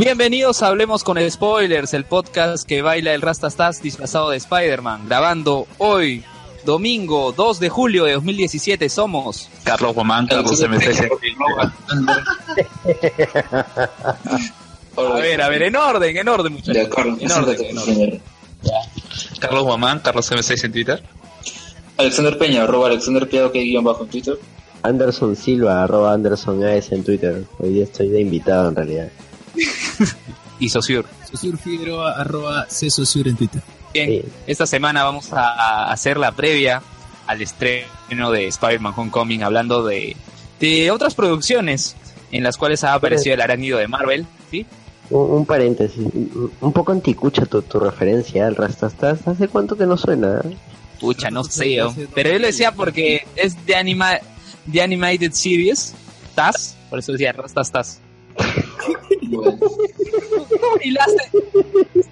Bienvenidos a Hablemos con Spoilers, el podcast que baila el Rastastas disfrazado de Spider-Man, grabando hoy, domingo 2 de julio de 2017. Somos Carlos Guamán, Carlos MC. A ver, a ver, en orden, en orden, muchachos. En orden, en orden. Carlos Guamán, Carlos M6 en Twitter. Alexander Peña, arroba Alexander Piado, que guion bajo en Twitter. Anderson Silva, arroba Anderson AS en Twitter. Hoy día estoy de invitado en realidad. Y Sociur. Sosur Figueroa, arroba Cesosur en Twitter. Bien, Sí. esta semana vamos a hacer la previa al estreno de Spider-Man Homecoming, hablando de, de otras producciones en las cuales ha aparecido el arácnido de Marvel, ¿sí? Un, un paréntesis, un, poco anticucha tu, tu referencia al Rastastas. ¿Hace cuánto que no suena? Pucha, no sé, yo. pero yo lo decía porque es de, anima, de Animated Series, TAS, por eso decía Rastas TAS. Bueno, Y la hace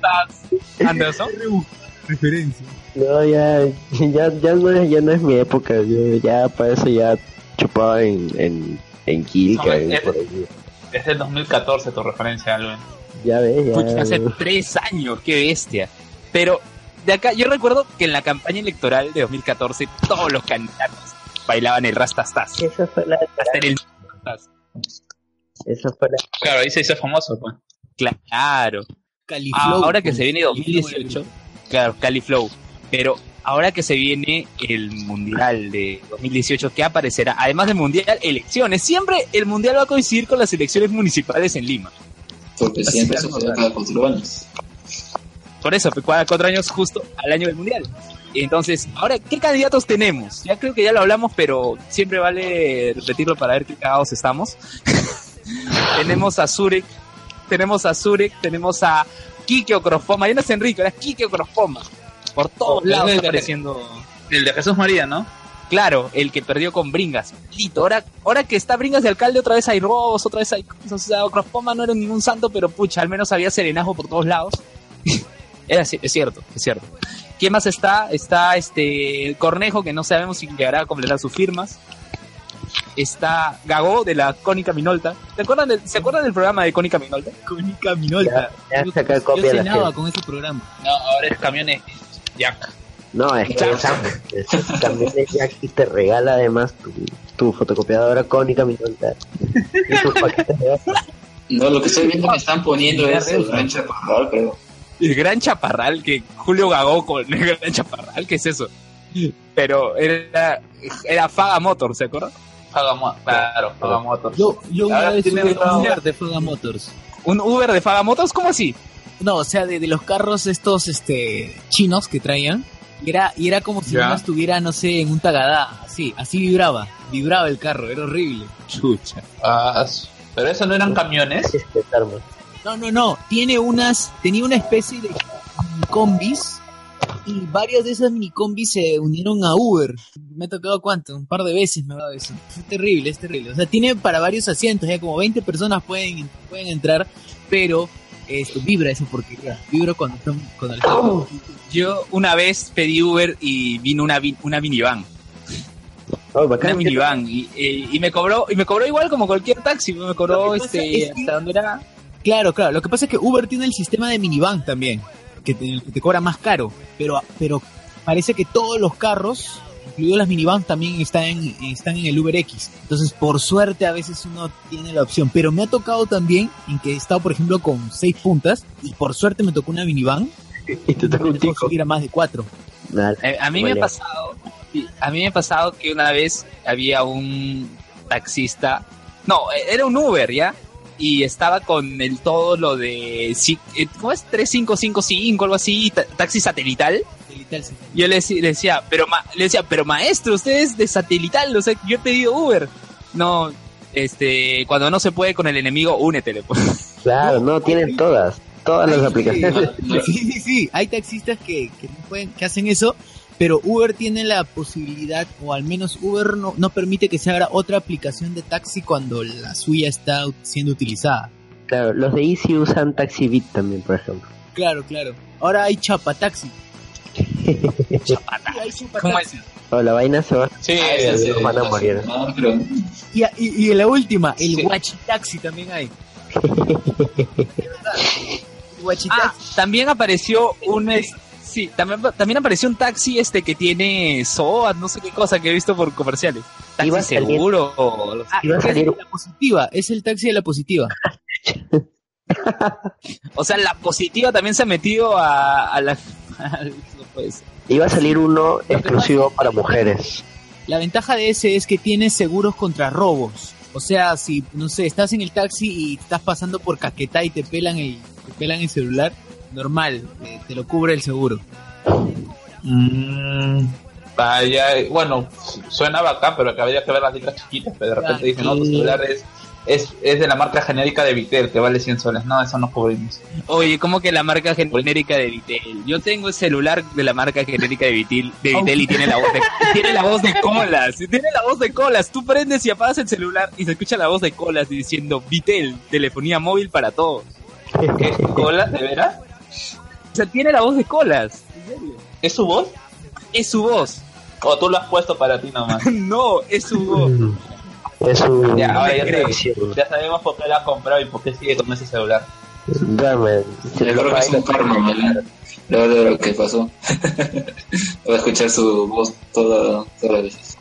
TAS. Anderson. Referencia. No, ya, ya, ya, no, es, ya no es mi época. Yo ya para eso ya chupaba en, en, en Kilka. No, es-. Es del 2014 tu referencia, Alvin. Ya ves, ya. Pucha, hace tres años, qué bestia. Pero de acá, yo recuerdo que en la campaña electoral de 2014 todos los candidatos bailaban el Rastastas. Esa fue la. Hasta en el Rastas. Esa fue la. Claro, ahí se hizo famoso, pues. Claro. Califlow. ahora que se viene Califlow 2018, claro, Califlow. Pero ahora que se viene el Mundial de 2018, ¿qué aparecerá? Además del Mundial, elecciones. Siempre el Mundial va a coincidir con las elecciones municipales en Lima. porque Así siempre juega cada cuatro años. Por eso, fue cada cuatro años justo al año del Mundial. Entonces, ahora, ¿qué candidatos tenemos? Ya creo que ya lo hablamos, pero siempre vale repetirlo para ver qué cagados estamos. tenemos a Zurek, tenemos a Zurek, tenemos a Kike Ocrofoma, ya no es Enrique, era Kike Ocrofoma. Por todos Oh, lados es está apareciendo. El de Jesús María, ¿no? Claro, el que perdió con Bringas. Lito, ahora, ahora que está Bringas de alcalde, otra vez hay robos, otra vez hay cosas. O sea, Ocrofoma no era ningún santo, pero pucha, al menos había serenazgo por todos lados. Ci- es cierto, es cierto. ¿Quién más está? Está este Cornejo, que no sabemos si llegará a completar sus firmas. Está Gagó de la Cónica Minolta. ¿Se acuerdan del, ¿se acuerdan del programa de Cónica Minolta? Cónica Minolta. Ya Yo- saca Yo copia cenaba gente. con ese programa. No, ahora es camiones Jack. No, es que Claro. esa- esa también es Jack y te regala además tu, tu fotocopiadora cónica Minolta y tus paquetes de gas. No, lo que estoy viendo que están poniendo es el gran chaparral, creo. El Gran Chaparral, que Julio Gagó con el Gran Chaparral, ¿qué es eso? Pero era, era Faga Motor, ¿se acuerdan? Claro, paga motos. Yo, yo una vez tiene un Uber de Faga Motors. ¿Un Uber de Faga Motors? ¿Cómo así? No, o sea, de, de los carros estos este chinos que traían. Y era, y era como si uno estuviera, no sé, en un tagadá. Así, así vibraba. Vibraba el carro, era horrible. Chucha. Ah, pero esos no eran camiones. Es que arma. No, no, no. Tiene unas, tenía una especie de combis y varias de esas mini combis se unieron a Uber. Me ha tocado cuánto, un par de veces me ha dado eso. Es terrible, es terrible. O sea, tiene para varios asientos, ya como 20 personas pueden, pueden entrar, pero esto vibra esa porquería. Vibra cuando están cuando el Yo una vez pedí Uber y vino una, una minivan. Oh, Una minivan. Y, y me cobró y me cobró igual como cualquier taxi. Me cobró este es que- hasta donde era. Claro, claro. Lo que pasa es que Uber tiene el sistema de minivan también, que te, que te cobra más caro. Pero, pero parece que todos los carros, incluidos las minivans, también están en, están en el Uber X. Entonces, por suerte, a veces uno tiene la opción. Pero me ha tocado también en que he estado, por ejemplo, con seis puntas y por suerte me tocó una minivan. Y te toca No un tico. subir a más de cuatro. Dale. Eh, a mí me ha pasado. A mí me ha pasado que una vez había un taxista. No, eh, era un Uber, ¿ya? Y estaba con el todo lo de. eh, ¿Cómo es? 3555, algo así, ta- taxi satelital. Satelital, sí. Yo le, decía, pero ma- le decía, pero maestro, usted es de satelital, o sea, yo he pedido Uber. No, este, cuando no se puede con el enemigo, únetele. Pues. Claro, no, tienen todas. Todas las aplicaciones. Sí, sí, sí. Hay taxistas que, que, no pueden, que hacen eso, pero Uber tiene la posibilidad, o al menos Uber no, no permite que se abra otra aplicación de taxi cuando la suya está siendo utilizada. Claro, los de Easy usan Taxi Beat también, por ejemplo. Claro, claro. Ahora hay Chapataxi. Chapata. Sí, hay ¿Cómo es? Chapataxi. O la vaina se va. Sí, Ah, sí, sí, van a morir. sí. No, pero Y, y, y la última, el Sí. Guachitaxi también hay. Ah, también apareció un es- sí, también, también apareció un taxi este que tiene SOAT, no sé qué cosa que he visto por comerciales. Taxi Iba a salir- seguro. Ah, Iba a es salir- la positiva, es el taxi de la positiva. O sea, la positiva también se ha metido a, a la al- no puede ser. Iba a salir uno exclusivo para mujeres. La ventaja de ese es que tiene seguros contra robos. O sea, si, no sé, estás en el taxi y estás pasando por Caquetá y te pelan el, te pelan el celular, normal, eh, te lo cubre el seguro. Mm, vaya, bueno, suena bacán, pero que habría que ver las letras chiquitas, pero de repente dicen, no, tu celular es, es, es de la marca genérica de Vitel, que vale 100 soles. No, eso no cubrimos. Oye, ¿cómo que la marca genérica de Vitel? Yo tengo el celular de la marca genérica de Vitel, de Vitel y tiene la voz de tiene la voz de colas, tiene la voz de colas. Tú prendes y apagas el celular y se escucha la voz de colas diciendo Vitel, telefonía móvil para todos. ¿Qué? ¿Cola? ¿De veras? O sea, tiene la voz de colas. ¿Es su voz? Es su voz. ¿O tú lo has puesto para ti nomás? No, es su voz. Es un Ya, ahora ya, sabemos- ya sabemos por qué la ha comprado y por qué sigue con ese celular. Yo creo que es un karma. Luego de lo que pasó. Voy a escuchar su voz toda, todas las veces.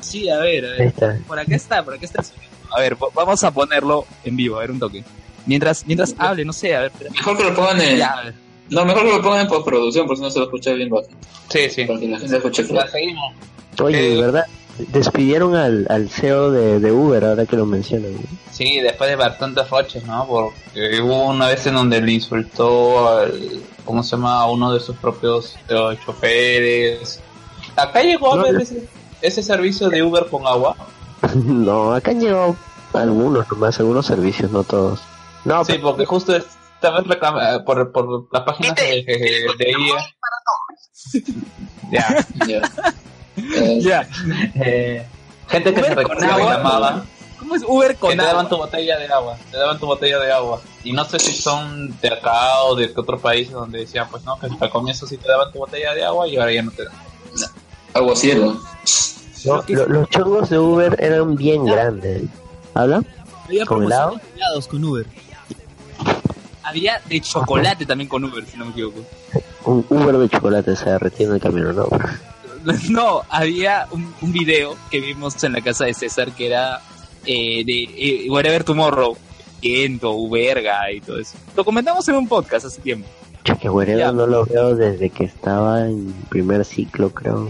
Sí, a ver, a ver. está. Por acá está, por acá está. A ver, vamos a ponerlo en vivo, a ver un toque. Mientras, mientras hable, no sé, a ver. espera. Mejor que lo pongan en... Ya. No, mejor que lo pongan en postproducción, porque si no se va a escuchar bien bajo. Sí, sí. Para que la gente escuche claro. seguimos. Oye, de verdad, despidieron al, al CEO de, de Uber ahora que lo mencionan. ¿no? Sí, después de bastantes roches, ¿no? Porque hubo una vez en donde le insultó al, ¿cómo se llama? A uno de sus propios eh, choferes. Acá llegó a ver no. ese, ese servicio de Uber con agua. no, acá han llegado algunos nomás, algunos servicios, no todos. No, Sí, porque justo esta vez reclama, eh, por, por las páginas de, de, de IA. ya. Ya. Eh, Ya. Gente que Uber se reclamaba ¿Cómo es Uber que con te daban agua? tu botella de agua, te daban tu botella de agua. Y no sé si son de acá o de otro país donde decían, pues no, que al comienzo sí te daban tu botella de agua y ahora ya no te dan. agua cielo. no, lo- los chongos de Uber eran bien grandes. ¿Habla? Había ¿Con promociones de helados con Uber. Había de chocolate también con Uber, si no me equivoco. Un Uber de chocolate se derretía en el camino, ¿no? No, había un, un video que vimos en la casa de César que era eh, de eh, Whatever Tomorrow, Viento, Uberga y todo eso. Lo comentamos en un podcast hace tiempo. Que Wherever Ya. no lo veo desde que estaba en primer ciclo, creo.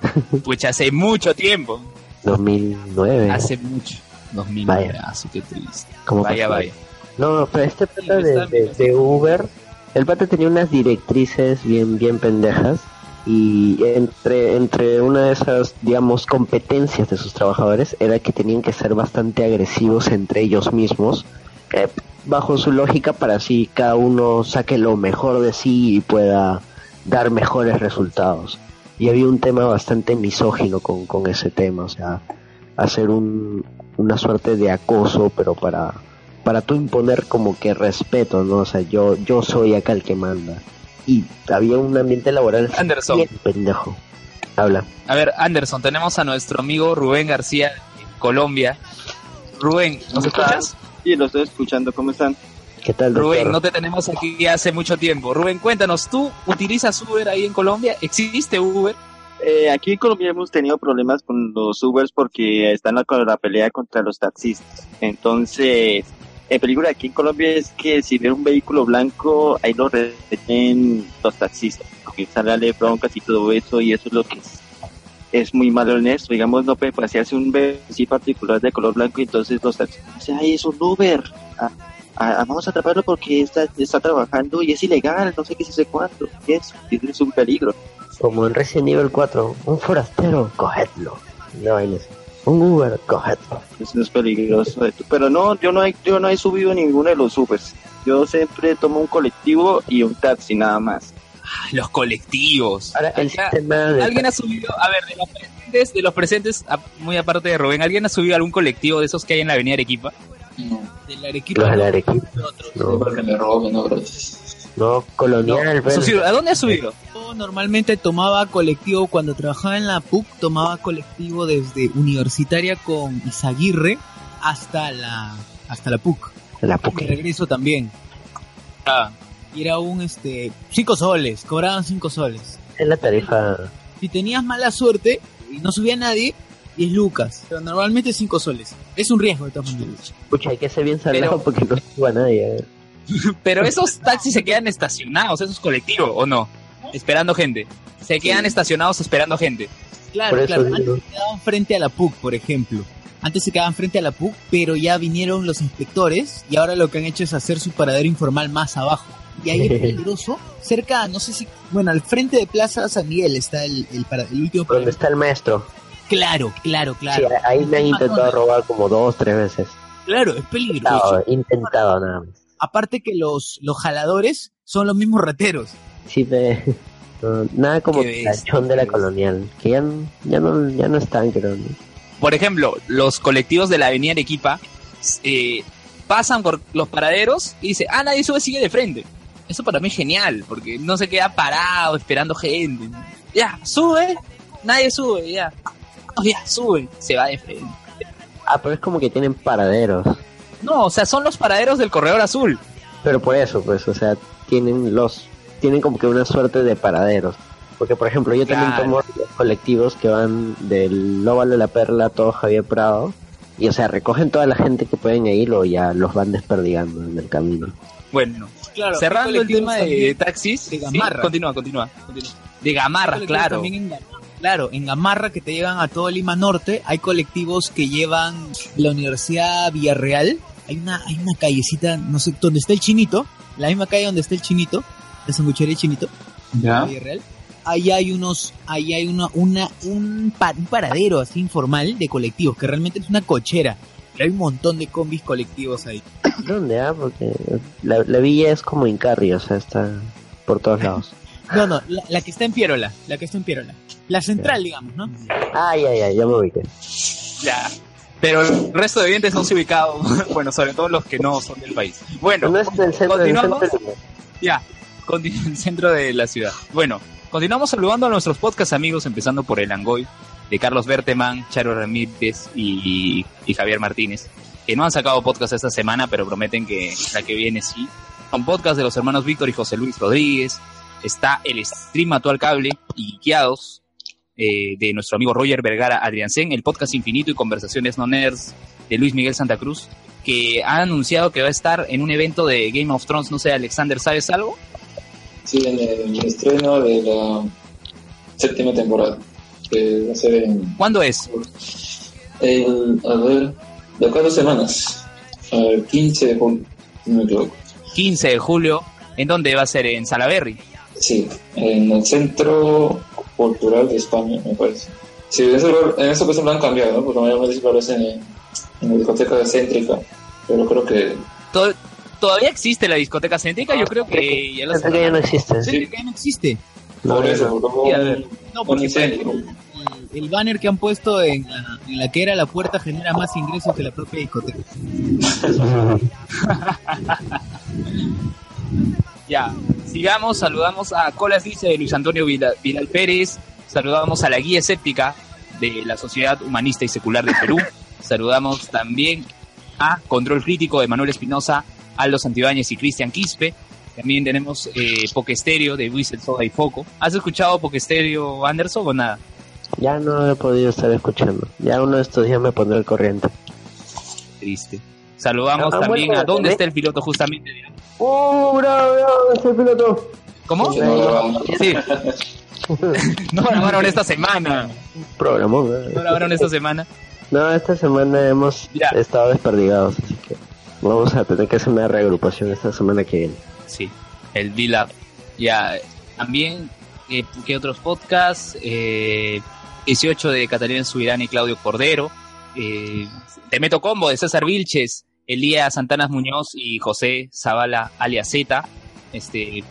Pues hace mucho tiempo. 2009. Hace mucho. 2000. Vaya. Así que triste. ¿Cómo Vaya, pasó? vaya. No, no, pero este pata de Uber, el pata tenía unas directrices bien, bien pendejas y entre, entre una de esas, digamos, competencias de sus trabajadores era que tenían que ser bastante agresivos entre ellos mismos, eh, bajo su lógica para así cada uno saque lo mejor de sí y pueda dar mejores resultados. Y había un tema bastante misógino con, con ese tema, o sea, hacer un, una suerte de acoso, pero para para tú imponer como que respeto, ¿no? O sea, yo, yo soy acá el que manda. Y había un ambiente laboral Anderson. bien pendejo. Habla. A ver, Anderson, tenemos a nuestro amigo Rubén García en Colombia. Rubén, ¿nos ¿Cómo escuchas? Sí, lo estoy escuchando. ¿Cómo están? ¿Qué tal, doctor? Rubén, no te tenemos aquí hace mucho tiempo. Rubén, cuéntanos, ¿tú utilizas Uber ahí en Colombia? ¿Existe Uber? Eh, aquí en Colombia hemos tenido problemas con los Ubers porque están con la pelea contra los taxistas. Entonces, el peligro aquí en Colombia es que si ven un vehículo blanco, ahí lo reten los taxistas. Porque sale broncas y todo eso, y eso es lo que es, es muy malo en esto. Digamos, no puede pasearse un vehículo particular de color blanco y entonces los taxistas ay, es un Uber. Ah, ah, vamos a atraparlo porque está, está trabajando y es ilegal, no sé qué, sé cuánto. Y es un peligro. Como en Resident Evil 4, un forastero, cogedlo. No hay eso. Un Uber, cogedlo. Eso es peligroso. Pero no, yo no he, yo no he subido ninguno de los Ubers. Yo siempre tomo un colectivo y un taxi nada más. Ay, Los colectivos. Ahora, el Acá, sistema de... ¿Alguien ha subido, a ver, de los presentes, de los presentes, a- muy aparte de Rubén, ¿alguien ha subido algún colectivo de esos que hay en la avenida Arequipa? No, Del Arequipa. Los de la Arequipa, de no, porque me roben, no, bro. No, colonial, ¿Ha verde. subido? ¿A dónde ha subido? Yo normalmente tomaba colectivo cuando trabajaba en la PUC, tomaba colectivo desde Universitaria con Izaguirre hasta la hasta la PUC. La De PUC. regreso también. Ah, Y era un este cinco soles, cobraban cinco soles. Es la tarifa. Si tenías mala suerte y no subía nadie, 10 lucas. Pero normalmente 5 soles. Es un riesgo de todas maneras. Pucha, hay que ser bien salado Pero- porque no suba nadie. eh. Pero esos taxis se quedan estacionados, esos colectivos, ¿o no? Esperando gente. Se quedan estacionados esperando gente. Claro, eso claro. digo. Antes se quedaban frente a la PUC, por ejemplo. Antes se quedaban frente a la PUC, pero ya vinieron los inspectores y ahora lo que han hecho es hacer su paradero informal más abajo. Y ahí es peligroso, cerca, no sé si, bueno, al frente de Plaza San Miguel está el, el, para- el último ¿Dónde paradero. está el maestro? Claro, claro, claro. Sí, ahí me han intentado robar como dos, tres veces. Claro, es peligroso. Intentado, intentado nada más. Aparte que los, los jaladores son los mismos rateros. Sí, no, nada como tachón de la colonial. Que ya, no, ya no están, creo. ¿no? Por ejemplo, los colectivos de la avenida Arequipa eh, pasan por los paraderos y dice, ah, nadie sube, sigue de frente. Eso para mí es genial, porque no se queda parado esperando gente. Ya, sube, nadie sube, ya. Ya, sube, se va de frente. Ah, pero es como que tienen paraderos. No, o sea, son los paraderos del corredor azul. Pero por eso, pues, o sea, tienen los... Tienen como que una suerte de paraderos. Porque, por ejemplo, yo también Claro. tomo los colectivos que van del Óvalo de la Perla a todo Javier Prado. Y, o sea, recogen toda la gente que pueden ir o ya los van desperdigando en el camino. Bueno, Claro, cerrando el tema de también- taxis. de sí, Gamarra. continúa, continúa, continúa. De Gamarra, claro. también en claro, en Gamarra que te llevan a todo Lima Norte, hay colectivos que llevan la Universidad Villarreal. Hay una, hay una callecita, no sé, donde está el chinito, la misma calle donde está el chinito, la sanguchería chinito, ¿Ya? Villarreal. Ahí hay unos, ahí hay una, una, un, pa- un paradero así informal de colectivos, que realmente es una cochera. Hay un montón de combis colectivos ahí. ¿Dónde, ah? Porque la, la villa es como Incarri, o sea, está por todos lados. No, no, la, la que está en Pierola, la que está en Pierola. La central, digamos, ¿no? Ah, ya, ya, ya me ubiqué. Ya. Pero el resto de oyentes no se ubicado, bueno, sobre todo los que no son del país. Bueno, No es en el centro, continuamos. centro de Lima. Ya, continu- el centro de la ciudad. Bueno, continuamos saludando a nuestros podcast amigos, empezando por el Angoy, de Carlos Berteman, Charo Ramírez y, y Javier Martínez, que no han sacado podcast esta semana, pero prometen que la que viene sí. Son podcast de los hermanos Víctor y José Luis Rodríguez. Está el stream actual cable y Guiados eh, de nuestro amigo Roger Vergara Adriansen, el podcast Infinito y Conversaciones No Nerds de Luis Miguel Santa Cruz, que ha anunciado que va a estar en un evento de Game of Thrones. No sé, Alexander, ¿sabes algo? Sí, en el estreno de la séptima temporada. Que va a ser en. ¿Cuándo es? El, a ver, de dos semanas. El 15 de julio, si no me equivoco. 15 de julio. ¿En dónde va a ser? En Salaberry. Sí, en el Centro Cultural de España, me parece. Sí, en, lugar- en esa ocasión lo han cambiado, ¿no? Porque se parece en, en la discoteca céntrica. Pero creo que. To- ¿Todavía existe la discoteca céntrica? Yo creo que ya que ya no existe. Sí. Que ya no existe. No, por eso, porque Sí, a ver. No, porque el, el banner que han puesto en la, en la que era la puerta genera más ingresos que la propia discoteca. Ya, sigamos, saludamos a Colas Dice de Luis Antonio Vidal Pérez, saludamos a la guía escéptica de la Sociedad Humanista y Secular de Perú, saludamos también a Control Crítico de Manuel Espinosa, Aldo Santibáñez y Cristian Quispe, también tenemos eh, Pokesterio de El Soda y Foco. ¿Has escuchado Pokesterio Anderson o nada? Ya no he podido estar escuchando. Ya uno de estos días me pondré el corriente. Triste. Saludamos Ah, también bueno, a dónde está el piloto justamente. ¡Oh, bravo, bravo! ¡Ese piloto! ¿Cómo? Sí, no, grabamos. Sí. No grabaron esta semana. Programón, ¿eh? No grabaron esta semana. No, esta semana hemos Ya. estado desperdigados, así que vamos a tener que hacer una reagrupación esta semana que viene. Sí, el V-Lab. Ya, también, eh, ¿qué otros podcasts? Eh, 18 de Catalina Subirán y Claudio Cordero. Eh, Te meto combo de César Vilches, Elías Santanas Muñoz y José Zavala alias Z. Este,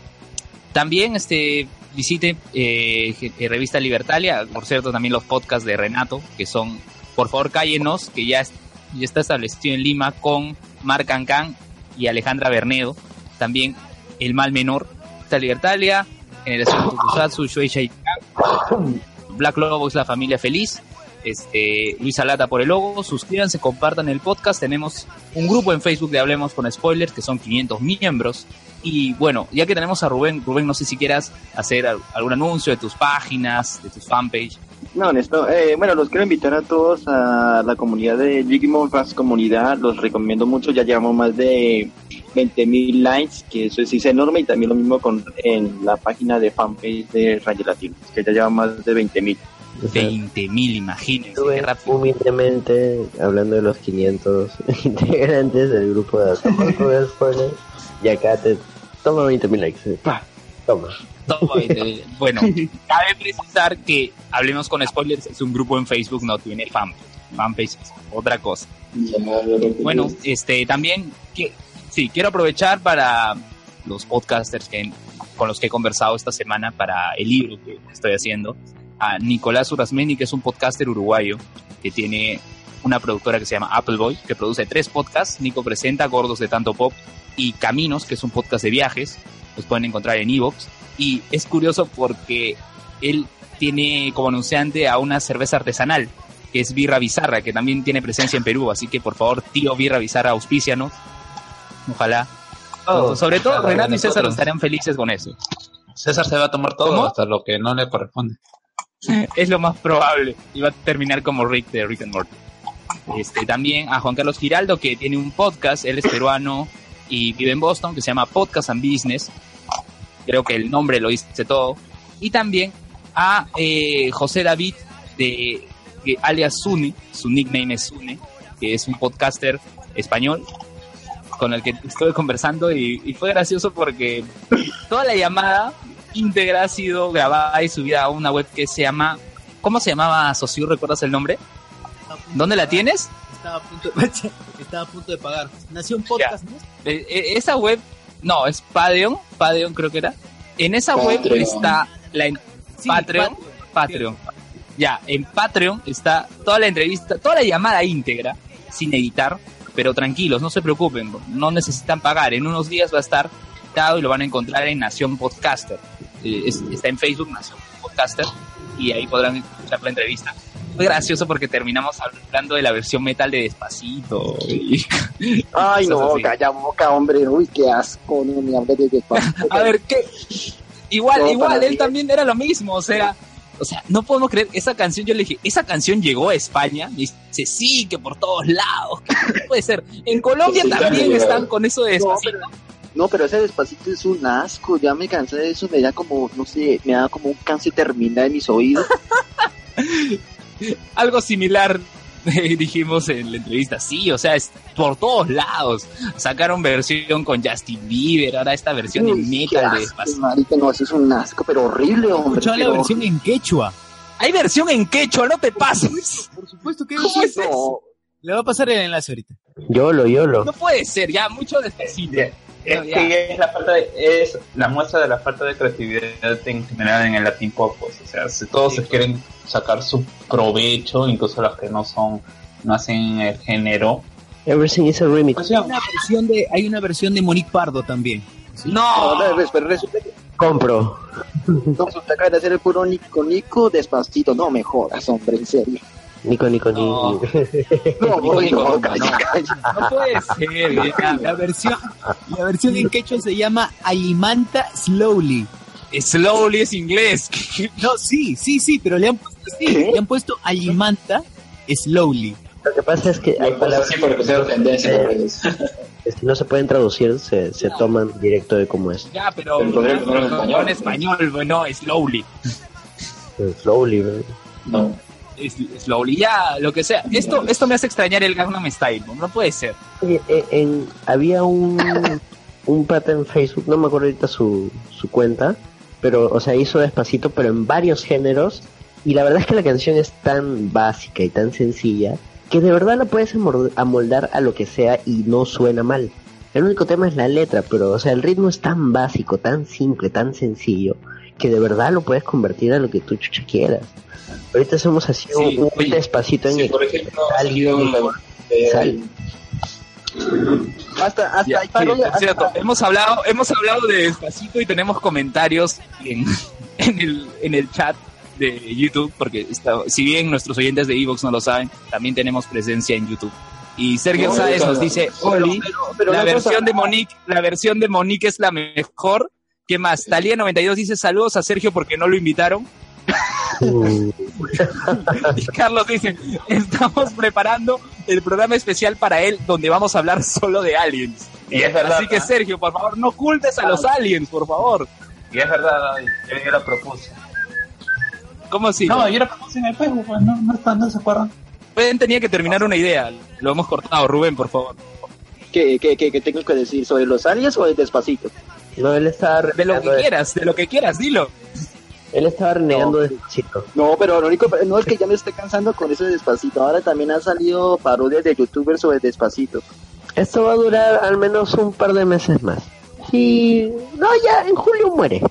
también este, visite eh, Revista Libertalia, por cierto, también los podcasts de Renato, que son Por favor cállenos, que ya, ya está establecido en Lima con Marc Cancán y Alejandra Bernedo. También El Mal Menor, está Libertalia, Generación y Black Lobo es la familia feliz. Este, Luis Alata por el logo. Suscríbanse, compartan el podcast. Tenemos un grupo en Facebook de Hablemos con Spoilers, que son 500 miembros. Y bueno, ya que tenemos a Rubén, Rubén, no sé si quieras hacer al- algún anuncio de tus páginas, de tus fanpage. No, esto, eh, bueno, los quiero invitar a todos a la comunidad de Digimon Fast Comunidad, los recomiendo mucho, ya llevamos más de 20.000 likes, que eso sí es enorme, y también lo mismo con en la página de fanpage de Rayo Latino, que ya lleva más de 20.000. O sea, 20 mil, imagínense, Estuve qué rápido. humildemente hablando de los 500 integrantes del grupo de Tampoco de Spoilers. Y acá te toma 20.000 likes. Pa, Toma. Eh, bueno, cabe precisar que Hablemos con Spoilers es un grupo en Facebook, no tiene fanpage. Fanpage es otra cosa. Bueno, este también que sí, quiero aprovechar para los podcasters que, con los que he conversado esta semana para el libro que estoy haciendo, a Nicolás Urasmeni, que es un podcaster uruguayo que tiene una productora que se llama Appleboy, que produce tres podcasts. Nico presenta Gordos de Tanto Pop y Caminos, que es un podcast de viajes. Los pueden encontrar en Evox. Y es curioso porque él tiene como anunciante a una cerveza artesanal, que es Birra Bizarra, que también tiene presencia en Perú. Así que por favor, tío Birra Bizarra, auspícianos. Ojalá. Sobre todo Renato y César estarían felices con eso. César se va a tomar todo ¿Cómo? hasta lo que no le corresponde. Es lo más probable. Va a terminar como Rick de Rick and Morty. Este, también a Juan Carlos Giraldo, que tiene un podcast, él es peruano y vive en Boston, que se llama Podcast and Business. Creo que el nombre lo dice todo. Y también a eh, José David, de, alias Sune, su nickname es Sune, que es un podcaster español con el que estuve conversando y fue gracioso porque toda la llamada íntegra ha sido grabada y subida a una web que se llama ¿Cómo se llamaba Socio? ¿Recuerdas el nombre? ¿Dónde la tienes? Estaba a punto de, estaba a punto de pagar. Nació un podcast, ¿no? Eh, eh, esa web, no, es Patreon, Patreon creo que era. En esa web está la en- Sí, Patreon, Patreon. Ya, en Patreon está toda la entrevista, toda la llamada íntegra, sin editar, pero tranquilos, no se preocupen, no necesitan pagar. En unos días va a estar editado y lo van a encontrar en Nación Podcaster. Eh, es- está en Facebook, Nación Podcaster, y ahí podrán escuchar la entrevista. Fue gracioso porque terminamos hablando de la versión metal de Despacito. y- Ay, no, así. calla boca, hombre. Uy, qué asco, no me hables de despacito. A ver, ¿qué? Igual, No, igual, él también era lo mismo, o sea, o sea, no podemos creer, esa canción, yo le dije, esa canción llegó a España, y dice, sí, que por todos lados, que no puede ser. En Colombia Sí, también están con eso de despacito. No, pero ese despacito es un asco. Ya me cansé de eso. Me da como, no sé, me da como un cáncer terminal en mis oídos. Algo similar dijimos en la entrevista, sí, o sea, es por todos lados. Sacaron versión con Justin Bieber, ahora esta versión en Uy, qué metal de asco, despacito. marica, no, eso es un asco, pero horrible, hombre. Escuchaba la versión en quechua. Hay versión en quechua, no te pases. Por supuesto que ¿Cómo es eso? No, Le va a pasar el enlace ahorita. Yolo, yolo. No puede ser, ya, mucho despacito. Es No, que es la falta de, es la muestra de la falta de creatividad en general en el Latin Pop, pues, o sea, si todos se quieren sacar su provecho, incluso los que no son, no hacen el género, Everything is a remix. pues Hay una versión de, hay una versión de Monique Pardo también. No, no, res- pero resulta que Compro. que de hacer el puro Nico Nico despacito. No me jodas, hombre, en serio. Nico, Nico, No. Nico. No, Nico, uy, Nico, no, no, calla, no. calla. no puede ser. La versión, la versión en quechua se llama Alimanta Slowly. Slowly es inglés. No, sí, sí, sí, pero le han puesto así, le han puesto Alimanta Slowly. Lo que pasa es que hay Hay palabras así para que tendencia que si no se pueden traducir, se, se toman directo de cómo es. Ya, pero en no, español. bueno, slowly. Slowly, bro. No. Es- Slowly, ya, lo que sea. Esto, esto me hace extrañar el Gangnam Style, no, puede ser. Oye, eh, en- había un, un pata en Facebook, no me acuerdo ahorita su, su cuenta, pero, o sea, hizo despacito, pero en varios géneros, y la verdad es que la canción es tan básica y tan sencilla, que de verdad la puedes amoldar a lo que sea y no suena mal. El único tema es la letra, pero, o sea, el ritmo es tan básico, tan simple, tan sencillo, que de verdad lo puedes convertir a lo que tú chucha quieras. Ahorita hacemos así un, Sí, un oye, despacito en Si el por ejemplo Sal- de- Sal. Hasta, hasta Ya, sí, por cierto, hasta- hemos hablado, hemos hablado de despacito y tenemos comentarios en, en el, en el chat de YouTube, porque está- si bien nuestros oyentes de Evox no lo saben, también tenemos presencia en YouTube. Y Sergio No, Sáez nos dice, Oli, pero la una cosa- versión de Monique, la versión de Monique es la mejor. ¿Qué más? Talía92 dice saludos a Sergio porque no lo invitaron. Y Carlos dice, estamos preparando el programa especial para él donde vamos a hablar solo de aliens. Y es verdad. Así que. Sergio, por favor, no ocultes a los aliens, por favor. Y es verdad, yo, yo lo propuse. ¿Cómo así? No, yo lo propuse en el Facebook, pues no, no, están- no se acuerdan. Rubén tenía que terminar una idea. Lo hemos cortado. Rubén, por favor. ¿Qué, qué, qué, qué tengo que decir? ¿Sobre los aliens o el despacito? No, él estaba De lo que quieras, de lo que quieras, dilo. Él estaba renegando despacito. No, pero lo único, no es que ya me esté cansando con eso de despacito. Ahora también han salido parodias de youtubers sobre despacito. Esto va a durar al menos un par de meses más. Sí, no, ya en julio muere.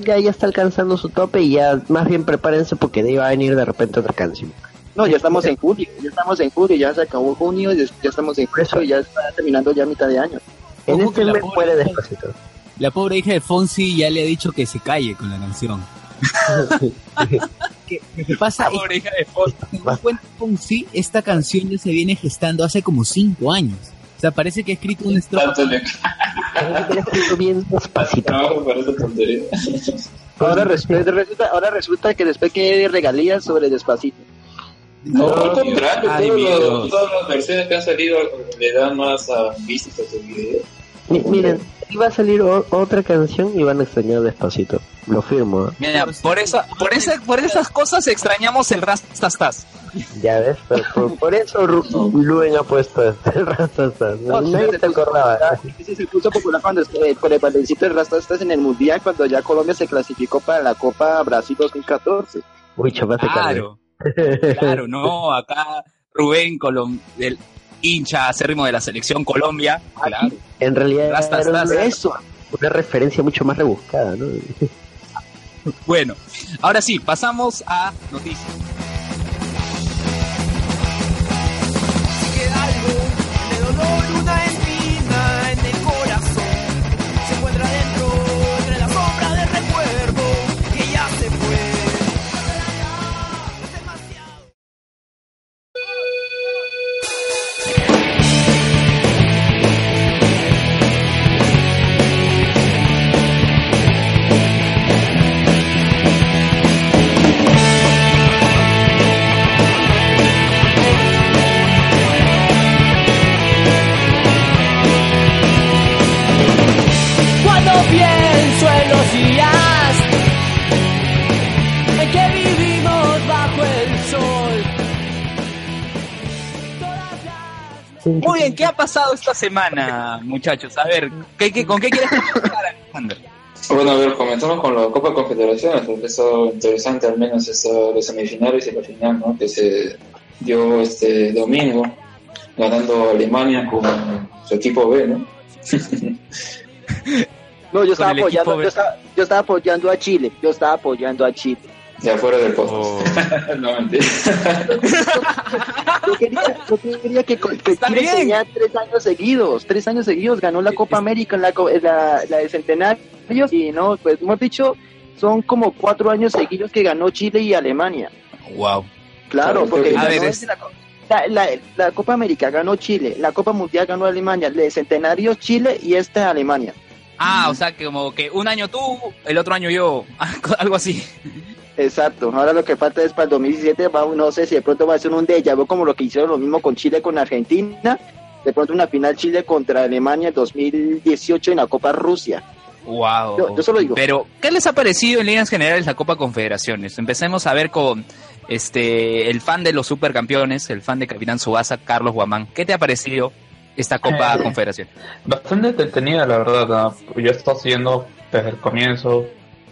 Ya, ya está alcanzando su tope y ya más bien prepárense porque de ahí va a venir de repente otra canción. No, ya estamos en julio, ya estamos en julio, ya se acabó junio, y ya estamos en julio y ya está terminando ya mitad de año. En este mes muere despacito. La pobre hija de Fonsi ya le ha dicho que se calle con la canción. ¿Qué, qué pasa? De Foz. Según cuenta Fonsi, esta canción ya se viene gestando hace como cinco años. O sea, parece que ha escrito un estrofa. Bien despacito. Ahora resulta, resulta- ahora resulta que después que hay regalías sobre despacito. No, al contrario, Ay, todos los- todas las versiones que han salido le dan más a vistas a su video. Mi- iba a salir o- otra canción y van a extrañar despacito. Lo firmo. ¿eh? Mira, por, esa, por, esa, por esas cosas extrañamos el Rastastas. Ya ves, pero por, por eso Luen ha puesto este Rastastas. No, sí, se sí, acordaba. Ese se puso popular cuando eh, con el bailecito de Rasta estás en el mundial cuando ya Colombia se clasificó para la Copa Brasil 2014. Uy, chapaste Claro, claro, no, acá Rubén, Colom del hincha acérrimo de la selección Colombia. Claro. En realidad Rastas, era una, Eso. una referencia mucho más rebuscada, ¿no? Bueno, ahora sí, pasamos a noticias. queda algo una ¿qué ha pasado esta semana, muchachos? A ver, ¿qué, qué, con qué quieres comenzar, Alexander? Bueno, a ver, comenzamos con la Copa Confederaciones, porque eso interesante, al menos eso, los semifinales y la final, ¿no? Que se dio este domingo, ganando Alemania con su equipo B, ¿no? No, yo estaba apoyando, yo estaba, yo estaba apoyando a Chile, yo estaba apoyando a Chile. De afuera del post. Oh. no, mentira. Yo quería, yo quería que, que Chile tenía tres años seguidos, tres años seguidos, ganó la Copa América en la, la, la de Centenarios y no, pues hemos dicho, son como cuatro años seguidos que ganó Chile y Alemania. Wow. Claro, porque ganó ver, es- la, co- la, la- la Copa América ganó Chile, la Copa Mundial ganó Alemania, la de Centenarios Chile y esta Alemania. Ah, o sea, que como que un año tú, el otro año yo, algo así. Exacto, ahora lo que falta es para el 2017, va, no sé si de pronto va a ser un déjà vu como lo que hicieron lo mismo con Chile con Argentina, de pronto una final Chile contra Alemania en 2018 en la Copa Rusia. Wow. Yo- yo solo digo. Pero, ¿qué les ha parecido en líneas generales la Copa Confederaciones? Empecemos a ver con este el fan de los supercampeones, el fan de Capitán Subasa, Carlos Guamán. ¿Qué te ha parecido esta Copa Eh, Confederación? Bastante entretenida, la verdad. ¿no? Yo he estado siguiendo desde el comienzo,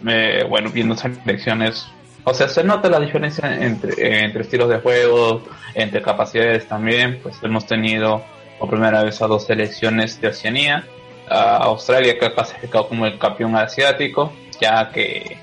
eh, bueno, viendo selecciones. O sea, se nota la diferencia entre, estilos de juego, entre capacidades también. Pues hemos tenido por primera vez a dos selecciones de Oceanía. A Australia que ha clasificado como el campeón asiático, ya que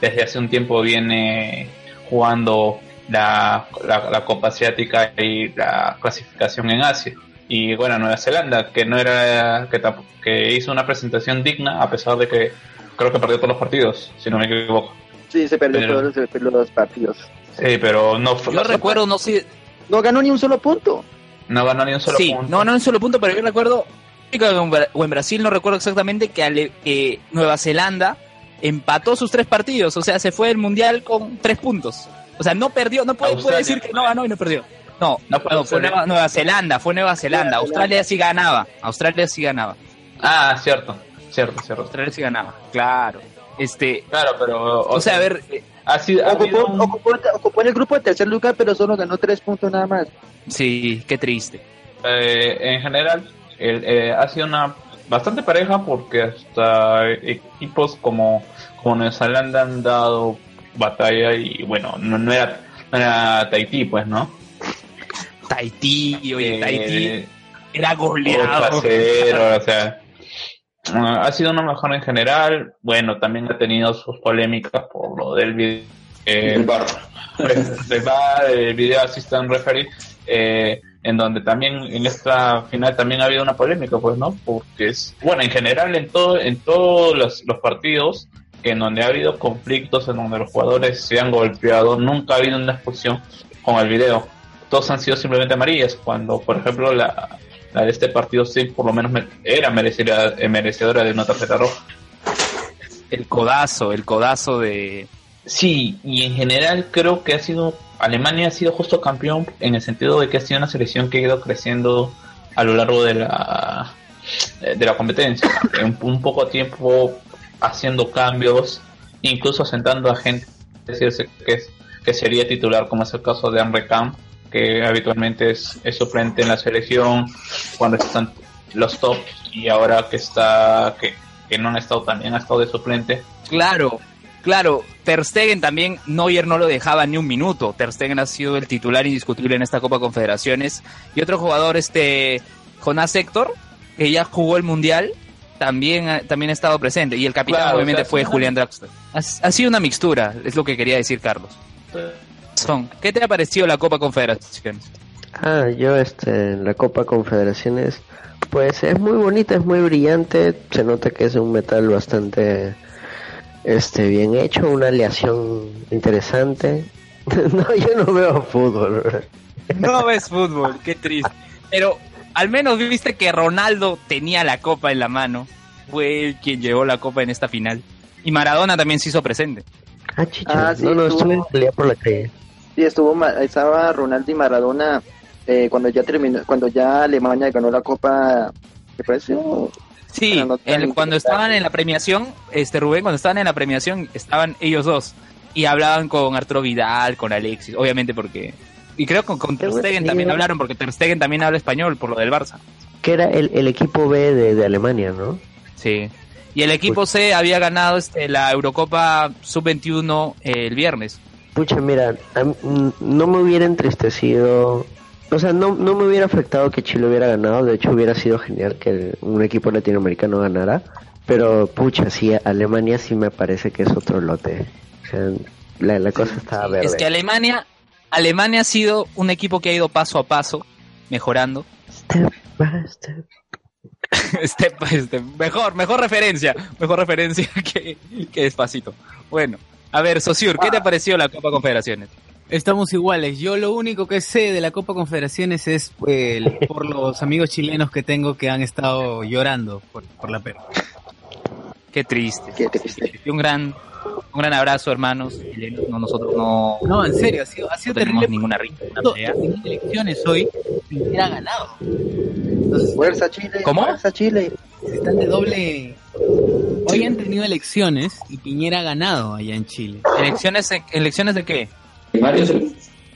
desde hace un tiempo viene jugando la, la, Copa Asiática y la clasificación en Asia y bueno Nueva Zelanda que no era que, que hizo una presentación digna a pesar de que creo que perdió todos los partidos si no me equivoco Sí, se perdió Pero- todos los, se perdió los partidos. Sí, pero no fue- Yo recuerdo, no sé, No ganó ni un solo punto. no ganó ni un solo sí, punto. no, no en solo punto, pero yo recuerdo, o en Brasil no recuerdo exactamente que Ale- que Nueva Zelanda empató sus tres partidos, o sea, se fue del mundial con tres puntos. O sea, no perdió, no puede, decir que no ganó y no perdió. No, No fue no, fue Australia. Nueva, Nueva Zelanda, fue Nueva Zelanda. Nueva Australia sí ganaba, Australia sí ganaba, Ah, cierto, cierto, cierto. Australia sí ganaba, claro. Este, Claro, pero... o sea, a ver, eh, Ha sido, ha Ocupó, un- ocupó, ocupó en el grupo de tercer lugar, pero solo ganó tres puntos nada más. sí, qué triste. eh, en general el- eh, ha sido una bastante pareja porque hasta equipos como, como Nueva Zelanda han dado batalla y bueno, no, no era, no era Tahití, pues, ¿no? Tahití, oye, Eh, Tahití era 8 goleado. a 0, o sea, ha sido una mejor en general. Bueno, también ha tenido sus polémicas por lo del video. El bar. VAR, el video assistant referee, eh, en donde también en esta final también ha habido una polémica, pues, ¿no? Porque es, bueno, en general en todo, en todos los, los partidos en donde ha habido conflictos, en donde los jugadores se han golpeado, nunca ha habido una expulsión con el video. Todos han sido simplemente amarillas, cuando, por ejemplo, la, la de este partido sí, por lo menos me- era eh, merecedora de una tarjeta roja. El codazo, el codazo de... Sí, y en general creo que ha sido Alemania ha sido justo campeón en el sentido de que ha sido una selección que ha ido creciendo a lo largo de la de la competencia, en un poco tiempo haciendo cambios, incluso sentando a gente decirse que es, que sería titular, como es el caso de Henry Camp, que habitualmente es, es suplente en la selección cuando están los tops y ahora que está que, que no han estado también ha estado de suplente Claro, claro. Ter Stegen también, Neuer no lo dejaba ni un minuto. Ter Stegen ha sido el titular indiscutible en esta Copa Confederaciones. Y otro jugador, este Jonás Héctor, que ya jugó el Mundial, también, también ha estado presente. Y el capitán Claro, obviamente o sea, fue Julián Draxler. Ha, ha sido una mixtura, es lo que quería decir Carlos. Son, ¿Qué te ha parecido la Copa Confederaciones? Ah, yo este, en la Copa Confederaciones, pues es muy bonita, es muy brillante, se nota que es un metal bastante este bien hecho, una aleación interesante. no, yo no veo fútbol. No ves fútbol, qué triste. Pero al menos viste que Ronaldo tenía la copa en la mano. Fue el quien llevó la copa en esta final. Y Maradona también se hizo presente. Ah, chicho, Ah, sí, no, no, estuvo- estuve en pelea por la calle. Sí, estuvo, ma- estaba Ronaldo y Maradona eh, cuando ya terminó, cuando ya Alemania ganó la Copa, parece, oh, Sí, no el- cuando estaban en la premiación, este Rubén, cuando estaban en la premiación, estaban ellos dos. Y hablaban con Arturo Vidal, con Alexis, obviamente porque... Y creo que con, con Ter Qué Stegen también hablaron, porque Ter Stegen también habla español por lo del Barça. Que era el, el equipo B de, de Alemania, ¿no? Sí. Y el equipo C había ganado este, la Eurocopa Sub-21 el viernes. Pucha, mira, no me hubiera entristecido, o sea, no, no me hubiera afectado que Chile hubiera ganado, de hecho hubiera sido genial que un equipo latinoamericano ganara, pero pucha, sí, Alemania sí me parece que es otro lote. O sea, la, la cosa está verde. Es que Alemania, Alemania ha sido un equipo que ha ido paso a paso mejorando. Step by step. Este, este, mejor, mejor referencia, mejor referencia que, que despacito. Bueno, a ver, Sosur, ¿qué te ha parecido la Copa Confederaciones? Estamos iguales. Yo lo único que sé de la Copa Confederaciones es eh, por los amigos chilenos que tengo que han estado llorando por, por la pérdida. Qué triste. qué triste. Y un gran, un gran abrazo, hermanos. chilenos. No, nosotros no, No, en serio, ha sido, ha no sido tenemos terrible. ninguna rica elecciones hoy, Piñera ha ganado. Entonces, Fuerza Chile, ¿Cómo? fuerza Chile. están de doble. Hoy han tenido elecciones y Piñera ha ganado allá en Chile. ¿Elecciones, ¿Elecciones de qué? Primarios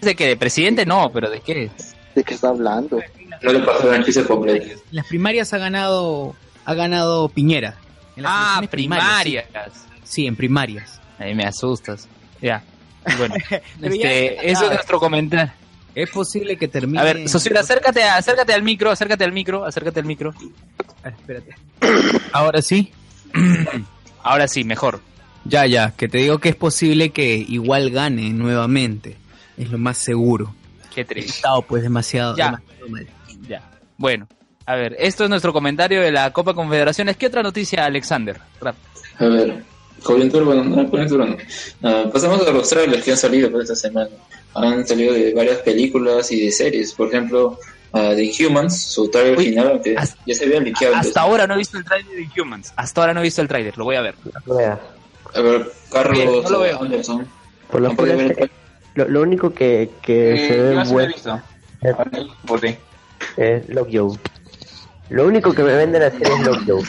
¿De qué? ¿De presidente? No, pero ¿de qué? ¿De qué está hablando? no le el chiste completo. En las primarias ha ganado, ha ganado Piñera. En las Ah, primarias. Sí, Sí, en primarias. Ahí me asustas. Ya. Bueno, ya este, eso es nuestro comentario. Es posible que termine. A ver, Sosur, acércate, acércate al micro, acércate al micro, acércate al micro. Ah, espérate. Ahora sí. Ahora sí, mejor. Ya, ya, que te digo que es posible que igual gane nuevamente. Es lo más seguro. Qué He triste. estado pues demasiado, Ya. demasiado mal. Ya. Bueno, a ver, esto es nuestro comentario de la Copa Confederaciones. ¿Qué otra noticia, Alexander? Rap. A ver, Coyuntura, bueno, no, coyuntura no. Ah, pasamos a los trailers que han salido por esta semana. Han salido de varias películas y de series. Por ejemplo, ah, The Humans, su trailer Uy, final, que hasta- ya se había liqueado. Hasta ahora no he visto el trailer de Humans. Hasta ahora no he visto el trailer, lo voy a ver. Vea, A ver, Carlos Bien, no lo veo. Anderson. Por la ¿han podido pura ver lo, lo único que, que Eh, se ve lo bueno visto. es, es Lockjaw. Lo único que me vende la serie es Lockjaw.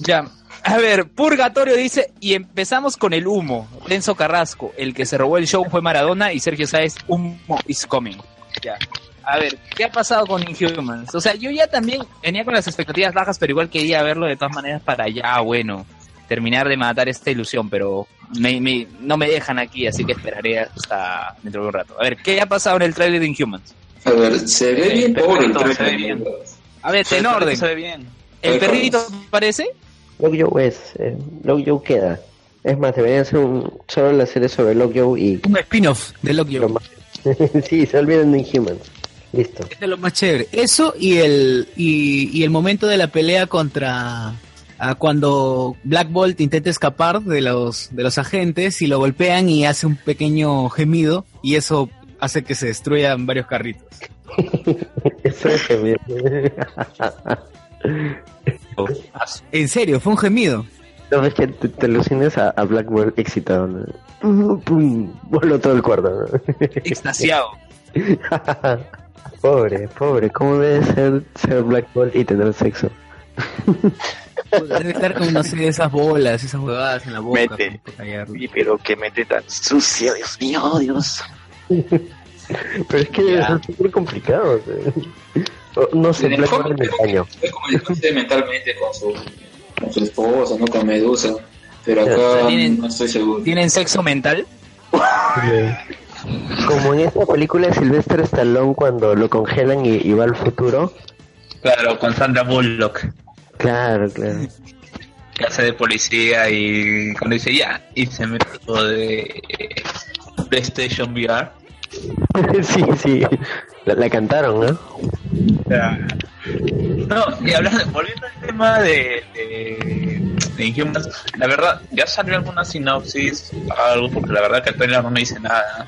Ya. A ver, Purgatorio dice, y empezamos con el humo. Renzo Carrasco, el que se robó el show fue Maradona y Sergio Sáez, humo is coming. Ya. A ver, ¿qué ha pasado con Inhumans? O sea, yo ya también venía con las expectativas bajas, pero igual quería verlo de todas maneras para ya, bueno, terminar de matar esta ilusión, pero me- me- no me dejan aquí, así que esperaré hasta dentro de un rato. A ver, ¿qué ha pasado en el trailer de Inhumans? A ver, se ve bien pobre el se ve trailer. bien. A ver, en orden. Se ve bien. ¿El perrito parece? Lockjaw es, eh, Lockjaw queda. Es más, deberían hacer un, solo la serie sobre Lockjaw y Un spin-off de lo Lockjaw. más... sí, se olviden de Inhumans. Listo. Es de lo más chévere. Eso y el y, y el momento de la pelea contra ah, cuando Black Bolt intenta escapar de los de los agentes y lo golpean y hace un pequeño gemido y eso hace que se destruyan varios carritos. Eso es genial. En serio, fue un gemido. No ves que te, te alucines a, a Black Bolt excitado, ¿no? Pum, voló todo el cuarto. ¿no? Extasiado. pobre, pobre, ¿cómo debe ser ser Black Bolt y tener sexo? Debe estar con, no sé, esas bolas, esas huevadas en la boca. Mete. Sí, pero que mete tan sucio, Dios mío, Dios. Pero es que Ya. ser súper complicado. O- No sé, En el cómic, mentalmente con su, con su esposa, ¿no? Con Medusa. Pero acá sea, tienen- no estoy seguro. ¿Tienen sexo mental? Como en esta película de Sylvester Stallone cuando lo congelan y, y va al futuro. Claro, con Sandra Bullock, Claro, claro. que hace de policía y cuando dice ya, y se mete todo de PlayStation VR. sí, sí. La, la cantaron, ¿no? No, y hablando, volviendo al tema de, de, de Inhumans, la verdad, ya salió alguna sinopsis, algo, porque la verdad que el trailer no me dice nada.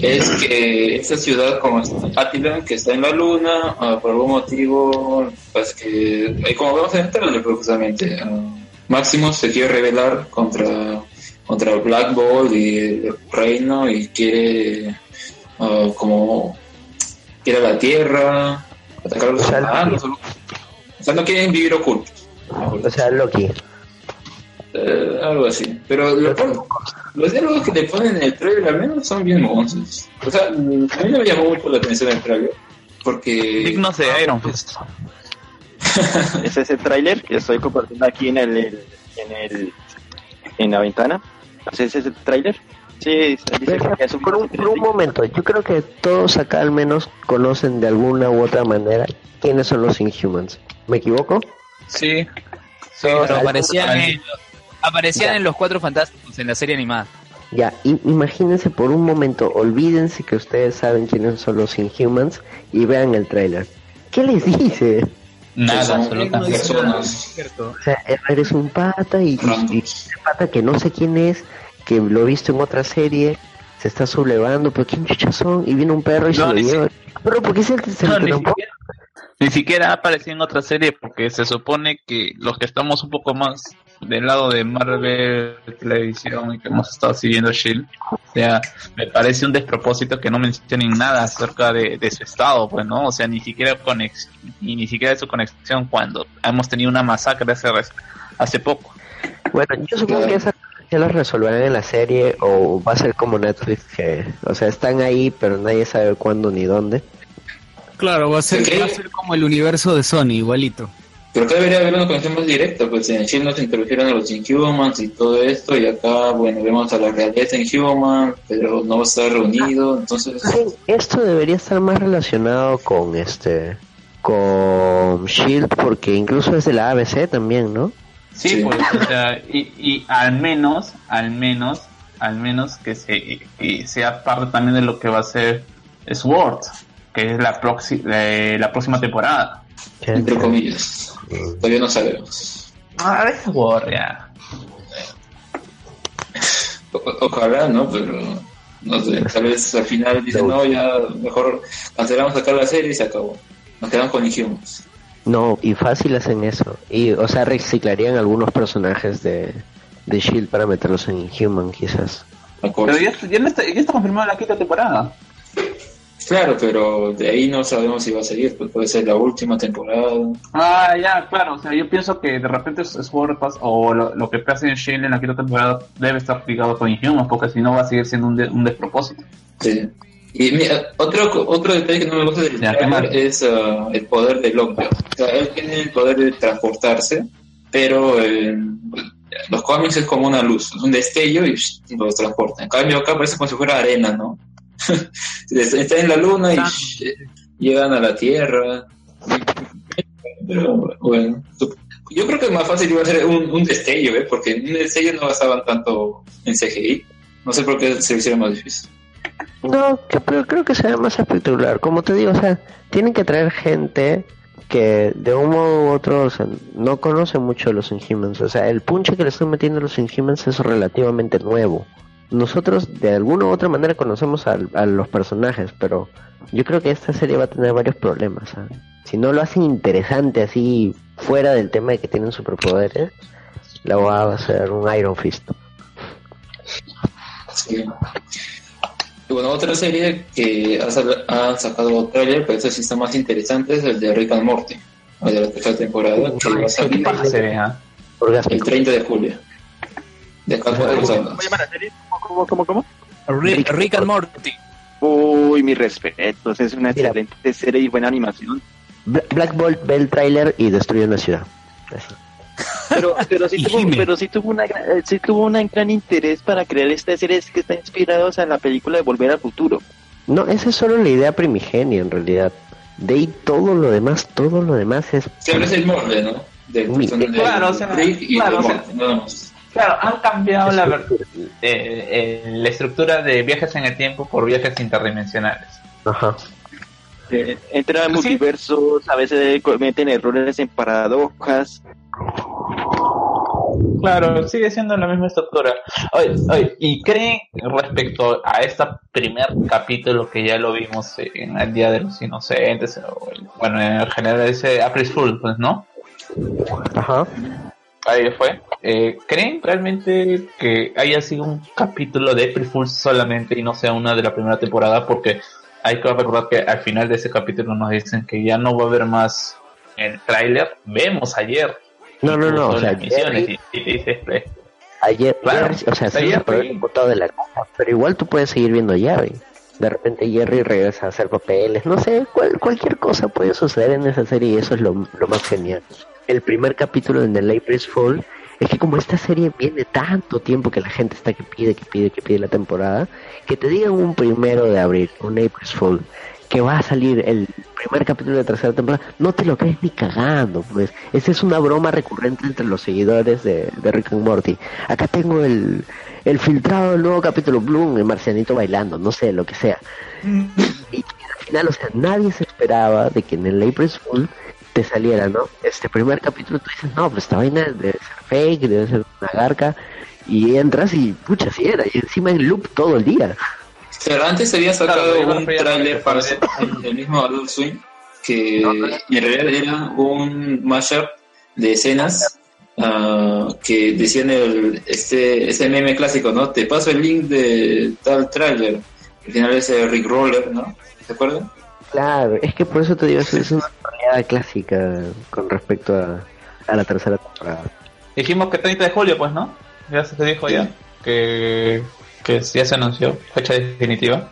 Es que esta ciudad como Attilan, que está en la luna, ah, por algún motivo, pues que, eh, como vemos en el trailer, justamente, ah, Maximus se quiere rebelar contra, contra Black Bolt y el reino y quiere como ir a la Tierra, atacar a los O sea, humanos. O sea, no quieren vivir ocultos. O sea, Loki. Eh, algo así. Pero lo los diálogos que le ponen en el trailer al menos son bien monstruos. O sea, a mí no me llamó mucho la atención el trailer. Porque... Dignos de Iron Fist. Es ese tráiler que estoy compartiendo aquí en el, en el en la ventana. ¿Es ese tráiler? Sí, se dice que es un Por un, por un momento, yo creo que todos acá al menos conocen de alguna u otra manera quiénes son los Inhumans. ¿Me equivoco? Sí. Sí, Pero no, aparecían, en, aparecían en los cuatro fantásticos en la serie animada. Ya, i- imagínense por un momento, olvídense que ustedes saben quiénes son los Inhumans y vean el tráiler. ¿Qué les dice? Nada, son absolutamente. personas O sea, eres un pata y, y, y pata que no sé quién es, que lo he visto en otra serie, se está sublevando, pero ¿quién chuchas son? Y viene un perro y No, se lo lleva. Pero ¿por qué se, se No, lo ni siquiera, ni siquiera ha aparecido en otra serie porque se supone que los que estamos un poco más del lado de Marvel Televisión y que hemos estado siguiendo Shield, o sea, me parece un despropósito que no mencionen nada acerca de, de su estado, pues, ¿no? O sea, ni siquiera conex y ni siquiera de su conexión cuando hemos tenido una masacre hace, hace poco. Bueno, yo supongo que esa ya la resolverán en la serie o va a ser como Netflix, que, o sea, están ahí, pero nadie sabe cuándo ni dónde. Claro, va a ser, va a ser como el universo de Sony, igualito. Pero acá debería haber una conexión más directa, pues en Chile nos introdujeron a los Inhumans y todo esto, y acá, bueno, vemos a la realeza Inhuman, pero no va a estar reunido, entonces... Sí, Esto debería estar más relacionado con este, con Shield, porque incluso es de la ABC también, ¿no? Sí, Sí. pues, o sea, y, y al menos, al menos, al menos que se que sea parte también de lo que va a ser Sword, que es la, proxi- eh, la próxima temporada. entre comillas. Todavía no sabemos. Ah, es War, ya. O- ojalá, ¿no? Pero no sé, tal vez al final dicen, no, ya mejor cancelamos acá la serie y se acabó. Nos quedamos con Inhumans. No, y fácil hacen eso. Y, o sea, reciclarían algunos personajes de, de Shield para meterlos en Inhuman, quizás. Pero ya, ya, no está, ya está confirmada la quinta temporada. Claro, pero de ahí no sabemos si va a seguir, pues puede ser la última temporada. Ah, ya, claro. O sea, yo pienso que de repente Sword Pass o lo, lo que pasa en Shield en la quinta temporada debe estar ligado con Inhumans, porque si no va a seguir siendo un, de- un despropósito. Sí. Y mira, otro, otro detalle que no me gusta del Ya, ¿qué trailer más? es ah, el poder de Lockjaw. O sea, él tiene el poder de transportarse, pero en los cómics es como una luz, es un destello y psh, los transporta. En cambio acá parece como si fuera arena, ¿no? Está en la luna y psh, llegan a la Tierra. Pero bueno, yo creo que más fácil iba a ser un, un destello, ¿eh? porque en un destello no gastaban tanto en CGI. No sé por qué se lo hicieron más difícil. No, que- pero creo que será más espectacular. Como te digo, o sea, tienen que traer gente que de un modo u otro o sea, no conoce mucho de los Inhumans. O sea, el punche que le están metiendo a los Inhumans es relativamente nuevo. Nosotros de alguna u otra manera conocemos a, los personajes, pero yo creo que esta serie va a tener varios problemas. ¿ah? Si no lo hacen interesante así fuera del tema de que tienen superpoderes, la va a ser un Iron Fist. Sí. Y bueno, otra serie que ha, sal- ha sacado trailer, pero ese sí está más interesante, es el de Rick and Morty, el de la tercera temporada, que va a salir ¿ah? el Orgásmico. 30 de julio. De acá ¿Cómo se llama la serie? ¿Cómo, cómo, cómo? Rick, Rick and Morty. Uy, mi respeto. Es una Mira. excelente serie y buena animación. Bla- Black Bolt ve el tráiler y destruye una ciudad. Así. Pero, pero sí tuvo, pero sí tuvo una gran- eh, sí tuvo un gran interés para crear esta serie que está inspirado o sea, en la película de Volver al Futuro. No, esa es solo la idea primigenia en realidad. De ahí todo lo demás, todo lo demás es... Siempre es el molde, ¿no? Uy, personaje de claro, o sea, o sea. Claro, han cambiado la, eh, eh, la estructura de viajes en el tiempo por viajes interdimensionales. Ajá. Eh, entra en Sí. multiversos, a veces cometen errores en paradojas. Claro, sigue siendo la misma estructura. Oye, oye, ¿y creen respecto a este primer capítulo que ya lo vimos en el Día de los Inocentes, bueno, en general ese April Fool, pues, ¿no? Ajá. Ahí fue. Eh, ¿Creen realmente que haya sido un capítulo de April Fool solamente y no sea una de la primera temporada? Porque hay que recordar que al final de ese capítulo nos dicen que ya no va a haber más el tráiler. Vemos ayer. No, no, no, o sea, Jerry- y, y te dice, pues, Claro. Jerry- o sea, sí a poder fue- botado de la caja, pero igual tú puedes seguir viendo a Jerry. De repente Jerry regresa a hacer papeles, no sé, cual- cualquier cosa puede suceder en esa serie y eso es lo, lo más genial. El primer capítulo en el April's Fall es que como esta serie viene tanto tiempo que la gente está que pide, que pide, que pide la temporada, que te digan un primero de abril, un April's Fall, que va a salir el primer capítulo de la tercera temporada, no te lo crees ni cagando, pues. Esa es una broma recurrente entre los seguidores de, de Rick and Morty. Acá tengo el, el filtrado del nuevo capítulo Bloom, el marcianito bailando, no sé, lo que sea. Y al final, o sea, nadie se esperaba de que en el April's Fool te saliera, ¿no? Este primer capítulo tú dices, no, pues esta vaina debe ser fake, debe ser una garca, y entras y, pucha, sí era, y encima en loop todo el día. Pero antes había sacado Claro, un tráiler falso del mismo Adult Swim que en realidad era un mashup de escenas ah, que decían el, este, ese meme clásico, ¿no? Te paso el link de tal tráiler. Al final es el Rick Roller, ¿no? ¿Se acuerdan? Claro, es que por eso te digo, es es una oleada clásica con respecto a, a la tercera temporada. Dijimos que 30 de julio, pues, ¿no? Ya se te dijo ya. Que, que ya se anunció. Fecha definitiva.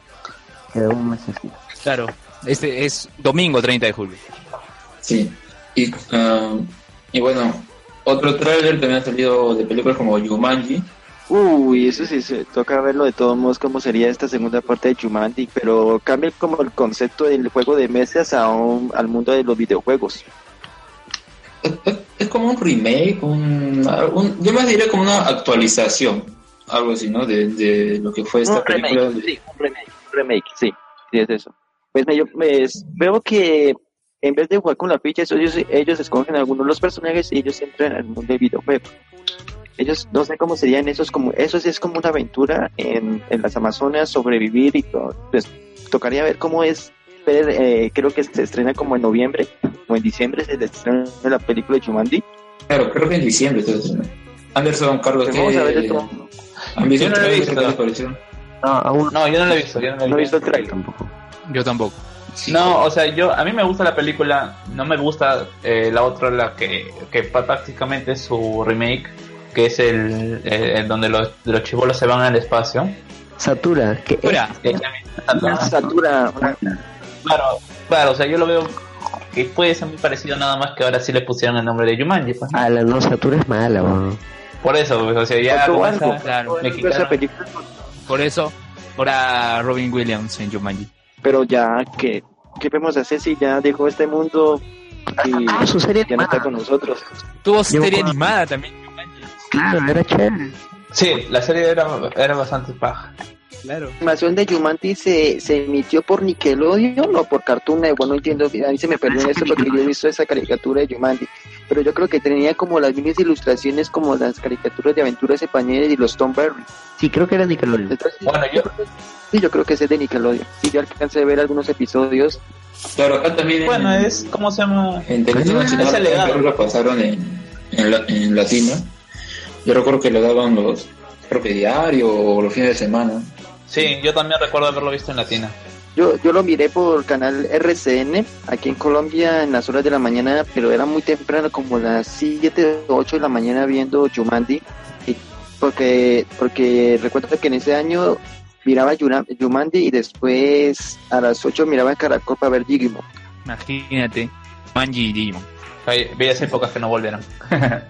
Queda un mesecito. Claro. Este es domingo 30 de julio. Sí. Y, ah, y bueno, otro tráiler también ha salido de películas como Jumanji. Uy, eso sí, se toca verlo de todos modos cómo sería esta segunda parte de Jumanji, pero cambia como el concepto del juego de mesas a un- al mundo de los videojuegos. Es, es- es como un remake, un, un- yo más diría como una actualización, algo así, ¿no? De, de lo que fue esta un película. remake, sí, un remake, un remake, sí, sí es eso. Pues me- yo me- veo que en vez de jugar con la ficha, ellos, ellos escogen algunos de los personajes y ellos entran al mundo del videojuego. Ellos no sé cómo serían esos como eso sí es como una aventura en, en las Amazonas, sobrevivir y todo. Pues tocaría ver cómo es eh, creo que se estrena como en noviembre o en diciembre se estrena la película de Jumanji. Claro, creo que en diciembre. Entonces, ¿no? Anderson, Carlos, Pues ¿qué Yo no lo he visto. No, aún No, yo no lo he visto, yo no lo he No visto. el trailer. tampoco. Yo tampoco. No, o sea, yo a mí me gusta la película, no me gusta eh, la otra, la que, que prácticamente es su remake, que es el, el- el donde los, los chivolos se van al espacio. Satura, que Mira, Eh, Una Satura, una- Claro, claro, o sea, yo lo veo que puede ser muy parecido nada más que ahora sí le pusieron el nombre de Jumanji. Pues, ¿no? a la no Satura es mala, weón. Por eso, pues, o sea, ya algo. esa- claro. esa quitaron- película, Por eso, ahora Robin Williams en Jumanji. pero ya que ¿qué podemos hacer si ya dejó este mundo y Ah, su serie ya no está con nosotros? Tuvo serie me animada también. Jumanji. Claro, era chévere. Sí, la serie era, era bastante paja. Claro. La animación de Jumanji se, se emitió por Nickelodeon o por Cartoon Network, no entiendo, a mí se me perdió en esto porque yo he visto esa caricatura de Jumanji, pero yo creo que tenía como las mismas ilustraciones como las caricaturas de aventuras españolas y los Tom Berry. Sí, creo que era Nickelodeon. Entonces, Bueno, yo, sí, yo creo que ese es de Nickelodeon. Y yo alcancé a ver algunos episodios. Claro, acá también. bueno, en, es, ¿cómo se llama? En televisión nacional. Perú lo pasaron en, en, la- en latino. Yo recuerdo que lo daban los, creo que diario o los fines de semana. Sí, yo también recuerdo haberlo visto en Latina. Yo, yo lo miré por canal RCN aquí en Colombia en las horas de la mañana, pero era muy temprano, como las 7 o 8 de la mañana viendo Jumanji. Y porque, porque recuerdo que en ese año miraba Jumanji y después a las 8 miraba Caracol para ver Digimon. Imagínate. Manji y Digimon. Bellas épocas que no volvieron.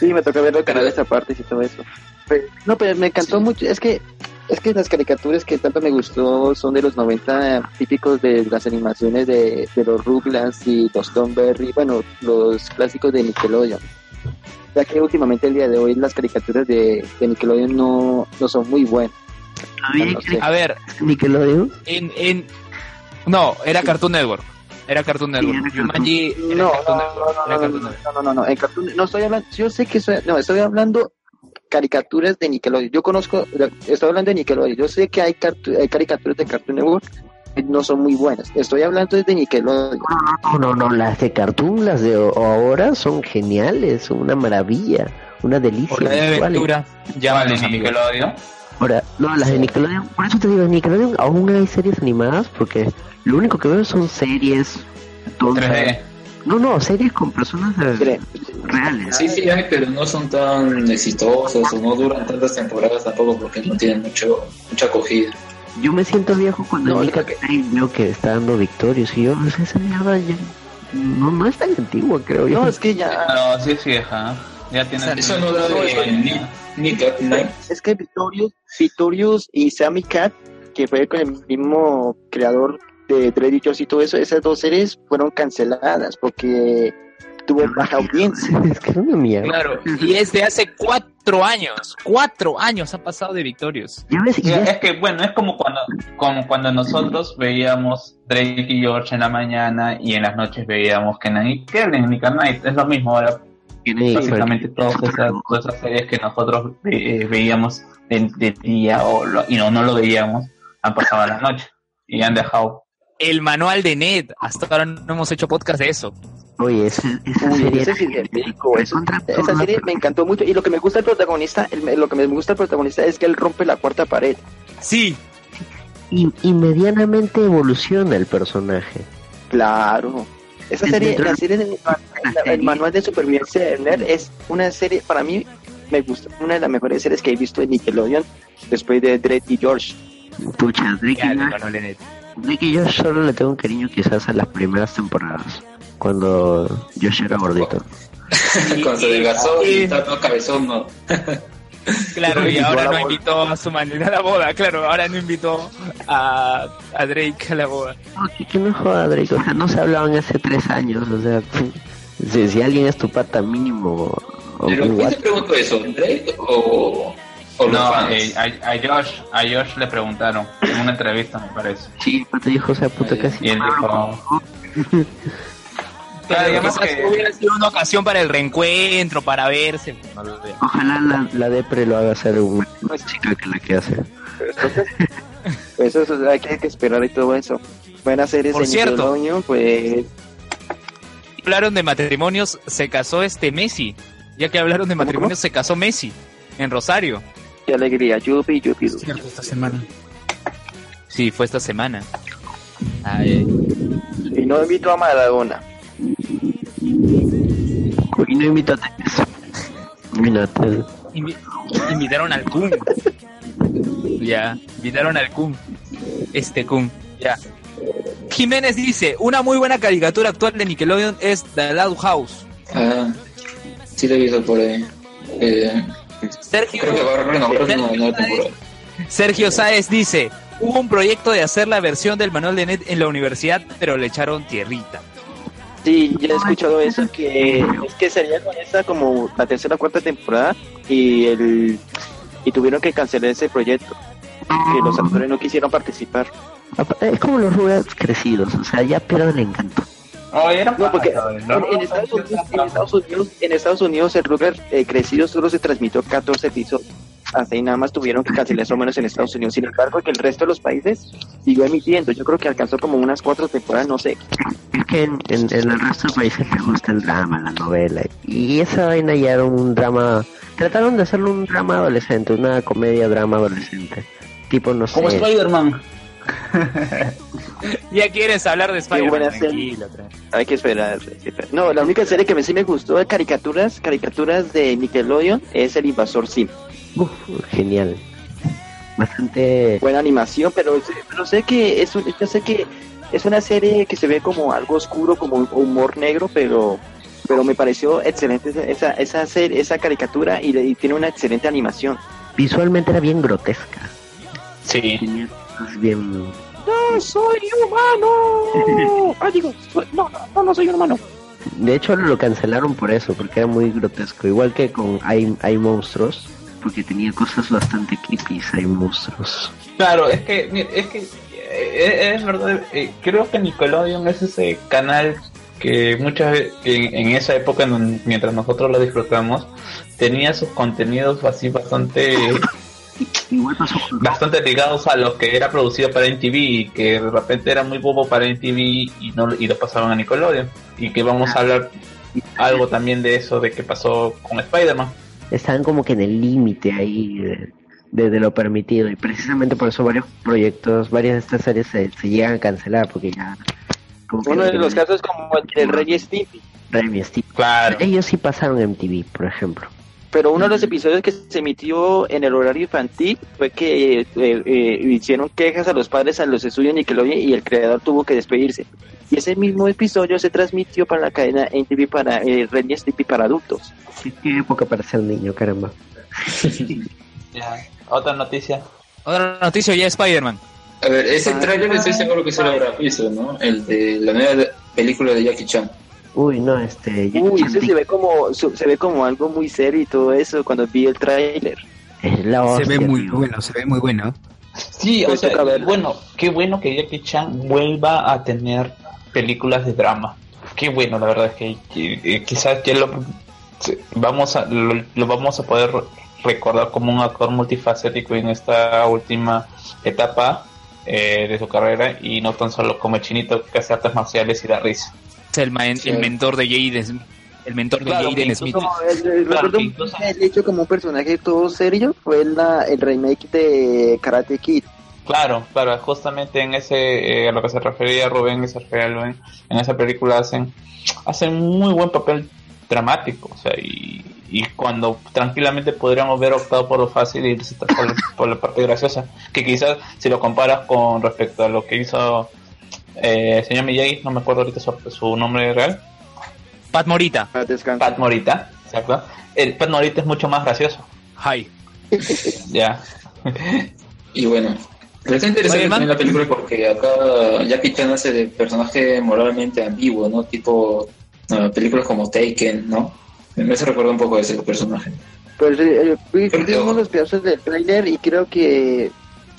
Sí, me toca ver los canales aparte y todo eso. Pero- no, pero me encantó mucho. Es que es que las caricaturas que tanto me gustó son de los 90 típicos de las animaciones de, de los Rugrats y los Tom Berry, bueno, los clásicos de Nickelodeon. Ya que últimamente el día de hoy las caricaturas de, de Nickelodeon no, no son muy buenas. No sé. A ver, Nickelodeon. en, en... No, era Cartoon Network. Era Cartoon Network. era Cartoon. Jumanji era No, Cartoon no, Network. no, Era no, Cartoon no, Network. no, no, no, no, en Cartoon- no estoy hablando, yo sé que soy, no, estoy hablando caricaturas de Nickelodeon. Yo conozco, estoy hablando de Nickelodeon. Yo sé que hay, hay caricaturas de Cartoon Network que no son muy buenas. Estoy hablando de Nickelodeon. No, no, no, las de Cartoon, las de ahora son geniales, son una maravilla, una delicia. Hora de aventura. Vale, Llámanos, amigos. Nickelodeon. Ahora, no, las de Nickelodeon, por eso te digo, en Nickelodeon aún hay series animadas, porque lo único que veo son series donde... 3D. No, no, series con personas Mire, reales. Sí, sí hay, pero no son tan exitosos o no duran tantas temporadas tampoco porque no tienen mucho mucha acogida. Yo me siento viejo cuando No, que- Nickelodeon veo que está dando victorios y yo, o sea, esa mierda ya no, no es tan antigua, creo yo. no, es que ya, No, sí es vieja. ¿eh? Ya tiene. Eso no da de at Night. es que Victorious, Victorious y Sammy Cat, que fue con el mismo creador de Dreddy Jones y todo eso, esas dos series fueron canceladas porque tuvo baja audiencia. es que es una mierda. Claro, y es de hace cuatro años. Cuatro años ha pasado de Victorious. Y ya es que bueno, es como cuando, como cuando nosotros veíamos Drake y George en la mañana y en las noches veíamos Kenan y Kel en Nick at Night. Es lo mismo ahora. Básicamente todas esas, todas esas series que nosotros eh, veíamos de, de día o lo- y no, no lo veíamos han pasado a la noche y han dejado. El manual de Ned. Hasta ahora no hemos hecho podcast de eso. Oye, esa, esa Uy, serie es eso- recontra esa serie me encantó mucho y lo que me gusta del protagonista, el- lo que me gusta del protagonista es que él rompe la cuarta pared. Sí, y, y medianamente evoluciona el personaje. Claro. Esa El serie, la serie de, la- el manual de supervivencia de Nerd es una serie, para mí, me gusta, una de las mejores series que he visto en Nickelodeon después de Dredd y George. Pucha, Drake de Ned. Drake y Josh solo le tengo un cariño quizás a las primeras temporadas, cuando Josh era gordito. Cuando se adelgazó y está todo cabezón, no. Claro, y ahora no invitó a su manera a la boda. Claro, ahora no invitó a, a Drake a la boda. No, que, que no joda Drake, o sea, no se hablaban hace tres años, o sea, si, si alguien es tu pata mínimo, o Pero ¿quién te preguntó eso? ¿Drake o, No, eh, a, a Josh, a Josh le preguntaron en una entrevista me parece sí, pata dijo, o sea, puta, Eh, casi y él dijo, Claro, y además es que- hubiera sido una ocasión para el reencuentro, para verse. No lo veo. Ojalá la, la Depre lo haga ser una chica que la que hace. Pues eso es- hay que, hay que esperar y todo eso. Buena serie Por cierto. pues Hablaron de matrimonios, se casó este Messi. Ya que hablaron de ¿Cómo, matrimonios, se casó Messi en Rosario. Qué alegría, yupi, yupi. yupi. Cierto, esta semana. Sí, fue esta semana. Ay, Y no invito a Maradona. Y no invito a invi- invitaron al Kun. ya, invitaron al Kun. Este Kun, ya. Jiménez dice, una muy buena caricatura actual de Nickelodeon es The Loud House. Ah, sí lo he visto por ahí. Eh, Sergio, creo que va a renombrar una nueva temporada. Sergio Sáez dice, hubo un proyecto de hacer la versión del manual de Net en la universidad, pero le echaron tierrita. Sí, ya he escuchado eso, que es que sería con esta como la tercera o cuarta temporada y el y tuvieron que cancelar ese proyecto, que los actores no quisieron participar. Es como los Rugrats crecidos, o sea, ya pierden el encanto. No, era No, porque en, ¿no? en Estados Unidos, en Estados Unidos, en Estados Unidos el Rugrats eh, crecido solo se transmitió 14 episodios. Hasta ahí nada más tuvieron que cancelar eso menos en Estados Unidos. Sin embargo, que el resto de los países siguió emitiendo. Yo creo que alcanzó como unas cuatro temporadas, no sé. Es que en, en- en el resto de países les gusta el drama, la novela. Y esa vaina ya era un drama. Trataron de hacerlo un drama adolescente, una comedia drama adolescente. Tipo, no sé. Como Spider-Man. Ya quieres hablar de Spider-Man, tranquilo. Hay que esperar. hay que esperar. No, la única serie que me, sí me gustó de caricaturas, caricaturas de Nickelodeon es El Invasor Sim. Uf, genial. Bastante. Buena animación, pero, pero sé que es un- yo sé que es una serie que se ve como algo oscuro, como un humor negro, pero pero me pareció excelente esa esa serie- esa caricatura y, y tiene una excelente animación. Visualmente era bien grotesca. Sí. Tenía cosas bien. ¡No soy humano! ah, digo, soy- no, no, no, soy humano. De hecho, lo cancelaron por eso, porque era muy grotesco. Igual que con Hay, hay monstruos, porque tenía cosas bastante creepy. Hay monstruos. Claro, es que, es que eh, es verdad, eh, creo que Nickelodeon es ese canal que muchas veces, en, en esa época, mientras nosotros lo disfrutamos, tenía sus contenidos así bastante Igual pasó con bastante ligados a lo que era producido para MTV y que de repente era muy bobo para MTV y no y lo pasaban a Nickelodeon y que vamos a hablar algo también de eso de que pasó con Spider-Man. estaban como que en el límite ahí de, de- de lo permitido y precisamente por eso varios proyectos, varias de estas series se, se llegan a cancelar porque ya como Uno de los casos como el del Rey Stimpy. Remy Stimpy. Claro. Ellos sí pasaron MTV, por ejemplo. Pero uno de los episodios que se emitió en el horario infantil fue que eh, eh, hicieron quejas a los padres a los estudios Nickelodeon y el creador tuvo que despedirse. Y ese mismo episodio se transmitió para la cadena NTV para eh, Ren y Stimpy para adultos. Sí, qué época para ser niño, caramba. Ya. Otra noticia. Otra noticia ya Spider-Man. A ver, ese tráiler estoy seguro que se lo habrá visto, ¿no? El de la nueva de- película de Jackie Chan. Uy, no, este... Uy, Chanti- se ve como se ve como algo muy serio y todo eso cuando vi el tráiler. es la Se ve muy tío. bueno, se ve muy bueno. Sí, o sea, bueno, qué bueno que Jackie Chan vuelva a tener películas de drama. Qué bueno, la verdad es que, que- eh, quizás ya lo vamos a lo, lo vamos a poder recordar como un actor multifacético en esta última etapa eh, de su carrera y no tan solo como el chinito que hace artes marciales y da risa. Es el, ma- el mentor de Jaden Smith. El mentor de Claro, Jaden que Smith. El- Claro, el hecho como un personaje todo serio fue la, el remake de Karate Kid. Claro, claro, justamente en ese, eh, a lo que se refería Rubén y se refería Rubén, en esa película hacen, hacen un muy buen papel dramático, o sea, y, y cuando tranquilamente podríamos ver optado por lo fácil y por la parte graciosa, que quizás si lo comparas con respecto a lo que hizo eh, señor Miyagi, no me acuerdo ahorita su, su nombre real, Pat Morita. Pat Morita, ¿exacto? El Pat Morita es mucho más gracioso, Hi. ya. Y bueno, está interesante Oye, también la película porque acá Jackie Chan hace de personaje moralmente ambiguo, ¿no? Tipo no, películas como Taken, ¿no? Me hace recordar un poco de ese personaje. Pues eh, vi- Pero- vimos los pedazos del trailer y creo que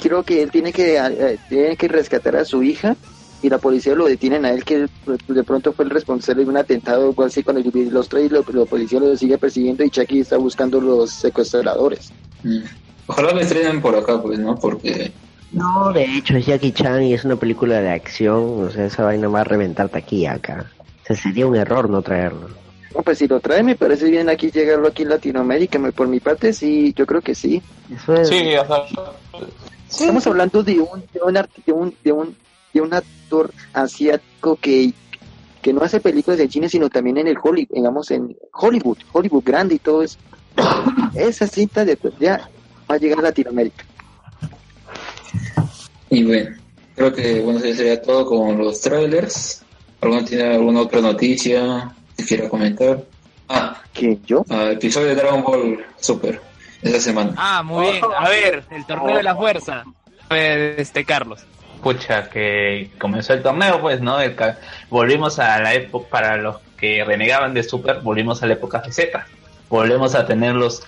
creo que él tiene que eh, tiene que rescatar a su hija y la policía lo detienen a él que de pronto fue el responsable de un atentado o algo así con el, los tres y lo- la policía lo sigue persiguiendo y Chucky está buscando los secuestradores. Mm. Ojalá lo estrenen por acá, pues, ¿no? Porque No, de hecho es Jackie Chan y es una película de acción, o sea, esa vaina va a reventar taquilla acá. O sea, sería un error no traerlo. No, pues si lo trae me parece bien aquí llegarlo aquí en Latinoamérica, me- por mi parte sí, yo creo que sí. Eso es, Sí, o sea, Estamos hablando de un de un, de un de un de un actor asiático que que no hace películas de cine sino también en el Hollywood, digamos en Hollywood, Hollywood grande y todo eso. Esa cinta de ya va a llegar a Latinoamérica. Y bueno, creo que bueno, eso sería todo con los trailers. ¿Alguno tiene alguna otra noticia que quiera comentar? Ah, ¿Que yo? ah, episodio de Dragon Ball Super esta semana. Ah, muy bien. A ver, el torneo de la fuerza. Este, Carlos. Pucha, que comenzó el torneo, pues, ¿no? El volvimos a la época, para los que renegaban de Super, volvimos a la época de Z. Volvemos a tener los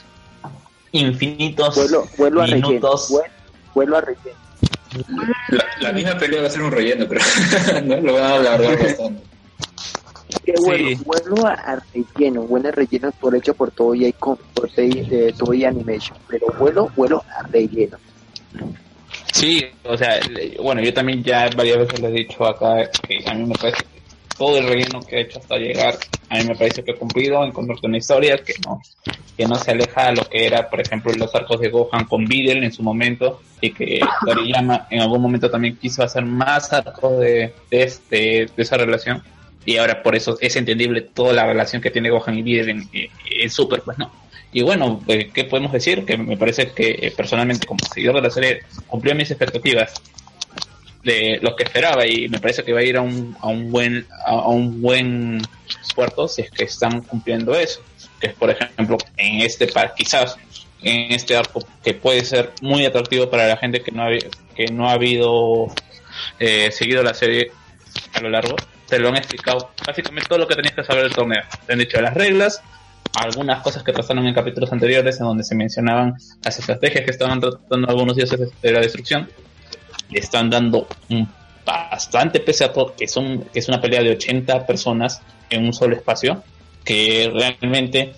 infinitos Vuelo, vuelo a relleno. minutos. Vuelo, vuelo a relleno. La, la misma pelea va a ser un relleno, pero no lo van a alargar bastante. Que vuelo, Sí. vuelo a, a relleno, vuelo a relleno por hecho por Toei, con- por eh, Toei Animation, pero vuelo, vuelo a relleno. Sí, o sea, bueno, yo también ya varias veces le he dicho acá que a mí me parece que todo el relleno que ha hecho hasta llegar, a mí me parece que ha cumplido, encontrarte una historia que no, que no se aleja a lo que era, por ejemplo, los arcos de Gohan con Videl en su momento, y que Toriyama en algún momento también quiso hacer más arcos de, este, de esa relación, y ahora por eso es entendible toda la relación que tiene Gohan y Videl en, en Super, pues no. Y bueno, eh, ¿qué podemos decir? Que me parece que eh, personalmente como seguidor de la serie cumplió mis expectativas de lo que esperaba y me parece que va a ir a un, a un buen a, un buen puerto si es que están cumpliendo eso que es por ejemplo en este par quizás en este arco que puede ser muy atractivo para la gente que no ha, que no ha habido eh, seguido la serie a lo largo te lo han explicado básicamente todo lo que tenías que saber del torneo te han dicho las reglas algunas cosas que pasaron en capítulos anteriores en donde se mencionaban las estrategias que estaban tratando algunos dioses de la destrucción. Le están dando un bastante todo que son que es una pelea de 80 personas en un solo espacio que realmente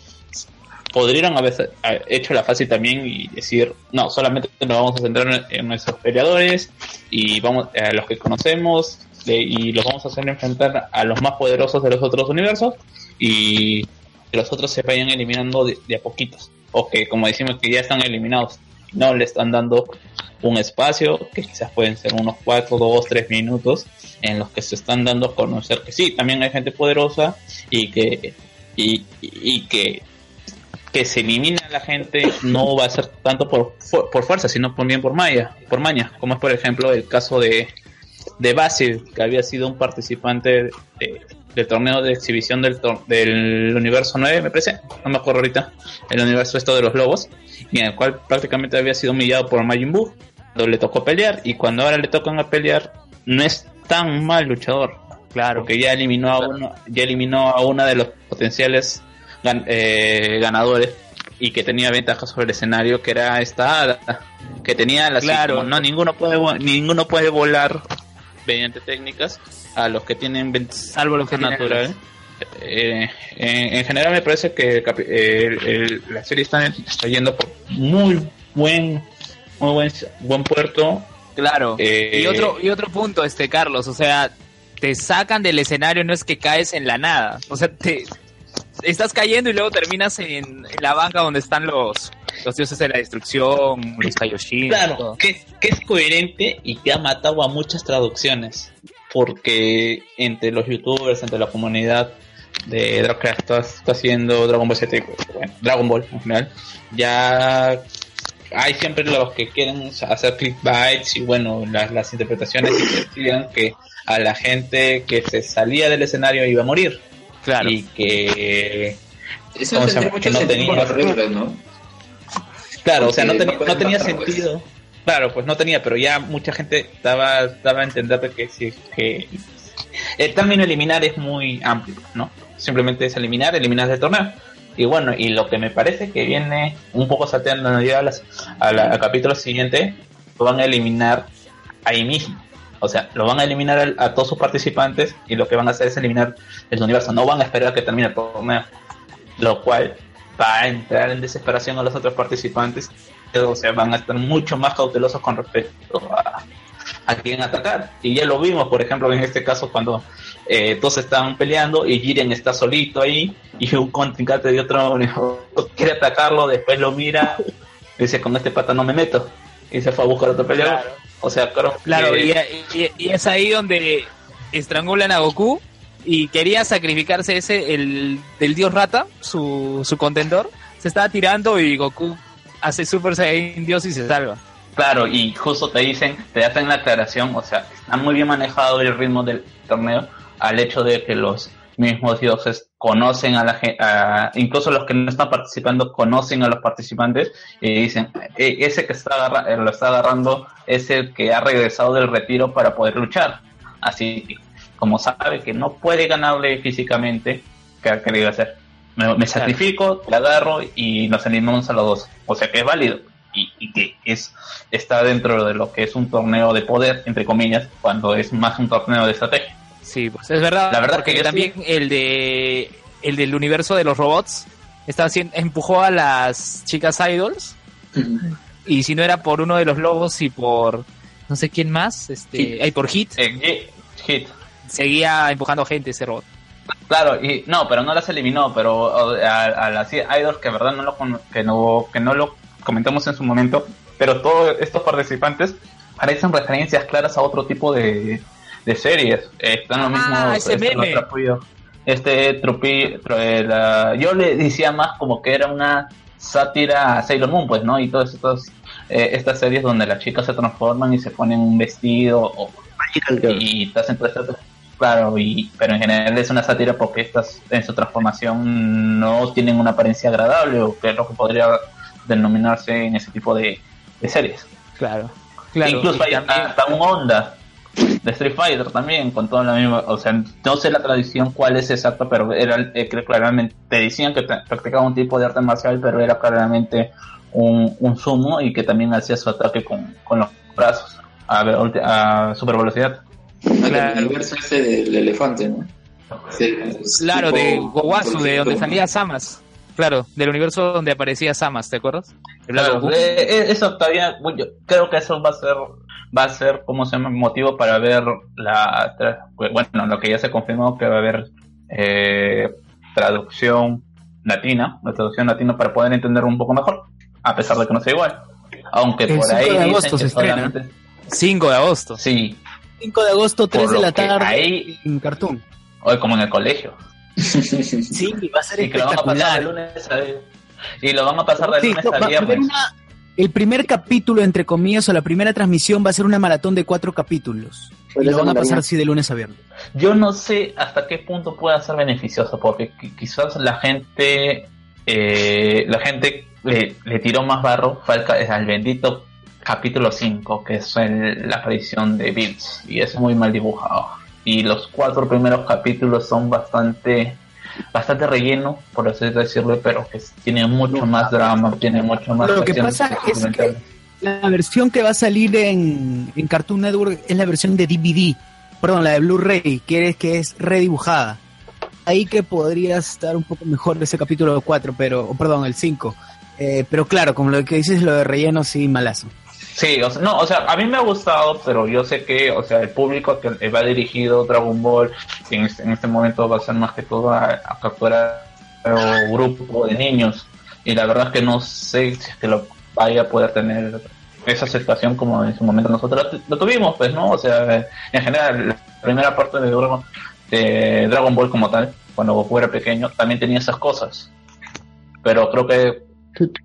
podrían haber hecho la fácil también y decir no solamente nos vamos a centrar en, nuestros peleadores y vamos a los que conocemos y los vamos a hacer enfrentar a los más poderosos de los otros universos y los otros se vayan eliminando de, a poquitos o que como decimos que ya están eliminados no le están dando un espacio que quizás pueden ser unos 4, 2, 3 minutos en los que se están dando a conocer que sí, también hay gente poderosa y que y, que que se elimina a la gente no va a ser tanto por, por fuerza, sino bien por maña, por maña, como es por ejemplo el caso de de Basil, que había sido un participante de- del torneo de exhibición del, tor- del universo 9, me parece, no me acuerdo ahorita, el universo esto de los lobos, y en el cual prácticamente había sido humillado por Majin Buu, cuando le tocó pelear, y cuando ahora le tocan a pelear, no es tan mal luchador, claro, porque ya eliminó a uno, ya eliminó a una de los potenciales gan- eh, ganadores y que tenía ventaja sobre el escenario que era esta hada que tenía la Claro. no ninguno puede ninguno puede volar mediante técnicas a los que tienen Salvo los que natural Eh, en, en general me parece que el el- el- la serie está, está yendo por muy buen muy buen buen puerto Claro. Eh, y otro y otro punto, este Carlos, o sea, te sacan del escenario, no es que caes en la nada. O sea, te estás cayendo y luego terminas en, en la banca donde están los los dioses de la destrucción, los Kaioshin. Claro, que, que es coherente y que ha matado a muchas traducciones. Porque entre los youtubers, entre la comunidad de Dragon que está, está haciendo Dragon Ball Z, bueno, Dragon Ball en general, ya hay siempre los que quieren hacer clickbaits y bueno, las, las interpretaciones y que decían que a la gente que se salía del escenario iba a morir. Claro. Y que no tenía- las reglas, ¿no? Claro, o sea, no, tenía- no tenía matar, pues. sentido. Claro, pues no tenía, pero ya mucha gente estaba, estaba a entender de que sí, que el término eliminar es muy amplio, ¿no? Simplemente es eliminar, eliminar del torneo. Y bueno, y lo que me parece que viene un poco salteando ya a las- a la- al capítulo siguiente, lo van a eliminar ahí mismo. O sea, lo van a eliminar a, todos sus participantes y lo que van a hacer es eliminar el universo. No van a esperar a que termine el torneo. Lo cual va a entrar en desesperación a los otros participantes. O sea, van a estar mucho más cautelosos con respecto a, a quién atacar. Y ya lo vimos, por ejemplo, en este caso cuando eh, todos estaban peleando y Jiren está solito ahí y un contrincante de otro quiere atacarlo, después lo mira, dice con este pata no me meto y se fue a buscar otro peleador. O sea, creo Claro, que- y, y- y es ahí donde estrangulan a Goku y quería sacrificarse ese, el del dios rata, su, su contendor. Se estaba tirando y Goku hace Super Saiyan Dios y se salva. Claro, y justo te dicen, te hacen la aclaración, o sea, está muy bien manejado el ritmo del torneo al hecho de que los mismos dioses conocen a la gente, incluso los que no están participando conocen a los participantes y dicen, "E- ese que está agarra- eh, lo está agarrando es el que ha regresado del retiro para poder luchar. Así que, como sabe que no puede ganarle físicamente, ¿qué ha querido hacer? Me, me sacrifico, te agarro y nos eliminamos a los dos. O sea que es válido y, y que es está dentro de lo que es un torneo de poder, entre comillas, cuando es más un torneo de estrategia. Sí, pues es verdad. La verdad porque que también el de el del universo de los robots estaba haciendo, empujó a las chicas idols y si no era por uno de los lobos y por no sé quién más, este, Hit. ay, por Hit, Eh, hit. seguía empujando gente ese robot. Claro, y no, pero no las eliminó, pero a, a las idols que verdad no lo que no que no lo comentamos en su momento, pero todos estos participantes parecen referencias claras a otro tipo de, de series. Están Ah, ese los meme. trapillos. Este trupi, eh, la- yo le decía más como que era una sátira a Sailor Moon, pues, ¿no? Y todas estas eh, estas series donde las chicas se transforman y se ponen un vestido o y te hacen todo esto. Claro, y, pero en general es una sátira porque estas en su transformación no tienen una apariencia agradable o que es lo que podría denominarse en ese tipo de, de series. Claro. Claro. Incluso hay también- hasta un Honda de Street Fighter también con toda la misma, o sea, no sé la tradición cuál es exacta, pero era eh, que claramente te decían que pra- practicaba un tipo de arte marcial, pero era claramente un, un sumo y que también hacía su ataque con, con los brazos a, ver- a super velocidad. Claro. El universo ese del elefante, ¿no? Sí, Claro, tipo- de Gowasu, de donde salía Samas. Claro, del universo donde aparecía Samas, ¿te acuerdas? Claro, eh, eh, eso todavía, bueno, yo creo que eso va a ser, va a ser, como se llama, motivo para ver la, tra- bueno, lo que ya se confirmó que va a haber eh, traducción latina, la traducción latina para poder entender un poco mejor, a pesar de que no sea igual. Aunque El por 5 ahí de agosto se estrena. solamente- 5 de agosto. sí, 5 de agosto, 3 Por de la tarde ahí- en Cartoon. hoy como en el colegio. Sí, va a ser Y que lo van a pasar de espectacular. lunes a, y lo van a pasar de Sí, lunes no, a viernes. El primer capítulo, entre comillas, o la primera transmisión va a ser una maratón de cuatro capítulos. Pues y lo van a pasar así de lunes a viernes. Yo no sé hasta qué punto pueda ser beneficioso, porque qui- quizás la gente, eh, la gente le, le tiró más barro fue al, bendito capítulo 5, que es el- la aparición de Bills, y es muy mal dibujado. Y los cuatro primeros capítulos son bastante, bastante relleno, por así decirlo, pero que tiene mucho más drama, tiene mucho más Lo que pasa es que la versión que va a salir en, en Cartoon Network es la versión de DVD, perdón, la de Blu-ray, que es, que es redibujada. Ahí que podría estar un poco mejor ese capítulo 4, pero, perdón, el 5. Eh, pero claro, como lo que dices, lo de relleno, sí, malazo. Sí, no, o sea, a mí me ha gustado, pero yo sé que, o sea, el público que va dirigido Dragon Ball en este, en este momento va a ser más que todo a, a capturar un grupo de niños. Y la verdad es que no sé si es que lo vaya a poder tener esa aceptación como en su momento nosotros lo, lo tuvimos, pues, ¿no? O sea, en general, la primera parte de Dragon, de Dragon Ball como tal, cuando Goku era pequeño, también tenía esas cosas. Pero creo que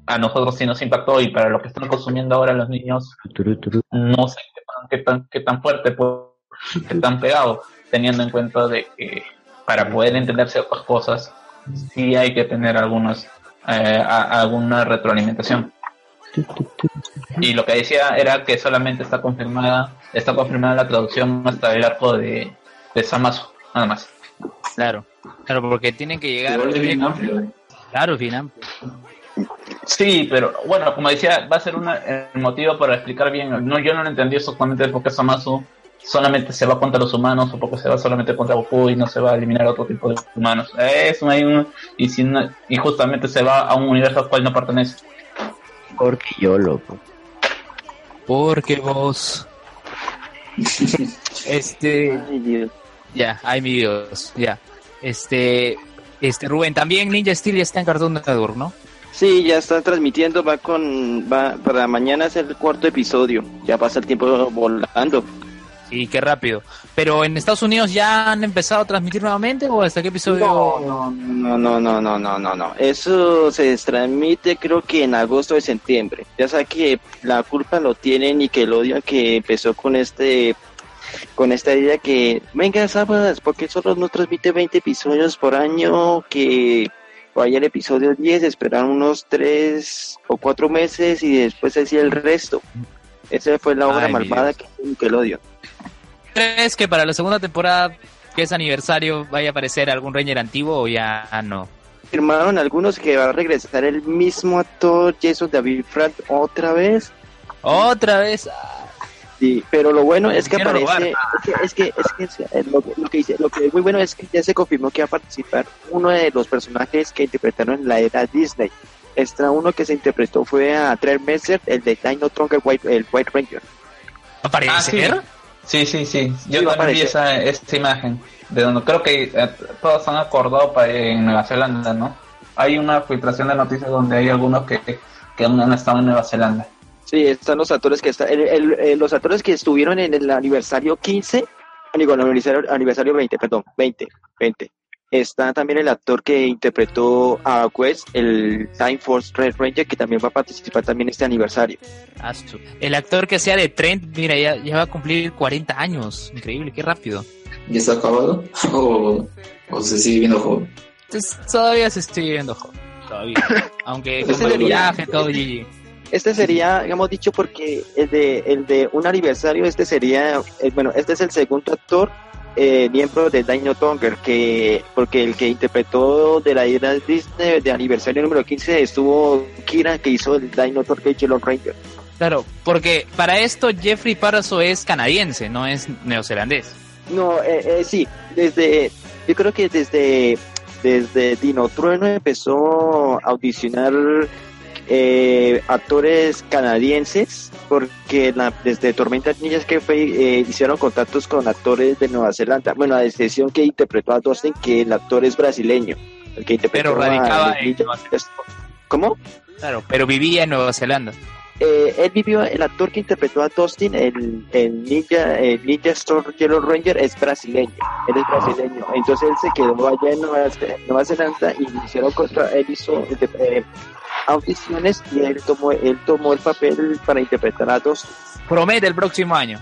a nosotros sí nos impactó y para lo que están consumiendo ahora los niños, no sé qué tan, qué tan, qué tan fuerte, pues, qué tan pegado, teniendo en cuenta de que para poder entender ciertas cosas, sí hay que tener algunas, eh, a- alguna retroalimentación. Y lo que decía era que solamente está confirmada, está confirmada la traducción hasta el arco de, de Samasu, nada más. Claro. Claro, porque tienen que llegar. Igual es bien amplio. ¿eh? Claro, es bien amplio. Sí, pero bueno, como decía, va a ser una, el motivo para explicar bien. No, yo no lo entendí exactamente por qué Samasu solamente se va contra los humanos o porque se va solamente contra Goku y no se va a eliminar a otro tipo de humanos. Eso hay un, y, si no- y justamente se va a un universo al cual no pertenece. Porque yo, loco. Porque vos. este. Ay, Dios. Ya, ay mi Dios, ya. Este. Este, Rubén, también Ninja Steel ya está en Cartoon Network, ¿no? Sí, ya está transmitiendo, va con, va, para mañana es el cuarto episodio, ya pasa el tiempo volando. Sí, qué rápido. Pero en Estados Unidos ya han empezado a transmitir nuevamente o hasta qué episodio? No, no, no, no, no, no, no, no. Eso se transmite creo que en agosto de septiembre. Ya sabes que la culpa lo tiene Nickelodeon que empezó con este con esta idea que venga sábados porque solo nos transmite 20 episodios por año que vaya el episodio 10 esperar unos 3 o 4 meses y después hacía el resto esa fue la obra Ay, malvada Dios. que hizo Nickelodeon ¿Crees que para la segunda temporada, que es aniversario, vaya a aparecer algún Ranger antiguo o ya no? firmaron algunos que va a regresar el mismo actor Jason David Frank otra vez Otra vez. Sí, pero lo bueno es que aparece, es que, es que, es que es- lo, lo que dice, lo que es muy bueno es que ya se confirmó que va a participar uno de los personajes que interpretaron en la era Disney. Extra uno que se interpretó fue a Trey Messer, el de Dino Trunker White, el White Ranger. ¿Va a aparecer? Ah, Sí, sí, sí. Yo Sí, también vi esa, esta imagen. De donde creo que eh, todos han acordado para en Nueva Zelanda, ¿no? Hay una filtración de noticias donde hay algunos que, que aún han estado en Nueva Zelanda. Sí, están los actores que están, el- el- eh, los actores que estuvieron en el aniversario 15, digo, el aniversario, aniversario 20, perdón, 20, 20. Está también el actor que interpretó a Quest, el Time Force Red Ranger, que también va a participar también en este aniversario. El actor que sea de Trent, mira, ya, ya va a cumplir 40 años. Increíble, qué rápido. ¿Ya está acabado? ¿O, o se sigue viendo joven? Entonces, todavía se estoy viendo joven. Todavía. Aunque con el viaje, todo GG. Este sería, digamos dicho, porque el de, el de un aniversario, este sería, eh, bueno, este es el segundo actor eh, miembro de Dino Tonger, que, porque el que interpretó de la Disney de aniversario número 15 estuvo Kira, que hizo el Dino Tonger Yellow Ranger. Claro, porque para esto Jeffrey Paraso es canadiense, no es neozelandés. No, eh, eh, sí, desde, yo creo que desde, desde Dino Trueno empezó a audicionar eh, actores canadienses, porque la- desde Tormentas Ninjas que fue, eh, hicieron contactos con actores de Nueva Zelanda, bueno, a excepción que interpretó a Dustin, que el actor es brasileño, el que interpretó Pero radicaba en. Nueva ¿Cómo? Claro, pero vivía en Nueva Zelanda. Eh, él vivió, el actor que interpretó a Dustin, el, el ninja, el ninja Storm Yellow Ranger es brasileño, él es brasileño, entonces él se quedó allá en Nueva, Nueva Zelanda y hicieron contra, él hizo eh, audiciones y él tomó, él tomó el papel para interpretar a Dustin. Promete el próximo año.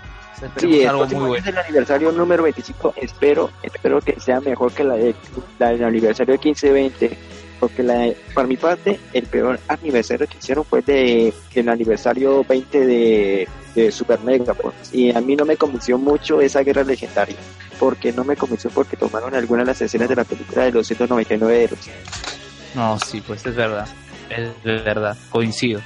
Sí, el algo próximo muy bueno. es el aniversario número 25, espero, espero que sea mejor que la, de- la del aniversario 15-20, porque la, para mi parte, el peor aniversario que hicieron fue de, el aniversario 20 de, de Super Mega, pues, y a mí no me convenció mucho esa guerra legendaria, porque no me convenció porque tomaron algunas de las escenas de la película de los 199 héroes. No, sí, pues es verdad. Es verdad, coincido.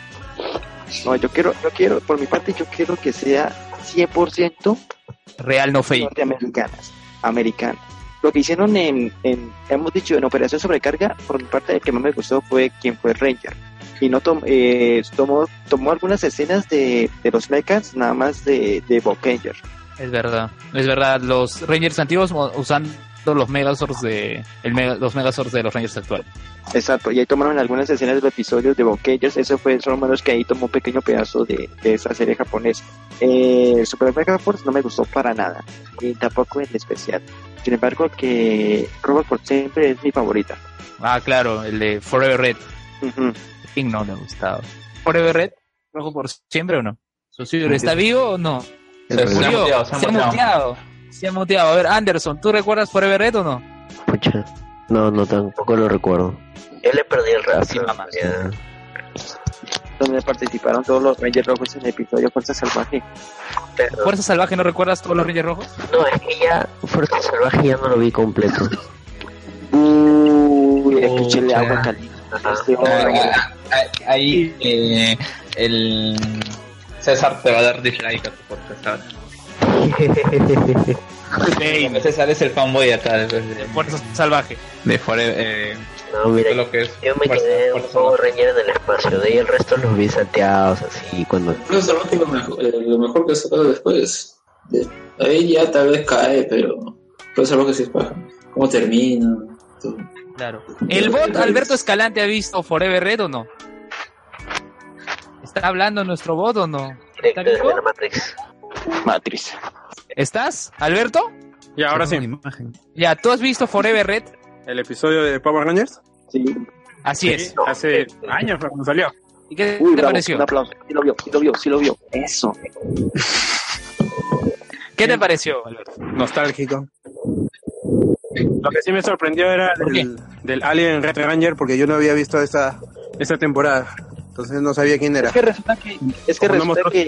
No, yo quiero, yo quiero, por mi parte, yo quiero que sea 100% Real no fake. norteamericanas, americanas. Lo que hicieron en, en, hemos dicho, en Operación Sobrecarga, por mi parte, el que más me gustó fue quien fue Ranger. Y no tom- eh, tomó, tomó algunas escenas de, de los mechas, nada más de, de Bokanger. Es verdad. Es verdad, los Rangers antiguos usando los Megazords de el mega- los Megazords de los Rangers actuales. Exacto, y ahí tomaron algunas escenas de los episodios de Bonkagers, eso fue son menos que ahí tomó un pequeño pedazo de, de esa serie japonesa. Eh, Super Mega Force no me gustó para nada, y tampoco en especial. Sin embargo, que Robot por siempre es mi favorita. Ah, claro, el de Forever Red. ¿Quién no le ha gustado? ¿Forever Red? ¿Rojo por siempre o no? ¿está vivo o no? Se, Murió. Se ha muteado. Se ha muteado. A ver, Anderson, ¿tú recuerdas Forever Red o no? Pucha. No, no, tampoco lo recuerdo. Yo le perdí el mamá. ya. donde participaron todos los Rangers Rojos en el episodio Fuerza Salvaje. Pero- ¿Fuerza Salvaje no recuerdas todos los Rangers Rojos? no, es que ya Fuerza Salvaje ya no lo vi completo. Uy, Pucha. agua caliente. Ahí eh, el César te va a dar dislike a tu podcast ahora. César es el fanboy acá de, de, de Fuerza Salvaje. de Forever, eh, No, mira, lo que es yo me Fuerza- quedé un poco reñido en el espacio, de ahí el resto los vi salteados así cuando... Fuerza Salvaje lo mejor, eh, lo mejor que ha sacado después. De- ahí ya tal vez cae, pero Fuerza Salvaje sí es paja. ¿Cómo termina? Todo. Claro. ¿El bot Alberto Escalante ha visto Forever Red o no? ¿Está hablando nuestro bot o no? ¿Está vivo? Matrix. Matriz. ¿Estás, Alberto? Y ahora sí, imagen. Ya, ¿tú has visto Forever Red? el episodio de Power Rangers. Sí. Así Sí, es. hace años fue cuando salió. ¿Y qué Uy, te bravo, pareció? Un aplauso. Sí lo vio, sí lo vio, sí lo vio. Eso. ¿Qué te pareció, Alberto? Nostálgico. Lo que sí me sorprendió era ¿Por del, del Alien Red Ranger porque yo no había visto esta, esta temporada. Entonces no sabía quién era. Es que resulta que, es que, resulta que,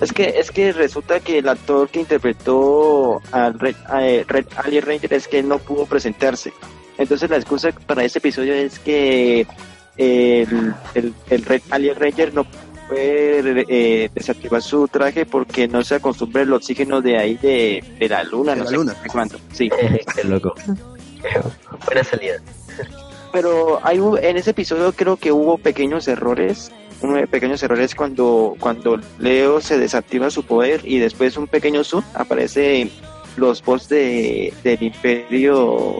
es que es que resulta que el actor que interpretó al Red, a Red Alien Ranger es que él no pudo presentarse. Entonces la excusa para ese episodio es que el, el, el Red Alien Ranger no puede eh, desactivar su traje porque no se acostumbra el oxígeno de ahí de, de la luna, De no la sé luna. cuánto. Sí. Qué loco. Buena salida. Pero hay en ese episodio creo que hubo pequeños errores un- pequeños errores cuando cuando Leo se desactiva su poder y después un pequeño zoom aparece los bots de, del imperio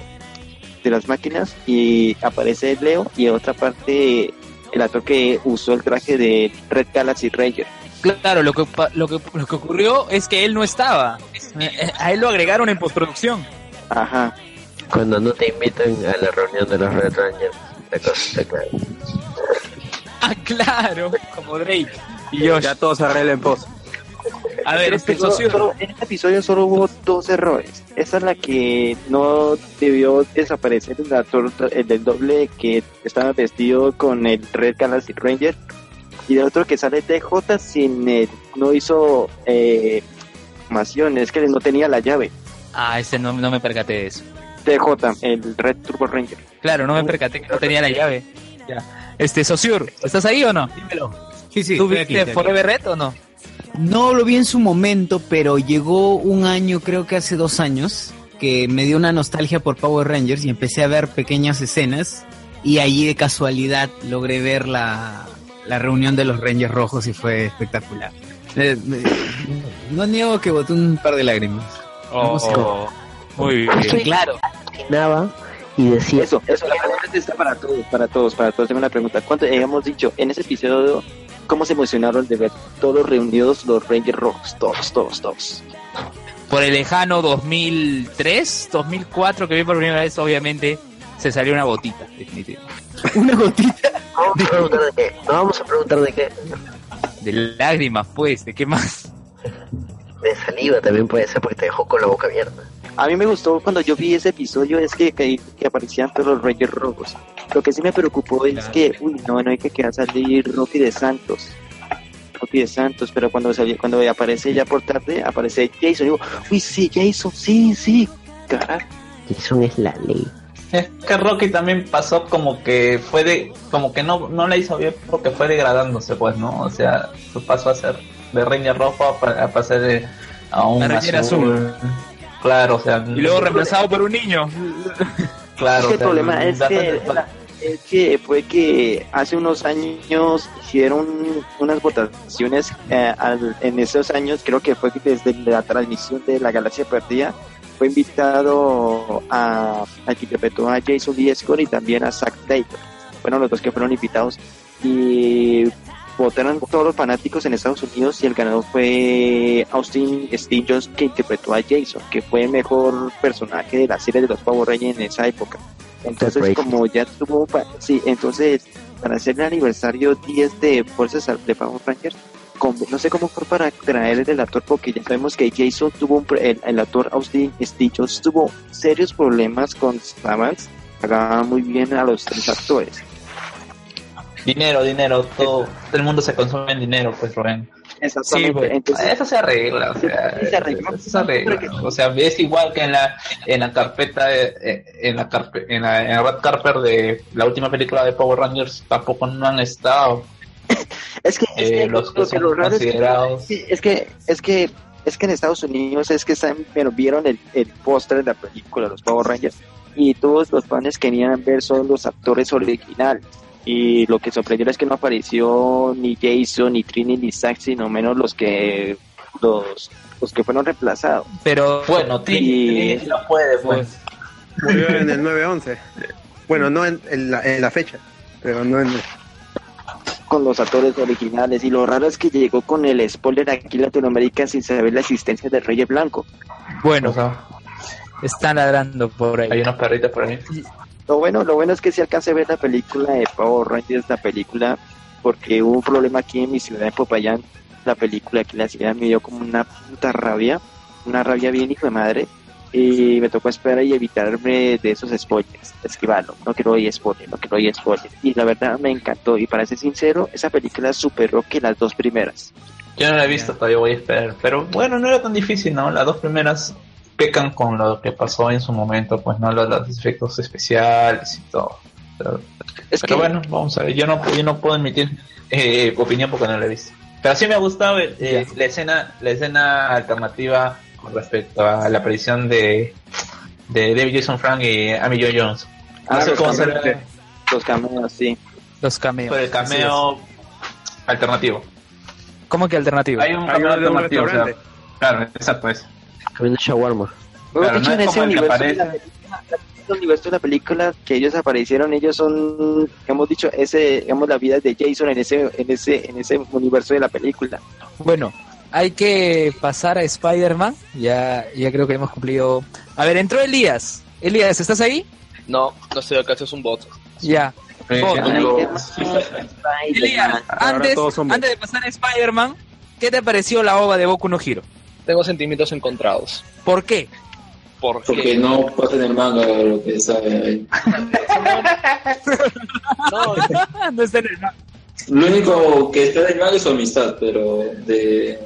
de las máquinas y aparece Leo y en otra parte el actor que usó el traje de Red Galaxy Ranger Claro, lo que, lo que, lo que ocurrió es que él no estaba. Eh, A él lo agregaron en postproducción. ajá Cuando no te invitan a la reunión de los Red Rangers, la cosa está clara. Ah, claro, como Drake. Y Josh. ya todos se arreglan en pos. A ver, este solo- socio. solo- en este episodio solo hubo dos errores. Esa es la que no debió desaparecer el actor, el del doble que estaba vestido con el Red Galaxy Ranger. Y el otro que sale TJ sin eh, no hizo eh, información, es que no tenía la llave. Ah, ese no, no me percaté de eso. TJ, el Red Turbo Ranger. Claro, no me percaté que no tenía la llave. Ya. Este, Sociur, ¿estás ahí o no? Dímelo. Sí, sí. ¿Tú viste aquí. Forever Red o no? No lo vi en su momento, pero llegó un año, creo que hace dos años, que me dio una nostalgia por Power Rangers y empecé a ver pequeñas escenas y allí de casualidad logré ver la, la reunión de los Rangers rojos y fue espectacular. Eh, me- no niego que boté un par de lágrimas. Oh, muy bien. Sí. Claro. Nava y decía... Eso, eso, la pregunta está para todos, para todos, para todos. Tengo una pregunta. ¿Cuánto hemos dicho en ese episodio? ¿Cómo se emocionaron de ver todos reunidos los Rangers rojos? Todos, todos, todos. Por el lejano 2003, 2004 que vi por primera vez, obviamente, se salió una botita, definitivamente. Una gotita. Vamos a preguntar de qué. No vamos a preguntar de qué. De lágrimas, pues, ¿de qué más? De saliva también puede ser porque te dejó con la boca abierta. A mí me gustó cuando yo vi ese episodio es que, que, que aparecían todos los Rangers rojos. Lo que sí me preocupó es Claro. que, uy, no, no hay que quedar salir Rocky de Santos. Rocky de Santos, pero cuando salió, cuando aparece ya por tarde, aparece Jason. Digo, uy, sí, Jason, sí, sí, carajo. Jason es la ley. Es que Rocky también pasó como que fue de, como que no, no la hizo bien porque fue degradándose, pues, ¿no? O sea, su paso a ser de Ranger rojo a, pa- a pasar de, a un A Ranger azul. Claro, o sea, Y luego reemplazado por un niño. claro, es que o sea, el problema es que, es que fue que hace unos años hicieron unas votaciones eh, al- en esos años, creo que fue desde la transmisión de La Galaxia Perdida, fue invitado a, a que interpretó a Jason Lee Scott y también a Zack Taylor. Fueron los dos que fueron invitados y votaron todos los fanáticos en Estados Unidos y el ganador fue Austin Steve Jones que interpretó a Jason, que fue el mejor personaje de la serie de los Power Rangers en esa época. Entonces, como ya tuvo, sí, entonces, para hacer el aniversario 10 de Fuerzas de Power Rangers, con- no sé cómo fue para traer el actor, porque ya sabemos que Jason tuvo un, el, el actor Austin Stitchos tuvo serios problemas con Savans, pagaba muy bien a los tres actores. Dinero, dinero, todo, todo el mundo se consume en dinero, pues, Rubén. Exactamente. Sí, pues. entonces, Eso se arregla, o sea, se arregla. eso se arregla. O sea, es igual que en la en la carpeta de- eh, en la carpe- en la, en red carpet de la última película de Power Rangers tampoco no han estado es que, es eh, que los que lo son lo raro es que- considerados es que, es que es que en Estados Unidos es que están, pero vieron el, el póster de la película, los Power Rangers, y todos los fans querían ver son los actores originales. Y lo que sorprendió es que no apareció ni Jason, ni Trini, ni Zack, sino menos los que los, los que fueron reemplazados. Pero Bueno, Y- Trini no puede, pues. Murió en el 9-11. Bueno, no en, en la, en la fecha, pero no en... con los actores originales y lo raro es que llegó con el spoiler aquí en Latinoamérica sin saber la existencia del Rey Blanco. bueno, O sea, están ladrando por ahí. hay unos perritos por ahí. Lo bueno, lo bueno es que si alcancé a ver la película de Power Rangers, la película, porque hubo un problema aquí en mi ciudad, en Popayán, la película que la ciudad me dio como una puta rabia, una rabia bien hijo de madre, y me tocó esperar y evitarme de esos spoilers, esquivarlo, no quiero oír spoilers, no quiero oír spoilers, y la verdad me encantó, y para ser sincero, esa película superó que las dos primeras. Yo no la he visto, todavía voy a esperar. Pero bueno, no era tan difícil, ¿no? Las dos primeras pecan con lo que pasó en su momento, pues no los, los efectos especiales y todo. Pero, Es pero que, bueno, vamos a ver. Yo no, yo no puedo emitir eh, opinión porque no la he visto. Pero sí me ha gustado eh, la escena, la escena alternativa con respecto a la aparición de de David Jason Frank y Amy Jo Jones. No Ah, sé los cómo cameos. será los cameos, sí. Los cameos. el cameo alternativo. ¿Cómo que alternativo? Hay un Hay cameo alternativo, o sea, restaurante. claro, exacto, es. Comiendo shawarma. Claro, de hecho, no en es ese universo de la película, en ese universo de la película que ellos aparecieron, ellos son, hemos dicho, ese, digamos, la vida de Jason en ese, en ese, en ese universo de la película. Bueno, hay que pasar a Spider-Man. Ya, ya creo que hemos cumplido. A ver, entró Elías. Elías, ¿estás ahí? No, no estoy acá, es un bot. Ya. Eh, qué Elías, antes, antes de pasar a Spider-Man, ¿qué te pareció la ova de Boku no Hero? Tengo sentimientos encontrados. ¿Por qué? Porque, Porque no pasa en el manga lo que sabe ahí. no, no está en el manga. Lo único que está en el manga es su amistad, pero de...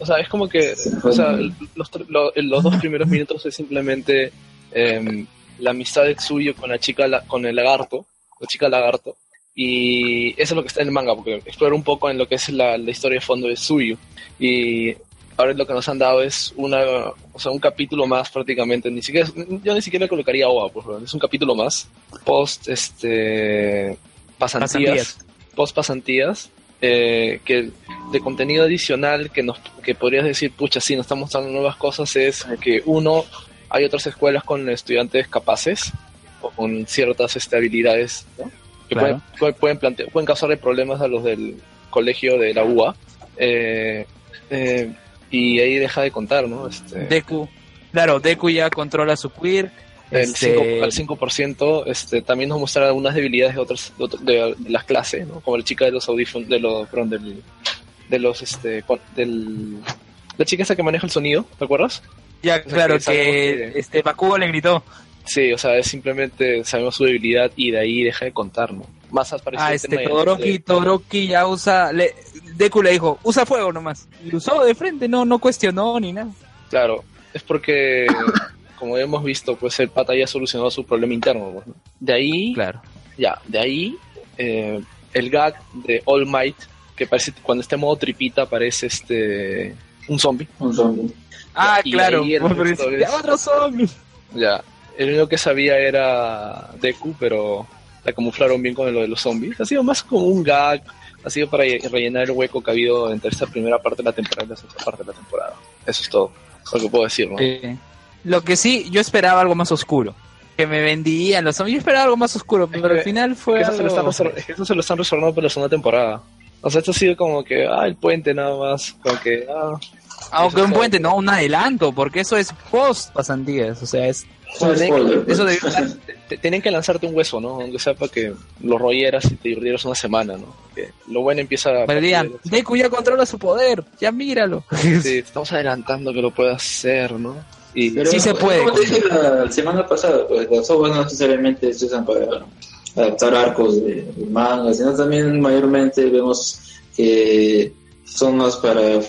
o sea, es como que, o sea, los, los dos primeros minutos es simplemente em, la amistad de Tsuyo con la chica, la- con el lagarto, la chica lagarto, y eso es lo que está en el manga, porque explora un poco en lo que es la, la historia de fondo de Tsuyo, y ahora lo que nos han dado es una, o sea, un capítulo más prácticamente, ni siquiera, yo ni siquiera colocaría OVA, por favor, es un capítulo más, post, este, pasantías, Pasantías. post pasantías, eh, que de contenido adicional que nos que podrías decir, pucha, sí, nos están mostrando nuevas cosas, es que uno, hay otras escuelas con estudiantes capaces o con ciertas este, habilidades ¿no? que Claro. pueden, pueden, pueden, plante- pueden causarle problemas a los del colegio de la UA. eh, eh, y ahí deja de contar, ¿no? Este, Deku. Claro, Deku ya controla su queer. el Este, 5%, al 5% este, también nos muestra algunas debilidades de otras de, otro- de- de las clases, ¿no? como la chica de los audífonos, de los, perdón, del, de los, este, del, la chica esa que maneja el sonido, ¿te acuerdas? ya, sea, claro, que que este Bakugo le gritó. Sí, o sea, es simplemente sabemos su debilidad y de ahí deja de contar, ¿no? Más aparece Ah, este Todoroki, de- Todoroki ya usa. Le, Deku le dijo, usa fuego nomás. Y usó de frente, no, no cuestionó ni nada. Claro, es porque, como hemos visto, pues el pata ya ha solucionado su problema interno. pues, ¿no? De ahí, Claro. ya, de ahí, eh, el gag de All Might, que parece cuando está en modo tripita parece este un zombie. Un zombie. Ah, Y claro. el Pero resto dice, es- "Ya, otro zombie". Ya, el único que sabía era Deku, pero la camuflaron bien con lo de los zombies. Ha sido más como un gag, ha sido para re- rellenar el hueco que ha habido entre esta primera parte de la temporada y la segunda parte de la temporada. Eso es todo, lo que puedo decir, ¿no? Eh, Lo que sí, yo esperaba algo más oscuro. Que me vendían los zombies. Yo esperaba algo más oscuro, pero que- al final fue. Que eso, se lo están algo- es eso se lo están resolviendo para la segunda temporada. O sea, esto ha sido como que, ah, el puente nada más, como que, ah, Aunque un puente, no un adelanto, porque eso es post pasantías. O sea, es. Pues. Eso debió te- te- tienen que lanzarte un hueso, ¿no? Aunque sea para que lo rolleras y te divirtieras una semana, ¿no? Que lo bueno empieza a... Pero digan, Deku ya controla su poder, ya míralo. Sí, estamos adelantando que lo pueda hacer, ¿no? Y Pero, Sí se puede. Como te dije la semana pasada, pues las obras no necesariamente se usan para adaptar arcos de, de manga, sino también mayormente vemos que son más para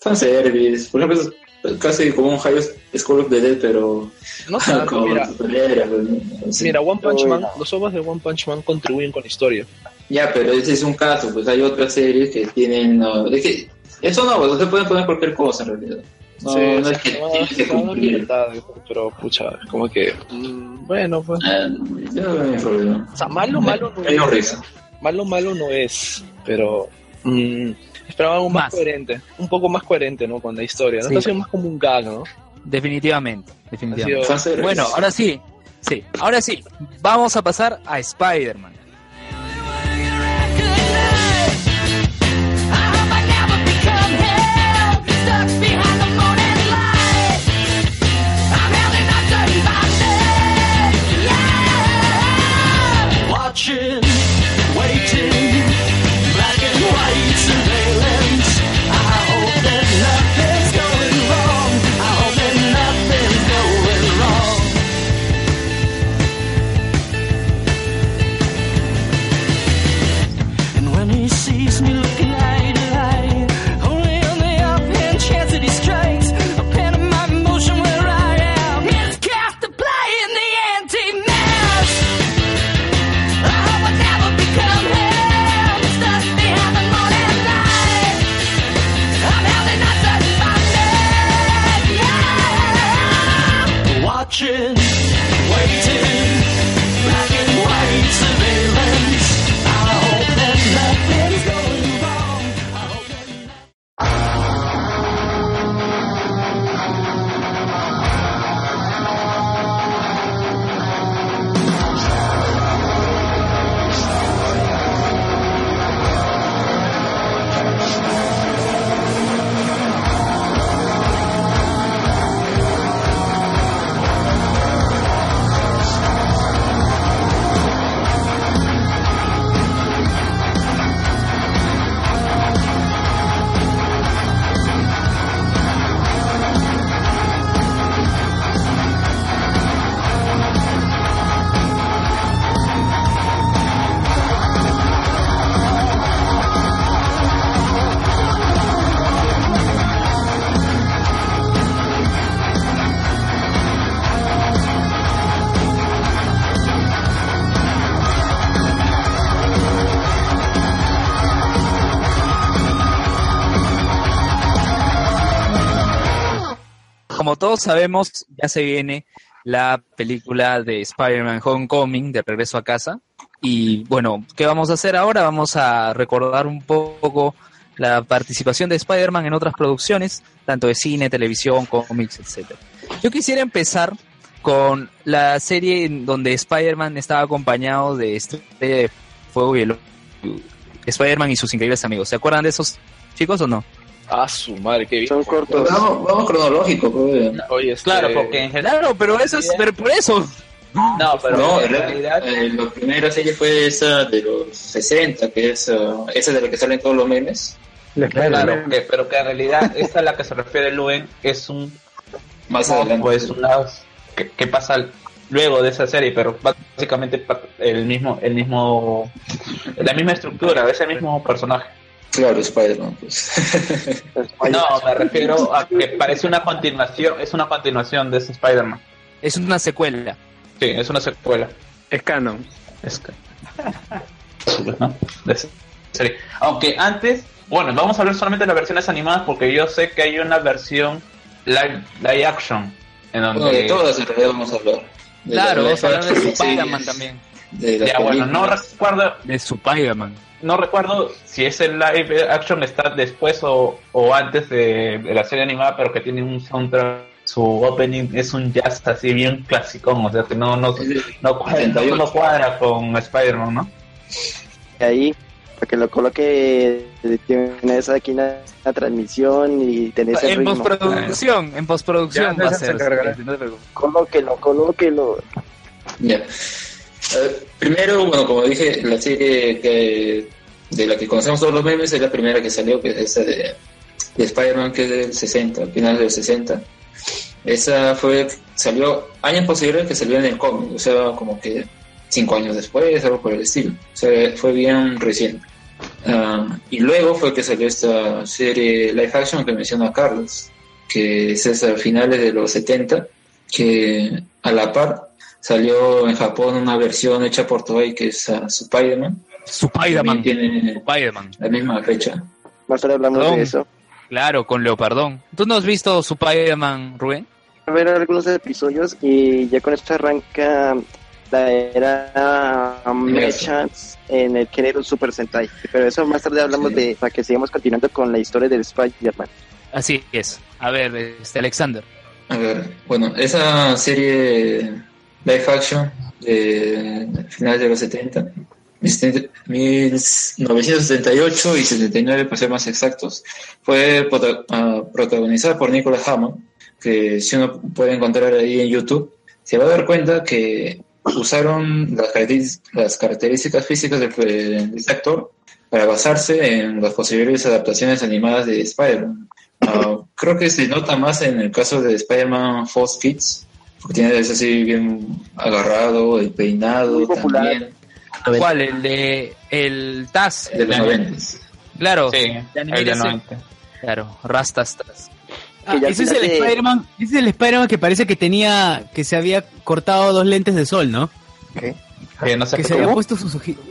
fanservice. Por ejemplo, casi como un High School of the Dead, pero no tanto, con mira, ¿no? Mira, One Punch Man, los ovas de One Punch Man contribuyen con la historia. Ya, pero ese es un caso, pues hay otras series que tienen... no, es que eso no, pues, se pueden poner cualquier cosa en realidad. No, Sí, no es que va- tiene que cumplir. libertad, pero pucha, como que, mm, bueno, pues. Ah, yo no veo problema. O sea, malo, malo no es. risa. Malo, malo no es, pero mm, esperaba algo más, Más. coherente, un poco más coherente, ¿no? Con la historia, ¿no? Sí. Está siendo más como un gag, ¿no? Definitivamente, definitivamente. sido-. Bueno, ahora sí, sí, ahora sí, vamos a pasar a Spider-Man. Todos sabemos, ya se viene la película de Spider-Man Homecoming, de regreso a casa. Y bueno, ¿qué vamos a hacer ahora? Vamos a recordar un poco la participación de Spider-Man en otras producciones, tanto de cine, televisión, cómics, etcétera. Yo quisiera empezar con la serie en donde Spider-Man estaba acompañado de Estrella de Fuego y el Spider-Man y sus increíbles amigos. ¿Se acuerdan de esos chicos o no? Ah, su madre, qué bien. Son cortos. Vamos, vamos cronológico, pues. Oye, este- Claro, porque en general. Claro, pero eso es, pero por eso. No, pero No, en realidad, eh, la primera serie fue esa de los 60, que es uh, esa de la que salen todos los memes. Claro, que- pero que en realidad esta a la que se refiere Luen es un Más adelante. pues una que, que pasa luego de esa serie, pero básicamente el mismo, el mismo, la misma estructura, ese mismo personaje. Claro, Spider-Man, pues. No, me refiero a que parece una continuación, es una continuación de ese Spider-Man. Es una secuela. Sí, es una secuela. Es canon. Es. De serie. Aunque antes, bueno, vamos a ver solamente las versiones animadas porque yo sé que hay una versión live, live action en donde Bueno, de todas en realidad vamos a hablar. De Claro, la vamos a hablar de Spider-Man también. De las ya bueno, no recuerdo, De Spider-Man. no recuerdo si ese live action está después o, o antes de, de la serie animada, pero que tiene un soundtrack, su opening es un jazz así bien clásico, o sea que no, no, no, cuadra, no, no cuadra con Spider-Man, ¿no? Y ahí, para que lo coloque, tienes aquí una, una transmisión y tenés el En ritmo. postproducción, en postproducción Ya, va a se no te. Colóquelo, colóquelo. Ya. Eh, primero, bueno, como dije, la serie que, de la que conocemos todos los memes es la primera que salió, que es esa de, de Spider-Man, que es del 60, finales del 60. Esa fue, salió años posteriores que salió en el cómic, o sea, como que cinco años después, algo por el estilo. O sea, fue bien reciente. Ah, y luego fue que salió esta serie live action que menciona Carlos, que es a finales de los 70, que a la par salió en Japón una versión hecha por Toei que es uh, Spider-Man. Spider-Man. Tiene Spider-Man. la misma fecha. Más tarde hablamos Perdón. de eso. Claro, con Leopardón. ¿Tú no has visto Spider-Man, Rubén? a ver algunos episodios y ya con esto arranca la era um, Mechas en el género Super Sentai. Pero eso más tarde hablamos de para que sigamos continuando con la historia del Spider-Man. Así es. A ver, este Alexander. A ver, bueno, esa serie live action de finales de los 70, 1978 y 79 para ser más exactos, fue ah, protagonizada por Nicolas Hammond, que si uno puede encontrar ahí en YouTube, se va a dar cuenta que usaron las, las características físicas de, de este actor para basarse en las posibles adaptaciones animadas de Spider-Man. Ah, creo que se nota más en el caso de Spider-Man Fox Kids, porque tiene es así bien agarrado, el peinado Muy popular. también, ¿Cuál? El de el Taz. de los El- 90. Claro. Sí, el de ese. 90. Claro, Rastas Taz. Ah, ese es el de- Spider-Man, ese es el Spider-Man que parece que tenía, que se había cortado dos lentes de sol, ¿no? Que no sé Que se había puesto sus ojitos.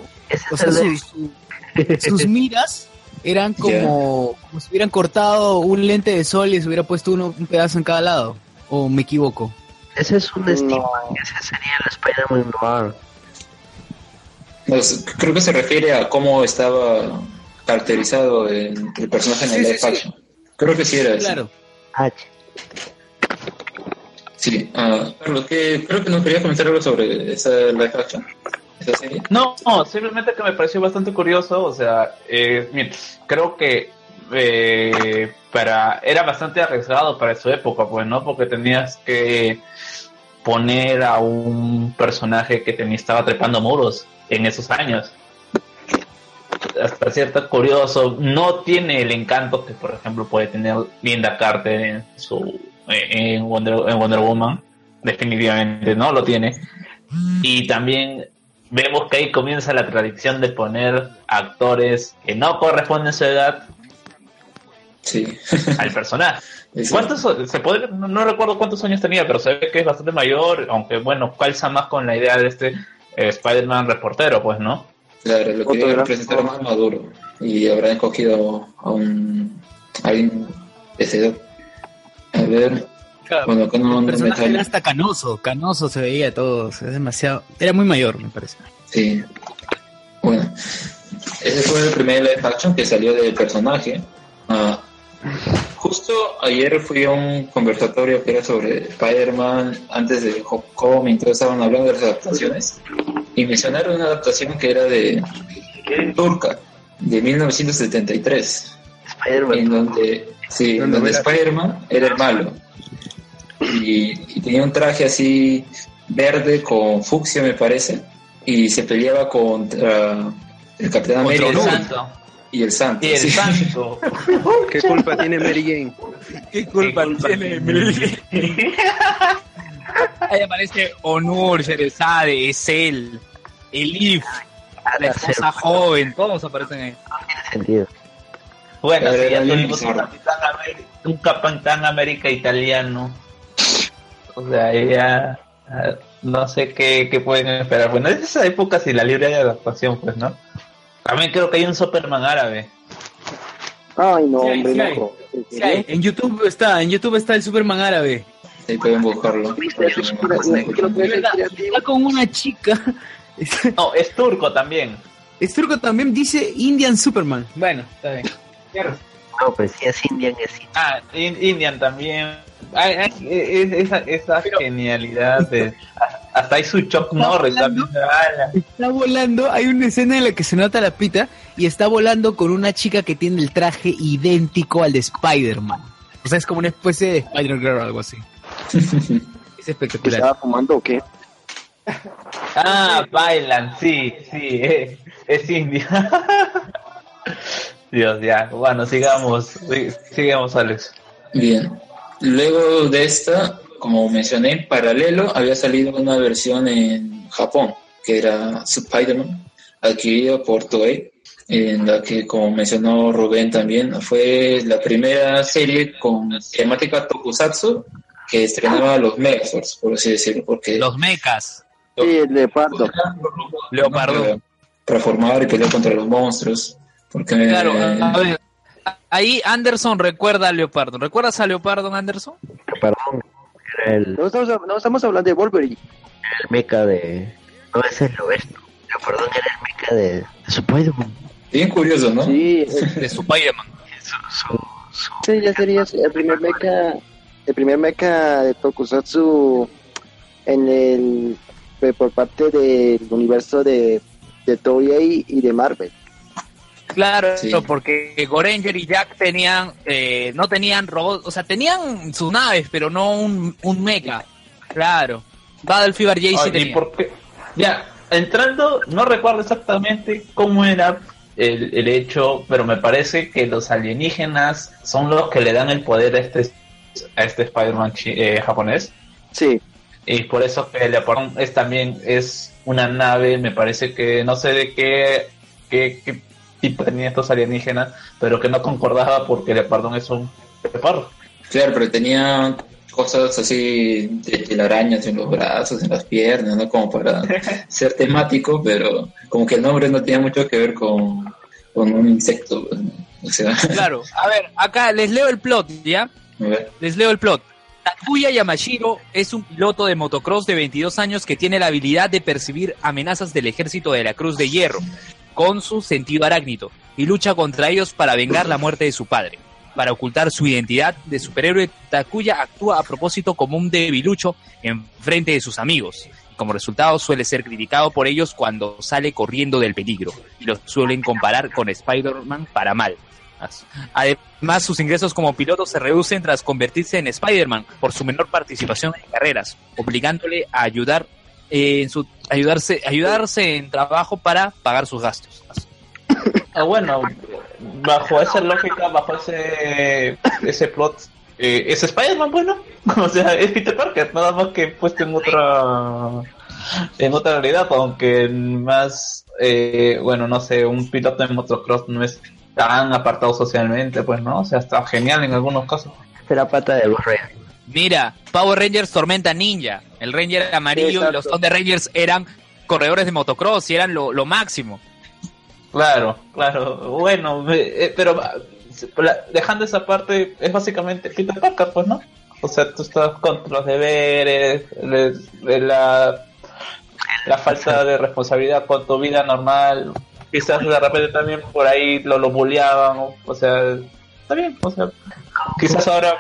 O sea, el de- su- su- sus miras eran como, como si hubieran cortado un lente de sol y se hubiera puesto uno, un pedazo en cada lado. ¿O me equivoco? Ese es un No. steampunk, ese sería el Spider-Man Noir. Pues, creo que se refiere a cómo estaba caracterizado el, el personaje en el Sí, live sí. action. Creo que sí era así. Claro. H. Sí, ah, Carlos, ¿qué- creo que nos quería comentar algo sobre esa live action, esa serie. No, no, simplemente que me pareció bastante curioso, o sea, eh, mira, creo que eh, para era bastante arriesgado para su época, pues, ¿no? Porque tenías que poner a un personaje que tenía, estaba trepando muros en esos años. Hasta cierto curioso, no tiene el encanto que, por ejemplo, puede tener Linda Carter en su Wonder, en Wonder Woman. Definitivamente no lo tiene. Y también vemos que ahí comienza la tradición de poner actores que no corresponden a su edad Sí. al personaje. ¿Cuántos se puede, no, no recuerdo cuántos años tenía, pero se ve que es bastante mayor, aunque bueno, calza más con la idea de este eh, Spider-Man reportero, pues, ¿no? Claro, lo quería Fotógrafo. presentar más maduro y habrá escogido a un a alguien edad. A ver, bueno, acá no, El personaje era hasta canoso, canoso se veía todo, o sea, es demasiado, era muy mayor, me parece. Sí. Bueno, ese fue el primer live action que salió del personaje. Ah, justo ayer fui a un conversatorio que era sobre Spider-Man antes de Homecoming, todos estaban hablando de las adaptaciones y mencionaron una adaptación que era de Turca, de 1973, Spider-Man. en donde, sí, en donde Spider-Man era el malo. Y, y tenía un traje así verde con fucsia, me parece, y se peleaba contra el Capitán Contra América. Y el Santo. Y el sí. santo. ¿Qué culpa tiene Mary Jane? ¿Qué culpa tiene Ahí aparece Onur, Sherezade, es él, Elif, la esposa joven, todos aparecen ahí. sentido. Bueno, sí, ya tuvimos un. Capitán América, un Capitán América italiano. O sea, ya ah, no sé qué, qué pueden esperar. Bueno, es esa época si la libre de adaptación, pues, ¿no? También creo que hay un Superman árabe. Ay, no, Sí hombre, sí hay. no. Sí, hay. En YouTube está, en YouTube está el Superman árabe. Ahí pueden buscarlo. Está con una chica. No, es turco también. Es turco también dice Indian Superman. Bueno, está bien. No, pues si es Indian, es Indian. Ah, In- Indian también. Ay, ay, es- esa esa genialidad de. Hasta hay su Chuck Norris también. Está volando, hay una escena en la que se nota la pita y está volando con una chica que tiene el traje idéntico al de Spider-Man. O sea, es como una especie de Spider-Girl o algo así. Es espectacular. ¿Estaba fumando o qué? Ah, bailan, sí, sí, eh, es indio. Dios, ya. Bueno, sigamos. Sigamos, Alex. Bien. Luego de esta, como mencioné, en paralelo había salido una versión en Japón, que era Spider-Man, adquirida por Toei, en la que, como mencionó Rubén también, fue la primera serie con temática tokusatsu que estrenaba los Megazords, por así decirlo, porque Los mecas. Sí, el leopardo. Leopardo. para, para formar y pelear contra los monstruos. Porque Claro, a ver, ahí Anderson recuerda a Leopardo. ¿Recuerdas a Leopardo Perdón, Anderson? el, No estamos, no estamos hablando de Wolverine. el mecha de. No, ese es lo esto. Perdón, era el mecha de, de su Spider-Man. Bien curioso, ¿no? Sí, De su Spider-Man. Sí, ya sería el primer mecha, el primer mecha de Tokusatsu en el por parte del universo de, de Toei y de Marvel. Claro, Sí. porque Goranger y Jack tenían, eh, no tenían robots, o sea, tenían sus naves, pero no un, un mecha. Claro. Battle Fever J sí Ay, ¿Y tenía. por qué? Ya, entrando, no recuerdo exactamente cómo era el, el hecho, pero me parece que los alienígenas son los que le dan el poder a este, a este Spider-Man chi- eh, japonés. Sí, Y por eso que el Leopardón es también es una nave, me parece que no sé de qué, qué, qué tipo tenía estos alienígenas, pero que no concordaba porque el Leopardón es un leopardo. Claro, pero tenía cosas así de telarañas en los brazos, en las piernas, ¿no? Como para ser temático, pero como que el nombre no tenía mucho que ver con, con un insecto. pues, ¿no? O sea, Claro. A ver, acá les leo el plot, ¿ya? a ver. Les leo el plot. Takuya Yamashiro es un piloto de motocross de 22 años que tiene la habilidad de percibir amenazas del ejército de la Cruz de Hierro con su sentido arácnido y lucha contra ellos para vengar la muerte de su padre. Para ocultar su identidad de superhéroe, Takuya actúa a propósito como un debilucho en frente de sus amigos. Como resultado suele ser criticado por ellos cuando sale corriendo del peligro y lo suelen comparar con Spider-Man para mal. Además, sus ingresos como piloto se reducen tras convertirse en Spider-Man por su menor participación en carreras, obligándole a ayudar eh, en su ayudarse ayudarse en trabajo para pagar sus gastos. Ah, bueno, bajo esa lógica, bajo ese ese plot, eh, es Spider-Man, bueno, o sea, es Peter Parker, nada más que puesto en otra en otra realidad, aunque más, eh, bueno, no sé, un piloto de motocross no es tan apartado socialmente, pues, ¿no? O sea, está genial en algunos casos. era pata de Blu-ray. Mira, Power Rangers Tormenta Ninja, el Ranger amarillo y los Thunder Rangers eran corredores de motocross y eran lo, lo máximo. Claro, claro, bueno, eh, pero ah, dejando esa parte, es básicamente Peter Parker, pues, ¿no? O sea, tú estás con los deberes, de la, la falta de responsabilidad con tu vida normal, quizás de repente también por ahí lo, lo bulleaban, o sea, está bien, o sea, quizás ahora,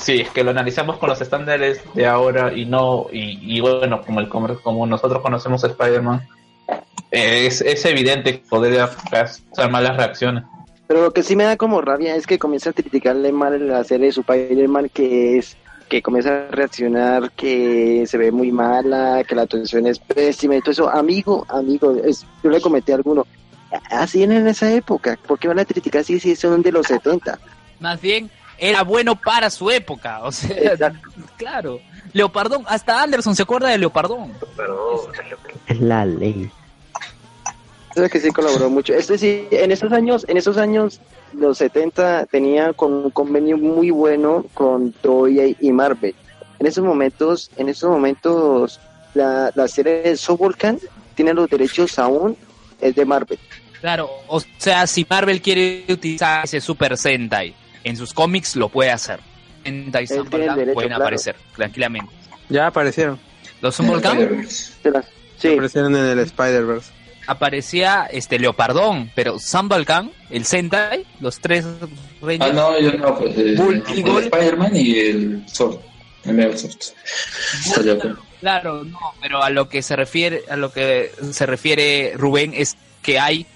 sí, es que lo analizamos con los estándares de ahora y no, y, y bueno, como, el, como, como nosotros conocemos a Spider-Man, eh, es, es evidente que podría causar malas reacciones. pero lo que sí me da como rabia es que comienza a criticarle mal la serie de Spider-Man que es que comienza a reaccionar que se ve muy mala, que la atención es pésima y todo eso. Amigo, amigo, es, yo le comenté a alguno, así en esa época, ¿por qué van a criticar si, si son de los 70? Más bien, era bueno para su época. O sea, Exacto. claro. Leopardón, hasta Anderson se acuerda de Leopardón. Es la ley. Creo que sí colaboró mucho. Este sí, en esos años, en esos años, los 70 tenía con un convenio muy bueno con Toei y Marvel. En esos momentos, en esos momentos, la, la serie de Soulvolcan tiene los derechos aún es de Marvel. Claro, o sea, si Marvel quiere utilizar ese Super Sentai en sus cómics, lo puede hacer. Sunvolcan derecho, pueden claro. aparecer tranquilamente. Ya aparecieron. Los las- Sí, Aparecieron en el Spider-Verse. aparecía este Leopardón, pero Sunvolcan, el Sentai, los tres Ah, Rangers, no, yo no, pues el, Bull el. Spider-Man y el Sword. El Metal Sword. Claro, no, pero a lo que se refiere, a lo que se refiere Rubén es que hay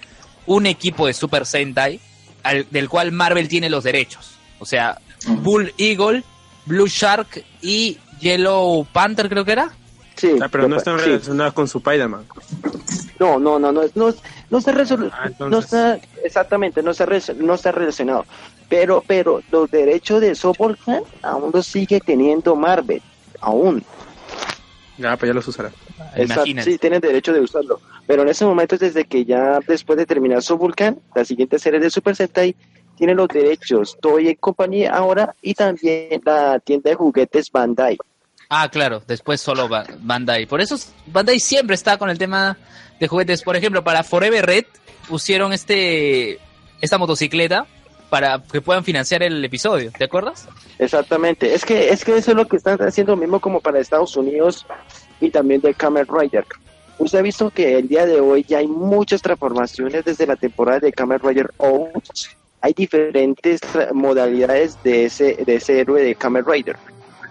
un equipo de Super Sentai al- del cual Marvel tiene los derechos. O sea. Bull Eagle, Blue Shark y Yellow Panther creo que era. sí. Ah, pero no están sí. relacionados con su Spider-Man. No, no, no, no, no, no está resol- Ah, no está exactamente, no está, res- no está relacionado. Pero, pero los derechos de Soulvolcan aún los sigue teniendo Marvel, aún. Ya, pues ya los usará. Exacto, Imagínate. Sí, tienen derecho de usarlo. Pero en ese momento, desde que ya después de terminar Soulvolcan, la siguiente serie de Super Sentai, tiene los derechos Toei y compañía ahora y también la tienda de juguetes Bandai. Ah, claro, después solo Ba- Bandai. Por eso es- Bandai siempre está con el tema de juguetes. Por ejemplo, para Forever Red pusieron este esta motocicleta para que puedan financiar el episodio, ¿te acuerdas? Exactamente. Es que, es que eso es lo que están haciendo mismo como para Estados Unidos y también de Kamen Rider. Usted ha visto que el día de hoy ya hay muchas transformaciones desde la temporada de Kamen Rider Oats. Hay diferentes modalidades de ese, de ese héroe de Kamen Rider.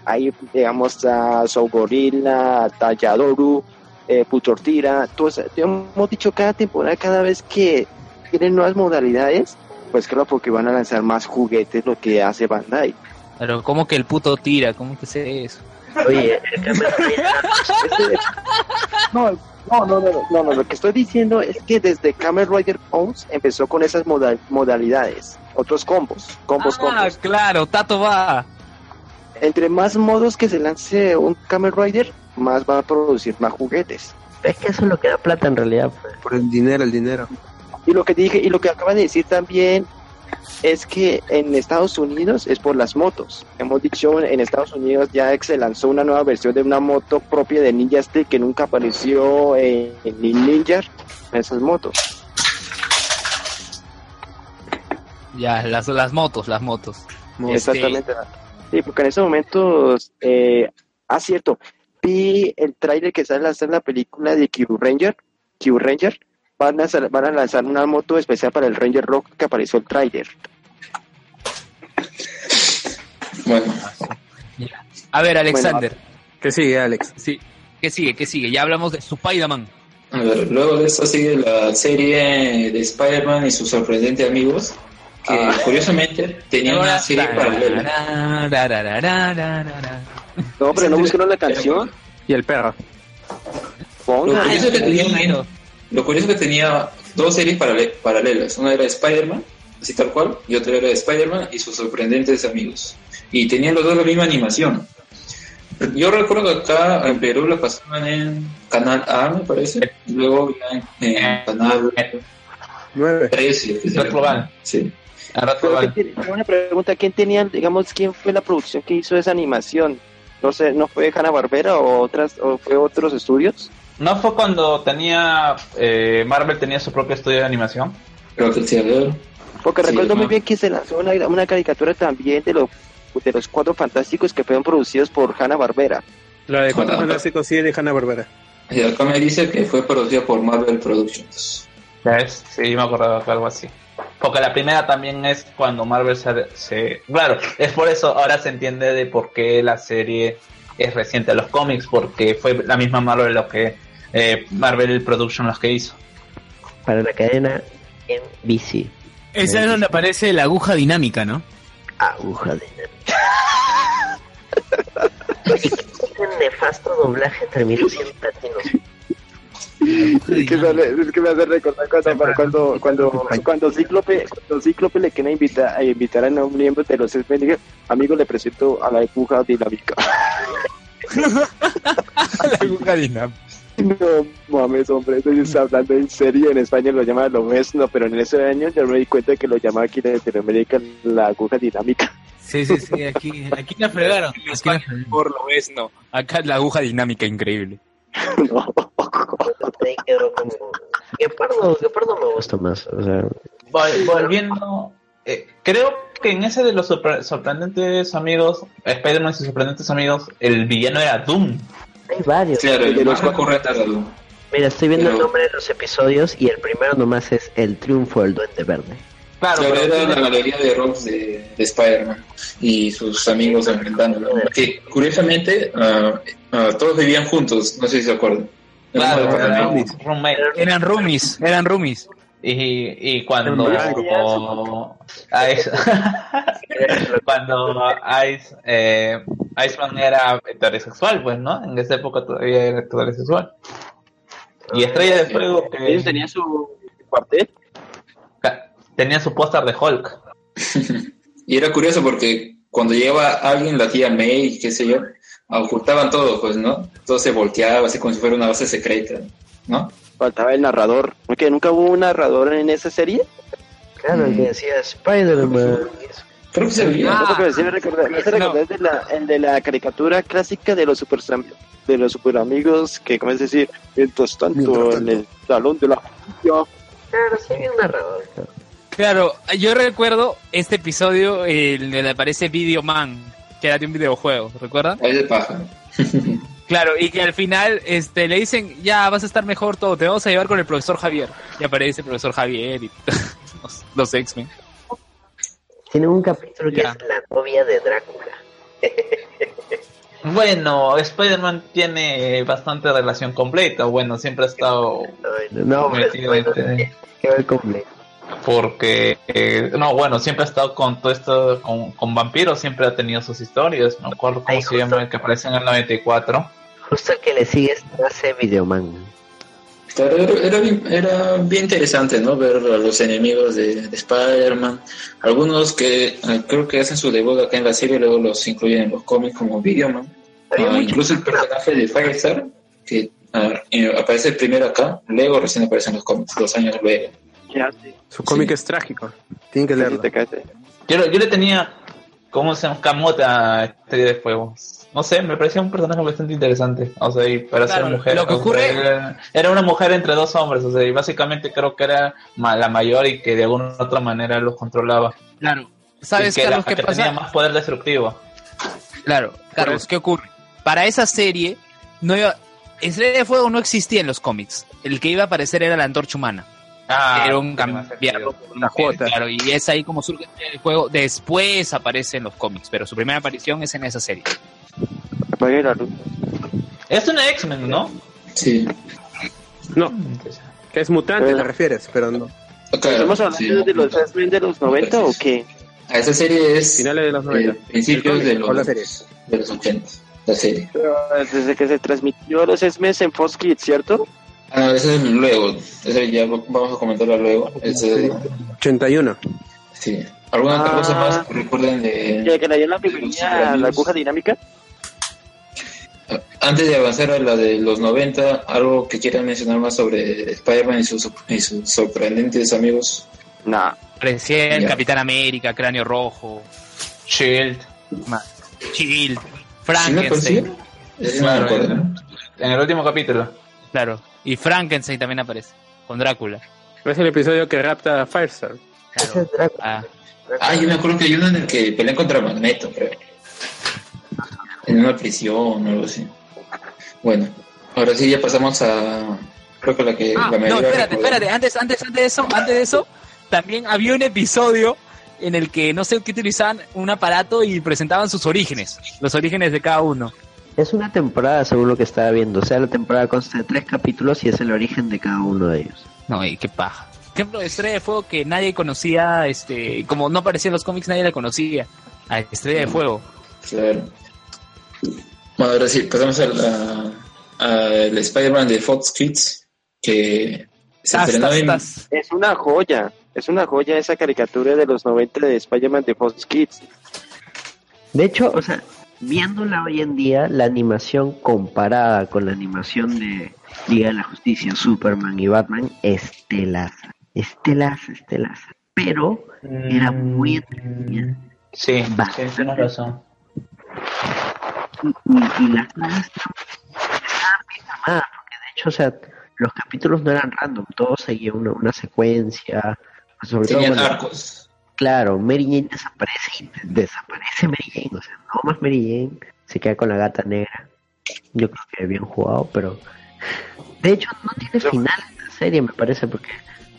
Hay, digamos, a Soul Gorilla, a Talladoru, eh, Putortira. Entonces, hemos dicho cada temporada, cada vez que tienen nuevas modalidades, pues claro, porque van a lanzar más juguetes, lo que hace Bandai. Pero ¿cómo que el puto tira? ¿Cómo que sé eso? Oye, No, no, no, no, no, no, lo que estoy diciendo es que desde Kamen Rider Owns empezó con esas moda- modalidades, otros combos, combos, Ah, combos. claro, Tato va. Entre más modos que se lance un Kamen Rider, más va a producir más juguetes. es que eso es lo que da plata en realidad. pues. Por el dinero, el dinero. Y lo que dije, y lo que acaba de decir también es que en Estados Unidos es por las motos. Hemos dicho en Estados Unidos ya se lanzó una nueva versión de una moto propia de Ninja Steel que nunca apareció en, en Ninja, en esas motos. Ya, las, las motos, las motos. Exactamente. Sí, porque en esos momentos, eh, ah, cierto, vi el tráiler que sale a hacer la película de Q Ranger, Q Ranger, van a, sal- van a lanzar una moto especial para el Ranger Rock que apareció el tráiler. Bueno, A ver, Alexander. ¿Qué sigue, Alex? Sí. ¿Qué sigue? ¿Qué sigue? Ya hablamos de Spider-Man. a ver, luego de esto sigue la serie de Spider-Man y sus sorprendentes amigos, que Ah. curiosamente tenía una serie paralela. No, pero no buscaron la canción. Y el perro. Lo Ponga. curioso, es que tenía, lo curioso es que tenía dos series parale- paralelas. Una era Spider-Man, así tal cual, y otra era Spider-Man y sus sorprendentes amigos. Y tenían los dos la misma animación. Yo recuerdo que acá en Perú la pasaban en Canal A, me parece. y Luego ya en, en Canal 9. 13. que será. Red Global. Sí. A Red Pero Global. ¿quién tiene- una pregunta, ¿quién tenía, digamos, quién fue la producción que hizo esa animación? No sé, ¿no fue Hanna Barbera o otras, o fue otros estudios? ¿No fue cuando tenía eh, Marvel tenía su propio estudio de animación? Creo que sí, a ver. Porque Sí, recuerdo muy bien que se lanzó una, una caricatura también de los de los cuatro fantásticos que fueron producidos por Hanna Barbera. La de Cuatro. Fantásticos sí de Hanna Barbera. Y acá me dice que fue producida por Marvel Productions. ¿Ves? Sí, me acordaba que algo así. Porque la primera también es cuando Marvel se, se- Claro, es por eso ahora se entiende de por qué la serie es reciente a los cómics, porque fue la misma Marvel lo que... eh, Marvel Productions los que hizo. Para la cadena NBC. Esa es donde aparece la aguja dinámica, ¿no? Aguja Qué nefasto doblaje terminó siendo latino. Es que, me, es que me hace recordar cuando, cuando, cuando, cuando Cíclope, cuando Cíclope le quiere invitar, a invitar a un miembro de los X-Men, dije, amigo, le presento a la aguja dinámica. La aguja dinámica. No mames, hombre, estoy hablando en serio. En España lo llaman lo mesno, pero en ese año yo me di cuenta de que lo llamaba aquí en Latinoamérica la aguja dinámica. Sí, sí, sí, aquí, aquí la fregaron. Aquí la fregaron. Por lo es, no. Acá la aguja dinámica increíble. No. Guepardo, Guepardo me gusta más. O sea, Vol- volviendo... eh, creo que en ese de los sorpre- sorprendentes amigos, Spider-Man y sus sorprendentes amigos, el villano era Doom. Hay varios. Claro, de el los más recurrente. Mira, estoy viendo el nombre de los episodios y el primero nomás es El triunfo del duende verde. Claro, Claro, pero era la galería de rocks de, de Spider-Man y sus amigos enfrentándolo. Que curiosamente ah, ah, todos vivían juntos, no sé si se acuerdan. Claro, eran. Eran roomies, eran roomies. Y, y cuando. Ice, cuando Ice, eh, Iceman era heterosexual, pues, ¿no? En esa época todavía era heterosexual. Y Estrella de Fuego que Ellos tenían su cuartel. tenía su póster de Hulk. Y era curioso porque cuando llegaba alguien, la tía May, qué sé yo, ocultaban todo, pues, ¿no? Todo se volteaba así como si fuera una base secreta, ¿no? Faltaba el narrador. ¿Que nunca hubo un narrador en esa serie? Claro, el que decía Spider-Man. Creo que se veía. Porque me recordé, me hace no. de la, el de la caricatura clásica de los super de los super amigos que como es decir, mientras tanto Mientras en el salón de la justicia, Claro, sí había un narrador. claro. Yo recuerdo este episodio en el que aparece Video Man, que era de un videojuego, ¿recuerdan? Ahí de paja. Claro, y que al final este, le dicen, ya vas a estar mejor todo, te vamos a llevar con el profesor Javier. Y aparece el profesor Javier y los, los X-Men. Tiene un capítulo que Ya. es la novia de Drácula. Bueno, Spider-Man tiene bastante relación completa. Bueno, siempre ha estado No, pero metido Blade. porque eh, no bueno siempre ha estado con todo esto con, con vampiros siempre ha tenido sus historias no me acuerdo cómo Ay, se llama el que aparece en el 94 Justo el que le sigue es hace Videoman. Claro, era, era bien, era bien interesante, ¿no? Ver a los enemigos de, de Spider-Man. Algunos que eh, creo que hacen su debut acá en la serie, luego los incluyen en los cómics como Videoman. Ah, incluso el personaje de Firestar, que ah, eh, aparece primero acá, luego recién aparece en los cómics, dos años luego. Su cómic Sí. es trágico. Tienen que leerlo. Te cae. yo, yo le tenía cómo se llama camote a Estrella de Fuego no sé me parecía un personaje bastante interesante o sea y para Claro, ser mujer lo que sea, ocurre- era, una mujer entre dos hombres o sea y básicamente creo que era la mayor y que de alguna u otra manera los controlaba Claro. ¿Sabes, Y que Carlos, qué que tenía pasa? más poder destructivo Claro, Carlos, ¿qué ocurre? Para esa serie, no iba... Estrella de Fuego no existía en los cómics. El que iba a aparecer era la antorcha humana. ah, era un cambiado una cuota. Claro, y es ahí como surge el juego. Después aparece en los cómics, pero su primera aparición es en esa serie. Apague la luz. es una X-Men ¿no? Sí. No, que es mutante, te refieres, pero no. Claro, ¿Estamos hablando sí. de los X-Men de los 90 o qué? A esa serie es Finales de los 90. eh, principios de o la los, serie. de los 80, la serie. Pero, Desde que se transmitió los X-Men en Fox Kids, ¿cierto? Ah, no, ese es luego, ese ya vamos a comentarlo luego. Ese, 81. sí. ¿Alguna otra Ah. cosa más que recuerden Que, de... que le dio la bienvenida a la aguja dinámica. Antes de avanzar a la de los 90, algo que quieran mencionar más sobre Spider-Man y sus, y sus sorprendentes amigos. Nah. Recién Ya. Capitán América, Cráneo Rojo, Shield más, Shield, ¿Sí me Frankenstein. Claro, acuerdo. en, en el último capítulo Claro, y Frankenstein también aparece, con Drácula. Es el episodio que rapta a Firestar. Ah, Ah, yo me acuerdo que hay uno en el que pelean contra Magneto, creo. En una prisión o algo así. Bueno, ahora sí ya pasamos a... Creo que la que... Ah, la no, espérate, espérate, antes, antes, antes de eso, antes de eso, también había un episodio en el que no sé qué utilizaban un aparato y presentaban sus orígenes, los orígenes de cada uno. Es una temporada, según lo que estaba viendo. O sea, la temporada consta de tres capítulos y es el origen de cada uno de ellos. No, y qué paja. Por ejemplo, Estrella de Fuego que nadie conocía, este, como no aparecía en los cómics, nadie la conocía. A Estrella de Fuego. Claro. Bueno, ahora sí, pasamos a al Spider-Man de Fox Kids, que se Tas, estrenó tas, en... tas. Es una joya. Es una joya esa caricatura de los 90 de Spider-Man de Fox Kids. De hecho, o sea, viéndola hoy en día, la animación comparada con la animación de Liga de la Justicia, Superman y Batman, estelaza. Estelaza, estelaza. Pero era muy entretenida. sí, Va. sí tienes razón Y, y, las cosas estaban bien armadas, porque de hecho, o sea, los capítulos no eran random, todo seguía una, una secuencia. Sobre todo, Tenían arcos. Claro, Mary Jane desaparece y desaparece Mary Jane, o sea, no más Mary Jane, se queda con la gata negra. Yo creo que bien jugado, pero de hecho no tiene final esta serie, me parece, porque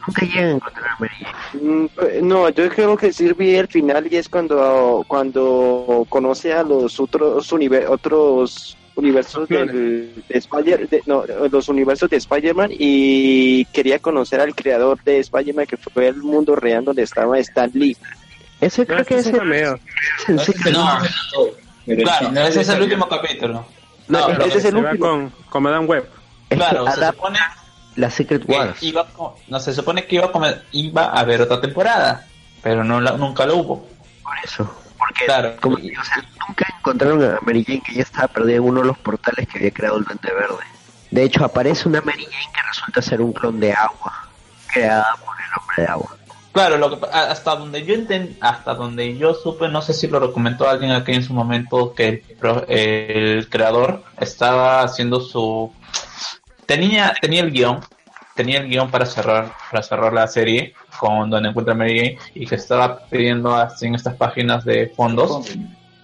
nunca llegan a encontrar a Mary Jane. Mm, eh, No, yo creo que vi el final y es cuando cuando conoce a los otros univer- otros universos del, de Spider de- no, los universos de Spider-Man y quería conocer al creador de Spider-Man que fue el mundo real donde estaba Stan Lee. Ese creo que es el, cameo. No, claro ese es el último capítulo No, No, ese es el último. con, con Madame Web. Claro se supone la Secret Wars. iba no se supone que iba a, comer- iba a haber otra temporada pero no la- nunca lo hubo Por eso. Porque, Claro. como digo, o sea, nunca encontraron a Mary Jane que ya estaba perdida en uno de los portales que había creado el Duende Verde. De hecho, aparece una Mary Jane que resulta ser un clon de agua, creada por el hombre de agua. Claro, lo que, hasta donde yo enten, hasta donde yo supe, no sé si lo recomendó alguien aquí en su momento, que el, el creador estaba haciendo su... Tenía, tenía el guion tenía el guion para cerrar para cerrar la serie con donde encuentra a Mary Jane y que estaba pidiendo así en estas páginas de fondos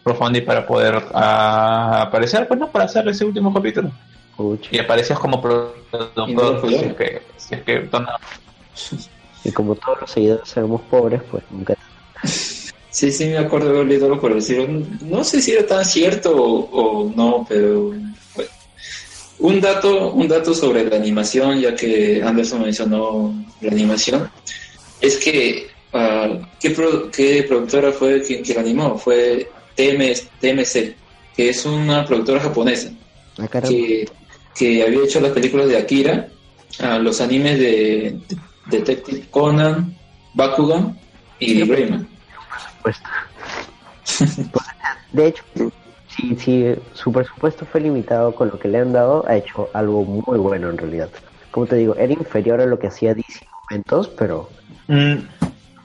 Profondi para poder ah, aparecer, pues no, para hacer ese último capítulo. Y aparecías como productor, lo si es que, si es que dona- Y como todos los seguidores éramos pobres, pues nunca. Sí, sí, me acuerdo de haber leído algo por decirlo. No sé si era tan cierto o, o no, pero. Un dato, un dato sobre la animación, ya que Anderson mencionó la animación, es que ah, ¿qué, pro- qué productora fue quien, quien la animó? Fue TM, TMC, que es una productora japonesa Ah, que, que había hecho las películas de Akira, ah, los animes de Detective Conan, Bakugan y Rayman. Pues, de hecho, si, si su presupuesto fue limitado con lo que le han dado, ha hecho algo muy bueno en realidad. Como te digo, era inferior a lo que hacía DC en momentos, pero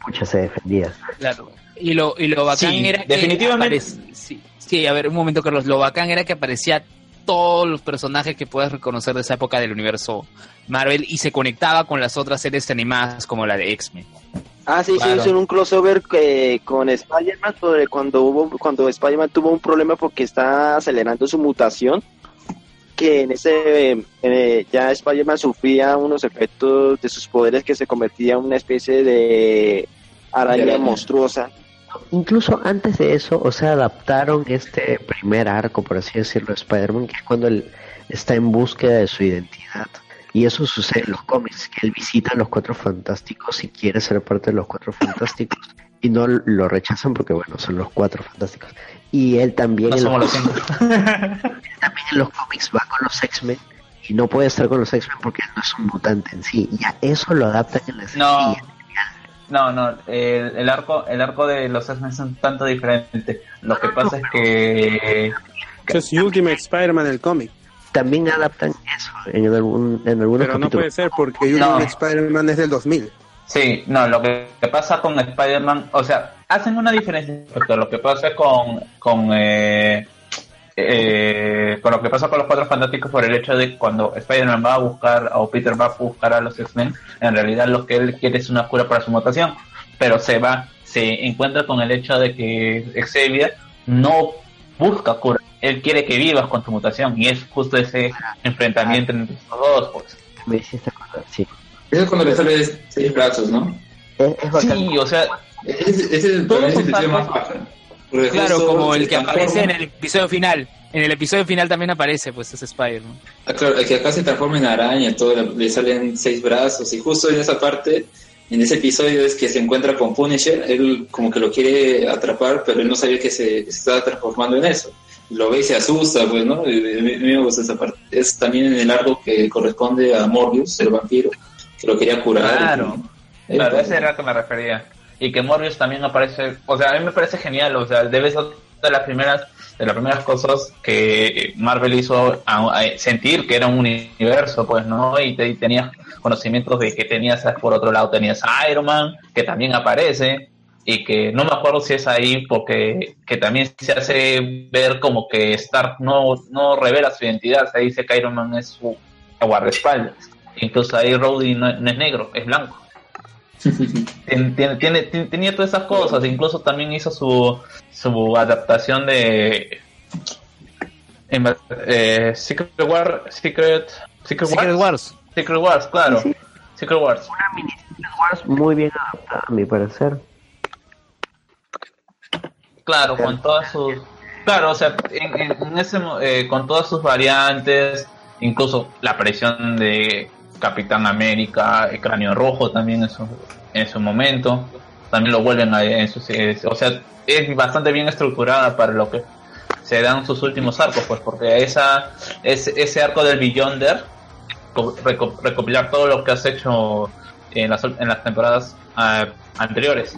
mucha se defendía. Claro. Y lo, y lo bacán Sí, era que definitivamente. sí, sí, a ver, un momento, Carlos. Lo bacán era que aparecía todos los personajes que puedes reconocer de esa época del universo Marvel y se conectaba con las otras series animadas como la de X-Men. Ah, sí, Claro. sí, hicieron un crossover que, con Spider-Man sobre cuando hubo cuando Spider-Man tuvo un problema porque está acelerando su mutación. Que en ese eh, ya Spider-Man sufría unos efectos de sus poderes que se convertía en una especie de araña De monstruosa. Incluso antes de eso, o sea, adaptaron este primer arco, por así decirlo, de Spider-Man, que es cuando él está en búsqueda de su identidad. Y eso sucede en los cómics, que él visita a los Cuatro Fantásticos y quiere ser parte de los Cuatro Fantásticos. Y no lo rechazan porque, bueno, son los Cuatro Fantásticos. Y él también, no en, somos los, los cinco. también en los cómics va con los X-Men y no puede estar con los X-Men porque él no es un mutante en sí. Y a eso lo adaptan en la serie. No, no, no. El, el arco, el arco de los X-Men es un tanto diferente. Lo que pasa es que Eso es Ultimate Spider-Man el cómic. También adaptan eso en, algún, en algunos Pero no puede ser porque No. Spider-Man es del 2000. Sí, no, lo que, que pasa con Spider-Man, o sea, hacen una diferencia respecto a lo que pasa con, con, eh, eh, con lo que pasa con los Cuatro Fantásticos por el hecho de que cuando Spider-Man va a buscar, o Peter va a buscar a los X-Men, en realidad lo que él quiere es una cura para su mutación, pero se va, se encuentra con el hecho de que Xavier no busca cura, él quiere que vivas con tu mutación, y es justo ese enfrentamiento entre los dos, pues. Me hiciste acordar, sí. Eso es cuando le sale seis brazos, ¿no? Es, es bacán. Sí, o sea, Ese es el más baja. Claro, justo como el que aparece en el episodio final. En el episodio final también aparece, pues, ese Spider-Man. Ah, claro, que acá se transforma en araña, todo le, le salen seis brazos y justo en esa parte, en ese episodio es que se encuentra con Punisher, él como que lo quiere atrapar, pero él no sabía que se, que se estaba transformando en eso. Lo ve y se asusta, pues, ¿no? A mí, a mí me gusta esa parte. Es también en el arco que corresponde a Morbius, el vampiro, que lo quería curar. Claro. Y- Claro, ese era que me refería. Y que Morbius también aparece, o sea, a mí me parece genial, o sea, debe ser de las primeras de las primeras cosas que Marvel hizo a- a sentir que era un universo, pues, ¿no? Y, te- y tenías conocimientos de que tenías, por otro lado, tenías a Iron Man, que también aparece, y que no me acuerdo si es ahí, porque que también se hace ver como que Stark no, no revela su identidad, se dice que Iron Man es su guardaespaldas. Incluso ahí Rhodey no, no es negro, es blanco. Tien- tiene, tiene, tiene- tenía todas esas cosas, incluso también hizo su, su adaptación de en- eh, Secret War, Secret, Secret, Secret Wars? Wars. Secret Wars, claro, Secret Wars. Muy bien adaptada, a mi parecer. Claro, con todas sus, claro, o sea, en, en- ese, mo- eh, con todas sus variantes, incluso la aparición de Capitán América, el Cráneo Rojo también en su, en su momento, también lo vuelven a, en sus, eh, o sea, es bastante bien estructurada para lo que se dan sus últimos arcos, pues, porque esa, es, ese arco del Beyonder, co- reco- recopilar todo lo que has hecho en las, en las temporadas ah, anteriores.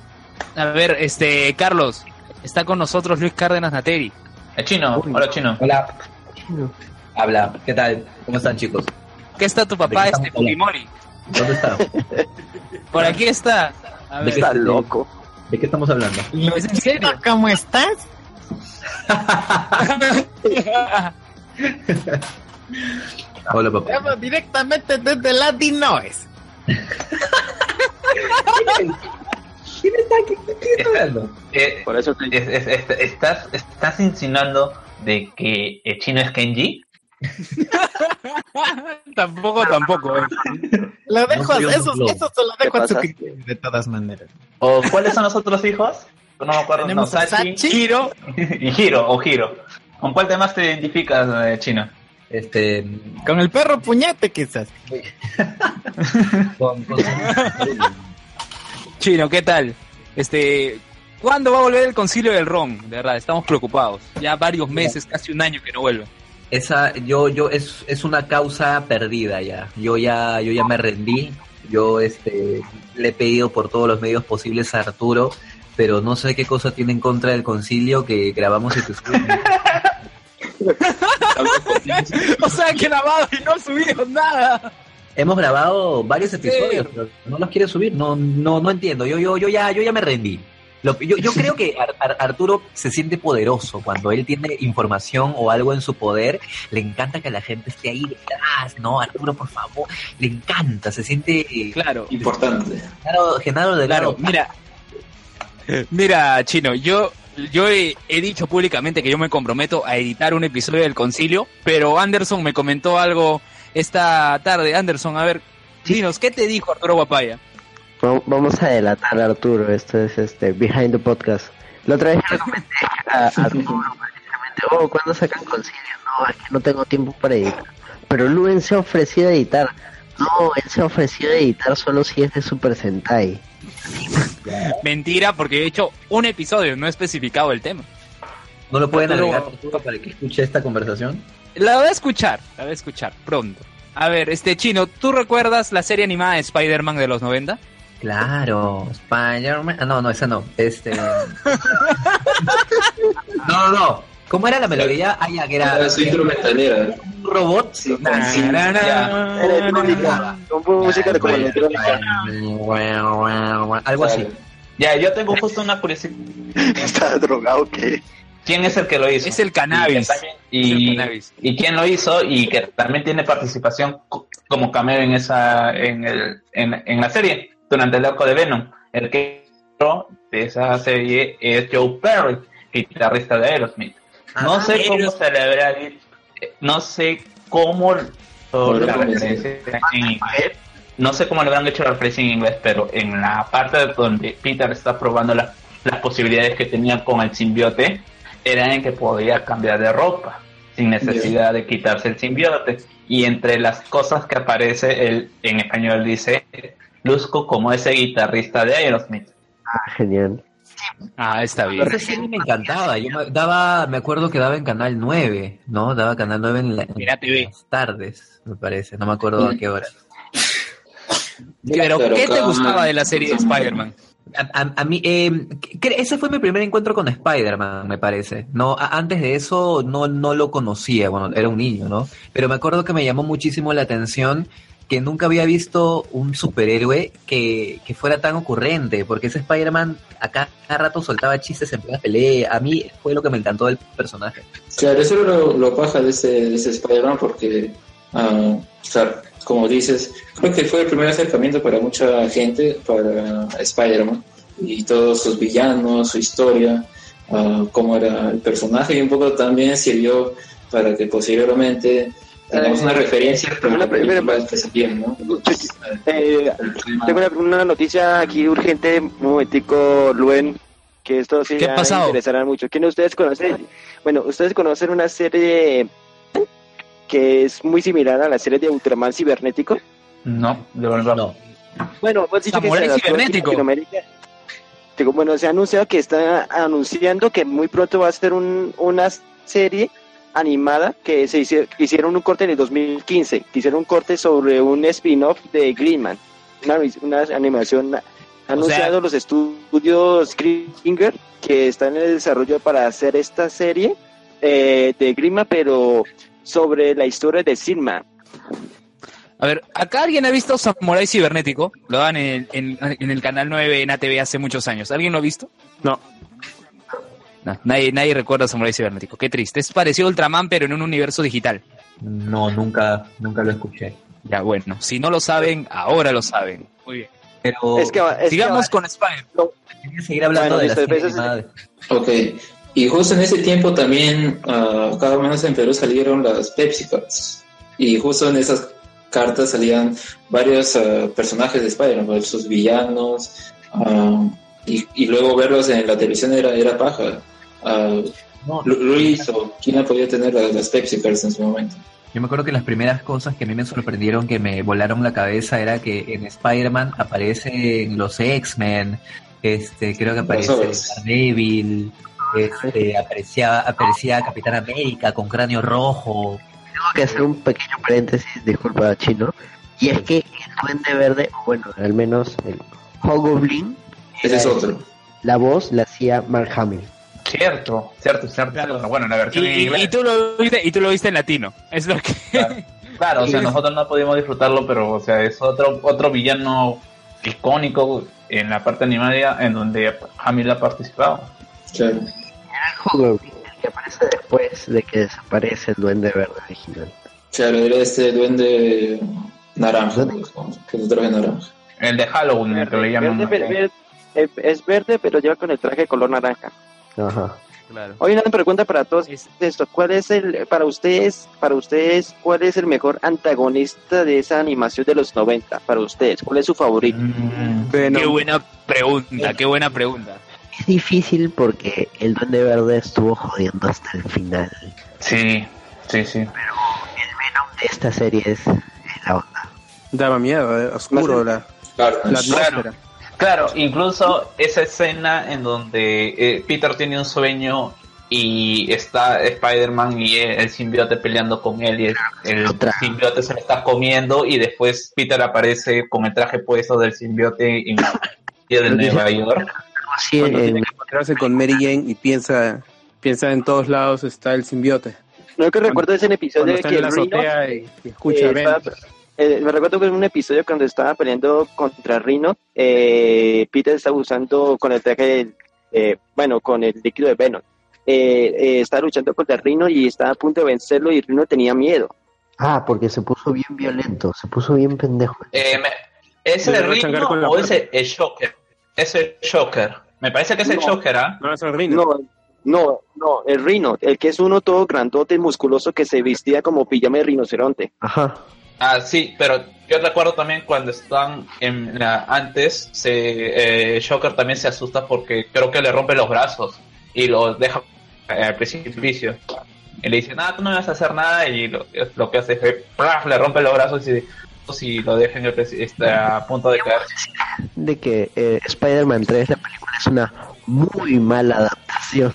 A ver, este, Carlos, está con nosotros Luis Cárdenas Nateri. El chino, hola chino. Hola. Habla, ¿qué tal? ¿Cómo están chicos? ¿Qué está tu papá, ¿De qué este estamos Fujimori? ¿Dónde está? Por aquí está. A ¿De ver, qué, Está loco. ¿De qué estamos hablando? ¿es en serio? ¿Cómo estás? Hola, papá. Llama directamente desde Latin Noise. Eh, Por eso es- es- es- estás, estás insinuando de que el chino es Kenji. tampoco, tampoco. eh. Lo dejo, soy un eso, globo. eso se lo dejo ¿Qué a su criterio, de todas maneras. ¿O cuáles son los otros hijos? No me acuerdo. No, Tenemos a Sachi Sachi. Hiro, y Hiro, o Hiro. ¿Con cuál de más te identificas, eh, chino? Este, Con el perro puñete, quizás. con, con- Chino, ¿qué tal? Este, ¿cuándo va a volver el concilio del ron? De verdad, estamos preocupados. Ya varios meses, casi un año que no vuelve. esa, yo, yo, es, es una causa perdida ya. Yo ya, yo ya me rendí. Yo, este, le he pedido por todos los medios posibles a Arturo, pero no sé qué cosa tiene en contra del concilio que grabamos este o sea, que grabado y no subido nada. Hemos grabado varios episodios, pero no los quiere subir. No, no, no entiendo. Yo, yo, yo ya, yo ya me rendí. Lo- yo, yo creo que Ar- Ar- Arturo se siente poderoso cuando él tiene información o algo en su poder. Le encanta que la gente esté ahí detrás. No, Arturo, por favor. Le encanta, se siente Claro, Importante. Genaro, Genaro de claro, mira. Mira, Chino, yo, yo he, he dicho públicamente que yo me comprometo a editar un episodio del concilio, pero Anderson me comentó algo esta tarde. Anderson, a ver, dinos, ¿qué te dijo Arturo Guapaya? Va- Vamos a delatar a Arturo, esto es este Behind the Podcast. La otra vez le comenté a a Arturo precisamente, oh, ¿cuándo sacan concilio? No, es que no tengo tiempo para editar. Pero Luen se ha ofrecido a editar. No, él se ha ofrecido a editar solo si es de Super Sentai. Mentira, porque he hecho un episodio, no he especificado el tema. ¿No lo pueden agregar Arturo, para que escuche esta conversación? La voy a escuchar, la voy a escuchar pronto. A ver, este Chino, ¿tú recuerdas la serie animada de Spider-Man de los 90? Claro, Spider-Man. Ah, no, no, esa no. Este. no, no, no. ¿Cómo era la melodía? Ah, ya, que era Era su intro metalera. un robot. Sí, Na, sí, na, na, ya. na, Electrónica. Con música de electrónica. Algo así. Ya, yo tengo justo una curiosidad. Está drogado, ¿qué? ¿Quién es el que lo hizo? Es el cannabis. Y, Es el cannabis. y quién lo hizo y que también tiene participación co- como cameo en esa en, el, en, en la serie durante el arco de Venom. El que de esa serie es Joe Perry, guitarrista de Aerosmith. No Ah, sé cómo se le habrá di- no sé cómo la cómo referencia en inglés. No sé cómo le habrán hecho la referencia en inglés, pero en la parte donde Peter está probando la- las posibilidades que tenía con el simbiote, era en que podía cambiar de ropa sin necesidad de quitarse el simbiote. Y entre las cosas que aparece, él en español dice, luzco como ese guitarrista de Aerosmith. Ah, genial. Ah, está bien. Esa serie me encantaba. Yo me, daba, me acuerdo que daba en Canal 9, ¿no? Daba Canal 9 en, la- las tardes, me parece. No me acuerdo a qué hora. Pero, ¿qué te gustaba de la serie de Spider-Man? A, a- mí, cre- ese fue mi primer encuentro con Spider-Man, me parece. No, antes de eso no, no lo conocía, bueno, era un niño, ¿no? Pero me acuerdo que me llamó muchísimo la atención que nunca había visto un superhéroe que, que fuera tan ocurrente, porque ese Spider-Man acá cada rato soltaba chistes en plena pelea. A mí fue lo que me encantó del personaje. Claro, eso era lo, lo paja de ese, de ese Spider-Man porque, ah, como dices, creo que fue el primer acercamiento para mucha gente para Spider-Man y todos sus villanos, su historia, ah, cómo era el personaje y un poco también sirvió para que posteriormente tengamos una referencia para Una las primera- ¿no? Eh, tengo una, una noticia aquí urgente, un momentico, Luen, que esto sí interesará mucho. ¿Quién de ustedes conoce? Bueno, ustedes conocen una serie que es muy similar a la serie de Ultraman cibernético. No, de verdad. No. Bueno, hemos dicho que se en cibernético. Latinoamérica. Digo, bueno, se ha anunciado que está anunciando que muy pronto va a ser un, una serie animada que se hizo- que hicieron un corte en el 2015, que hicieron un corte sobre un spin-off de Greenman, una, una animación ha anunciado los estudios Gringer que están en el desarrollo para hacer esta serie eh, de Grima, pero sobre la historia de Silma. A ver, ¿acá alguien ha visto Samurai Cibernético? Lo dan en, en- en el canal 9 en ATV hace muchos años. ¿Alguien lo ha visto? No. No, nadie, nadie recuerda Samurai Cibernético. Qué triste. Es parecido a Ultraman, pero en un universo digital. No, nunca, nunca lo escuché. Ya, bueno. Si no lo saben, ahora lo saben. Muy bien. Pero Es que va- es Sigamos que con Spider. quería seguir hablando Bueno, de la serie entonces- animada de- Ok. Y justo en ese tiempo también, ah, cada menos en Perú salieron las Pepsi Cards. Y justo en esas cartas salían varios ah, personajes de Spider-Man, sus villanos. ah, y, y luego verlos en la televisión era, era paja. Lu- Luis o quién ha podido tener las, las Pepsi Cards en su momento. Yo me acuerdo que las primeras cosas que a mí me sorprendieron, que me volaron la cabeza, era que en Spider-Man aparecen los X-Men, este, creo que aparece. Daredevil, este, aparecía, aparecía Capitán América con cráneo rojo. Tengo que hacer un pequeño paréntesis, disculpa chino, y es que el Duende Verde, o bueno, al menos el Hobgoblin, Ese es otro. la voz la hacía Mark Hamill. Cierto, cierto, cierto. cierto. Bueno, la Y, versión en y- inglés. y tú lo viste, y tú lo viste en latino. Es lo que. Claro, o sea, nosotros no pudimos disfrutarlo, pero o sea, es otro otro villano icónico en la parte animada en donde Hamill ha participado. Claro. Era el el que aparece después de que desaparece el Duende Verde original. Claro, era este duende naranja, que su traje naranja. El de Halloween, el que le llaman. Verde, ver- ver- eh, es verde, pero lleva con el traje de color naranja. Ajá. Claro. Hoy una pregunta para todos Es- esto, ¿cuál es el para ustedes, para ustedes cuál es el mejor antagonista de esa animación de los 90 para ustedes? ¿Cuál es su favorito? Mm. Qué buena pregunta, qué buena pregunta. Es difícil porque el Duende Verde estuvo jodiendo hasta el final. Sí, sí, sí. De esta serie es, es la onda. Daba miedo, eh, oscuro la, Claro, la atmósfera. Claro, incluso esa escena en donde eh, Peter tiene un sueño y está Spider-Man y el, el simbiote peleando con él y el, el simbiote se lo está comiendo y después Peter aparece con el traje puesto del simbiote en la calle de Nueva York. Así Cuando en- tiene que encontrarse con Mary Jane y piensa, piensa en todos lados está el simbiote. No que recuerdo ese episodio de está que en la azotea y, y escucha eh, estaba- eh, me recuerdo que en un episodio cuando estaba peleando contra Rhino, eh, Peter estaba usando con el traje, eh, bueno, con el líquido de Venom. Eh, eh, estaba luchando contra Rhino y estaba a punto de vencerlo y Rhino tenía miedo. Ah, porque se puso bien violento, se puso bien pendejo. Eh, me- ¿Es Le el va a chancar Rhino o es puerta. el, el Shocker? Es el Shocker. Me parece que es el No. Shocker, ¿ah? No es el Rhino. No, no, no, el Rhino, el que es uno todo grandote y musculoso que se vestía como pijama de rinoceronte. Ajá. Ah, sí, pero yo recuerdo también cuando están en la antes, se, eh, Shocker también se asusta porque creo que le rompe los brazos y lo deja eh, al precipicio. Y le dice, nada, tú no me vas a hacer nada y lo, lo que hace es que ¡plaf! le rompe los brazos y, y lo deja en el preci- está a punto de caer. De que eh, Spider-Man 3, la película, es una muy mala adaptación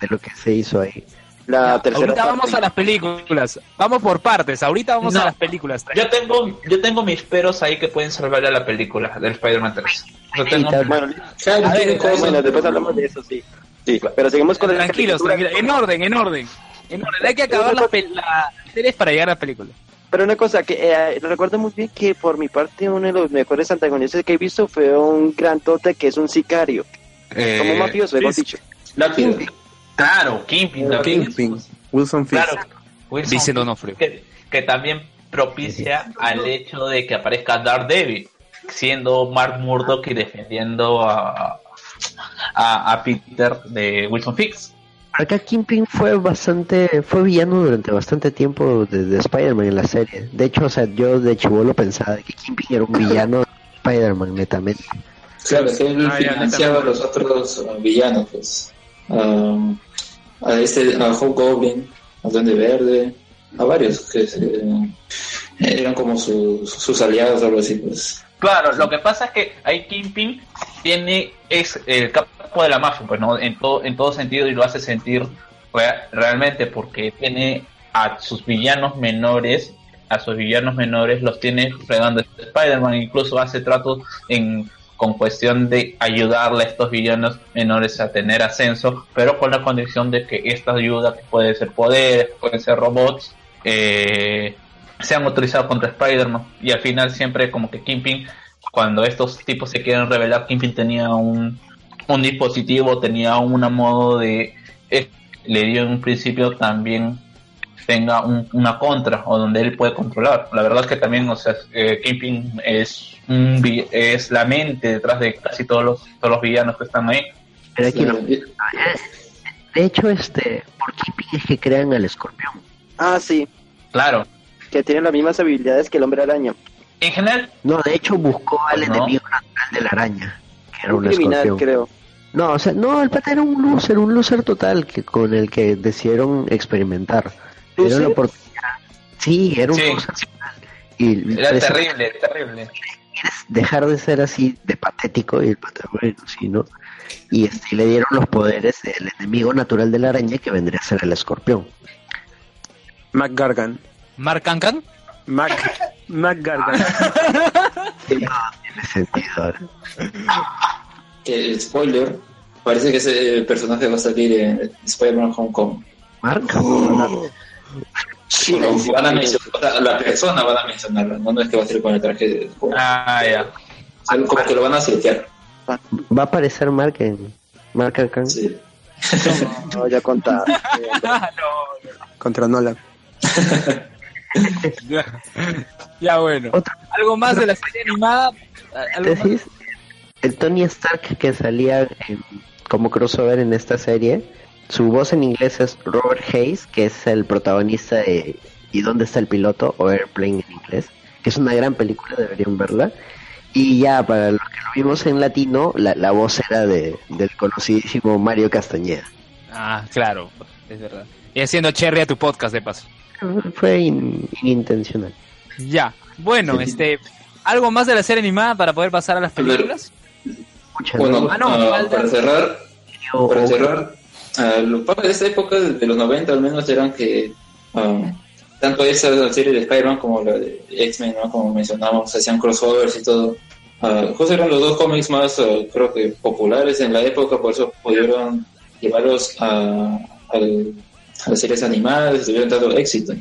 de lo que se hizo ahí. La tercera Ahorita parte. vamos a las películas. Vamos por partes. Ahorita vamos No. a las películas. Yo tengo, yo tengo mis peros ahí que pueden salvarle a la película del Spider-Man 3. Yo tengo- Bueno, Claro, A ver, tiene cosas. bueno, después hablamos de eso, sí. Sí, pero seguimos con la Tranquilos, tranquilos. En orden, en orden. En orden. Hay que acabar las pel- las series para llegar a las películas. Pero una cosa que eh, recuerdo muy bien que por mi parte uno de los mejores antagonistas que he visto fue un gran tote que es un sicario, eh, como un mafioso, hemos dicho. Claro, Kingpin. la- Kingpin, Wilson Fisk. Claro, Wilson Fisk, D'Onofrio. Que, que también propicia al hecho de que aparezca Daredevil, siendo Mark Murdock y defendiendo a, a, a Peter de Wilson Fix. Acá Kingpin fue bastante, fue villano durante bastante tiempo de, de Spider-Man en la serie. De hecho, o sea, yo de chivolo pensaba que Kingpin era un villano de Spider-Man netamente. Claro, es que él Ah, financiaba a los otros uh, villanos, pues. Um, a este, a Hobgoblin, al Duende Verde, a varios que se- eran como sus, sus aliados o algo así, pues. Claro, lo que pasa es que ahí Kingpin tiene es el capo de la mafia, pues no en todo en todo sentido y lo hace sentir rea- realmente porque tiene a sus villanos menores, a sus villanos menores los tiene fregando Spider-Man, incluso hace tratos en con cuestión de ayudarle a estos villanos menores a tener ascenso, pero con la condición de que esta ayuda, puede ser poderes, pueden ser robots, eh, sean utilizados contra Spider-Man. Y al final siempre como que Kingpin, cuando estos tipos se quieren revelar, Kingpin tenía un, un dispositivo, tenía un modo de es- le dio en un principio también tenga un- una contra o donde él puede controlar. La verdad es que también, o sea, eh, Kingpin es un es la mente detrás de casi todos los todos los villanos que están ahí. Pero aquí no. De hecho, este, por Kingpin es que crean al escorpión. Ah, sí, Claro. Que tienen las mismas habilidades que el hombre araña. En general, No, de hecho buscó al No. enemigo natural de la araña, que era Un un, criminal, escorpión. creo. No, o sea, no, el pata era un loser, un loser total que con el que decidieron experimentar. La ¿Loser? oportunidad. Sí, era un Sí. loser total. Y era terrible, terrible. quieres dejar de ser así de patético y el pata, bueno, sí, ¿no? Y este, le dieron los poderes del enemigo natural de la araña que vendría a ser el escorpión. Mac Gargan. ¿Mark Cancan? Mac, Mac Gargan. Tiene sentido. Que, spoiler, parece que ese personaje va a salir en Spider-Man Hong Kong. Mark, Sí, van a mencionar, la persona van a mencionarla, no, no es que va a ser con el traje de juego. Ah, ya. Sea, como que lo van a setear. va a aparecer Mark en Mark Arcan. Sí. No, ya contaba. Contra Nolan. ya. Ya, bueno. Otra- ¿Algo más de la serie animada? ¿Algo. El Tony Stark que salía en- como crossover en esta serie, su voz en inglés es Robert Hayes, que es el protagonista de ¿Y dónde está el piloto? o Airplane en inglés, que es una gran película, deberían verla. Y ya, para los que lo vimos en latino, la, la voz era de, del conocidísimo Mario Castañeda. Ah, claro, es verdad. Y haciendo cherry a tu podcast, de paso. Fue in- inintencional. Ya. Bueno, este... ¿Algo más de la serie animada para poder pasar a las películas? Escucha, Bueno, ¿no? Ah, no, ah, para cerrar, para cerrar, ah, lo padre de esta época, de los 90 al menos, eran que tanto esa serie de Spider-Man como la de X-Men, ¿no? como mencionamos, hacían crossovers y todo. Ah, justo eran los dos cómics más, creo que, populares en la época, por eso pudieron llevarlos a, al- a las series animadas tuvieron tanto éxito.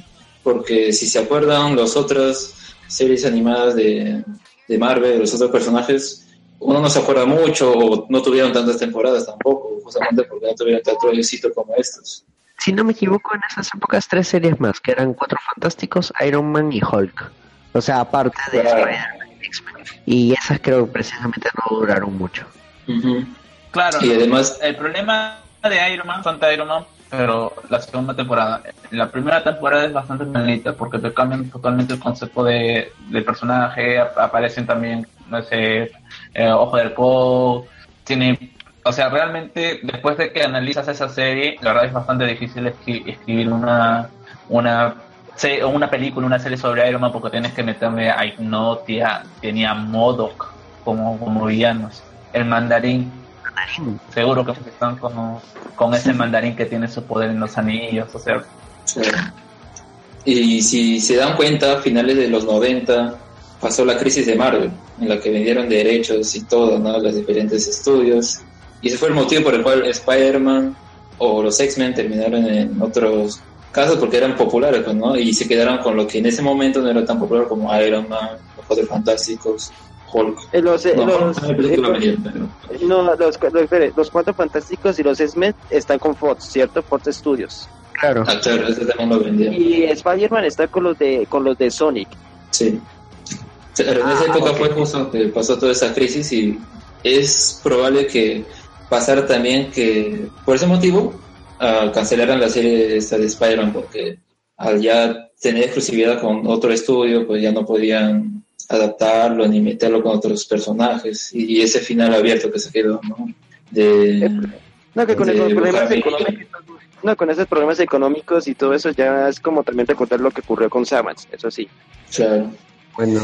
Porque si se acuerdan, las otras series animadas de, de Marvel, los otros personajes, uno no se acuerda mucho o no tuvieron tantas temporadas tampoco, justamente porque no tuvieron tanto éxito como estos. si no me equivoco, en esas épocas tres series más, que eran Cuatro Fantásticos, Iron Man y Hulk. O sea, aparte de Claro. Spider-Man y X-Men. Y esas creo que precisamente no duraron mucho. Claro. Y además, El problema de Iron Man, Santa Iron Man, pero la segunda temporada. La primera temporada es bastante planita porque te cambian totalmente el concepto de, del personaje. ap- Aparecen también, no sé, eh, Ojo del Po. Tiene. O sea, realmente, después de que analizas esa serie, la verdad es bastante difícil escri- escribir una. una una película, una serie sobre Iron Man porque tienes que meterme a Ignotia, tenía Modoc como, como villanos, el mandarín, seguro que están con, con ese mandarín que tiene su poder en los anillos, o sea, y si se dan cuenta, a finales de los 90 pasó la crisis de Marvel, en la que vendieron derechos y todo, ¿no? Los diferentes estudios. Y ese fue el motivo por el cual Spider-Man o los X-Men terminaron en otros casos porque eran populares, pues, ¿no? Y se quedaron con lo que en ese momento no era tan popular como Iron Man, los Cuatro Fantásticos, Hulk. Eh, Los, eh, No, los, no, los, los, Cuatro Fantásticos y los X-Men están con Fox, ¿cierto? Fox Studios. Claro. Ah, claro, ese también lo vendieron. Y Spider-Man está con los de con los de Sonic. Sí. Pero en esa época fue justo que pasó toda esa crisis y es probable que pasara también que por ese motivo ah, cancelaran la serie esta de Spider-Man porque al ya tener exclusividad con otro estudio pues ya no podían adaptarlo ni meterlo con otros personajes y ese final abierto que se quedó, ¿no? De, No, que con de esos problemas económicos. No, con esos problemas económicos y todo eso ya es como también recordar lo que ocurrió con Savage, eso sí. Claro. Bueno,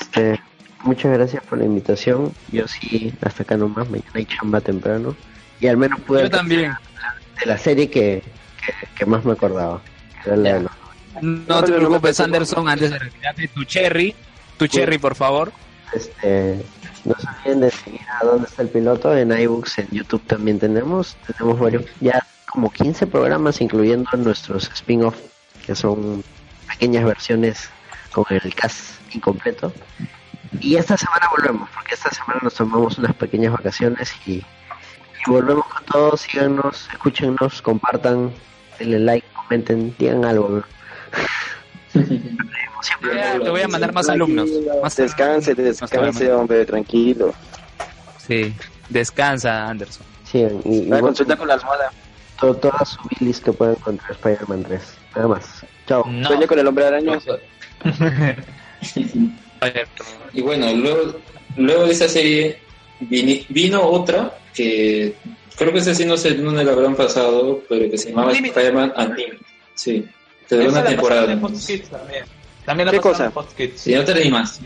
este, muchas gracias por la invitación. Yo sí, hasta acá nomás, mañana hay chamba temprano. Y al menos pude Yo también. de la serie que, que, que más me acordaba. que era la de los- No te preocupes, Anderson, antes de retirarte, tu cherry, tu cherry, por favor. Este, no se olviden de seguir a dónde está el piloto en iBooks, en YouTube también tenemos. Tenemos varios, ya como 15 programas, incluyendo nuestros spin-off, que son pequeñas versiones con el cast incompleto. Y esta semana volvemos, porque esta semana nos tomamos unas pequeñas vacaciones y Y volvemos con todos, síganos, escúchenos, compartan, denle like, comenten, digan algo. Ya, te voy a mandar más alumnos. Más Descanse, descanse, hombre, tranquilo. Sí, descansa, Anderson. Sí, y, y La consulta con la almohada. to- todas sus bilis que puedan contra Spider-Man 3. Nada más. Chao. Sueño con el hombre araña. Y bueno, luego, luego de esa serie vini- vino otra que creo que esa sí no sé dónde la habrán pasado, pero que se llamaba Spider-Man Unlimited. Sí, te duró una temporada. en también. También la ¿Qué cosa? en Kids. Sí, no te leí más.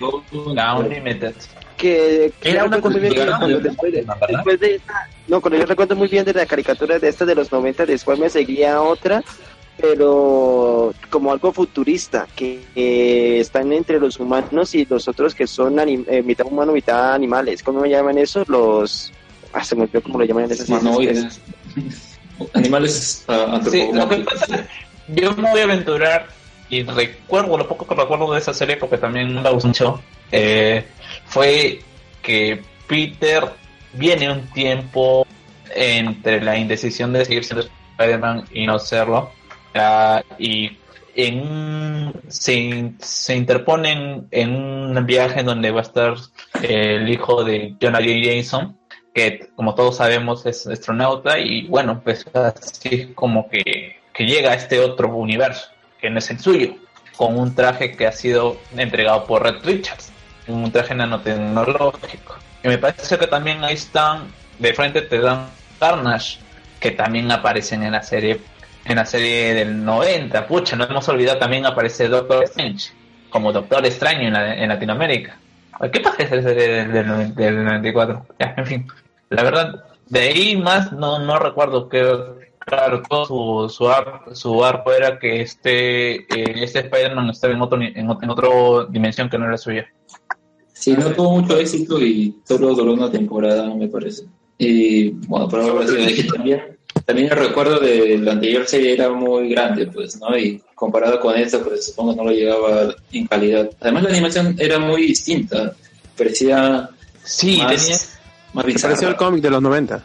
La Unlimited. que, que Era yo una recuerdo muy bien cosa- después de, después de esta- no cuando yo recuerdo muy bien de la caricatura de esta de los 90 después me seguía otra pero como algo futurista que eh, están entre los humanos y los otros que son anim- eh, mitad humano mitad animales cómo me llaman esos los ah se me olvidó cómo lo llaman esas Humanoides. Animales ah, Sí, lo que pasa yo me voy a aventurar y recuerdo, lo poco que recuerdo de esa serie, porque también me gustó mucho, eh, fue que Peter viene un tiempo entre la indecisión de seguir siendo Spider-Man y no serlo, ah, y en se, se interpone en, un viaje donde va a estar el hijo de Jonah J. Jameson, que como todos sabemos es astronauta y bueno, pues así como que, que llega a este otro universo, que no es el suyo, con un traje que ha sido entregado por Red Richards, un traje nanotecnológico. Y me parece que también ahí están, de frente te dan Carnage, que también aparecen en la serie, en la serie del 90, pucha, no hemos olvidado también aparece Doctor Strange, como Doctor Extraño en, la- Latinoamérica. ¿Qué pasa esa serie del, del, del 94? Ya, en fin. La verdad, de ahí más no, no recuerdo que, claro, todo su, su, ar- su arco era que este, eh, este Spider-Man estaba en otro, ni- en, en otra dimensión que no era suya. Sí, no tuvo mucho éxito y solo duró una temporada, me parece. Y bueno, por ahora sí, también, también el recuerdo de la anterior serie era muy grande, pues, ¿no? Y comparado con esta, pues supongo que no lo llegaba en calidad. Además, la animación era muy distinta, parecía Sí, más, tenía- más pareció el cómic de los 90.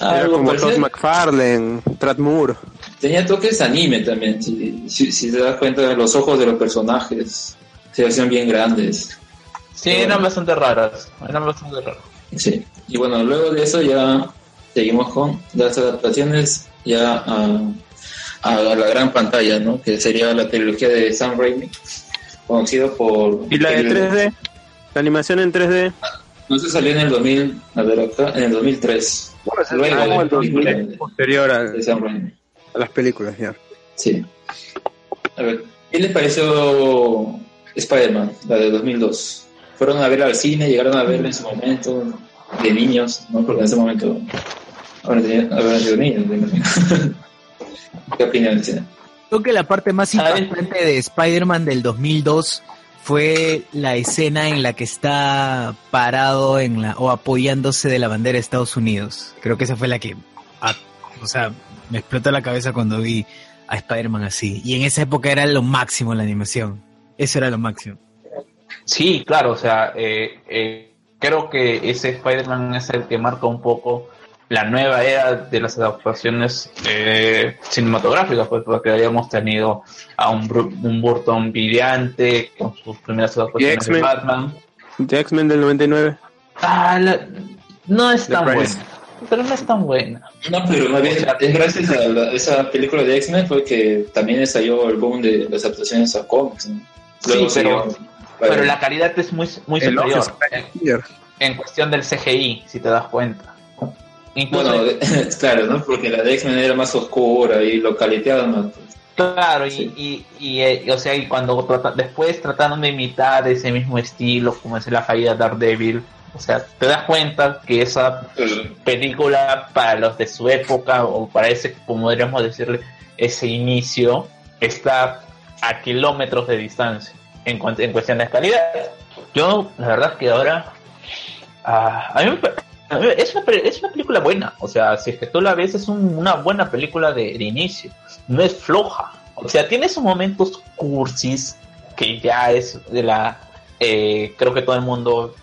Era Algo como Todd McFarlane, Brad Moore. Tenía toques anime también, si, si, si te das cuenta, los ojos de los personajes se hacían bien grandes. Sí, eran bastante raras. Eran bastante raras. Sí, y bueno, luego de eso ya seguimos con las adaptaciones ya a, a la gran pantalla, ¿no? Que sería la trilogía de Sam Raimi, conocido por... Y la de el- 3D, la animación en 3D. No se salió en el 2000, a ver acá, en el 2003. Bueno, es Luego como de- el 2000. Posterior a, las películas, ya. Sí. A ver, ¿qué les pareció Spider-Man, la de 2002? ¿Fueron a verla al cine? ¿Llegaron a verla en su momento? De niños, ¿no? Porque en ese momento habrán tenido- habrán sido niños. ¿Qué opinan del cine? Creo que la parte más impactante de Spider-Man del 2002 fue la escena en la que está parado en la o apoyándose de la bandera de Estados Unidos. Creo que esa fue la que, o sea, me explotó la cabeza cuando vi a Spider-Man así. Y en esa época era lo máximo la animación. Eso era lo máximo. Sí, claro, o sea, eh, eh, creo que ese Spider-Man es el que marca un poco la nueva era de las adaptaciones eh, cinematográficas, pues porque habíamos tenido a un, Bru- un Burton brillante con sus primeras adaptaciones de X-Men. Batman. De X-Men del 99. Ah, la- no es The tan Price. buena, pero no es tan buena. No, pero más bien, es gracias a la- esa película de X-Men fue que también estalló el boom de las adaptaciones a cómics, Sí, pero, pero la calidad es muy, muy superior en cuestión del CGI, si te das cuenta. Incluso Bueno, claro, ¿no? Porque la de X-Men era más oscura y lo caliteaban más. pues. Claro, y, y, y, eh, o sea, y cuando trata- después trataron de imitar ese mismo estilo, como es la fallida Daredevil, o sea, te das cuenta que esa película para los de su época, o para ese, como podríamos decirle, ese inicio, está a kilómetros de distancia en, en cuestión de calidad. Yo, la verdad que ahora, ah, a mí me es, una, es una película buena, o sea, si es que tú la ves, es un- una buena película de, de inicio, no es floja, o sea, tiene esos momentos cursis que ya es de la, eh, creo que todo el mundo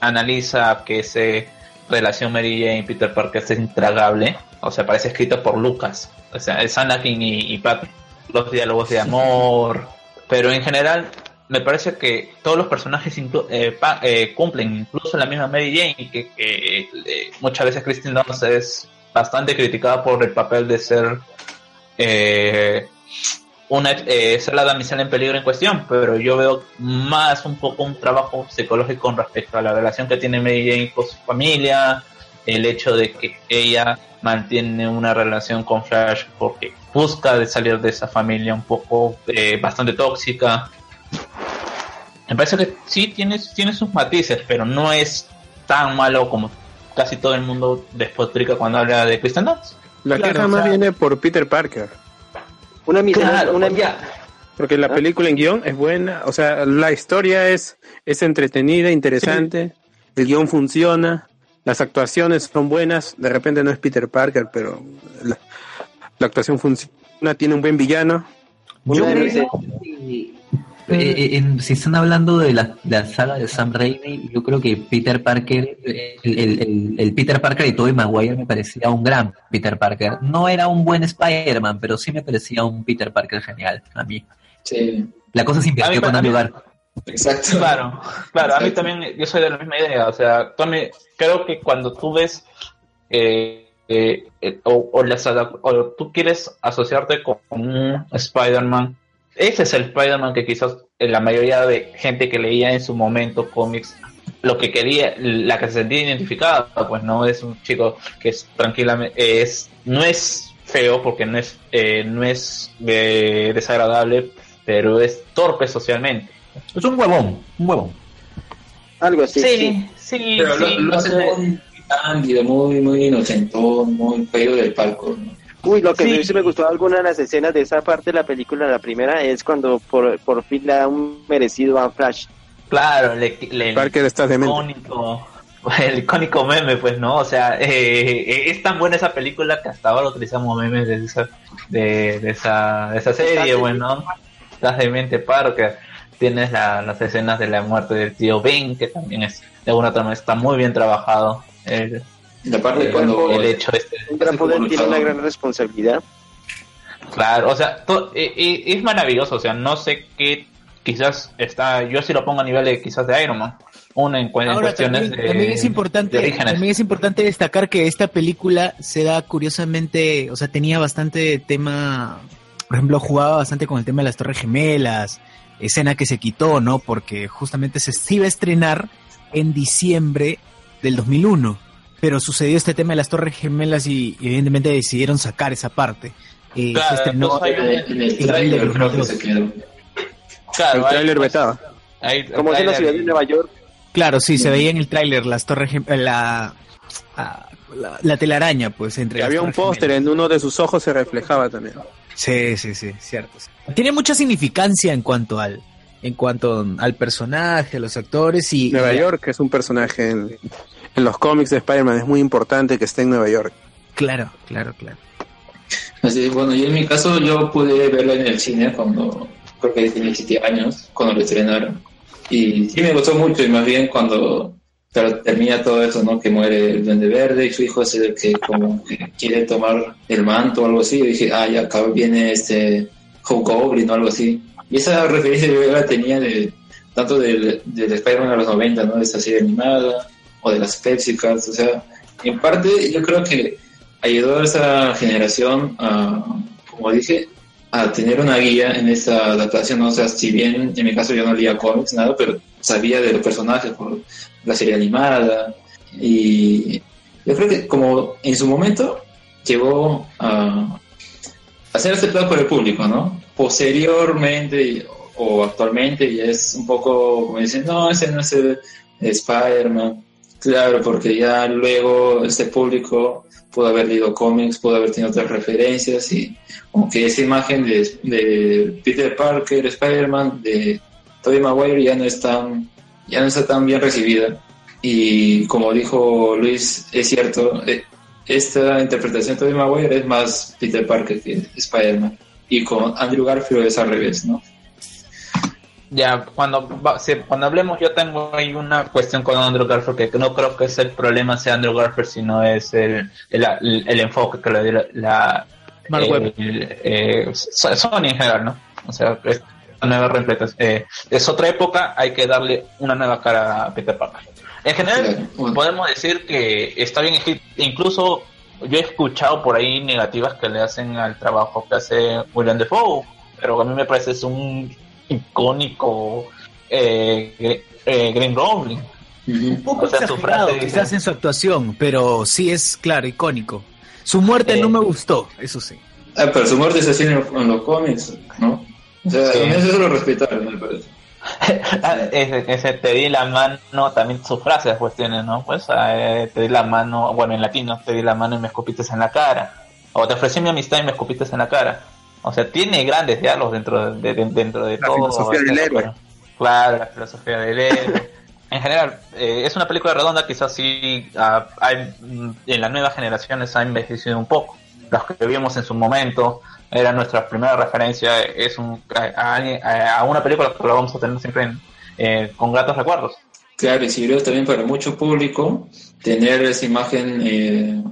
analiza que se relación Mary Jane y Peter Parker es intragable. O sea, parece escrito por Lucas. O sea, es Anakin y, y Pat, los diálogos de amor. Pero en general, me parece que todos los personajes eh, eh, cumplen, incluso la misma Mary Jane, que, que, eh, muchas veces Kristen Dunst es bastante criticada por el papel de ser eh, una ser la damisela en peligro en cuestión, pero yo veo más un poco un trabajo psicológico con respecto a la relación que tiene Mary Jane con su familia, el hecho de que ella mantiene una relación con Flash porque busca salir de esa familia un poco bastante tóxica. Me parece que sí tiene, tiene sus matices, pero no es tan malo como casi todo el mundo despotrica cuando habla de Kristen Dunst. La Claro, queja o más sea- viene por Peter Parker. Una misión, Claro, una ya. Porque la película en guion es buena, o sea, la historia es, es entretenida, interesante, el guion funciona, las actuaciones son buenas, de repente no es Peter Parker, pero la, la actuación funciona, tiene un buen villano. Yo creo eh, en- si están hablando de la, la saga de Sam Raimi, yo creo que Peter Parker, eh, el, el- Peter Parker de Tobey Maguire me parecía un gran Peter Parker. No era un buen Spider-Man, pero sí me parecía un Peter Parker genial a mí. Sí, La cosa se A invirtió mí- con Andrew Garfield. exacto. Claro, claro, a mí también, yo soy de la misma idea, o sea, también creo que cuando tú ves eh, eh, eh, o, o las o tú quieres asociarte con un Spider-Man, ese es el Spider-Man que quizás eh, la mayoría de gente que leía en su momento cómics lo que quería, la que se sentía identificada, pues no es un chico que es tranquilamente, es, no es feo porque no es, eh, no es eh, desagradable, pero es torpe socialmente. Es un huevón, un huevón. Algo así. sí. sí, Pero lo, sí, lo hace no sé. muy cándido, muy, muy inocentón, muy caído del palco. ¿no? Uy, lo que Sí. me gustó alguna de las escenas de esa parte de la película, la primera, es cuando por, por fin le da un merecido a Flash. Claro, le, le- el Parker estás demente. icónico, el icónico meme, pues, ¿no? O sea, eh, es tan buena esa película que hasta ahora utilizamos memes de esa, de, de esa, de esa serie, bueno, Estás de mente Parker. Tienes la- las escenas de la muerte del tío Ben, que también es, de alguna otra manera, está muy bien trabajado. El, La parte el- cuando el hecho este. Un gran poder tiene una gran responsabilidad. Claro, o sea, to- eh, eh, es maravilloso, o sea, no sé qué, quizás está, yo sí lo pongo a nivel de quizás de Iron Man, una en, Ahora, cuestiones también, de, también es importante, de también es importante destacar que esta película se da curiosamente, o sea, tenía bastante tema, por ejemplo, jugaba bastante con el tema de las Torres Gemelas, escena que se quitó, ¿no? Porque justamente se se iba a estrenar en diciembre del 2001, pero sucedió este tema de las Torres Gemelas y evidentemente decidieron sacar esa parte. Eh, Claro, se estrenó hay- En el trailer creo que 2002. se quedó. Claro, el hay, tráiler pues, hay- Como es en la ciudad de Nueva York. Claro, sí, se veía en el tráiler las torres, eh, la, ah, la, la telaraña, pues, entre Y había un póster, en uno de sus ojos se reflejaba también. Sí, sí, sí, cierto. Tiene mucha significancia en cuanto al, en cuanto al personaje, a los actores y Nueva y- York es un personaje en, en los cómics de Spider-Man, es muy importante que esté en Nueva York. Claro, claro, claro. Así, bueno, yo en mi caso yo pude verlo en el cine cuando creo que tenía 7 años, cuando lo estrenaron. Y sí me gustó mucho, y más bien cuando claro, termina todo eso, ¿no? Que muere el Duende Verde y su hijo es el que como que quiere tomar el manto o algo así. Y dije, ah, ya acá viene este Hobgoblin o algo así. Y esa referencia yo la tenía de tanto del, del Spider-Man a los 90, ¿no? De esta serie animada o de las Pepsi Cats, o sea, en parte yo creo que ayudó a esa generación a, como dije, a tener una guía en esa adaptación, o sea, si bien en mi caso yo no leía cómics, nada, pero sabía de los personajes por la serie animada y yo creo que como en su momento llegó a, a ser aceptado por el público, ¿no? Posteriormente o actualmente ya es un poco como dicen, no, ese no es el Spider-Man. Claro, porque ya luego este público pudo haber leído cómics, pudo haber tenido otras referencias y como que esa imagen de, de Peter Parker, Spider-Man, de Tobey Maguire ya no es tan, ya no está tan bien recibida. Y como dijo Luis, es cierto, eh, esta interpretación de Tobey Maguire es más Peter Parker que Spider-Man. Y con Andrew Garfield es al revés, ¿no? Ya, cuando va- si- cuando hablemos, yo tengo ahí una cuestión con Andrew Garfield que no creo que es el problema sea Andrew Garfield, sino es el, el, el- el enfoque que le dio la, la- eh, So- Sony en general, ¿no? O sea, es una nueva. Eh, es otra época, hay que darle una nueva cara a Peter Parker. En general, podemos decir que está bien escrito. Incluso yo he escuchado por ahí negativas que le hacen al trabajo que hace William Defoe, pero a mí me parece es un icónico eh, eh, Green Goblin. Un poco O sea, exagerado frase- quizás en su actuación, pero sí es, claro, icónico. Su muerte Eh. no me gustó, eso sí. Ah, pero su muerte es así en, los cómics, ¿no? O sea, Sí. en eso se lo respetaron, me parece. Ah, ese, ese te di la mano, también su frase después tiene, ¿no? Pues eh, te di la mano, bueno, en latino, te di la mano y me escupiste en la cara. O te ofrecí mi amistad y me escupiste en la cara. O sea, tiene grandes diálogos dentro de, de- dentro de La todo. filosofía del héroe. Claro, la filosofía del héroe. en general, eh, es una película redonda, quizás sí hay, mm, en las nuevas generaciones ha envejecido un poco. Los que vimos en su momento, era nuestra primera referencia, es un, a, a- a una película que la vamos a tener siempre en- eh, con gratos recuerdos. Claro, y sirvió también para mucho público tener esa imagen eh,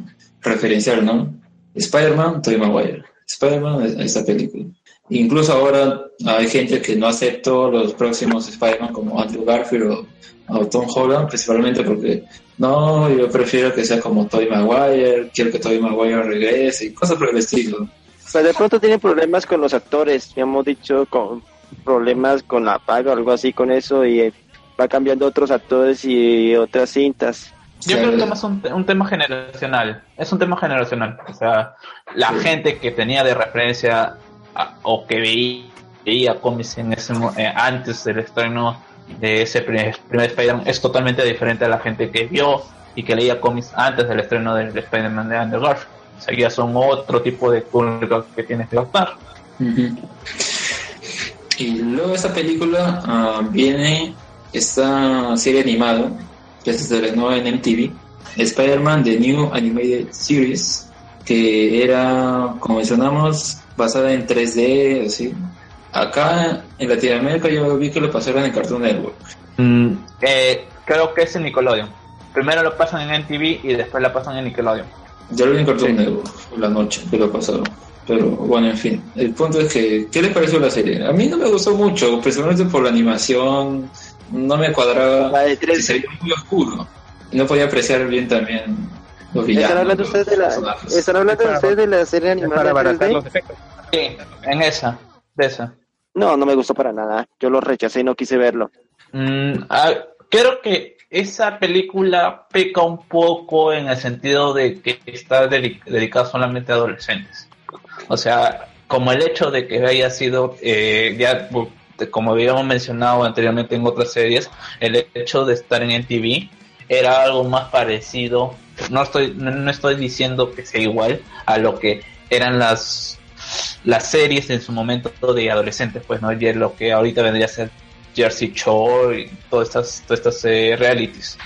referencial, ¿no? Spider-Man, Tobey Maguire. Spider-Man, es- esa película. Incluso ahora hay gente que no aceptó los próximos Spider-Man como Andrew Garfield o, Tom Holland, principalmente porque no, yo prefiero que sea como Tobey Maguire, quiero que Tobey Maguire regrese y cosas por el estilo. Pero de pronto tienen problemas con los actores, ya hemos dicho, con problemas con la paga o algo así con eso y eh, va cambiando otros actores y otras cintas. Yo creo que es más un, un tema generacional. Es un tema generacional. O sea, la gente que tenía de referencia a- o que veía, veía cómics en ese, eh, antes del estreno de ese primer, primer Spider-Man es totalmente diferente a la gente que vio y que leía cómics antes del estreno del Spider-Man de Andrew Garfield. O sea, ya son otro tipo de público que tienes que. Ujú. Y luego esta película ah, viene esta serie animada que se estrenó en MTV, Spider-Man The New Animated Series, que era, como mencionamos, basada en 3D, así. Acá en Latinoamérica yo vi que lo pasaron en Cartoon Network. Mm, eh, creo que es en Nickelodeon. Primero lo pasan en MTV y después la pasan en Nickelodeon. Yo lo vi en Cartoon Network por la noche que lo pasaron. Pero bueno, en fin. El punto es que, ¿qué les pareció la serie? A mí no me gustó mucho, principalmente por la animación. No me cuadraba. La de Se 3D. veía muy oscuro. Y no podía apreciar bien también los villanos. ¿Están hablando ustedes de la. ¿están hablando Es para- ustedes de la serie animada para abaratar 3D? los efectos. Sí, en esa, de esa. No, no me gustó para nada. Yo lo rechacé y no quise verlo. Mm, ah, creo que esa película peca un poco en el sentido de que está dedi- dedicada solamente a adolescentes. O sea, como el hecho de que haya sido, eh, ya como habíamos mencionado anteriormente en otras series, el hecho de estar en MTV era algo más parecido. No estoy, no, estoy diciendo que sea igual a lo que eran las las series en su momento de adolescentes, pues no y lo que ahorita vendría a ser Jersey Shore y todas estas, todas estas eh, realities.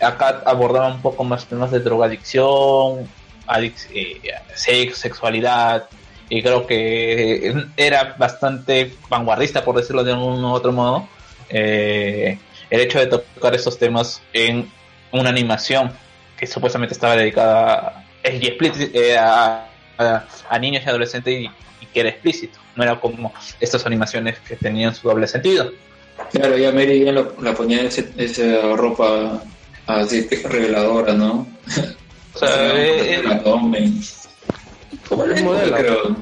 Acá abordaba un poco más temas de drogadicción, adic- eh, sexo, sexualidad, y creo que era bastante vanguardista, por decirlo de un u otro modo, eh, el hecho de tocar estos temas en una animación que supuestamente estaba dedicada eh, eh, a, a- a niños y adolescentes y, y que era explícito, no era como estas animaciones que tenían su doble sentido. Claro, ya Mary Jane lo- la ponía esa ropa así reveladora, ¿no? O sea, eh, eh, abdomen. Como el modelo, creo.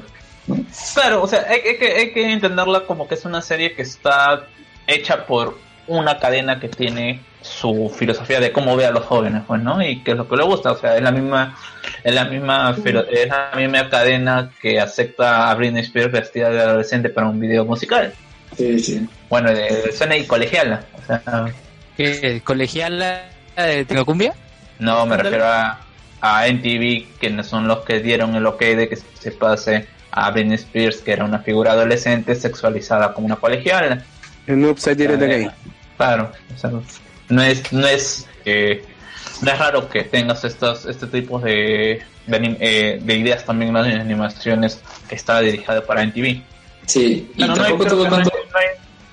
Claro, o sea, hay, hay que, hay que entenderla como que es una serie que está hecha por una cadena que tiene su filosofía de cómo ve a los jóvenes, pues, ¿no? Y que es lo que le gusta, o sea, es la misma, es la misma, es la misma cadena que acepta a Britney Spears vestida de adolescente para un video musical. Sí, sí. Bueno, de suena y colegiala, o sea, ¿Qué? ¿Colegiala de Tengacumbia? no me refiero a, a MTV, que son los que dieron el ok de que se pase a Britney Spears, que era una figura adolescente sexualizada como una colegiala. En Upside Down the Game. Claro, o sea, no es, no es, eh, no es raro que tengas estos, este tipo de, de, eh, de ideas también en las animaciones que está dirigida para MTV. Sí, y Pero no hay, tuvo no tanto. no hay-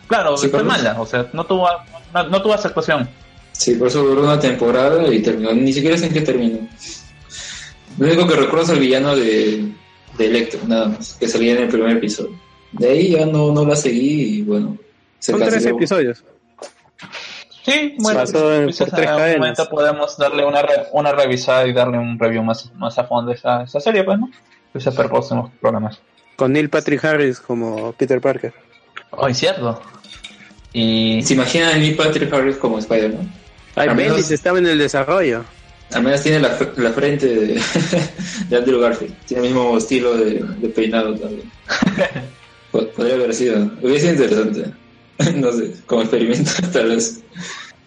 Claro, Sí, fue mala, o sea, no tuvo, no, no tuvo aceptación. Sí, por eso duró una temporada y terminó. Ni siquiera sé en qué terminó. Lo único que recuerdo es el villano de, de Electro, nada más, que salía en el primer episodio. De ahí ya no, no la seguí y bueno, se Son tres episodios. Sí, bueno, Pasó en- quizás por tres en algún cadenas. momento podemos darle una, re- una revisada y darle un review más, más a fondo a esa, esa serie, pues, ¿no? Quizás para próximos programas. Con Neil Patrick Harris como Peter Parker. Oh, es cierto. Y ¿Se imaginan a Neil Patrick Harris como Spider-Man? Ay, Al menos- Bendis estaba en el desarrollo. Al menos tiene la, la frente de, de Andrew Garfield. Tiene el mismo estilo de, de peinado también. Pod- Podría haber sido. Hubiera sido interesante. No sé, como experimento tal vez.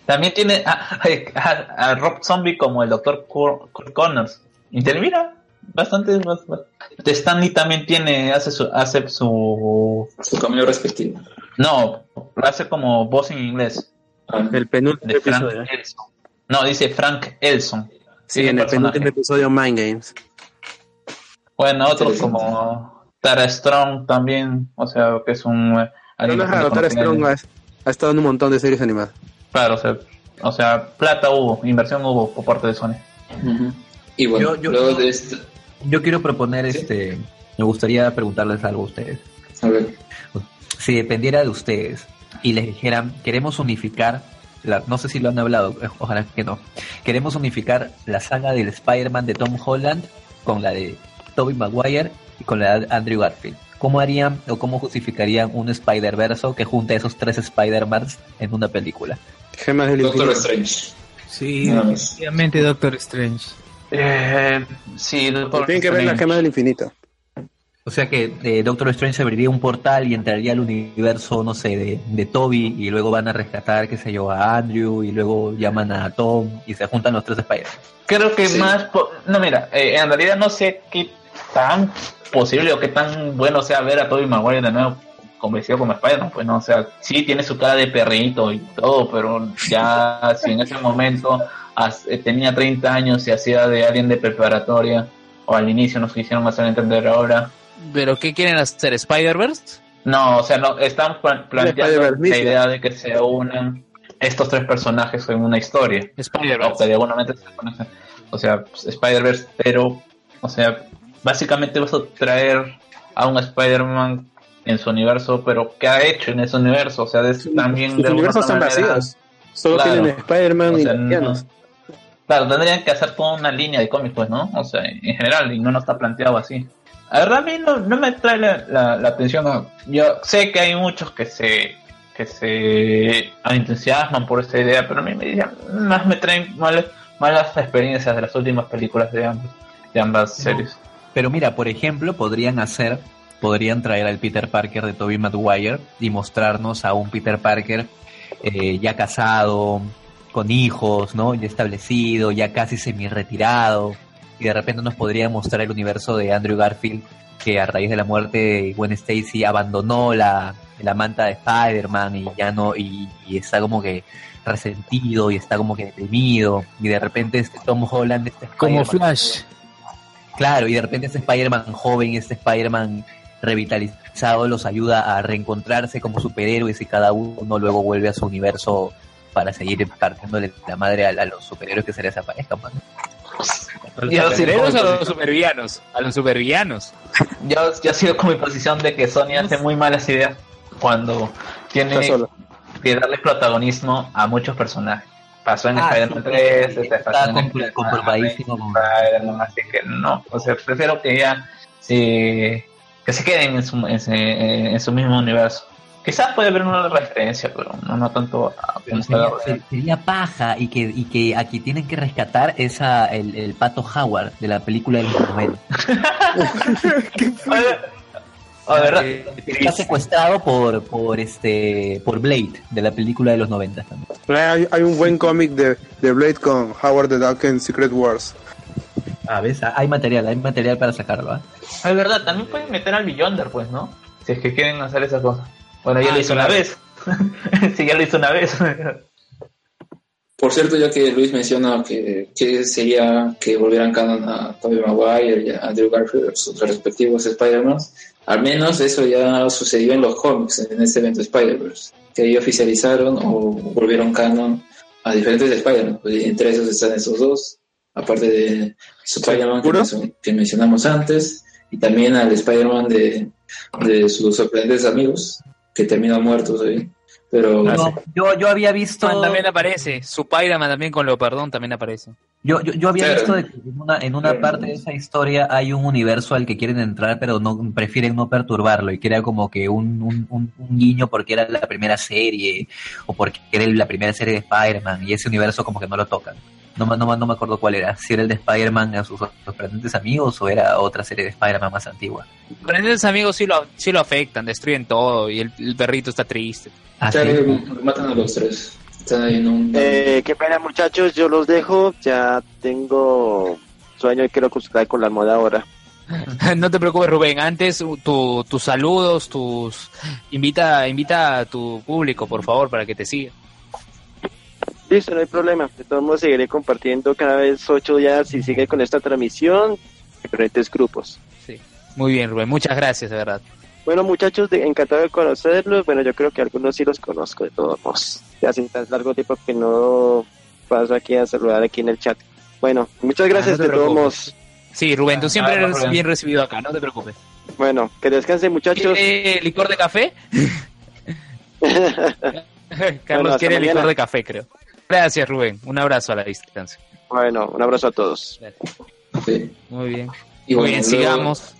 también tiene a, a- a Rob Zombie como el Dr. Kurt, Connors. Y te mira, bastante, bastante. Stanley también tiene, hace su, hace su, Su camino respectivo. no, hace como voz en inglés. Ah, El penúltimo episodio. No, dice Frank Elson. Sí, en el penúltimo episodio Mind Games. Bueno, otros como Tara Strong también, o sea, que es un... eh, No, alguien no es bastante raro, Tara. Strong ha, ha estado en un montón de series animadas. Claro, o sea, o sea, plata hubo, inversión hubo por parte de Sony. Y bueno, Yo- yo- luego de esto. Yo quiero proponer este. Me gustaría preguntarles algo a ustedes. A ver, Si dependiera de ustedes y les dijeran, queremos unificar, la, no sé si lo han hablado, eh, ojalá que no, queremos unificar la saga del Spider-Man de Tom Holland con la de Tobey Maguire y con la de Andrew Garfield. ¿Cómo harían o cómo justificarían un Spider-Verse que junte a esos tres Spider-Mans en una película? Gemas del Doctor infinito. Strange. Sí, definitivamente Doctor Strange. Eh, sí, doctor Tienen que ver la Strange. gema del infinito. O sea que eh, Doctor Strange abriría un portal y entraría al universo, no sé, de, de Toby y luego van a rescatar, qué sé yo, a Andrew y luego llaman a Tom y se juntan los tres Spider. Creo que Sí. más... po- No, mira, eh, en realidad no sé qué tan posible o qué tan bueno sea ver a Tobey Maguire de nuevo convencido como Spider-Man, pues no, o sea, sí tiene su cara de perrito y todo, pero ya si en ese momento as- eh, tenía 30 años y hacía de alguien de preparatoria, o al inicio nos quisieron hacer entender ahora, ¿Pero qué quieren hacer? ¿Spider-Verse? No, o sea, no, están pla- planteando la idea de que se unan estos tres personajes en una historia. O Spider-Verse. se. O sea, Spider-Verse, pero, o sea, básicamente vas a traer a un Spider-Man en su universo, pero ¿qué ha hecho en ese universo? O sea, es también alguna universos están manera- vacíos. Solo Claro. tienen Spider-Man o y sea, no- villanos. Claro, tendrían que hacer toda una línea de cómics, pues, ¿no? O sea, en general, y no, no está planteado así. La verdad, a mí no, no me trae la, la, la atención. Yo sé que hay muchos que se que se entusiasman por esta idea, pero a mí me dicen, más me traen malas, malas experiencias de las últimas películas de ambas, de ambas series. Pero mira, por ejemplo, podrían hacer, podrían traer al Peter Parker de Tobey Maguire y mostrarnos a un Peter Parker eh, ya casado, con hijos, ¿no? Ya establecido, ya casi semi-retirado. Y de repente nos podrían mostrar el universo de Andrew Garfield, que a raíz de la muerte de Gwen Stacy abandonó la, la manta de Spider-Man y ya no, y, y está como que resentido y está como que deprimido. Y de repente este Tom Holland, este Como Flash. Claro, y de repente este Spider-Man joven, este Spider-Man revitalizado los ayuda a reencontrarse como superhéroes y cada uno luego vuelve a su universo para seguir partiéndole la madre a, a los superhéroes que se les aparezcan. mano. Yo ¿Los sí, superhéroes o como- a los supervillanos? A los supervillanos. yo, yo sigo con mi posición de que Sony hace muy malas ideas cuando tiene que darle protagonismo a muchos personajes. Pasó en Ah, Spider-Man sí, 3, sí, este, está comprobadísimo con- Spider-Man, así que no, o sea, prefiero que ya se, que se queden en su, en, su- en su mismo universo. Quizás puede haber una referencia, pero no, no tanto a Pero sería, ser- sería paja y que, y que aquí tienen que rescatar esa el, el pato Howard de la película del 90. A ver, Eh, está secuestrado por, por este por Blade de la película de los 90 también. Hay, hay un buen cómic de, de Blade con Howard the Duck en Secret Wars. A ver, hay material, hay material para sacarlo. ¿ah? es verdad, también pueden meter al Beyonder, pues, ¿no? Si es que quieren hacer esa cosa. Bueno, ya Ah, lo hizo claro. una vez. sí, ya lo hizo una vez. Por cierto, ya que Luis menciona que, que sería que volvieran canon a Tobey Maguire y a Andrew Garfield, sus respectivos Spider-Man, al menos eso ya sucedió en los cómics, en este evento Spider-Verse, que ahí oficializaron o volvieron canon a diferentes Spider-Man. Pues, entre esos están esos dos, aparte de Spider-Man que, mencionamos antes, y también al Spider-Man de, de sus sorprendentes amigos, que terminan muertos ahí. Pero No, yo, yo había visto. Man también aparece. Su Spider-Man también con lo perdón también aparece. Yo, yo, yo había Claro. visto de que en una, en una Claro. parte de esa historia hay un universo al que quieren entrar, pero no prefieren no perturbarlo y que era como que un, un, un- un guiño porque era la primera serie o porque era la primera serie de Spider-Man y ese universo como que no lo tocan. No, me- no, no me acuerdo cuál era, si era el de Spider-Man a sus sorprendentes amigos o era otra serie de Spider-Man más antigua. Sorprendentes amigos sí lo, sí lo afectan, destruyen todo y el, el perrito está triste. Ah, sí. matan a los tres. Un... Eh, qué pena muchachos, yo los dejo, ya tengo sueño y quiero consultar con la almohada ahora. No te preocupes, Rubén. Antes, tu- tus saludos, tus invita, invita a tu público, por favor, para que te siga. Listo, no hay problema. De todos modos seguiré compartiendo cada vez ocho días si sigue con esta transmisión en diferentes grupos. Sí. Muy bien, Rubén. Muchas gracias, de verdad. Bueno muchachos, de- encantado de conocerlos. Bueno, yo creo que algunos sí los conozco de todos modos. Ya hace tan largo tiempo que no paso aquí a saludar aquí en el chat. Bueno, muchas gracias Ah, no te de todos modos. Sí, Rubén, tú siempre Ah, no, eres Rubén. bien recibido acá, no te preocupes. Bueno, que descansen muchachos. ¿Quiere licor de café? Carlos hasta quiere mañana. licor de café, creo. Gracias, Rubén. Un abrazo a la distancia. bueno, un abrazo a todos. Sí. Muy bien. Y Muy bueno, bien, luego- sigamos.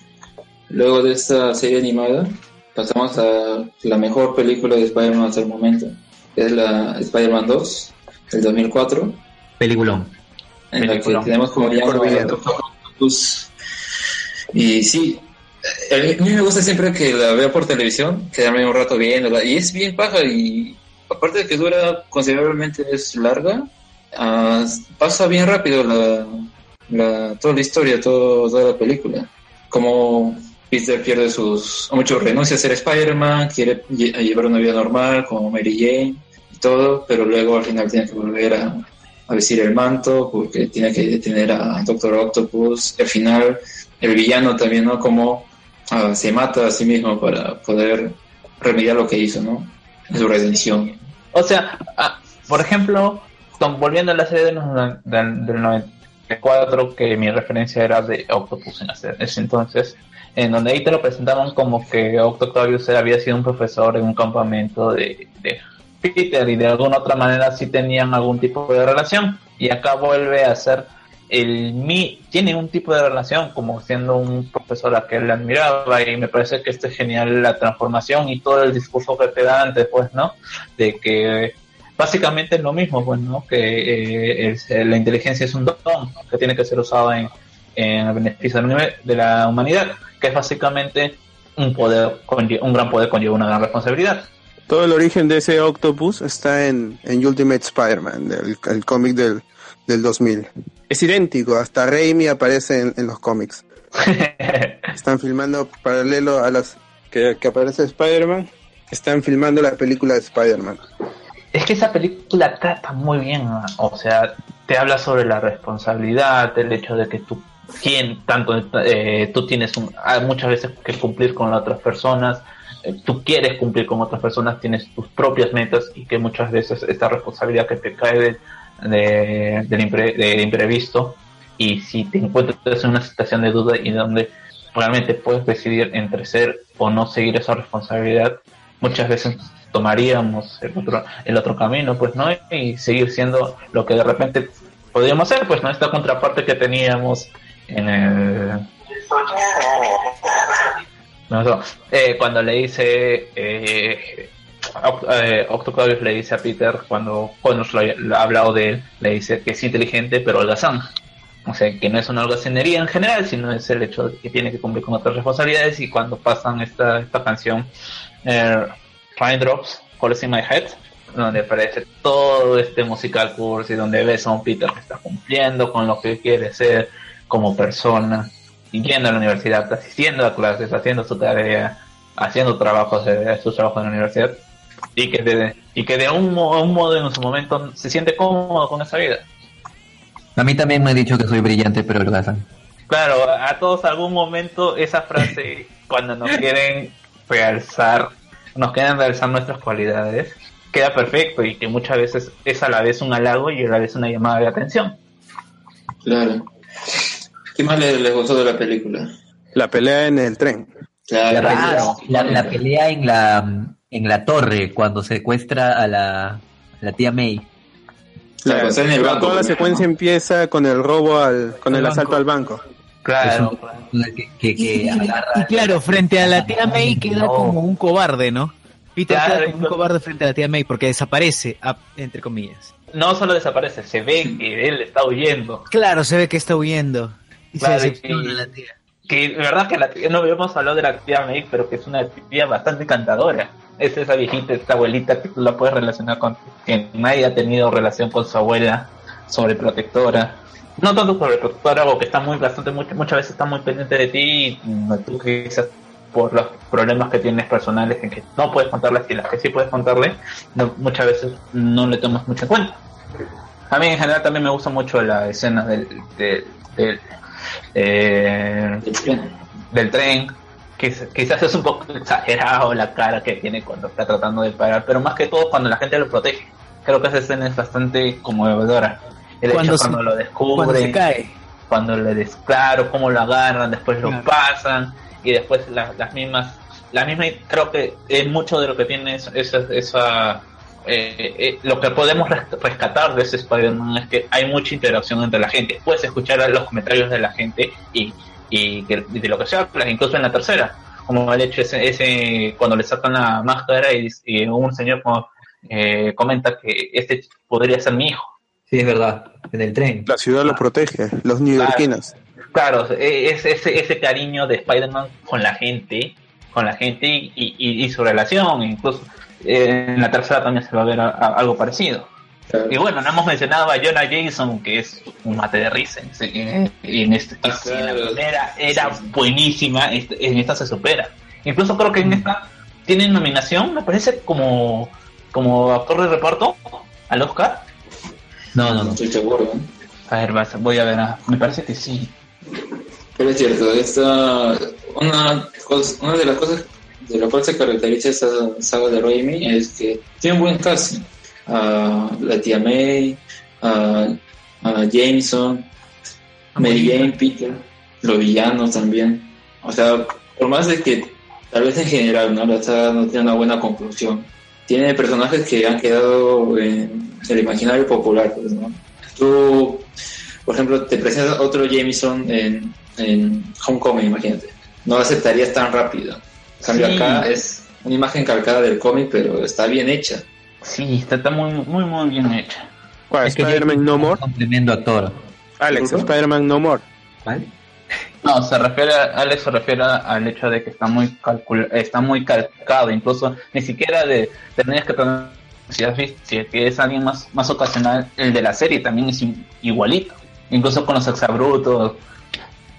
Luego de esta serie animada, pasamos a la mejor película de Spider-Man hasta el momento, que es la Spider-Man 2, del 2004, Peliculón. en la que Peliculón. tenemos como villano Mejor a villano. Doctor Octopus. Y sí, a mí me gusta siempre que la veo por televisión, quedarme un rato viéndola, y es bien paja, y aparte de que dura considerablemente es larga, ah, pasa bien rápido la, la- toda la historia, toda la película. Como Peter pierde sus... mucho renuncia a ser Spider-Man, quiere llevar una vida normal como Mary Jane y todo, pero luego al final tiene que volver a, vestir el manto porque tiene que detener a Doctor Octopus. Al final el villano también, ¿no? Como ah, se mata a sí mismo para poder remediar lo que hizo, ¿no? Su redención. O sea, ah, por ejemplo, volviendo a la serie de los no- del, del 94, que mi referencia era de Octopus en ese, ese entonces, en donde ahí te lo presentaban como que Octavius había sido un profesor en un campamento de, de Peter y de alguna otra manera sí tenían algún tipo de relación. Y acá vuelve a ser el mi tiene un tipo de relación como siendo un profesor a que él admiraba y me parece que esto es genial la transformación y todo el discurso que te dan después, ¿no? De que básicamente es lo mismo, pues, ¿no? Que eh, es- eh, la inteligencia es un don que tiene que ser usado en, en el beneficio de la humanidad, que es básicamente un poder, un gran poder conlleva una gran responsabilidad. Todo el origen de ese Octopus está en, en Ultimate Spider-Man, del- el cómic del, del 2000. Es idéntico, hasta Raimi aparece en, en los cómics. Están filmando paralelo a las que, que aparece Spider-Man. Están filmando la película de Spider-Man. Es que esa película trata muy bien, ¿no? o sea, te habla sobre la responsabilidad, el hecho de que tú, quien, tanto eh, tú tienes un- muchas veces que cumplir con otras personas, eh, tú quieres cumplir con otras personas, tienes tus propias metas y que muchas veces esta responsabilidad que te cae de, de- del, impre- del imprevisto y si te encuentras en una situación de duda y donde realmente puedes decidir entre ser o no seguir esa responsabilidad, muchas veces tomaríamos el otro, el otro camino, pues, ¿no? Y seguir siendo lo que de repente podríamos ser, pues, ¿no? Esta contraparte que teníamos en el... No, no, eh, cuando le dice... Eh, Oct- eh, le dice a Peter cuando, cuando lo, ha hablado de él, le dice que es inteligente pero holgazán. O sea, que no es una holgazanería en general, sino es el hecho de que tiene que cumplir con otras responsabilidades y cuando pasan esta, esta canción, eh, Raindrops, Calls in My Head, donde aparece todo este musical cursi, donde ves a un Peter que está cumpliendo con lo que quiere ser como persona, y yendo a la universidad, asistiendo a clases, haciendo su tarea, haciendo trabajos, eh, sus trabajos en la universidad. Y que de, y que de un, mo- un modo en su momento se siente cómodo con esa vida. A mí también me han dicho que soy brillante, pero lo hacen. Claro, a todos algún momento esa frase, cuando nos quieren realzar, nos quieren realzar nuestras cualidades, queda perfecto y que muchas veces es a la vez un halago y a la vez una llamada de atención. Claro. ¿Qué más les, les gustó de la película? La pelea en el tren. Claro. La, pelea, la, la pelea en la en la torre cuando secuestra a la, la tía May. Claro, en el banco, Toda la secuencia empieza con el robo al, con el, Al asalto al banco. Claro, Que, que, que Y, y- claro, frente a la tía May queda No. como un cobarde, ¿no? Peter Claro, queda como un cobarde frente a la tía May porque desaparece, a- entre comillas. no solo desaparece, se ve que él está huyendo. Claro, se ve que está huyendo. Y Claro, se y- decepciona la tía. Que de verdad que la tía, no habíamos hablado de la tía May, pero que es una tía bastante encantadora. Es esa viejita, esta abuelita que tú la puedes relacionar con, que nadie ha tenido relación con su abuela, sobreprotectora. No tanto sobreprotectora, o que está muy, bastante, mucho- muchas veces está muy pendiente de ti y tú quizás por los problemas que tienes personales en que no puedes contarle y las que sí puedes contarle, no- muchas veces no le tomas mucho en cuenta. A mí en general también me gusta mucho la escena del, del, del, eh, del tren, quizás es un poco exagerado la cara que tiene cuando está tratando de parar, pero más que todo cuando la gente lo protege. Creo que esa escena es bastante conmovedora. El Cuando hecho se- cuando lo descubren, Cuando se cae. cuando le des claro cómo lo agarran, después lo pasan y después la- las mismas, la misma creo que es mucho de lo que tiene es- esa, esa eh, eh, lo que podemos res- rescatar de ese Spider-Man es que hay mucha interacción entre la gente. Puedes escuchar los comentarios de la gente y, y, que- y de lo que se habla, incluso en la tercera, como el hecho ese, ese cuando le sacan la máscara y, y un señor como, eh, comenta que este podría ser mi hijo. Sí, es verdad, en el tren. La ciudad lo protege, los neoyorquinos. Claro, e- es ese, ese cariño de Spider-Man con la gente, con la gente y, y- y su relación, incluso eh, en la tercera también se va a ver a- a- algo parecido. Y bueno, no hemos mencionado a Jonah Jameson, que es un mate de risa en, en- este. En la primera era buenísima, este- en esta se supera. Incluso creo que en esta tiene nominación, me parece, como, como actor de reparto al Oscar. No, no, no. Estoy seguro. ¿eh? A ver, voy a ver, ah, me parece que sí. Pero es cierto, esta, una, cosa- una de las cosas de lo cual se caracteriza esta saga de Raimi es que tiene un buen casting. A la tía May, a, a Jameson, Mary Jane, Peter, los villanos también. O sea, por más de que tal vez en general no la saga no tiene una buena conclusión, tiene personajes que han quedado en el imaginario popular. Pues, ¿no? Tú, por ejemplo, te presentas otro Jameson en, en Homecoming, imagínate. No lo aceptarías tan rápido. En cambio, Sí. acá es una imagen calcada del cómic, pero está bien hecha. Sí, está, está muy, muy, muy bien hecha. ¿Cuál? Es Spider-Man No More. Un tremendo actor. Alex. Spider-Man No More. ¿Vale? No, se refiere, Alex se refiere al hecho de que está muy calcul está muy calcado, incluso ni siquiera de tener que tener, si has visto, si es alguien más, más ocasional, el de la serie también es igualito, incluso con los exabrutos,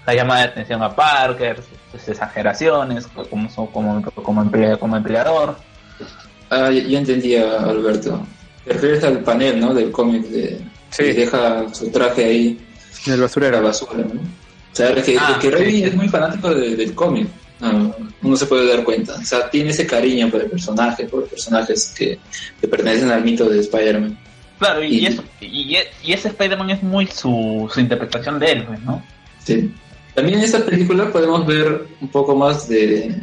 la llamada de atención a Parker, sus exageraciones, como, como, como, como, emplea- como empleador. Ah, ya, entendía, Alberto. Te refieres al panel, ¿no? Del cómic de Sí. que deja su traje ahí En el a la basurero. basura, ¿no? O sea, que, Ah, es que Raimi sí. es muy fanático de- del cómic. Ah, uno se puede dar cuenta. O sea, tiene ese cariño por el personaje, por los personajes que, que pertenecen al mito de Spider-Man. Claro, y, Y- eso, y, y ese Spider-Man es muy su, su interpretación de él, pues, ¿no? Sí. También en esta película podemos ver un poco más de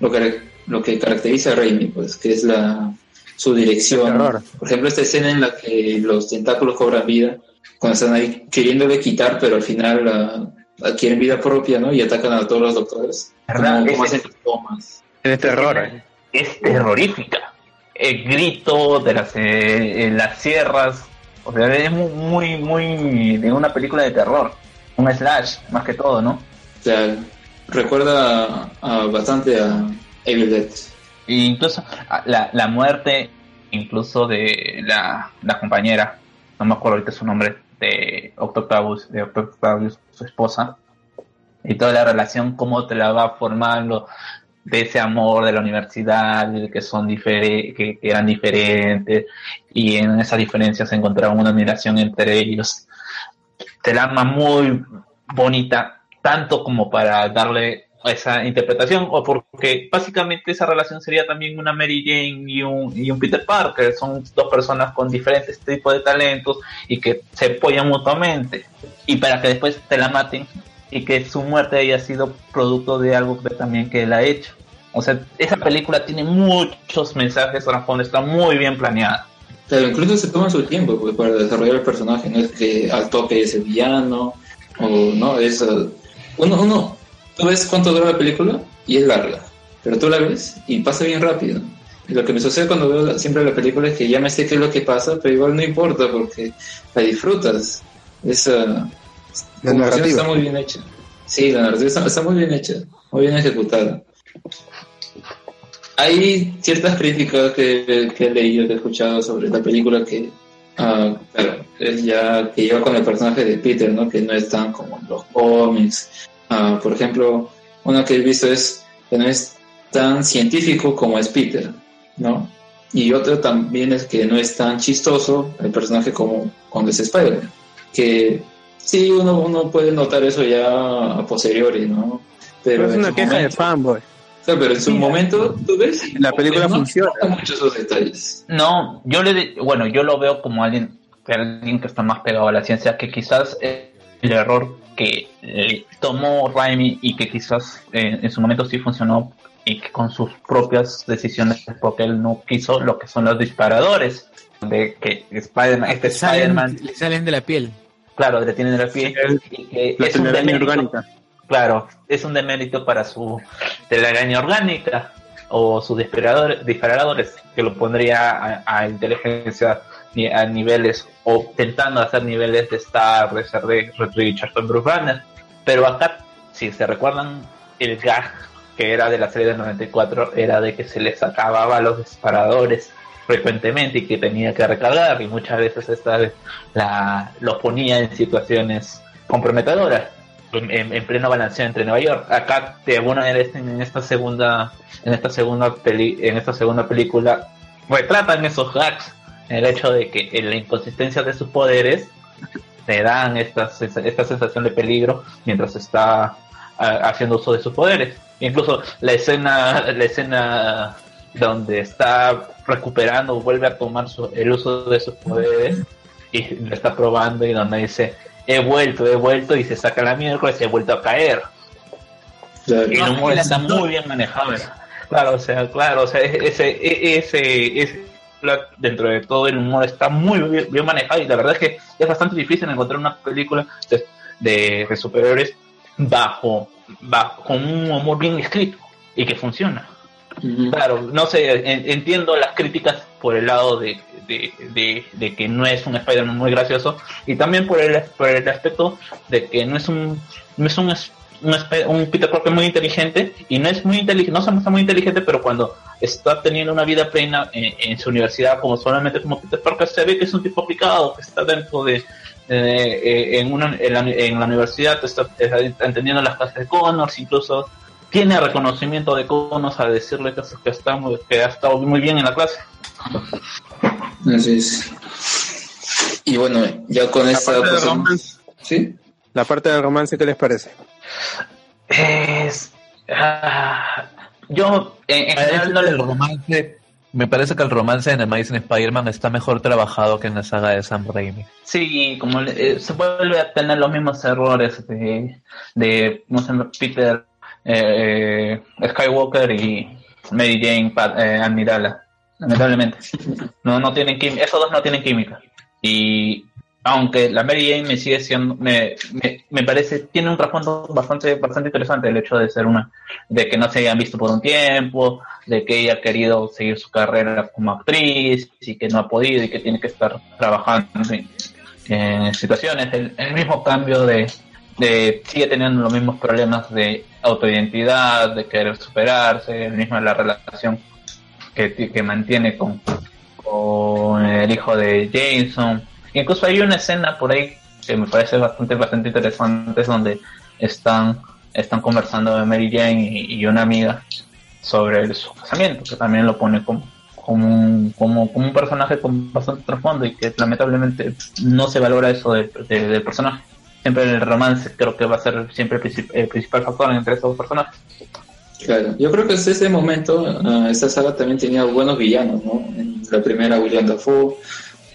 lo que, lo que caracteriza a Raimi, pues, que es la su dirección. Por ejemplo, esta escena en la que los tentáculos cobran vida, cuando están ahí queriéndole quitar, pero al final ah, adquieren vida propia, ¿no? Y atacan a todos los doctores. ¿Verdad? Como, como Ese- hacen tomas. Tiene terror. eh. es terrorífica. El grito de las, eh, las sierras, o sea, es mu- muy, muy de una película de terror, un slash, más que todo, ¿no? O sea, recuerda ah, bastante a Incluso a- la, la muerte, incluso de la, la compañera, no me acuerdo ahorita su nombre, de Octoctavius, de Octoctavius, su esposa, y toda la relación, cómo te la va formando, de ese amor de la universidad, que son difere- que, eran diferentes y en esas diferencias se encontraba una admiración entre ellos. Trama muy bonita, tanto como para darle esa interpretación, o porque básicamente esa relación sería también una Mary Jane y un, y un Peter Parker, son dos personas con diferentes tipos de talentos y que se apoyan mutuamente, y para que después te la maten y que su muerte haya sido producto de algo que también que él ha hecho. O sea, esa película tiene muchos mensajes trasfondo, está muy bien planeada. Pero incluso se toma su tiempo pues, para desarrollar el personaje, no es que al toque es el villano, o no, es... uh, uno, uno, tú ves cuánto dura la película y es larga, pero tú la ves y pasa bien rápido. Y lo que me sucede cuando veo siempre la película es que ya me sé qué es lo que pasa, pero igual no importa porque la disfrutas. Esa La narrativa. está muy bien hecha. Sí, la narrativa está, está muy bien hecha, muy bien ejecutada. Hay ciertas críticas que, que he leído, que he escuchado sobre la película que, ah, claro, es ya que lleva con el personaje de Peter, ¿no? Que no es tan como en los cómics. Ah, por ejemplo, una que he visto es que no es tan científico como es Peter, ¿no? Y otro también es que no es tan chistoso el personaje como cuando es Spider-Man. Que sí, uno, uno puede notar eso ya a posteriori, ¿no? Pero es una queja de fanboy. Claro, pero en su momento, tú ves. La película no funciona. importan mucho esos detalles. No, yo le, di- bueno, yo lo veo como alguien, que alguien que está más pegado a la ciencia, que quizás el error que eh, tomó Raimi y que quizás eh, en su momento sí funcionó y que con sus propias decisiones, porque él no quiso lo que son los disparadores, de que Spider-Man, este Salen, Spider-Man, le salen de la piel. claro, le tienen la piel y que La es un demérito, orgánica. claro, es un demérito para su telaraña orgánica o sus disparadores, disparadores que lo pondría a, a inteligencia a niveles o tentando hacer niveles de Star, de Red Richardson, Bruce Banner. Pero acá, si se recuerdan, el gag que era de la serie del 94 era de que se les acababa los disparadores frecuentemente y que tenía que recargar y muchas veces esta la, los ponía en situaciones comprometedoras en, en- en pleno balanceo entre Nueva York. Acá de alguna manera en esta segunda en esta segunda en esta segunda película retratan esos gags, el hecho de que en la inconsistencia de sus poderes le dan esta, esta sensación de peligro mientras está ah, haciendo uso de sus poderes. Incluso la escena, la escena donde está recuperando, vuelve a tomar su- el uso de sus poderes y lo está probando y donde dice he vuelto, he vuelto y se saca la miércoles y he vuelto a caer. Claro. El humor está muy bien manejado. Claro, o sea, claro, o sea, ese, e- ese, ese dentro de todo el humor está muy bien, bien manejado y la verdad es que es bastante difícil encontrar una película de, de, de superhéroes bajo, bajo, con un humor bien escrito y que funciona. Claro, no sé, en- entiendo las críticas por el lado de, de, de- de que no es un Spider-Man muy gracioso y también por el, por el aspecto de que no es un no es un, un, Peter Parker muy inteligente y no es muy inteligente, no se muestra muy inteligente, pero cuando está teniendo una vida plena en, en su universidad como solamente como Peter Parker se ve que es un tipo aplicado, que está dentro de eh, en, una, en, la, en la universidad está, está entendiendo las clases de Connors, incluso tiene reconocimiento de Connors a decirle que, que, está, muy- que ha estado muy bien en la clase. Así es. Y bueno, ya con esta. parte pues, romance. ¿Sí? La parte del romance, ¿qué les parece? Es, ah, yo en, en general no le el romance, me parece que el romance en Amazing Spider-Man está mejor trabajado que en la saga de Sam Raimi. Sí, como le- eh, se vuelve a tener los mismos errores de, de no sé, Peter eh, Skywalker y Mary Jane Pat- eh, Admirala, lamentablemente. No, no tienen química, esos dos no tienen química. Y aunque la Mary Jane me sigue siendo, me, me, me parece, tiene un trasfondo bastante, bastante interesante el hecho de ser una, de que no se hayan visto por un tiempo, de que ella ha querido seguir su carrera como actriz y que no ha podido y que tiene que estar trabajando en, situaciones, el, el mismo cambio de, de, sigue teniendo los mismos problemas de autoidentidad, de querer superarse, el mismo la relación que, que mantiene con, con el hijo de Jameson. Incluso hay una escena por ahí que me parece bastante, bastante interesante, es donde están, están conversando Mary Jane y, una amiga sobre su casamiento, que también lo pone como, como, un, como, como un personaje con bastante trasfondo y que lamentablemente no se valora eso de- de- del personaje. Siempre el romance creo que va a ser siempre el el principal factor entre esos personajes. Claro, yo creo que desde ese momento ah, esta saga también tenía buenos villanos, ¿no? En la primera William Dafoe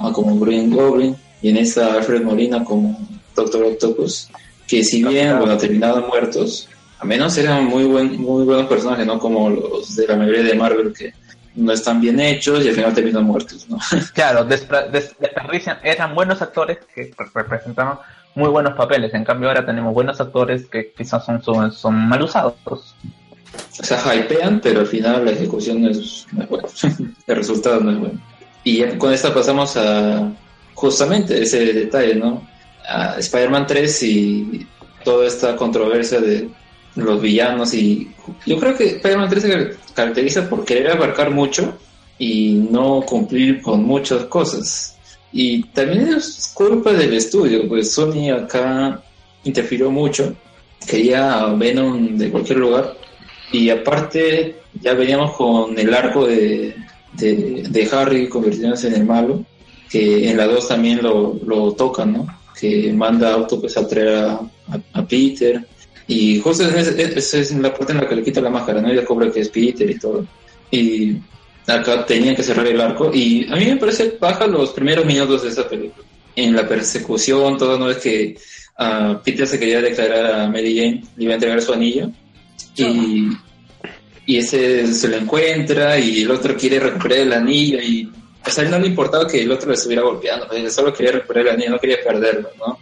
ah, como Green Goblin y en esta Alfred Molina como Doctor Octopus, que si bien bueno terminaban muertos, a menos eran muy buen, muy buenos personajes, no como los de la mayoría de Marvel que no están bien hechos y al final terminan muertos, ¿no? Claro, desperdician, eran buenos actores que re- representaban muy buenos papeles, en cambio ahora tenemos buenos actores que quizás son, son, son mal usados. O sea, hypean, pero al final la ejecución no es, no es buena. El resultado no es bueno. Y ya con esta pasamos a justamente ese detalle, ¿no? A Spider-Man 3 y toda esta controversia de los villanos y yo creo que Spider-Man 3 se car- caracteriza por querer abarcar mucho y no cumplir con muchas cosas. Y también es culpa del estudio, pues Sony acá interfirió mucho, quería Venom de cualquier lugar y aparte ya veníamos con el arco de, de, de Harry convirtiéndose en el malo, que en la 2 también lo, lo tocan, ¿no? Que manda a Octopus a traer a, a- a Peter. Y justo esa es, esa es la parte en la que le quita la máscara, ¿no? Y descubre que es Peter y todo. Y acá tenían que cerrar el arco. Y a mí me parece baja los primeros minutos de esta película. En la persecución, todo, ¿no? Es que ah, Peter se quería declarar a Mary Jane, le iba a entregar su anillo. Y, y ese se lo encuentra y el otro quiere recuperar el anillo y pues a él no le importaba que el otro le estuviera golpeando, pues, él solo quería recuperar el anillo, no quería perderlo, ¿no?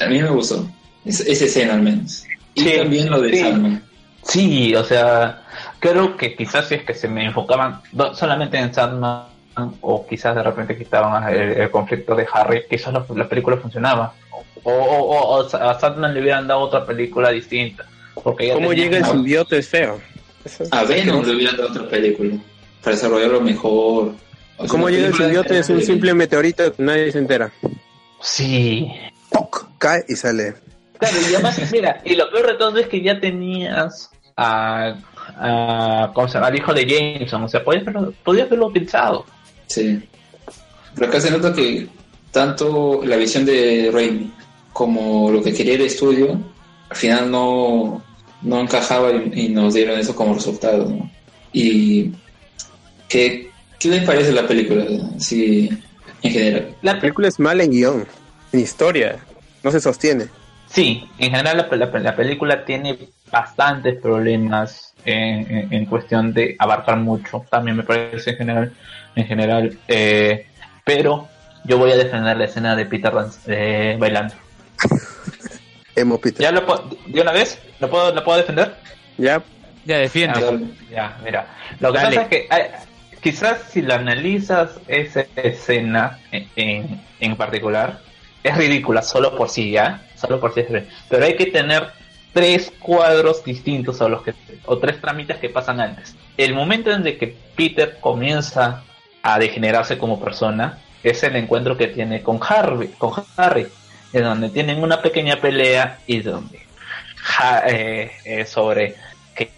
A mí me gustó, es- esa escena al menos. Y Sí, también lo de sí. Sandman. Sí, o sea, creo que quizás si es que se me enfocaban solamente en Sandman o quizás de repente quitaban el, el conflicto de Harry, quizás la, la película funcionaba. O, o, o- o a Sandman le hubieran dado otra película distinta. Porque ¿Cómo llega el simbiote? Es feo. Eso- A Venom le hubieran dado otra película para desarrollarlo mejor. O sea, ¿Cómo llega el simbiote? Es un simple meteorito que nadie se entera. Sí. ¡Poc! Cae y sale. Claro, y además, mira, y lo peor de todo es que ya tenías a, a ¿cómo se llama? al hijo de Jameson, o sea, podías haberlo, podías haberlo utilizado. Sí. Pero acá se nota que tanto la visión de Raimi como lo que quería el estudio, al final no, no encajaba y, y nos dieron eso como resultado. ¿no? Y ¿qué, ¿qué les parece la película? Sí, en general. La película es mala en guion, en historia. No se sostiene. Sí, en general la, la- la película tiene bastantes problemas en, en- en cuestión de abarcar mucho, también me parece en general, en general, eh, pero yo voy a defender la escena de Peter Rans- eh, bailando. Emo Peter. ¿Ya lo puedo, de una vez? ¿Lo puedo, lo puedo defender? Ya. Ya defiende. Ah, ya, mira. Lo que Dale. pasa es que hay- quizás si la analizas esa escena en, en, en particular, es ridícula solo por sí, ¿ya? Solo por sí es ridícula. Pero hay que tener tres cuadros distintos a los que, o tres trámites que pasan antes. El momento en el que Peter comienza a degenerarse como persona es el encuentro que tiene con Harry, con Harry, en donde tienen una pequeña pelea y donde eh, eh, sobre que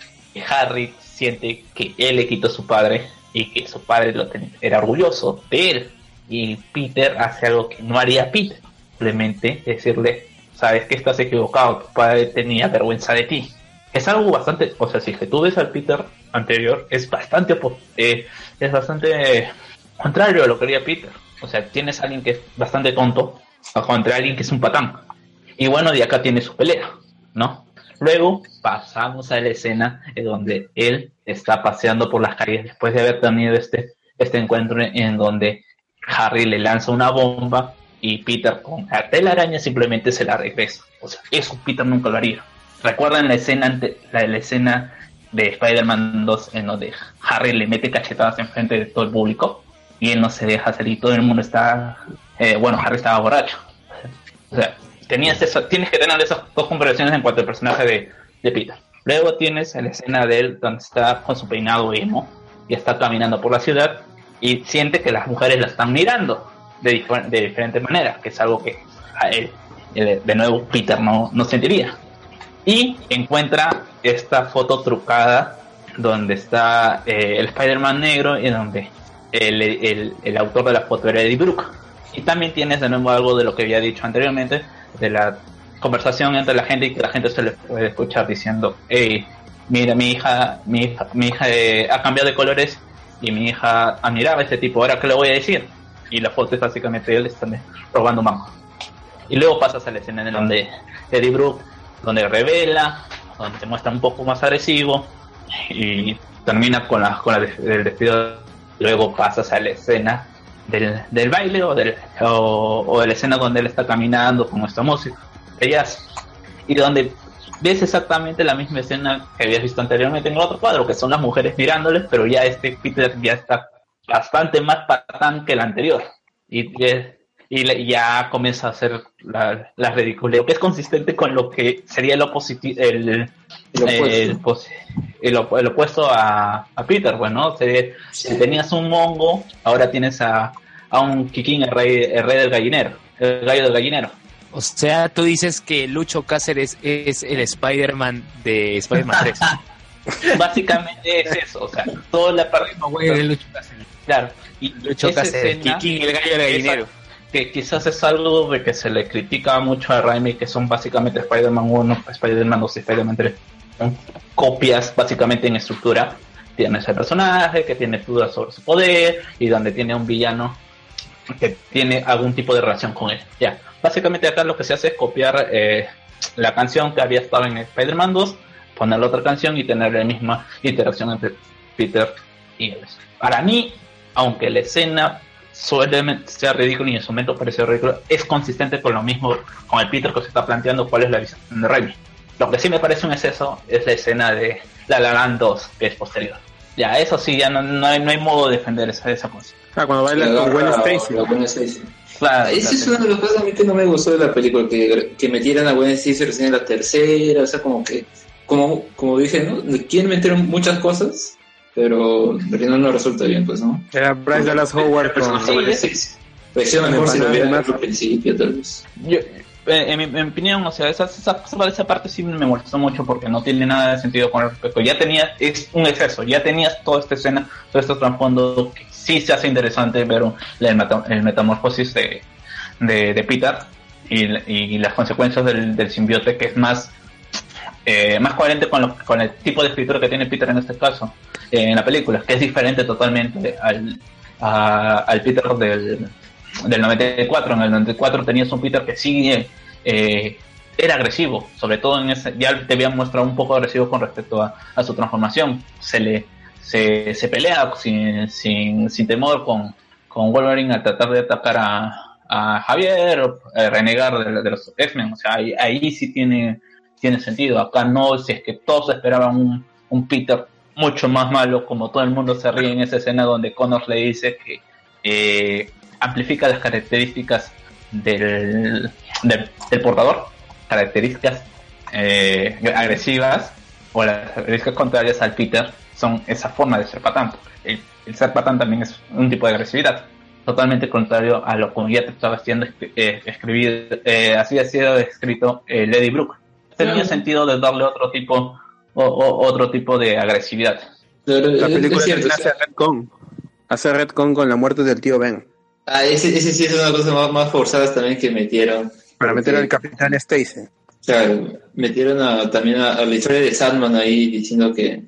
Harry siente que él le quitó a su padre y que su padre lo era orgulloso de él. Y Peter hace algo que no haría Peter simplemente decirle sabes que estás equivocado tu padre tenía vergüenza de ti es algo bastante o sea si que tú ves al Peter anterior es bastante eh, es bastante contrario a lo que haría Peter. O sea tienes a alguien que es bastante tonto contra alguien que es un patán y bueno de acá tiene su pelea ¿no? Luego pasamos a la escena en donde él está paseando por las calles después de haber tenido este, este encuentro en donde Harry le lanza una bomba y Peter con la telaraña simplemente se la regresa. O sea, eso Peter nunca lo haría. ¿Recuerdan la escena, ante- la, la escena de Spider-Man 2 en donde Harry le mete cachetadas enfrente de todo el público y él no se deja salir? Todo el mundo está... eh, bueno, Harry estaba borracho. O sea, tenías eso, tienes que tener esas dos conversaciones en cuanto al personaje de, de Peter. Luego tienes la escena de él donde está con su peinado emo y está caminando por la ciudad y siente que las mujeres la están mirando de, de diferentes maneras, que es algo que a él, eh, de nuevo, Peter no, no sentiría. Y encuentra esta foto trucada donde está eh, el Spider-Man negro y donde el, el, el autor de la foto era Eddie Brooke. Y también tienes de nuevo algo de lo que había dicho anteriormente, de la conversación entre la gente y que la gente se le puede escuchar diciendo, hey, mira, mi hija, mi hija, mi hija eh, ha cambiado de colores y mi hija admiraba a ese tipo, ahora qué le voy a decir. Y la foto es básicamente él están robando mango. Y luego pasas a la escena en donde Eddie Brooke, donde revela, donde se muestra un poco más agresivo y termina con la, con el despido. Luego pasas a la escena del, del baile o, del, o, o de la escena donde él está caminando con esta música de jazz y donde ves exactamente la misma escena que habías visto anteriormente en el otro cuadro, que son las mujeres mirándoles, pero ya este Peter ya está bastante más patán que el anterior. Y, y le- ya comienza a hacer la, la ridiculez, que es consistente con lo que sería el, opositi- el, El opuesto. el, el el opuesto a, a Peter, bueno, Sería- si tenías un mongo, ahora tienes a, a un Kikín, el rey, el rey del gallinero, el gallo del gallinero. O sea, tú dices que Lucho Cáceres es el Spider-Man de Spider-Man 3. Básicamente es eso, o sea, toda la parte... Lucho Cáceres. Claro, y Lucho Cáceres, escena- Kikín, el gallo del esa- gallinero. Que quizás es algo de que se le critica mucho a Raimi, que son básicamente Spider-Man 1, Spider-Man 2 y Spider-Man 3. Son copias básicamente en estructura. Tiene ese personaje que tiene dudas sobre su poder y donde tiene un villano que tiene algún tipo de relación con él. Ya, básicamente acá lo que se hace es copiar eh, la canción que había estado en Spider-Man 2, poner la otra canción y tener la misma interacción entre Peter y él. Para mí, aunque la escena suele ser ridícula y en su momento pareció ridículo, es consistente con lo mismo, con el Peter que se está planteando cuál es la visión de Raimi. Lo que sí me parece un exceso es la escena de La La Land 2, que es posterior. Ya, eso sí, ya no, no, hay, no hay modo de defender esa, esa cosa. Ah, cuando baila La con Gwen Stacy. Claro, Esa es una de las cosas a mí que no me gustó de la película, que, que metieran a Gwen Stacy recién en la tercera, o sea, como que, como, como dije, ¿no? Quieren meter muchas cosas, pero al final no resulta bien, pues, ¿no? Era Bryce Dallas Howard con... Sí, sí, sí. Parecía mejor si lo hubieran hecho al principio, tal vez. Yo, eh, en, mi, en mi opinión, o sea, esa, esa, esa, esa parte sí me molestó mucho porque no tiene nada de sentido con respecto. Ya tenía, es un exceso, ya tenías toda esta escena, todo este trasfondo que sí se hace interesante ver un- el, meta- el metamorfosis de, de, de Peter y, y las consecuencias del, del simbiote que es más eh, más coherente con, lo- con el tipo de escritura que tiene Peter en este caso, en la película, que es diferente totalmente al, a- al Peter del, del 94. En el 94 tenías un Peter que sí eh, era agresivo, sobre todo en ese, ya te habían mostrado un poco agresivo con respecto a, a su transformación. Se le se, se pelea sin, sin, sin temor con, con Wolverine al tratar de atacar a, a Javier, eh, renegar de, de los X-Men. O sea, ahí, ahí sí tiene, tiene sentido. Acá no, si es que todos esperaban un, un Peter mucho más malo, como todo el mundo se ríe en esa escena donde Connors le dice que eh, amplifica las características del, del, del portador, características eh, agresivas o las características contrarias al Peter son esa forma de ser patán. El, el ser patán también es un tipo de agresividad, totalmente contrario a lo que ya te estaba haciendo eh, escribir, eh, así ha sido escrito eh, Lady Brooke. Tenía Claro. sentido de darle otro tipo o, o- otro tipo de agresividad. La película es cierto, hace Redcon. Hace Redcon con la muerte del tío Ben. Ah, ese, ese sí es una cosa más, más forzada también que metieron. Para meter al Capitán Stacy. Claro, metieron a, también a, a la historia de Sandman ahí diciendo que,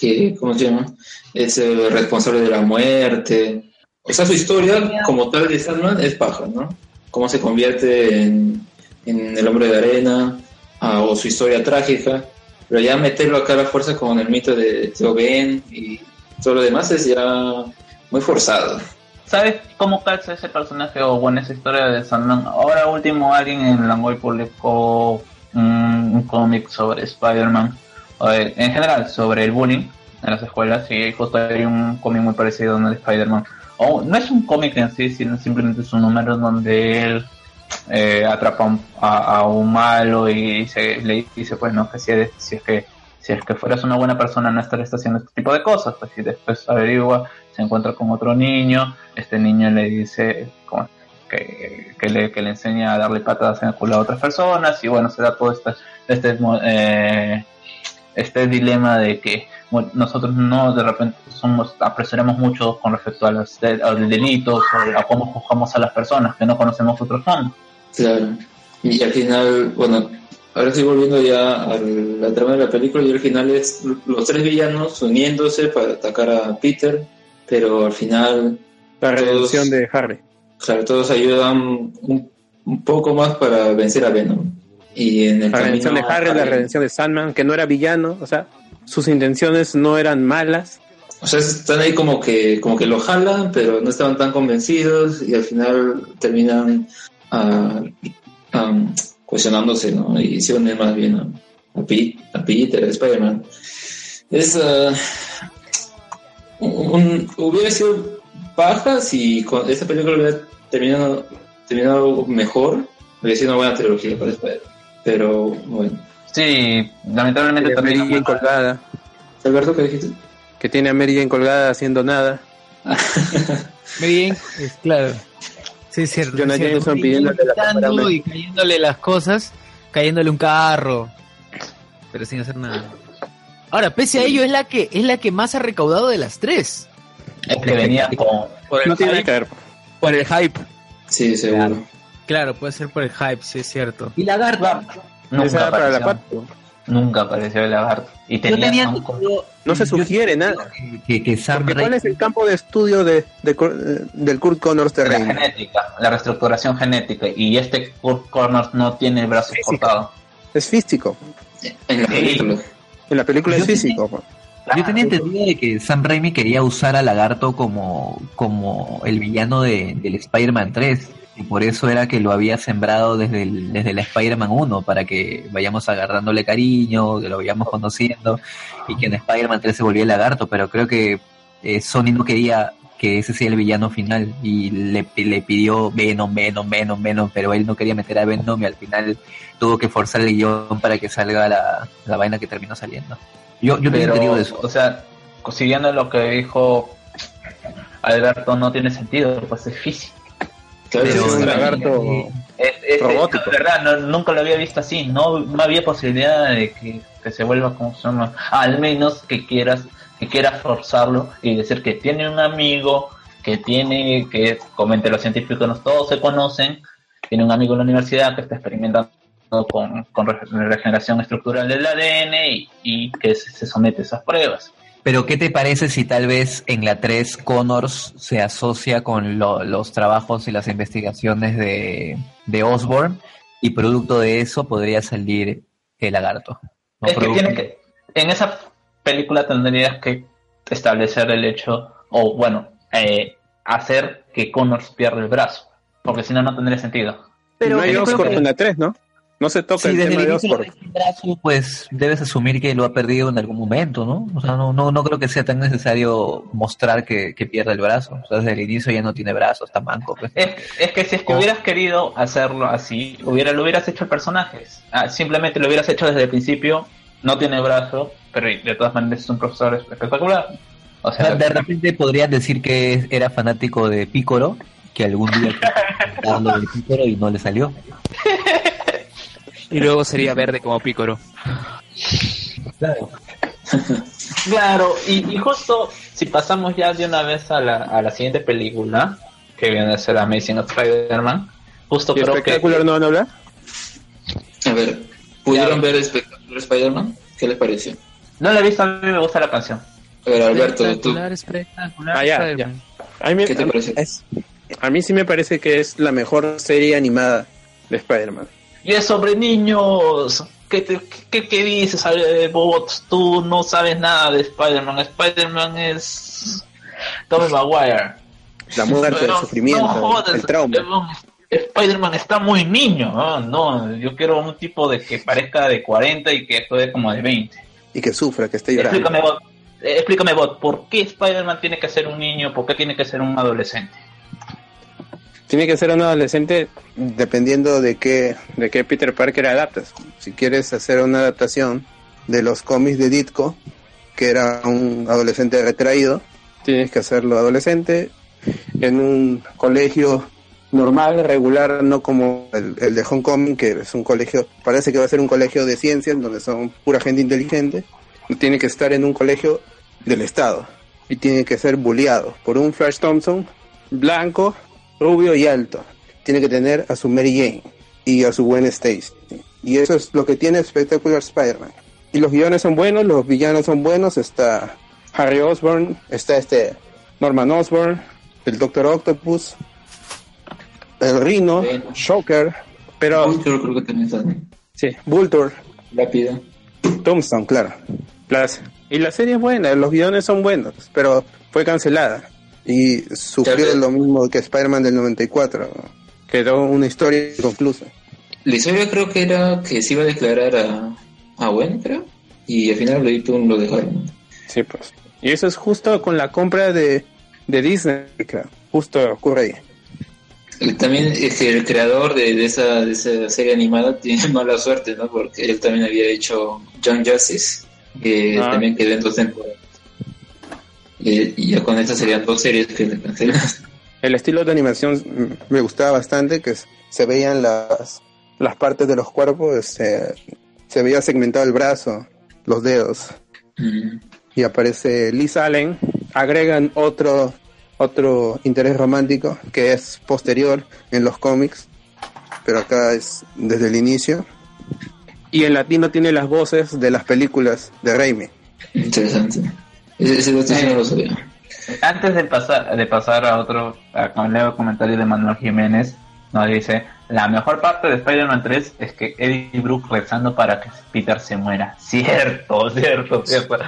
que, ¿cómo se llama? Es el responsable de la muerte. O sea, su historia como tal de Sandman es paja, ¿no? Cómo se convierte en, en el hombre de arena, ah, o su historia trágica. Pero ya meterlo acá a la fuerza con el mito de Tío Ben y todo lo demás es ya muy forzado. ¿Sabes cómo calza ese personaje o bueno esa historia de Sandman? Ahora último alguien en Langoy publicó un, cómic sobre Spider-Man, de- en general sobre el bullying en las escuelas y justo hay un cómic muy parecido donde Spider-Man, no es un cómic en sí, sino simplemente es un número donde él eh, atrapa un- a, un malo y se, le dice pues no que si, es que si es que fueras una buena persona no estarías haciendo este tipo de cosas pues y después averigua se encuentra con otro niño este niño le dice que, que le, que le enseña a darle patadas en el culo a otras personas y bueno se da todo este, este este dilema de que nosotros no de repente somos apresuramos mucho con respecto a los, de- a los delitos o a cómo juzgamos a las personas que no conocemos otros fondos. Claro. Y al final, bueno, ahora estoy volviendo ya a la trama de la película y al final es los tres villanos uniéndose para atacar a Peter, pero al final La todos- redención de Harry. Claro, todos ayudan un, un poco más para vencer a Venom. Y en el La redención de Harry, la redención de Sandman, que no era villano, o sea, sus intenciones no eran malas. O sea, están ahí como que, como que lo jalan, pero no estaban tan convencidos y al final terminan ah, ah, cuestionándose, ¿no? Y se unen más bien a, a, Pete- a Peter, a Spider-Man. Es. ah, un- hubiera sido paja si con esta película hubiera terminado, terminado mejor, hubiera sido una buena trilogía para Spider-Man. Pero bueno. Sí, lamentablemente Mary también Jane colgada, Alberto, ¿qué dijiste? que tiene a Mary Jane colgada haciendo nada. Muy bien, es claro. Sí, es cierto. Jonah es cierto. Jameson pidiéndole la y cayéndole las cosas, cayéndole un carro, pero sin hacer nada. Ahora, pese a ello, es la que es la que más ha recaudado de las tres. es que venía con Por el No tiene hype. que ver. Por el hype. Sí, seguro. Claro, puede ser por el hype, sí es cierto. Y Lagarto. Nunca Esa era para la apareció, nunca apareció el lagarto y Yo tenía, tenía un- entendido- No se sugiere nada. Que, que, Sam Porque ¿cuál es el campo de estudio de, eh, del Kurt Connors de la genética, la reestructuración genética y este Kurt Connors no tiene el brazo Físico. cortado. Es físico. En la película. En la película Yo es físico. pues. Yo tenía entendido de que Sam Raimi quería usar a Lagarto como, como el villano de, del Spider-Man 3. Y por eso era que lo había sembrado desde, el, desde la Spider-Man 1, para que vayamos agarrándole cariño, que lo vayamos conociendo, y que en Spider-Man 3 se volviera Lagarto. Pero creo que eh, Sony no quería que ese sea el villano final, y le, le pidió Venom, Venom, Venom, Venom, pero él no quería meter a Venom y al final tuvo que forzar el guion para que salga la, la vaina que terminó saliendo. Yo, yo Pero, entendido de eso. o sea, siguiendo lo que dijo Alberto, no tiene sentido, pues es físico. Claro, Es Pero- un lagarto. Es, es- Robótico. es verdad, no- nunca lo había visto así. No, no había posibilidad de que, que se vuelva como llama. Al menos que quieras, que quieras forzarlo y decir que tiene un amigo, que tiene, que comente los científicos, no todos se conocen, tiene un amigo en la universidad que está experimentando con, con re- regeneración estructural del ADN y, y que se, se somete a esas pruebas. Pero ¿qué te parece si tal vez en la 3 Connors se asocia con lo- los trabajos y las investigaciones de, de Osborn y producto de eso podría salir el lagarto? ¿no? Es que tiene que, en esa película tendrías que establecer el hecho, o bueno, eh, hacer que Connors pierda el brazo, porque si no, no tendría sentido. Pero no hay Oscorp que- en la 3, ¿no? No se toca Si el desde tema el de Oscorp. pues debes asumir que lo ha perdido en algún momento, ¿no? O sea, no, no, no creo que sea tan necesario mostrar que, que pierde el brazo. O sea, desde el inicio ya no tiene brazos, está manco. Pues. Es, es que si es que hubieras querido hacerlo así, hubiera, lo hubieras hecho el personaje. Ah, simplemente lo hubieras hecho desde el principio, no tiene brazo, pero de todas maneras es un profesor espectacular. O sea, de repente podrían decir que era fanático de Pícoro, que algún día de Pícoro y no le salió. Y luego sería verde como pícoro. Claro. Claro, y, y justo si pasamos ya de una vez a la, a la siguiente película, que viene a ser Amazing Spider-Man, justo ¿Y creo que... espectacular no van a hablar? A ver, ¿pudieron ver Espectacular Spider-Man? ¿Qué les pareció? No la he visto, a mí me gusta la canción. A ver, Alberto, tú, Espectacular, espectacular, Ah, ya. A mí, ¿qué te a es- a mí sí me parece que es la mejor serie animada de Spider-Man. Y es sobre niños. ¿Qué, te- qué, qué dices, Bobot? Tú no sabes nada de Spider-Man. Spider-Man es... Tobey Maguire. La muerte, el sufrimiento, no jodas, el trauma. Spider-Man- está muy niño. No, no, yo quiero un tipo de que parezca de 40 y que actúe como de 20. Y que sufra, que esté llorando. Explícame, Bot. eh, Explícame, Bot, ¿por qué Spider-Man tiene que ser un niño? ¿Por qué tiene que ser un adolescente? Tiene que ser un adolescente dependiendo de qué, de qué Peter Parker adaptas. Si quieres hacer una adaptación de los cómics de Ditko, que era un adolescente retraído, tienes que hacerlo adolescente en un colegio normal, regular, no como el, de Homecoming, que es un colegio, parece que va a ser un colegio de ciencias, donde son pura gente inteligente, tiene que estar en un colegio del Estado y tiene que ser bulleado por un Flash Thompson blanco, rubio y alto. Tiene que tener a su Mary Jane y a su Gwen Stacy. Y eso es lo que tiene Spectacular Spider-Man. Y los guiones son buenos, los villanos son buenos. Está Harry Osborn, está este Norman Osborn, el Doctor Octopus, el Rhino, Shocker, pero Vulture creo que también sí, Vulture, Rápido. Tombstone, claro. Las- y la serie es buena, los guiones son buenos, pero fue cancelada. Y sufrió lo mismo que Spider-Man del 94. Quedó una historia inconclusa. La historia creo que era que se iba a declarar a, a Gwen, creo. Y al final lo, lo dejaron. Sí, pues. Y eso es justo con la compra de, de Disney, creo. Justo ocurre ahí. También es que el creador de, de esa, de esa serie animada tiene mala suerte, ¿no? Porque él también había hecho Young Justice, que Ah. también quedó en dos temporadas. Y, y ya con estas serían dos series que le cancelan. El estilo de animación me gustaba bastante, que se veían las, las partes de los cuerpos, este, se veía segmentado el brazo, los dedos. Mm. y aparece Liz Allen, agregan otro otro interés romántico que es posterior en los cómics, pero acá es desde el inicio. Y en latino tiene las voces de las películas de Raimi. Interesante. Ese, ese dato sí no lo sabía. Antes de pasar, de pasar a otro, a, con leo comentario de Manuel Jiménez, nos dice, la mejor parte de Spider-Man 3 es que Eddie Brooke rezando para que Peter se muera. Cierto, cierto, cierto.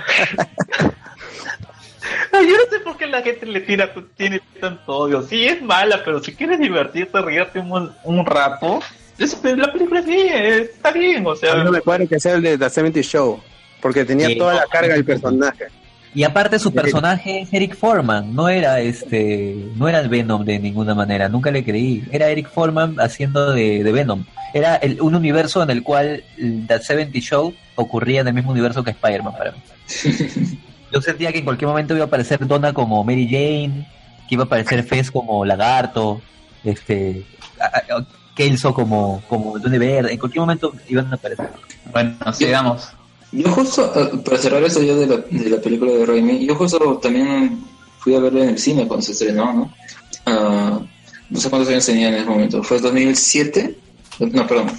Yo no sé por qué la gente le tira, tiene tanto odio. Sí, es mala, pero si quieres divertirte, reírte un, un rato, es- la película sí, está bien, o sea... A mí no me acuerdo que sea el de The 70 Show, porque tenía Sí. toda la carga del personaje. Y aparte su personaje es Eric Foreman, no era este, no era el Venom de ninguna manera, nunca le creí. Era Eric Foreman haciendo de, de Venom. Era el- un universo en el cual The 70 Show ocurría en el mismo universo que Spider-Man para mí. Yo sentía que en cualquier momento iba a aparecer Donna como Mary Jane, que iba a aparecer Fez como Lagarto, este, a- a- Kelso como, como Duende Verde, en cualquier momento iban a aparecer. Bueno, sigamos. Yo justo, eh, para cerrar eso ya de la, de la película de Raimi, yo justo también fui a verla en el cine cuando se estrenó, ¿no? Ah, no sé cuántos años tenía en ese momento. ¿Fue 2007? No, perdón.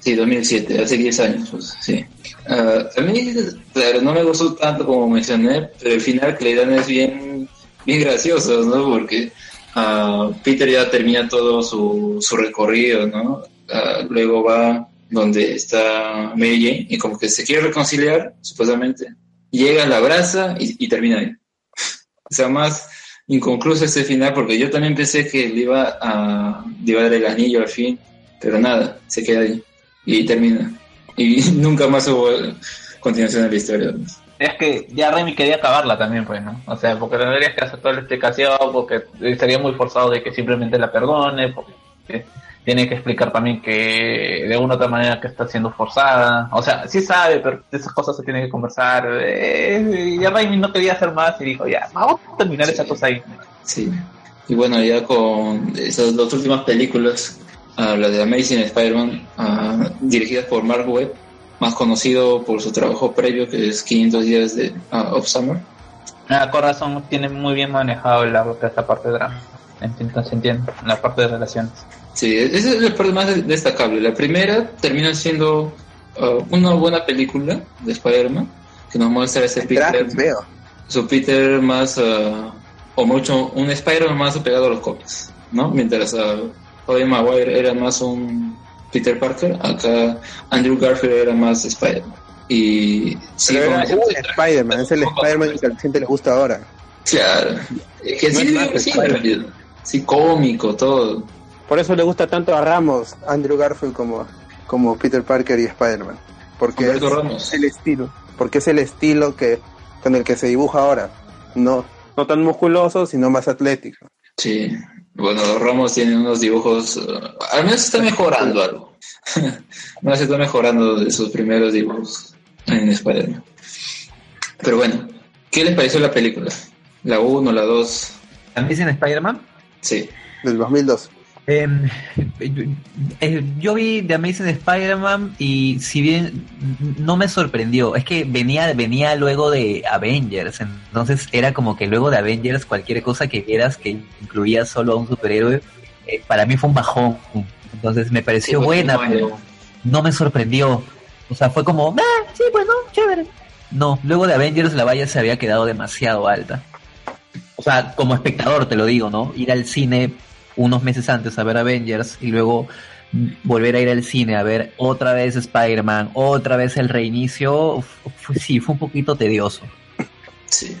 Sí, 2007, hace 10 años, pues, sí. Ah, a mí, claro, no me gustó tanto como mencioné, pero al final que le dan es bien, bien gracioso, ¿no? Porque ah, Peter ya termina todo su, su recorrido, ¿no? Luego va donde está Mary Jane y como que se quiere reconciliar, supuestamente. Llega, la abraza y, y termina ahí. o sea, más inconcluso este final porque yo también pensé que le iba a, le iba a dar el anillo al fin, pero nada, se queda ahí y termina. Y nunca más hubo continuación de la historia. Es que ya Remy quería acabarla también, pues, ¿no? O sea, porque tendrías que hacer toda la explicación, porque sería muy forzado de que simplemente la perdone, porque tiene que explicar también que de una u otra manera que está siendo forzada. O sea, sí sabe, pero de esas cosas se tiene que conversar. Eh, ya Raimi no quería hacer más y dijo, ya, vamos a terminar esa cosa ahí. Sí. Y bueno, ya con esas dos últimas películas, ah, la de Amazing Spider-Man, ah, dirigidas por Mark Webb, más conocido por su trabajo previo que es 500 días de ah, of Summer. Ah, con razón, tiene muy bien manejado la, esta parte de drama. Entiendo, se entiende, la parte de relaciones. Sí, esa es la parte más destacable. La primera termina siendo ah, una buena película de Spider-Man que nos muestra ese Peter, veo. su Peter más, ah, o mucho, un Spider-Man más apegado a los cómics, ¿no? Mientras a Tobey Maguire era más un Peter Parker, acá Andrew Garfield era más Spider-Man. Y sí, era un Spider-Man, es el Spider-Man que a la gente le gusta ahora. claro, Es que No sí, es más sí, sí, cómico, todo. Por eso le gusta tanto a Ramos, Andrew Garfield como, como Peter Parker y Spider-Man. Porque es Ramos. el estilo. Porque es el estilo que con el que se dibuja ahora. No, no tan musculoso, sino más atlético. Sí, bueno, Ramos tiene unos dibujos, eh, al menos está mejorando algo. no se está mejorando de sus primeros dibujos en Spider-Man. Pero bueno, ¿qué les pareció la película? La 1, la 2, ¿También en Spider-Man? sí. Del 2002. Em, eh, yo vi The Amazing Spider-Man y si bien no me sorprendió, es que venía, venía luego de Avengers, entonces era como que luego de Avengers cualquier cosa que vieras que incluía solo a un superhéroe, eh, para mí fue un bajón. Entonces me pareció Sí, buena, pero no me sorprendió. O sea, fue como, ah, sí, bueno, chévere. No, luego de Avengers la valla se había quedado demasiado alta. O sea, como espectador te lo digo, ¿no? Ir al cine unos meses antes a ver Avengers y luego volver a ir al cine a ver otra vez Spider-Man, otra vez el reinicio, fue- sí, fue un poquito tedioso. Sí.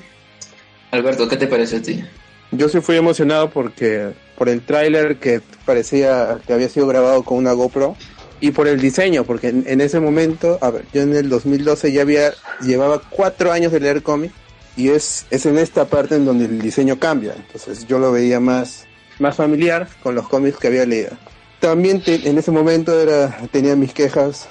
Alberto, ¿qué te parece a ti? Yo sí fui emocionado porque por el tráiler que parecía que había sido grabado con una GoPro y por el diseño, porque en, en ese momento, a ver, yo en el 2012 ya había llevaba cuatro años de leer cómic y es, es en esta parte en donde el diseño cambia, entonces yo lo veía más más familiar con los cómics que había leído. También te- en ese momento era tenía mis quejas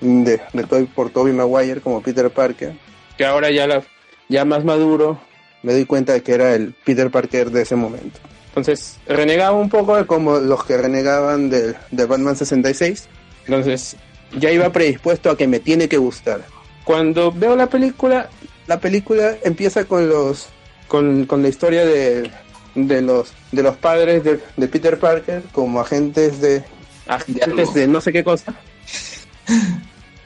de, de por Toby Maguire como Peter Parker, que ahora ya la, ya más maduro me doy cuenta de que era el Peter Parker de ese momento. Entonces, renegaba un poco de como los que renegaban de, de Batman 66. Entonces, ya iba predispuesto a que me tiene que gustar. Cuando veo la película, la película empieza con los con, con la historia de, de los de los padres de, de Peter Parker como agentes de agentes de no sé qué cosa.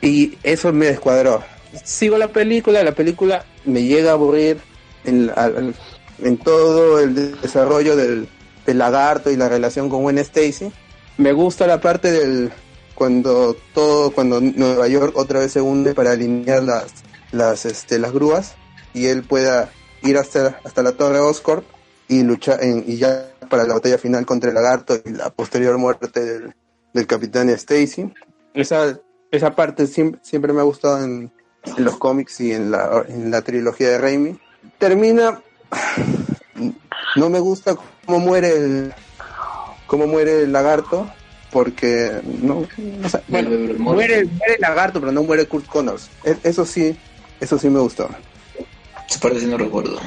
Y eso me descuadró. Sigo la película, la película me llega a aburrir en, al- en todo el desarrollo del, del lagarto y la relación con Gwen Stacy. Me gusta la parte del cuando todo cuando Nueva York otra vez se hunde para alinear las las este las grúas y él pueda ir hasta hasta la torre Oscorp y luchar en- y ya para la batalla final contra el lagarto y la posterior muerte del, del capitán Stacy. Esa esa parte siempre, siempre me ha gustado en, en los cómics y en la, en la trilogía de Raimi. Termina. No me gusta cómo muere el. cómo muere el lagarto. Porque no, bueno, muere, muere el lagarto, pero no muere Kurt Connors. E- Eso sí, eso sí me gustó. Se parece, no recuerdo.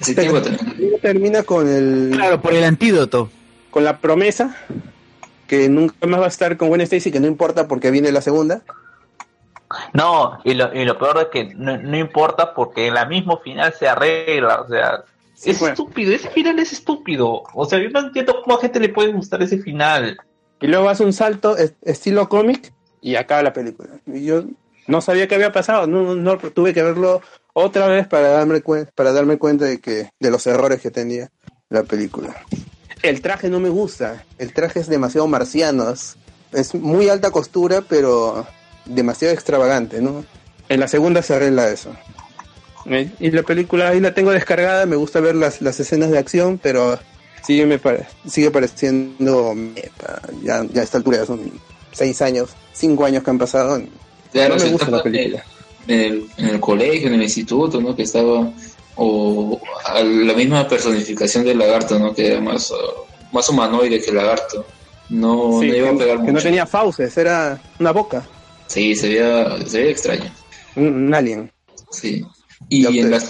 Hace tiempo también. Termina con el. Claro, por el antídoto. Con la promesa que nunca más va a estar con Gwen Stacy, que no importa porque viene la segunda. No, y lo, y lo peor es que no, no importa porque en la mismo final se arregla, o sea, es estúpido, ese final es estúpido. O sea, yo no entiendo cómo a gente le puede gustar ese final. Y luego hace un salto es- estilo cómic y acaba la película. Y yo no sabía qué había pasado, no, no tuve que verlo otra vez para darme cuenta, para darme cuenta de que de los errores que tenía la película. El traje no me gusta, el traje es demasiado marciano, es, es muy alta costura, pero demasiado extravagante, ¿no? En la segunda se arregla eso. Eh, Y la película ahí la tengo descargada, me gusta ver las, las escenas de acción, pero sigue, me pare- sigue pareciendo ya, ya a esta altura ya son seis años, cinco años que han pasado. Claro, no me gusta la película. En el, en el colegio, en el instituto, ¿no? Que estaba, o a la misma personificación del lagarto, ¿no? Que era más, uh, más humanoide que el lagarto. No, Sí, no iba a que, pegar que no mucho. tenía fauces, era una boca, Sí, se veía, se veía extraño. un, un alien. Sí. Y en las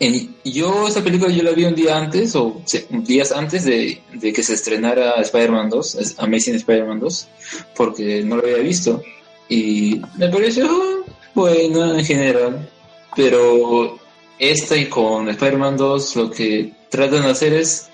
en- yo esa película yo la vi un día antes o se- días antes de, de que se estrenara Spider-Man 2, es- Amazing Spider-Man 2, porque no lo había visto. Y me pareció buena en general, pero esta y con Spider-Man 2 lo que tratan de hacer es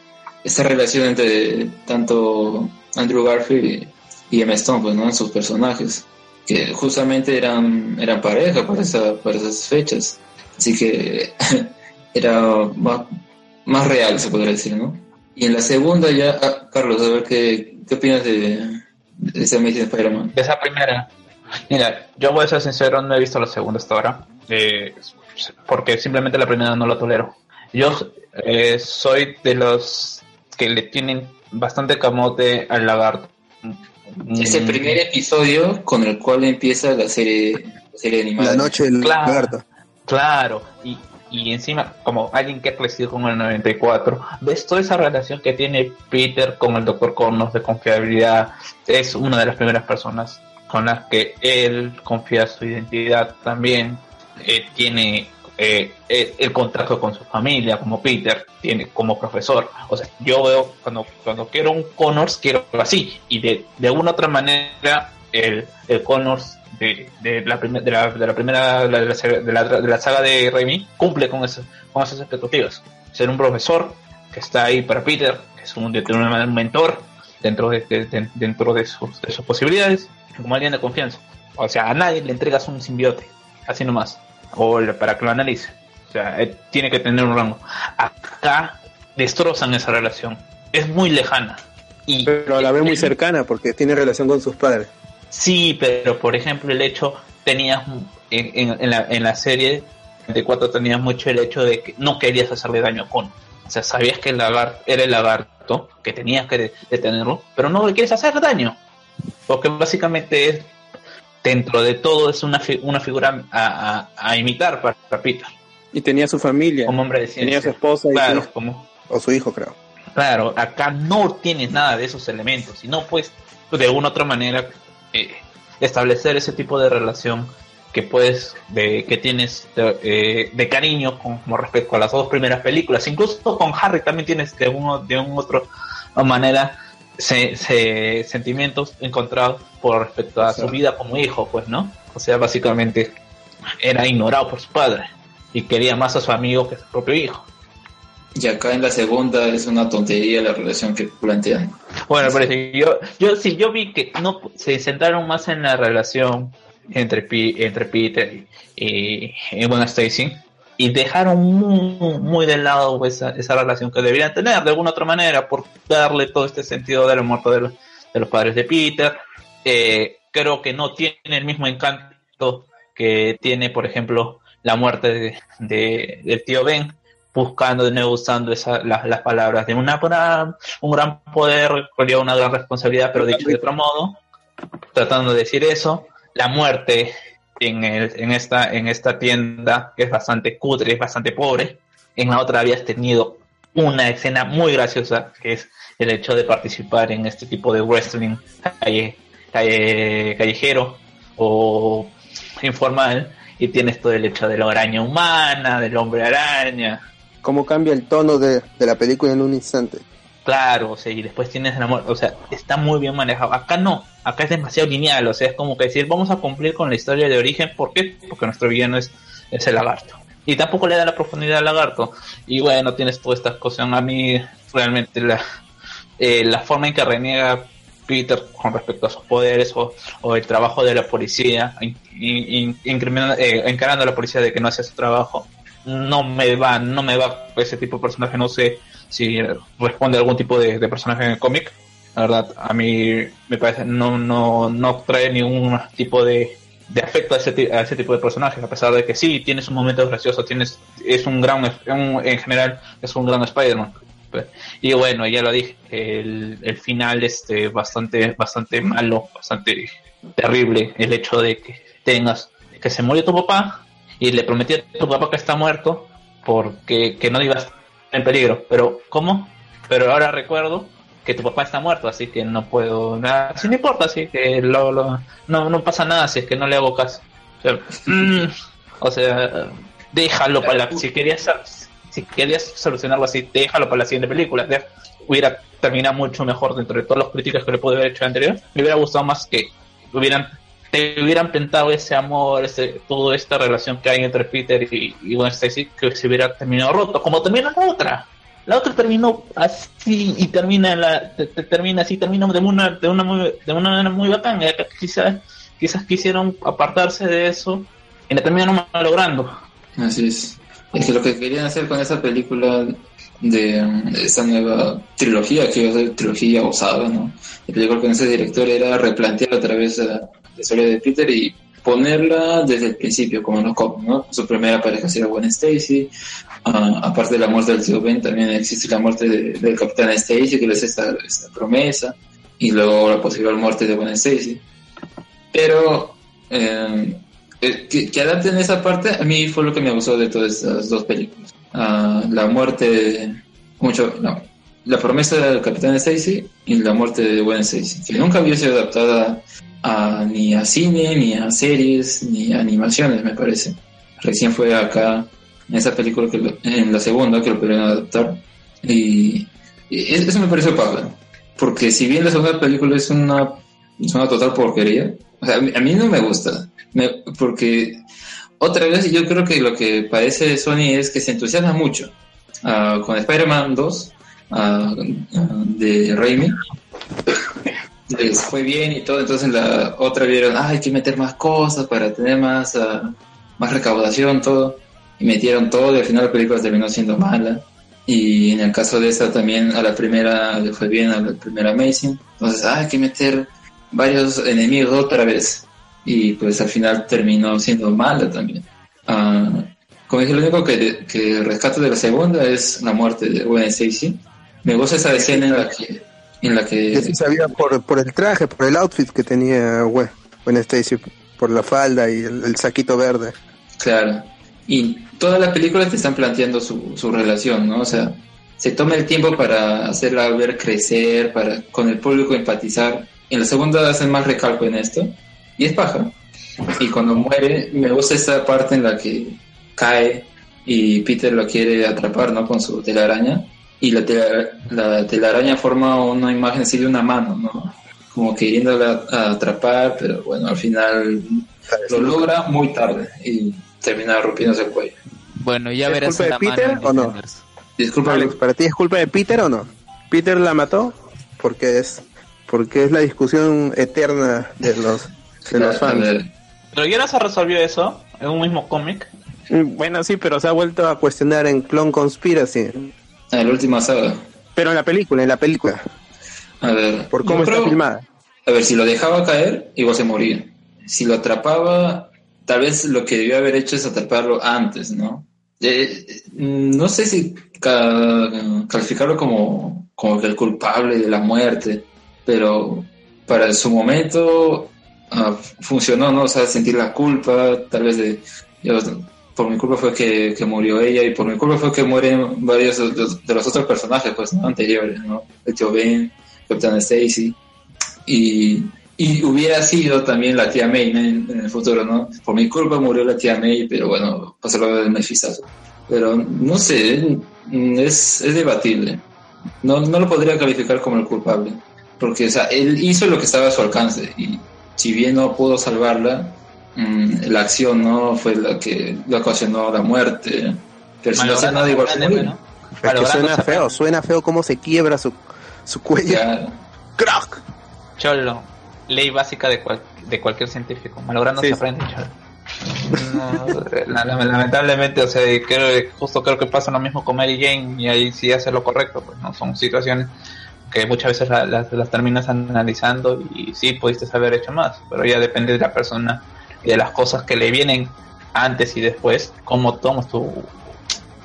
esta relación entre tanto Andrew Garfield y Emma Stone, pues, ¿no? En sus personajes, que justamente eran, eran pareja para, esa, para esas fechas. Así que era más, más real, se podría decir, ¿no? Y en la segunda ya, ah, Carlos, a ver qué, qué opinas de, de ese Amazing Spider-Man. De esa primera. Mira, yo voy a ser sincero, no he visto la segunda hasta ahora. eh, porque simplemente la primera no la tolero. Yo eh, soy de los que le tienen bastante camote al lagarto. Es el primer episodio con el cual empieza la serie, la serie animada. La noche del Claro. lagarto. Claro, y, y encima, como alguien que ha crecido con el 94, ves toda esa relación que tiene Peter con el Dr. Connors de confiabilidad. Es una de las primeras personas con las que él confía su identidad también. Eh, tiene eh, eh, el contacto con su familia, como Peter, tiene como profesor. O sea, yo veo cuando, cuando quiero un Connors, quiero así. Y de, de alguna otra manera, el, el Connors de, de, la, primer- de, la, de la primera de la, de la, saga de Raimi cumple con, eso, con esas expectativas. Ser un profesor que está ahí para Peter, que es un, una un mentor dentro de, de- de- dentro de sus, de sus posibilidades, como alguien de confianza. O sea, a nadie le entregas un simbiote, así nomás, o le- para que lo analice. O sea, tiene que tener un rango. Acá destrozan esa relación. Es muy lejana. Y Pero la ve muy cercana porque tiene relación con sus padres. Sí, pero por ejemplo el hecho, tenías en, en- en la, en la serie 24 tenías mucho el hecho de que no querías hacerle daño a Cono. O sea, sabías que el lagarto era el lagarto, que tenías que de- detenerlo, pero no le quieres hacer daño. Porque básicamente es, dentro de todo es una, fi- una figura a, a- a imitar para, para Peter. Y tenía su familia. Como hombre de Tenía ciencia. su esposa y Claro, su como, o su hijo, creo. Claro, acá no tienes nada de esos elementos, y no puedes de alguna otra manera eh, establecer ese tipo de relación que puedes, de, que tienes de, eh, de cariño con, respecto a las dos primeras películas. Incluso con Harry también tienes de uno, de un otro manera se, se- sentimientos encontrados por respecto a su vida como hijo, pues, ¿no? O sea, básicamente era ignorado por su padre y quería más a su amigo que a su propio hijo. Y acá en la segunda es una tontería la relación que plantean. Bueno, pero sí, yo, yo sí, yo vi que no se centraron más en la relación entre, entre Peter y, y, bueno, y dejaron muy, muy de lado esa, esa relación que deberían tener de alguna otra manera por darle todo este sentido de la muerte de los, de los padres de Peter. Eh, creo que no tiene el mismo encanto que tiene, por ejemplo, la muerte de, de- del tío Ben, buscando de nuevo usando esa, las, palabras de una un gran poder una gran responsabilidad, pero dicho de otro modo, tratando de decir eso, la muerte en, el, en, esta, en esta tienda que es bastante cutre, es bastante pobre, en la otra habías tenido una escena muy graciosa, que es el hecho de participar en este tipo de wrestling calle, calle- callejero o informal, y tienes todo el hecho de la araña humana, del hombre araña, Cómo cambia el tono de la película en un instante. Claro, o sea, y después tienes el amor, o sea, está muy bien manejado. Acá no, acá es demasiado lineal, o sea, es como que decir, vamos a cumplir con la historia de origen, ¿por qué? Porque nuestro villano es, es el lagarto. Y tampoco le da la profundidad al lagarto. Y bueno, tienes todas estas cosas. A mí, realmente, la, eh, forma en que reniega Peter con respecto a sus poderes o, el trabajo de la policía, in- eh, encarando a la policía de que no hace su trabajo, no me va, no me va ese tipo de personaje, no sé si responde a algún tipo de, de personaje en el cómic. La verdad, a mí me parece, no, no, no trae ningún tipo de, de afecto a ese, a ese tipo de personajes, a pesar de que sí, tienes un momento gracioso, tienes, es un gran, un- en general, es un gran Spider-Man. Y bueno, ya lo dije, el, el final este bastante, bastante malo, bastante terrible, el hecho de que tengas, que se murió tu papá y le prometí a tu papá que está muerto porque que no ibas en peligro. Pero, ¿cómo? Pero ahora recuerdo que tu papá está muerto, así que no puedo nada. Si no importa, así que lo, lo- no, no pasa nada si es que no le hago caso. O sea, mm, déjalo para la, si querías si querías solucionarlo así, déjalo para la siguiente película. De- hubiera terminado mucho mejor dentro de todas las críticas que le pude haber hecho anterior. Me hubiera gustado más que hubieran te hubieran pintado ese amor, ese, toda esta relación que hay entre Peter y, y Gwen Stacy, que se hubiera terminado roto, como termina la otra. La otra terminó así y termina la, te- te- termina así, termina de una, de una muy, de una manera muy. Y acá Quizás, quizás quisieron apartarse de eso y la terminaron logrando. Así es. Es que lo que querían hacer con esa película de esta nueva trilogía, que iba a ser trilogía osada, ¿no? La película con ese director era replantear otra vez eh, la historia de Peter y ponerla desde el principio, como no como, ¿no? Su primera pareja será Gwen Stacy. Ah, aparte de la muerte del tío Ben, también existe la muerte de- del capitán Stacy, que les esta, esta promesa, y luego la posible muerte de Gwen Stacy. Pero eh, eh, que, que adapten esa parte, a mí fue lo que me gustó de todas estas dos películas. Ah, la muerte, mucho, no, la promesa del Capitán Stacy y la muerte de Gwen Stacy, que nunca había sido adaptada a, ni a cine, ni a series, ni a animaciones, me parece. Recién fue acá en esa película, que lo- en la segunda, que lo pudieron adaptar. Y, y es- eso me pareció paja. Porque si bien la segunda película es una, es una total porquería, o sea, a mí, a mí no me gusta. Me- porque otra vez yo creo que lo que parece Sony es que se entusiasma mucho. Ah, con Spider-Man 2 ah, ah, de Raimi les fue bien y todo, entonces en la otra vieron, ah, hay que meter más cosas para tener más, ah, más recaudación, todo, y metieron todo y al final la película terminó siendo mala. Y en el caso de esa también a la primera le fue bien, a la primera Amazing. Entonces, ah, hay que meter varios enemigos otra vez. Y pues al final terminó siendo mala también. Ah, como dije, lo único que, que rescato de la segunda es la muerte de Gwen Stacy. Me gusta esa escena en la que... En la que Que se sabía por, por el traje, por el outfit que tenía Gwen Stacy, por la falda y el, el saquito verde. Claro. Y todas las películas te están planteando su, su relación, ¿no? O sea, se toma el tiempo para hacerla ver crecer, para con el público empatizar. En la segunda hacen más recalco en esto. Y es paja. Y cuando muere, me gusta esta parte en la que cae y Peter lo quiere atrapar, ¿no? Con su telaraña. Y la, la telaraña forma una imagen así de una mano, ¿no? Como queriéndola a atrapar, pero bueno, al final lo logra muy tarde y termina rompiéndose el cuello. Bueno, ya ¿Es verás culpa de Peter o no? Disculpa, Alex, ¿para ti es culpa de Peter o no? ¿Peter la mató? Porque es porque es la discusión eterna de los de los fans. Pero ya no se resolvió eso en un mismo cómic. Mm, Bueno, sí, pero se ha vuelto a cuestionar en Clone Conspiracy. A la última saga. Pero en la película, en la película, A ver, por cómo está creo- filmada. A ver, si lo dejaba caer, igual se moría. Si lo atrapaba, tal vez lo que debió haber hecho es atraparlo antes, ¿no? Eh, eh, no sé si ca- calificarlo como, como el culpable de la muerte, pero para su momento ah, funcionó, ¿no? O sea, sentir la culpa, tal vez de... yo- por mi culpa fue que, que murió ella y por mi culpa fue que mueren varios de, de- de los otros personajes pues, ¿no? anteriores, ¿no? El tío Ben, Capitán Stacy y, y hubiera sido también la tía May ¿no? en, en el futuro, ¿no? Por mi culpa murió la tía May, pero bueno, pasó lo del Mephisto. Pero no sé, es, es debatible. No, no lo podría calificar como el culpable, porque o sea, él hizo lo que estaba a su alcance y si bien no pudo salvarla, mm, la acción no fue la que le ocasionó la muerte. Pero si no hace nada, igual. Es que suena feo, suena feo cómo se quiebra su, su cuello. Ya, ¡Crack! Cholo, ley básica de, cual- de cualquier científico. Malogrando Sí, se aprende, cholo. No, la- la- lamentablemente, o sea, creo, justo creo que pasa lo mismo con Mary Jane y ahí sí hace lo correcto, pues no son situaciones que muchas veces la- las, las terminas analizando y sí pudiste haber hecho más, pero ya depende de la persona de las cosas que le vienen antes y después, cómo tomas tu,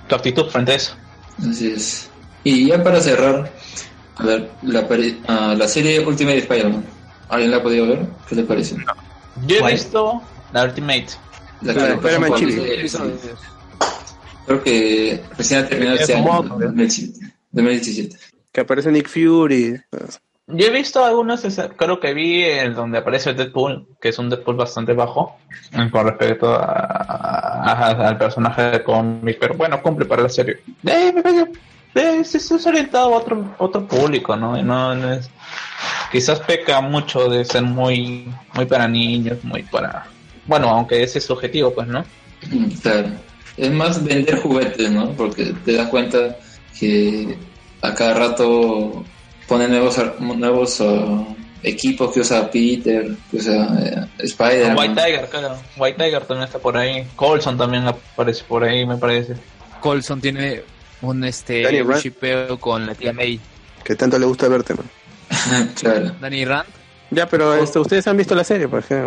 tu actitud frente a eso. Así es. Y ya para cerrar, a ver, la, ah, la serie Ultimate Spider-Man. ¿Alguien la ha podido ver? ¿Qué le parece? Yo he ¿Cuál? visto la Ultimate. La que Spider-Man Chile. sí. Creo que recién ha terminado este Es año, moto, ¿eh? 2017. 2017. Que aparece Nick Fury. Yo he visto algunos, creo que vi el donde aparece Deadpool, que es un Deadpool bastante bajo con respecto a, a- al personaje de cómic, pero bueno, cumple para la serie. Eh, eh, es, orientado a otro, otro público, ¿no? Quizás peca mucho de ser muy, muy para niños, muy para, bueno, aunque ese es su objetivo, pues, ¿no? Claro. Es más vender juguetes, ¿no? Porque te das cuenta que a cada rato pone nuevos ar- nuevos ah, equipos que usa Peter, que usa eh, Spider-Man. White Tiger, claro. White Tiger también está por ahí. Colson también aparece por ahí, me parece. Colson tiene un este un shipeo con la tía May. Que tanto le gusta verte, man. claro. Danny Rand. Ya, pero esto, ustedes han visto la serie, pues. ¿Qué,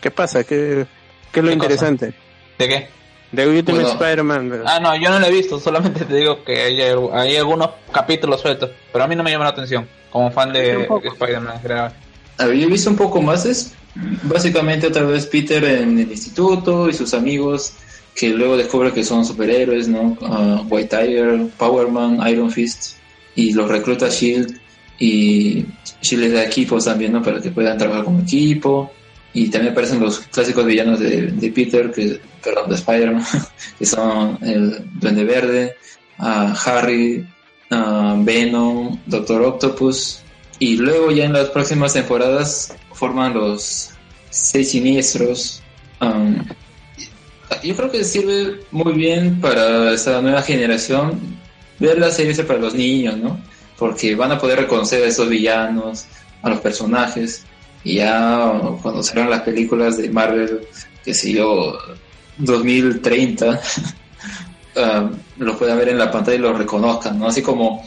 qué pasa? ¿Qué, qué es lo ¿Qué cosa? interesante? ¿De qué? De Ultimate Bueno. Spider-Man. Ah, no, yo no lo he visto, solamente te digo que hay, hay algunos capítulos sueltos, pero a mí no me llama la atención, como fan de, de Spider-Man en general. A ver, yo he visto un poco más, es básicamente otra vez Peter en el instituto y sus amigos que luego descubre que son superhéroes, ¿no? Ah, White Tiger, Power Man, Iron Fist y los recluta Shield y Shield les da equipos también, ¿no? Para que puedan trabajar como equipo Y también aparecen los clásicos villanos de, de Peter, que, perdón, de Spider-Man, que son el Duende Verde, ah, Harry, ah, Venom, Doctor Octopus. Y luego ya en las próximas temporadas forman los seis siniestros. Um, yo creo que sirve muy bien para esta nueva generación ver la serie para los niños, ¿no? Porque van a poder reconocer a esos villanos, a los personajes, y ya cuando salgan las películas de Marvel, que sé yo, 2030, ah, los puedan ver en la pantalla y los reconozcan, ¿no? Así como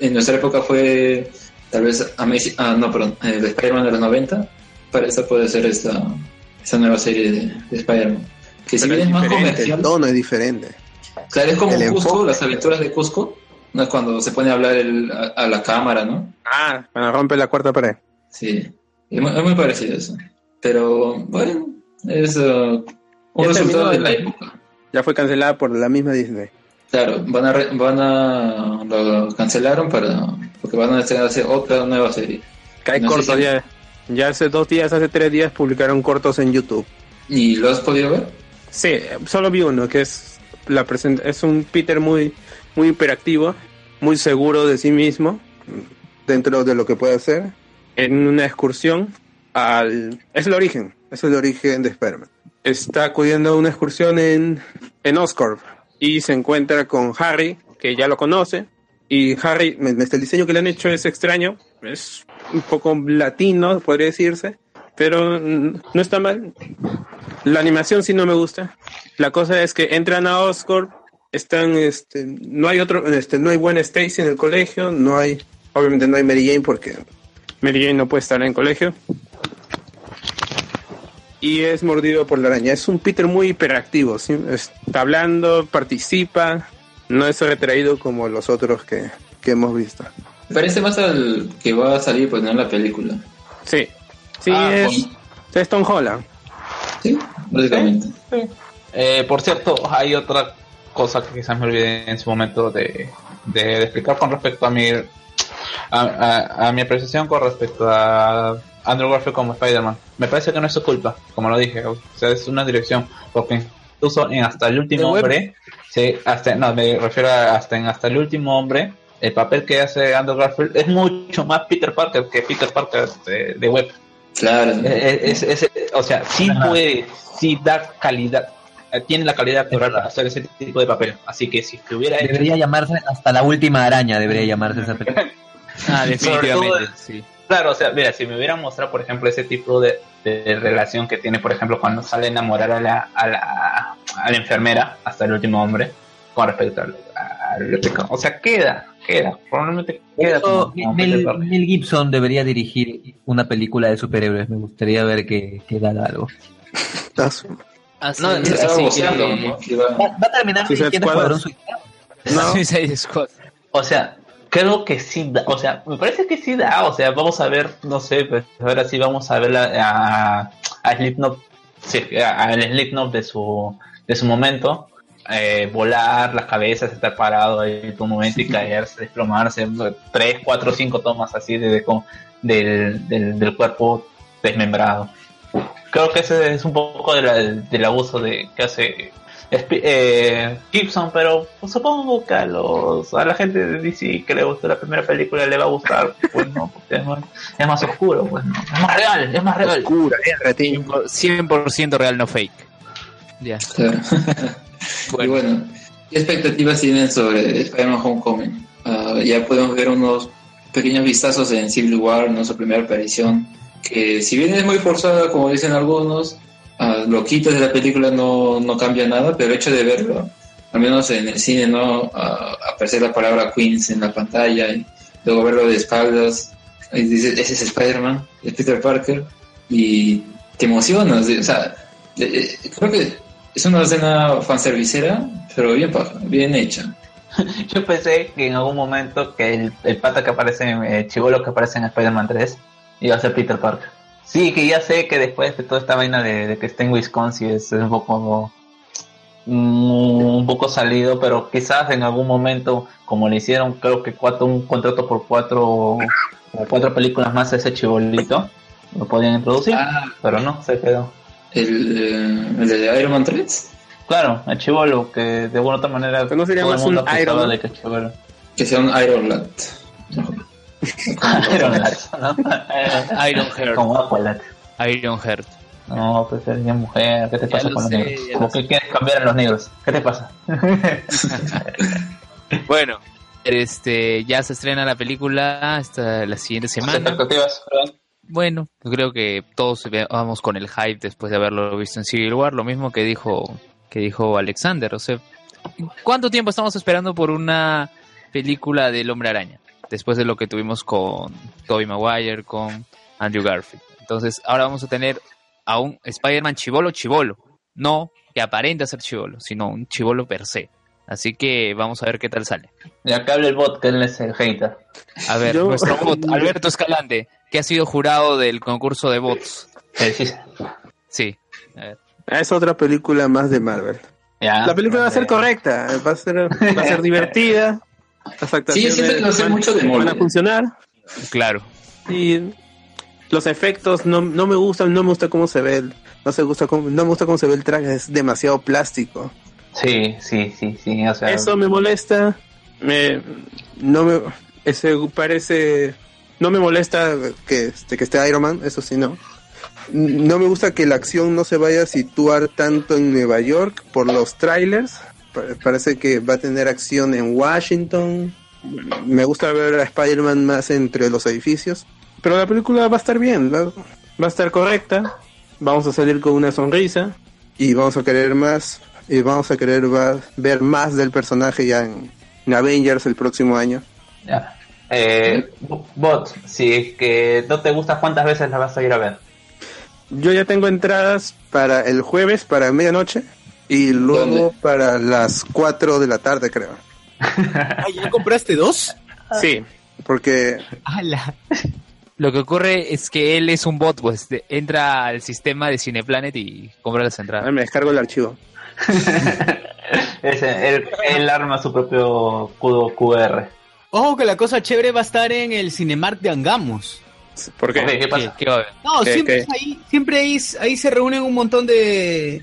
en nuestra época fue tal vez Amazing, ah, no, perdón, el Spider-Man de los 90, para esa puede ser esta, esta nueva serie de, de Spider-Man. Que si bien es es más comercial, el tono es diferente. Claro, es como El Cusco, enfoque. las aventuras de Cusco, ¿no? Es cuando se pone a hablar el- a, a la cámara, ¿no? Ah, cuando rompe la cuarta pared. Sí, es muy, es muy parecido eso. Pero bueno, es uh, un Ya resultado de la época. Ya fue cancelada por la misma Disney. Claro, van a, re- van a lo cancelaron para porque van a hacer otra nueva serie. Cae No corto ya. Ya hace dos días, hace tres días publicaron cortos en YouTube. ¿Y lo has podido ver? Sí, solo vi uno, que es la present es un Peter muy, muy hiperactivo, muy seguro de sí mismo, dentro de lo que puede hacer, en una excursión al... Es el origen, es el origen de Spider-Man. Está acudiendo a una excursión en, en Oscorp y se encuentra con Harry, que ya lo conoce, y Harry, el diseño que le han hecho es extraño, es un poco latino, podría decirse, pero no está mal. La animación sí no me gusta. La cosa es que entran a Oscorp, están, este, no hay otro, este, no hay buena Stacy en el colegio, no hay, obviamente no hay Mary Jane porque Mary Jane no puede estar en colegio. Y es mordido por la araña. Es un Peter muy hiperactivo, ¿sí? está hablando, participa, no es retraído como los otros que, que hemos visto. Parece más al que va a salir pues en la película. Sí, sí, Ah, es, es Tom Holland. Sí, básicamente. Eh, por cierto, hay otra cosa que quizás me olvidé en su momento de, de- de explicar con respecto a mi a, a- a mi apreciación con respecto a Andrew Garfield como Spider-Man. Me parece que no es su culpa, como lo dije, o sea, es una dirección, porque incluso en hasta el último hombre, sí, hasta, no, me refiero a hasta en hasta el último hombre, el papel que hace Andrew Garfield es mucho más Peter Parker que Peter Parker de, de web. Claro. Es, es- o sea, sí puede, sí da calidad, eh, tiene la calidad para hacer ese tipo de papel. Así que si hubiera hecho, Debería llamarse hasta la última araña, debería llamarse esa película. Ah, definitivamente, todo- sí. Claro, o sea, mira, si me hubieran mostrado, por ejemplo, ese tipo de, de relación que tiene, por ejemplo, cuando sale a enamorar a la, a la, a la enfermera, hasta el último hombre, con respecto al, al- o sea, queda, queda, probablemente queda Eso, como- como Mel, Gibson debería dirigir una película de superhéroes. Me gustaría ver que, que da algo. Así, No, Va, va a terminar Squad. Escuadrón Suicida. No. Suicide Squad. O sea, creo que sí da, o sea, me parece que sí da, o sea, vamos a ver, no sé, pues ahora sí vamos a ver la- a, a Slipknot, sí, a- al Slipknot de su, de su momento, eh, volar las cabezas, estar parado ahí en un momento y caerse, desplomarse, tres, cuatro, cinco tomas así de, del, del, del cuerpo desmembrado. Creo que ese es un poco de la- del abuso de que hace eh, Gibson, pero pues, supongo que a los a la gente de DC que le gustó la primera película le va a gustar, pues no, porque es más, es más oscuro, pues no, es más real, es más real. Oscura, R, 100% real, no fake. Ya. Claro. Bueno. Y bueno, ¿qué expectativas tienen sobre Spider-Man Homecoming? Ah, ya podemos ver unos pequeños vistazos en Civil War, ¿no? su primera aparición, que si bien es muy forzada, como dicen algunos, ah, lo quitas de la película no, no cambia nada, pero el hecho de verlo, al menos en el cine, ¿no? Ah, aparecer la palabra Queens en la pantalla y luego verlo de espaldas, y dices, ese es Spider-Man, es Peter Parker, y te emocionas, o sea, eh, eh, creo que es una escena fanservicera, pero bien bien hecha. Yo pensé que en algún momento que el, el pata que aparece, en el chivolo que aparece en Spider-Man 3 iba a ser Peter Parker. Sí, que ya sé que después de toda esta vaina de, de que esté en Wisconsin es, es un poco mm, un poco salido, pero quizás en algún momento, como le hicieron, creo que cuatro, un contrato por cuatro, cuatro películas más a ese chibolito, lo podían introducir, Ah. pero no, se quedó. El, eh, el de Iron Man 3. Claro, el chivolo, que de alguna otra manera Pero no sería todo el más mundo un Iron Man. de que. Que sea un Iron Lad. Iron ¿no? Iron Heart. Como Aqualad. Iron Heart. No, pues eres mujer, ¿qué te pasa lo con los sé, negros? ya ¿Cómo lo que quieres cambiar a los negros? ¿Qué te pasa? Bueno, este ya se estrena la película hasta la siguiente ¿Tus semana. expectativas? Bueno, yo creo que todos vamos con el hype después de haberlo visto en Civil War, lo mismo que dijo que dijo Alexander, o sea, ¿cuánto tiempo estamos esperando por una película del Hombre Araña? Después de lo que tuvimos con Tobey Maguire, con Andrew Garfield. Entonces, ahora vamos a tener a un Spider-Man chivolo chivolo, no que aparenta ser chivolo, sino un chivolo per se. Así que vamos a ver qué tal sale. Ya que hable el bot, que él es el hater. A ver, Yo- nuestro bot, Alberto Escalante, que ha sido jurado del concurso de bots. Sí. A ver. Es otra película más de Marvel. Ya, La película va a ser correcta, va a ser, va a ser divertida. Las actuaciones siento que va a ser van- mucho de van a funcionar. Claro. Y los efectos no, no me gustan, no me gusta cómo se ve, el- no se gusta cómo, no me gusta cómo se ve el traje, es demasiado plástico. Sí, sí, sí, sí. O sea, Eso me molesta. Me, no me, ese parece, no me molesta que, este, que esté Iron Man, eso sí no. No me gusta que la acción no se vaya a situar tanto en Nueva York por los trailers. Pa- Parece que va a tener acción en Washington. Me gusta ver a Spider-Man más entre los edificios. Pero la película va a estar bien, va, va a estar correcta. Vamos a salir con una sonrisa y vamos a querer más. Y vamos a querer va- ver más del personaje ya en, en Avengers el próximo año. ya. Eh, bot, si es que no te gusta, ¿cuántas veces la vas a ir a ver? Yo ya tengo entradas para el jueves, para medianoche. Y luego ¿Dónde? para las 4 de la tarde, creo. Ah, ¿Ya compraste dos? Sí, porque ¡Hala! Lo que ocurre es que él es un bot, pues de- entra al sistema de Cineplanet y compra las entradas. me descargo el archivo. Ese, él, él arma su propio cubo QR. Ojo que la cosa chévere va a estar en el Cinemark de Angamos. ¿Por qué? ¿Qué ¿Qué, pasa? qué va a haber? No, ¿Qué, siempre qué? es ahí, siempre ahí, ahí se reúnen un montón de,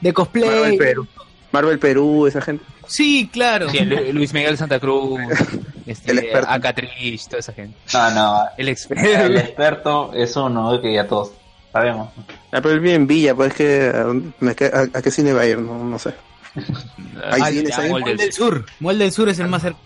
de cosplay. Marvel Perú. Marvel Perú, esa gente. Sí, claro. Sí, Lu- Luis Miguel Santa Cruz, este, El experto. Acatriz, toda esa gente. No, no. El El experto. experto es uno que ya todos sabemos. Ah, pero él vive en Villa, pues que ¿a, a- a qué cine va a ir? No, no sé. Hay Ah, cines ya, ahí. Mall del del Sur. Mall del Sur es el más cerca.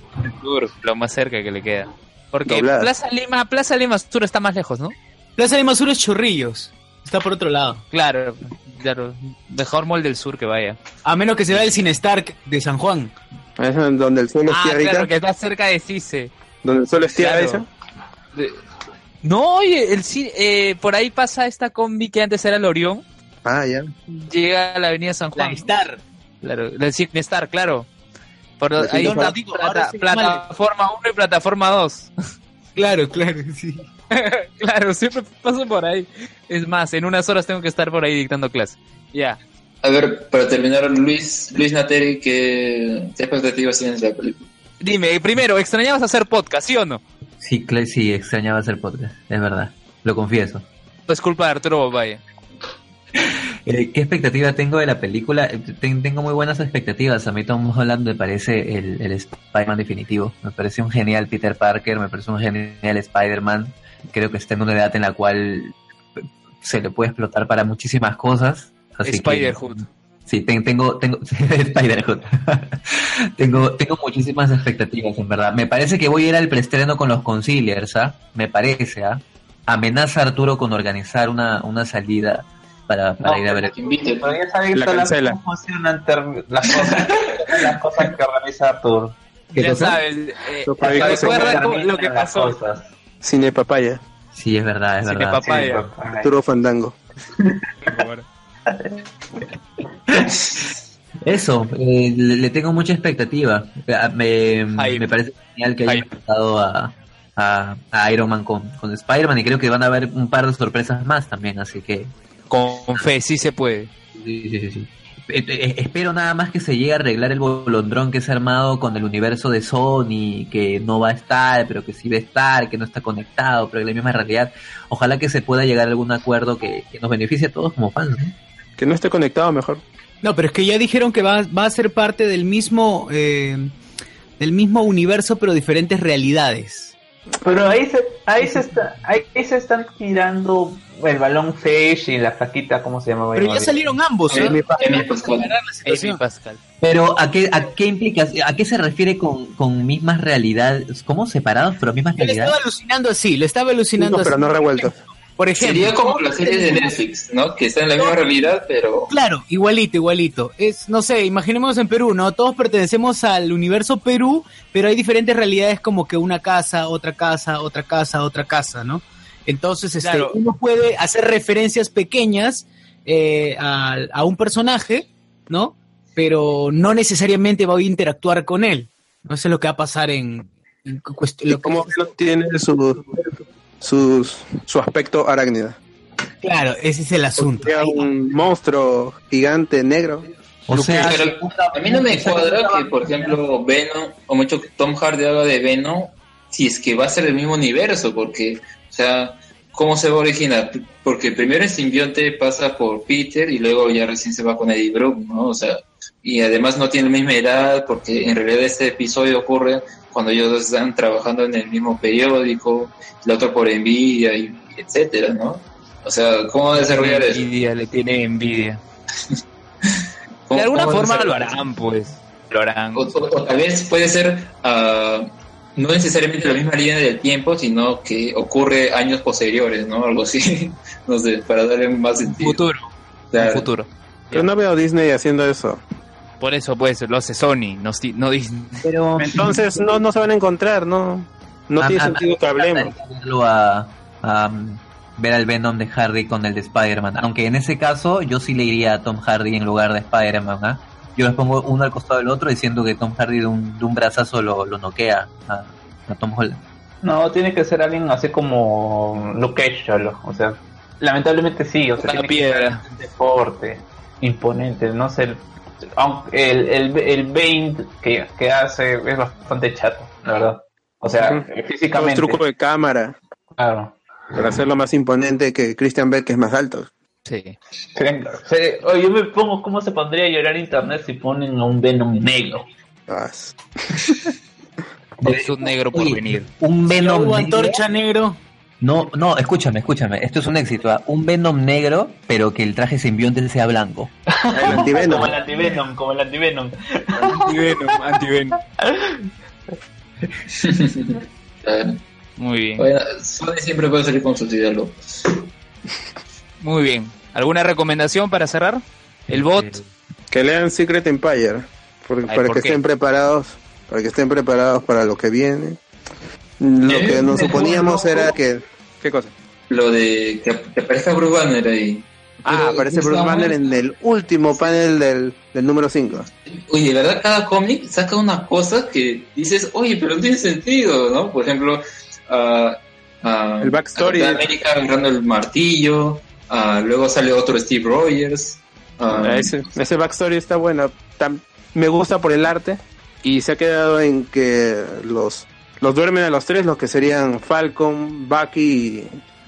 Sur, lo más cerca que le queda. Porque Doblada. Plaza Lima, Plaza Lima Sur está más lejos, ¿no? Plaza de Sur es Chorrillos. Está por otro lado. Claro, claro. Mejor Mall del Sur que vaya. A menos que se vea el Cine Stark de San Juan. Es donde el suelo Ah, esté ahorita. claro, que está cerca de Cise. Donde el suelo esté Claro. ahorita. De- No, oye, el, ci- eh, por ahí pasa esta combi que antes era el Orión. Ah, ya. Llega a la avenida San La Juan. Star. Claro, el Cine Star, claro. Por, La ahí Cine plataforma 1 y plataforma 2. Claro, claro, sí. claro, siempre paso por ahí. Es más, en unas horas tengo que estar por ahí dictando clase. Ya. A ver, para terminar, Luis, Luis Nateri, ¿qué, qué expectativas tienes de la película? Dime, primero, ¿extrañabas hacer podcast, sí o no? Sí, sí, extrañaba hacer podcast, es verdad, lo confieso. Es culpa de Arturo Valle. Eh, ¿Qué expectativa tengo de la película? Eh, ten- tengo muy buenas expectativas. A mí Tom Holland me parece el, el Spider-Man definitivo. Me parece un genial Peter Parker, me parece un genial Spider-Man. Creo que está en una edad en la cual se le puede explotar para muchísimas cosas. Spider-Hood. Sí, ten- tengo, tengo, Spider-Hood. tengo, tengo muchísimas expectativas, en verdad. Me parece que voy a ir al preestreno con los Conciliers, ¿ah? Me parece, ¿ah? Amenaza a Arturo con organizar una, una salida para, para No, ir a ver. Invite. Pero ya saben La cancela. cómo funcionan las cosas, las cosas que organiza Artur. ¿Qué Ya sabes, eh, proyectos recuerda lo que pasó. cosas. Cine Papaya. Sí, es verdad, es Cine verdad. papaya. Sí, papá. Arturo Fandango. Eso, eh, le, le tengo mucha expectativa. Eh, Me, parece genial que hayan empezado a, a, a Iron Man con, con Spider-Man y creo que van a haber un par de sorpresas más también, así que Con fe, sí se puede. sí, sí, sí, sí. Espero nada más que se llegue a arreglar el bolondrón que se ha armado con el universo de Sony, que no va a estar, pero que sí va a estar, que no está conectado, pero que la misma realidad. Ojalá que se pueda llegar a algún acuerdo que, que nos beneficie a todos como fans. ¿no? Que no esté conectado mejor. No, pero es que ya dijeron que va, va a ser parte del mismo, eh, del mismo universo, pero diferentes realidades. Pero ahí se, ahí se está, ahí se están tirando el balón Fish y la flaquita, ¿cómo se llama? Pero ya salieron ambos, ¿eh? Amy Pascal. Amy Pascal. Pero ¿a qué, a qué implica, a qué se refiere con, con mismas realidades? ¿Cómo separados, pero mismas le estaba realidades? alucinando así, lo estaba alucinando No, pero no revueltos. Por ejemplo, Sería como las series de Netflix, ¿no? Que están en la misma realidad, pero Claro, igualito, igualito. Es, no sé, imaginemos en Perú, ¿no? Todos pertenecemos al universo Perú, pero hay diferentes realidades como que una casa, otra casa, otra casa, otra casa, ¿no? Entonces, este, Claro. uno puede hacer referencias pequeñas eh, a, a un personaje, ¿no? Pero no necesariamente va a interactuar con él. No sé lo que va a pasar en... en lo no tiene su, sus- su aspecto arácnido. claro, ese es el asunto. Sea un monstruo gigante negro. O sea, Pero a mí no me cuadra que, por ejemplo, Venom, o mucho que Tom Hardy haga de Venom, si es que va a ser el mismo universo, porque, o sea, ¿cómo se va a originar? Porque primero el simbionte pasa por Peter y luego ya recién se va con Eddie Brock, ¿no? O sea, y además no tiene la misma edad, porque en realidad este episodio ocurre cuando ellos están trabajando en el mismo periódico, el otro por envidia, y etcétera, ¿no? O sea, ¿cómo desarrollar eso? envidia, le tiene envidia. ¿Cómo- De alguna forma lo harán, pues. Lo harán. O, o- o tal vez puede ser ah, no necesariamente la misma línea del tiempo, sino que ocurre años posteriores, ¿no? Algo así. no sé, para darle más sentido. Futuro. Claro. Futuro. Pero no veo a Disney haciendo eso. Por eso, pues, lo hace Sony, no, no Disney. pero... Entonces no, no se van a encontrar, ¿no? No A- tiene a- sentido que hablemos. a, a, um, ver al Venom de Hardy con el de Spider-Man. Aunque en ese caso yo sí le iría a Tom Hardy en lugar de Spider-Man. ¿ah? Yo les pongo uno al costado del otro diciendo que Tom Hardy de un, de un brazazo lo, lo noquea a, a Tom Holland. No, tiene que ser alguien así como Luke Cage. O sea, lamentablemente sí, o sea, tiene piedra. que ser fuerte, imponente, no sé. Aunque el, el, el Bane que, que hace es bastante chato, la verdad. O sea, es físicamente. truco de cámara Claro. para hacerlo más imponente que Christian Bale, que es más alto. Sí. Oye, yo me pongo cómo se pondría a llorar internet si ponen a un Venom negro. Es un negro por Oye, venir. Un Venom negro. antorcha negro. No, no, escúchame, escúchame. Esto es un éxito. ¿ah? Un Venom negro, pero que el traje simbionte sea blanco. el antivenom. Como el antivenom, como el antivenom. Antivenom, antivenom. Muy bien, Bueno, Sony siempre puede salir con sus ideas locas. muy bien. ¿Alguna recomendación para cerrar? El bot. Que lean Secret Empire. por- Ay, para ¿por que qué? estén preparados. Para que estén preparados para lo que viene. Lo Eh, que nos suponíamos era que. ¿Qué cosa? Lo de que, que aparezca Bruce Banner ahí. Ah, Pero aparece Bruce Banner en el último panel del, del número 5. Oye, de verdad, cada cómic saca una cosa que dices, oye, pero no tiene sentido, ¿no? Por ejemplo, ah, ah, El backstory. Capitán América agarrando el martillo, ah, luego sale otro Steve Rogers. ese, ese backstory está bueno. Tam- me gusta por el arte. Y se ha quedado en que los, los duermen a los tres, los que serían Falcon, Bucky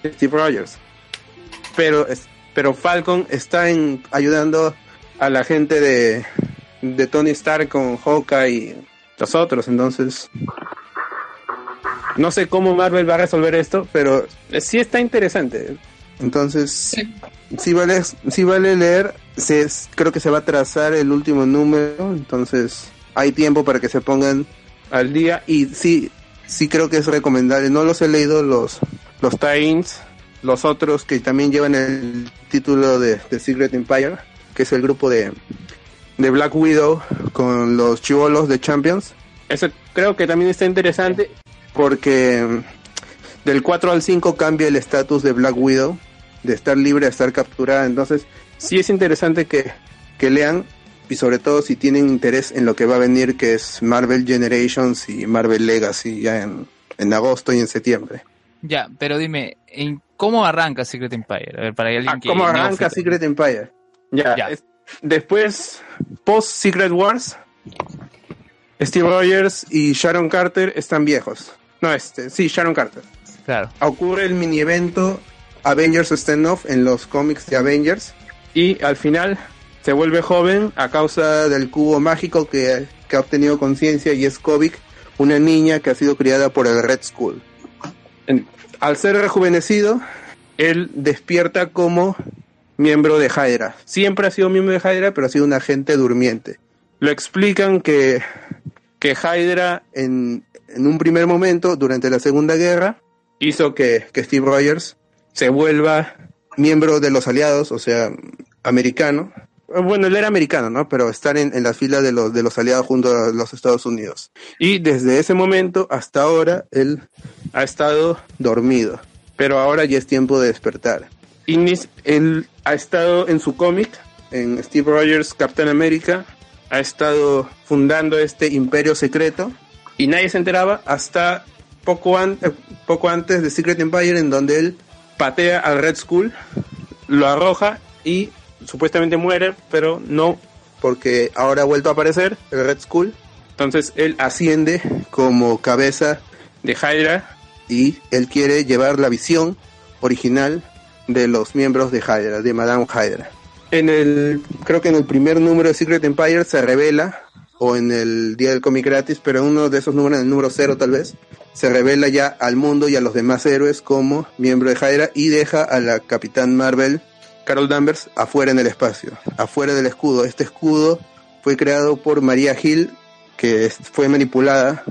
y Steve Rogers. Pero, pero Falcon está en, ayudando a la gente de, de Tony Stark con Hawkeye y los otros. Entonces, no sé cómo Marvel va a resolver esto, pero sí está interesante. Entonces, sí vale, sí vale leer. Se, creo que se va a trazar el último número, entonces hay tiempo para que se pongan al día. Y sí, sí creo que es recomendable. No los he leído los, los tie-ins, los otros que también llevan el título de, de Secret Empire, que es el grupo de, de Black Widow con los chivolos de Champions. Eso creo que también está interesante porque del 4 al 5 cambia el estatus de Black Widow, de estar libre a estar capturada. Entonces, sí es interesante que, que lean y sobre todo si tienen interés en lo que va a venir, que es Marvel Generations y Marvel Legacy ya en, en agosto y en septiembre. Ya, pero dime, ¿en ¿cómo arranca Secret Empire? A ver, para alguien Ah, que ¿Cómo arranca Secret Empire? Ya, Ya. es- después, post Secret Wars, Steve Rogers y Sharon Carter están viejos. No, este, sí, Sharon Carter. Claro. Ocurre el mini evento Avengers Standoff en los cómics de Avengers y al final se vuelve joven a causa del cubo mágico que, que ha obtenido conciencia y es Kovic, una niña que ha sido criada por el Red Skull. Al ser rejuvenecido, él despierta como miembro de Hydra. Siempre ha sido miembro de Hydra, pero ha sido un agente durmiente. Lo explican que, que Hydra en, en un primer momento, durante la Segunda Guerra, hizo que, que Steve Rogers se vuelva miembro de los aliados, o sea, americano. Bueno, él era americano, ¿no? Pero estar en, en la fila de los, de los aliados junto a los Estados Unidos. Y desde ese momento hasta ahora, él ha estado dormido. Pero ahora ya es tiempo de despertar. Y Nis- él ha estado en su cómic, en Steve Rogers Captain America, ha estado fundando este imperio secreto y nadie se enteraba hasta poco, an- eh, poco antes de Secret Empire en donde él patea al Red Skull, lo arroja y supuestamente muere, pero no porque ahora ha vuelto a aparecer el Red Skull. Entonces él asciende como cabeza de Hydra y él quiere llevar la visión original de los miembros de Hydra, de Madame Hydra. En el, creo que en el primer número de Secret Empire se revela, o en el día del cómic gratis, pero uno de esos números, en el número cero tal vez, se revela ya al mundo y a los demás héroes como miembro de Hydra y deja a la Capitán Marvel, Carol Danvers, afuera en el espacio, afuera del escudo. Este escudo fue creado por María Hill, que fue manipulada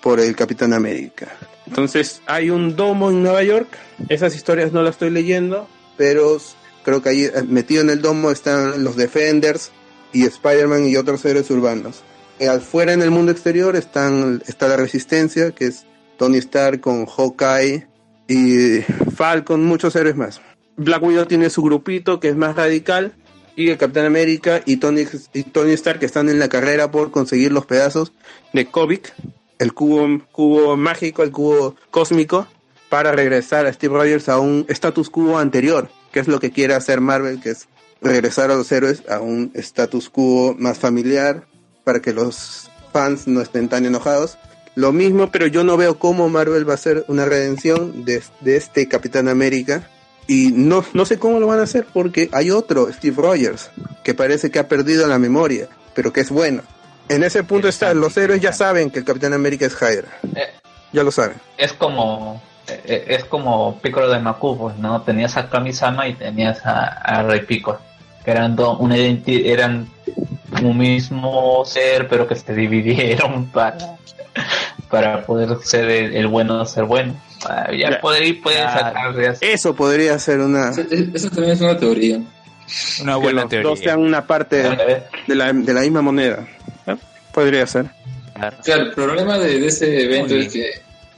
por el Capitán América. Entonces hay un domo en Nueva York. Esas historias no las estoy leyendo, pero creo que ahí eh, metido en el domo están los Defenders y Spider-Man y otros héroes urbanos. Eh, afuera en el mundo exterior están, está la Resistencia, que es Tony Stark con Hawkeye y Falcon, muchos héroes más. Black Widow tiene su grupito que es más radical y el Capitán América y Tony, y Tony Stark que están en la carrera por conseguir los pedazos de Kovic, el cubo, cubo mágico, el cubo cósmico, para regresar a Steve Rogers a un status quo anterior, que es lo que quiere hacer Marvel, que es regresar a los héroes a un status quo más familiar, para que los fans no estén tan enojados. Lo mismo, pero yo no veo cómo Marvel va a hacer una redención de, de este Capitán América. Y no, no sé cómo lo van a hacer porque hay otro, Steve Rogers, que parece que ha perdido la memoria, pero que es bueno. En ese punto está, los héroes ya saben que el Capitán América es Hydra. Eh, Ya lo saben. es como eh, es como Piccolo de Macu, pues, ¿no? Tenías a Kamisama y tenías a, a Rey Piccolo, que eran do- una eran un mismo ser, pero que se dividieron para para poder ser el, el bueno ser bueno. Ah, ya ir, Claro. sacar de así. Eso podría ser una... Eso, eso también es una teoría. Una que buena los teoría. dos sean una parte de la, de la misma moneda. ¿Eh? Podría ser. Claro. Claro, el problema de, de ese evento es que,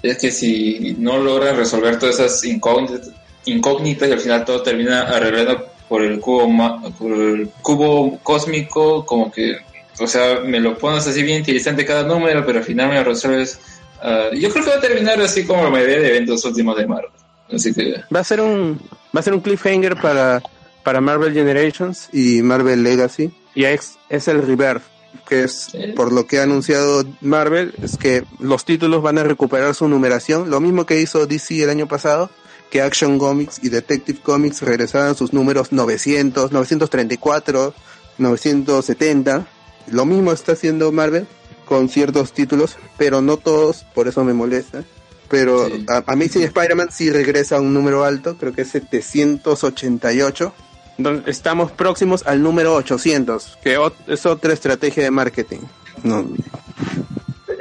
es que si no logran resolver todas esas incógnitas, incógnitas y al final todo termina arreglado por el cubo ma- por el cubo cósmico, como que, o sea, me lo pones así bien interesante cada número, pero al final me lo resuelves. ah, yo creo que va a terminar así como la mayoría de eventos últimos de Marvel. Así que Va a ser un va a ser un cliffhanger para, para Marvel Generations y Marvel Legacy. Y es, es el Rebirth, que es Sí. por lo que ha anunciado Marvel, es que los títulos van a recuperar su numeración, lo mismo que hizo DC el año pasado, que Action Comics y Detective Comics regresaban sus números 900, 934, 970. Lo mismo está haciendo Marvel con ciertos títulos, pero no todos, por eso me molesta. Pero Sí. a, Amazing Spider-Man sí regresa a un número alto, creo que es 788. Entonces, estamos próximos al número 800, que ot- es otra estrategia de marketing. No,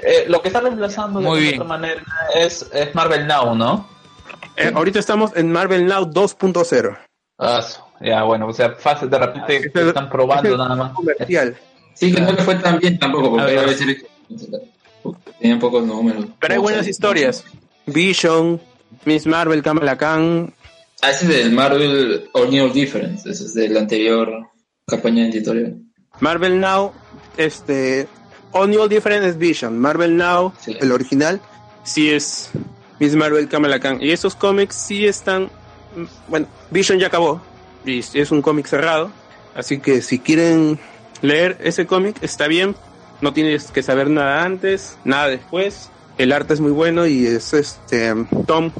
eh, lo que está reemplazando de Muy bien. otra manera es, es Marvel Now, ¿no? Eh, ahorita estamos en Marvel Now 2.0. Ah, ya, bueno, o sea, fase de repente Es el- están probando es el nada más. Comercial. Sí, que no le fue tan bien tampoco, porque A veces tenían pocos números. Pero hay buenas historias. Vision, Miss Marvel, Kamala Khan. Ah, ese es del Marvel All New Difference, ese es del anterior campaña editorial. Marvel Now, este. All New Different es Vision. Marvel Now, Sí. el original, sí es Miss Marvel, Kamala Khan. Y esos cómics sí están. mm, Bueno, Vision ya acabó. Y es un cómic cerrado. Así que si quieren leer ese cómic, está bien. No tienes que saber nada antes, nada después. El arte es muy bueno y es este Tom,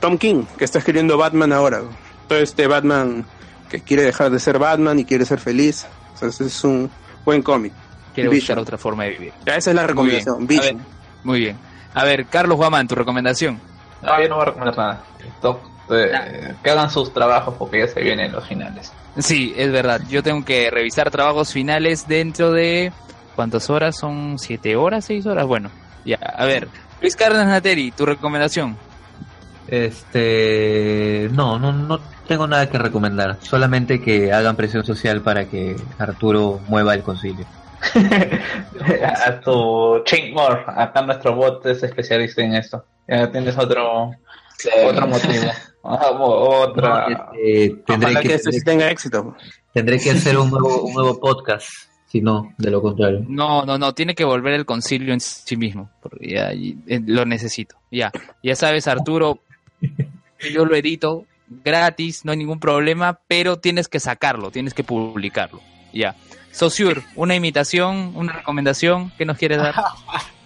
Tom King, que está escribiendo Batman ahora. Todo este Batman que quiere dejar de ser Batman y quiere ser feliz. Entonces es un buen cómic. Quiere Vision. buscar otra forma de vivir. Ya, esa es la recomendación. Muy bien. A Vision. ver, muy bien. A ver, Carlos Guamán, tu recomendación. No, yo no voy a recomendar nada. Top, eh, que hagan sus trabajos porque ya se vienen los finales. Sí, es verdad. Yo tengo que revisar trabajos finales dentro de... ¿Cuántas horas? ¿Son siete horas? ¿Seis horas? Bueno, ya. A ver, Luis Cárdenas Nateri, tu recomendación. Este, no, no, no tengo nada que recomendar. Solamente que hagan presión social para que Arturo mueva el concilio. a tu Chinkmore, acá nuestro bot es especialista en esto. Ya tienes otro, otro motivo. O- Otra. Eh, tendré, Ojalá que, que este sí tenga éxito. tendré que hacer un nuevo, un nuevo podcast. Si no, de lo contrario. No, no, no, tiene que volver el concilio en sí mismo, porque ya y- eh, lo necesito. Ya, ya sabes, Arturo, yo lo edito gratis, no hay ningún problema, pero tienes que sacarlo, tienes que publicarlo. Ya. Sosur, una imitación, una recomendación, ¿qué nos quieres dar?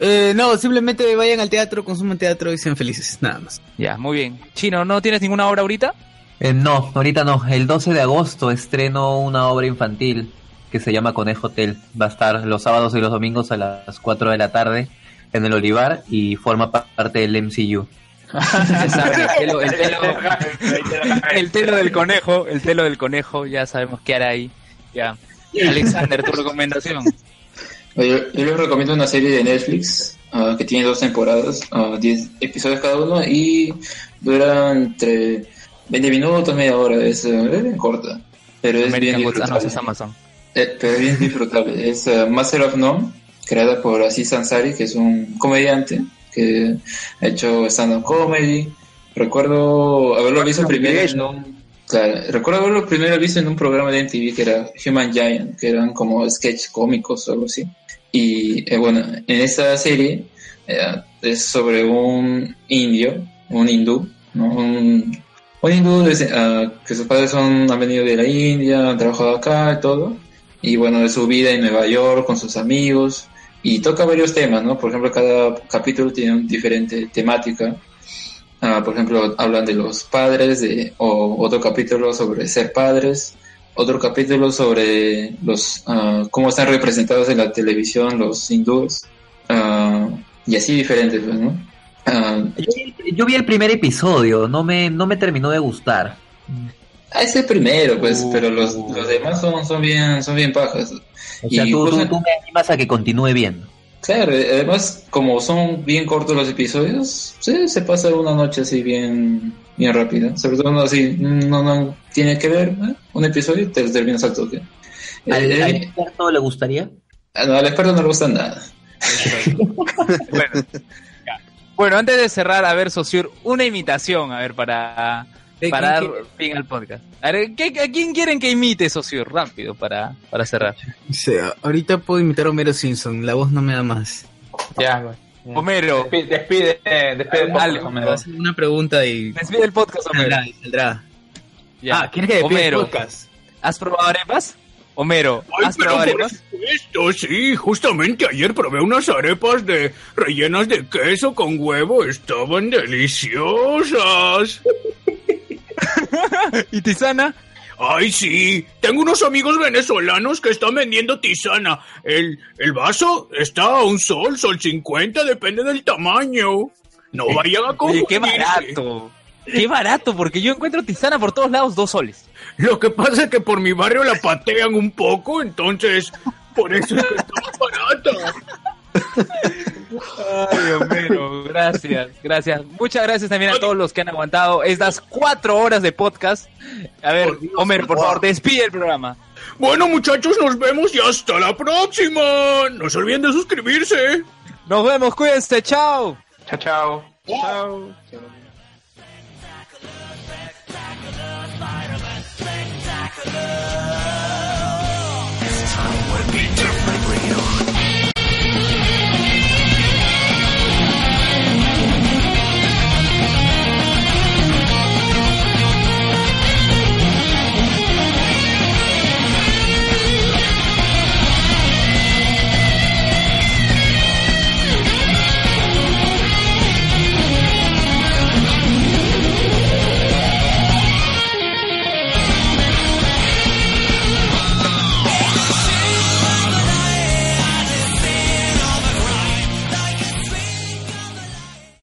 Eh, no, simplemente vayan al teatro, consuman teatro y sean felices, nada más. Ya, muy bien. Chino, ¿no tienes ninguna obra ahorita? Eh, no, ahorita no. El 12 de agosto estreno una obra infantil que se llama Conejo Hotel. Va a estar los sábados y los domingos a las 4 de la tarde en el Olivar y forma parte del MCU. Telo, el telo- el telo del conejo, el telo del conejo, ya sabemos qué hará ahí. Ya. Alexander, tu recomendación. Yo, yo les recomiendo una serie de Netflix ah, que tiene dos temporadas, ah, 10 episodios cada uno y dura entre 20 minutos, media hora, es eh, corta, pero es American ah, no, disfrutable. ese es Amazon. Eh, pero es bien disfrutable. Es eh, Master of None, creada por Aziz Ansari, que es un comediante que ha hecho stand-up comedy. Recuerdo haberlo visto primero en un... claro, recuerdo haberlo primero visto en un programa de MTV que era Human Giant, que eran como sketch cómicos o algo así. Y eh, bueno, en esta serie eh, es sobre un indio, un hindú, ¿no? Un, un hindú ah, que sus padres son, han venido de la India, han trabajado acá y todo. Y bueno, de su vida en Nueva York con sus amigos. Y toca varios temas, ¿no? Por ejemplo, cada capítulo tiene una diferente temática. Ah, por ejemplo, hablan de los padres, de, o otro capítulo sobre ser padres, otro capítulo sobre los ah, cómo están representados en la televisión los hindúes, ah, y así diferentes, pues, ¿no? Yo, vi- yo vi el primer episodio, no me, no me terminó de gustar. ah, es el primero, pues, pero los, los demás son, son bien, son bien pajas. O sea, Y tú, tú- tú me animas a que continúe viendo. Claro, eh, además, como son bien cortos los episodios, sí, se pasa una noche así bien, bien rápida. Sobre todo no, así, no, no tiene que ver ¿eh? un episodio y te terminas al toque. Eh, ¿Al, eh, al experto le gustaría? no, al experto no le gusta nada. Bueno. Bueno, antes de cerrar, a ver, Sosur, una imitación, a ver, para, ¿De para dar fin al podcast. A ver, ¿qué- ¿a quién quieren que imite Sosur? Rápido, para, para cerrar. O sea, ahorita puedo imitar a Homero Simpson, la voz no me da más. Ya, güey. Homero, Despide, despide, eh, despide el Dale, podcast, Homero. una pregunta y despide el podcast, Homero. saldrá. Ya. Ah, ¿quieres que despida el Homero, podcast? ¿has probado arepas? Homero, ¿has probado arepas? Esto sí, justamente ayer probé unas arepas de rellenas de queso con huevo, estaban deliciosas. ¿Y tisana? Ay, sí, tengo unos amigos venezolanos que están vendiendo tisana. El, el vaso está a un sol, sol 50, depende del tamaño. No vayan a Oye, qué confundirse. barato. Qué barato, porque yo encuentro tisana por todos lados, dos soles. Lo que pasa es que por mi barrio la patean un poco, entonces por eso es que está más barata. Ay, Homero, gracias, gracias. Muchas gracias también a todos los que han aguantado estas cuatro horas de podcast. A ver, Homero, por favor, despide el programa. Bueno, muchachos, nos vemos y hasta la próxima. No se olviden de suscribirse. Nos vemos, cuídense, chao. Chao, chao. Chao.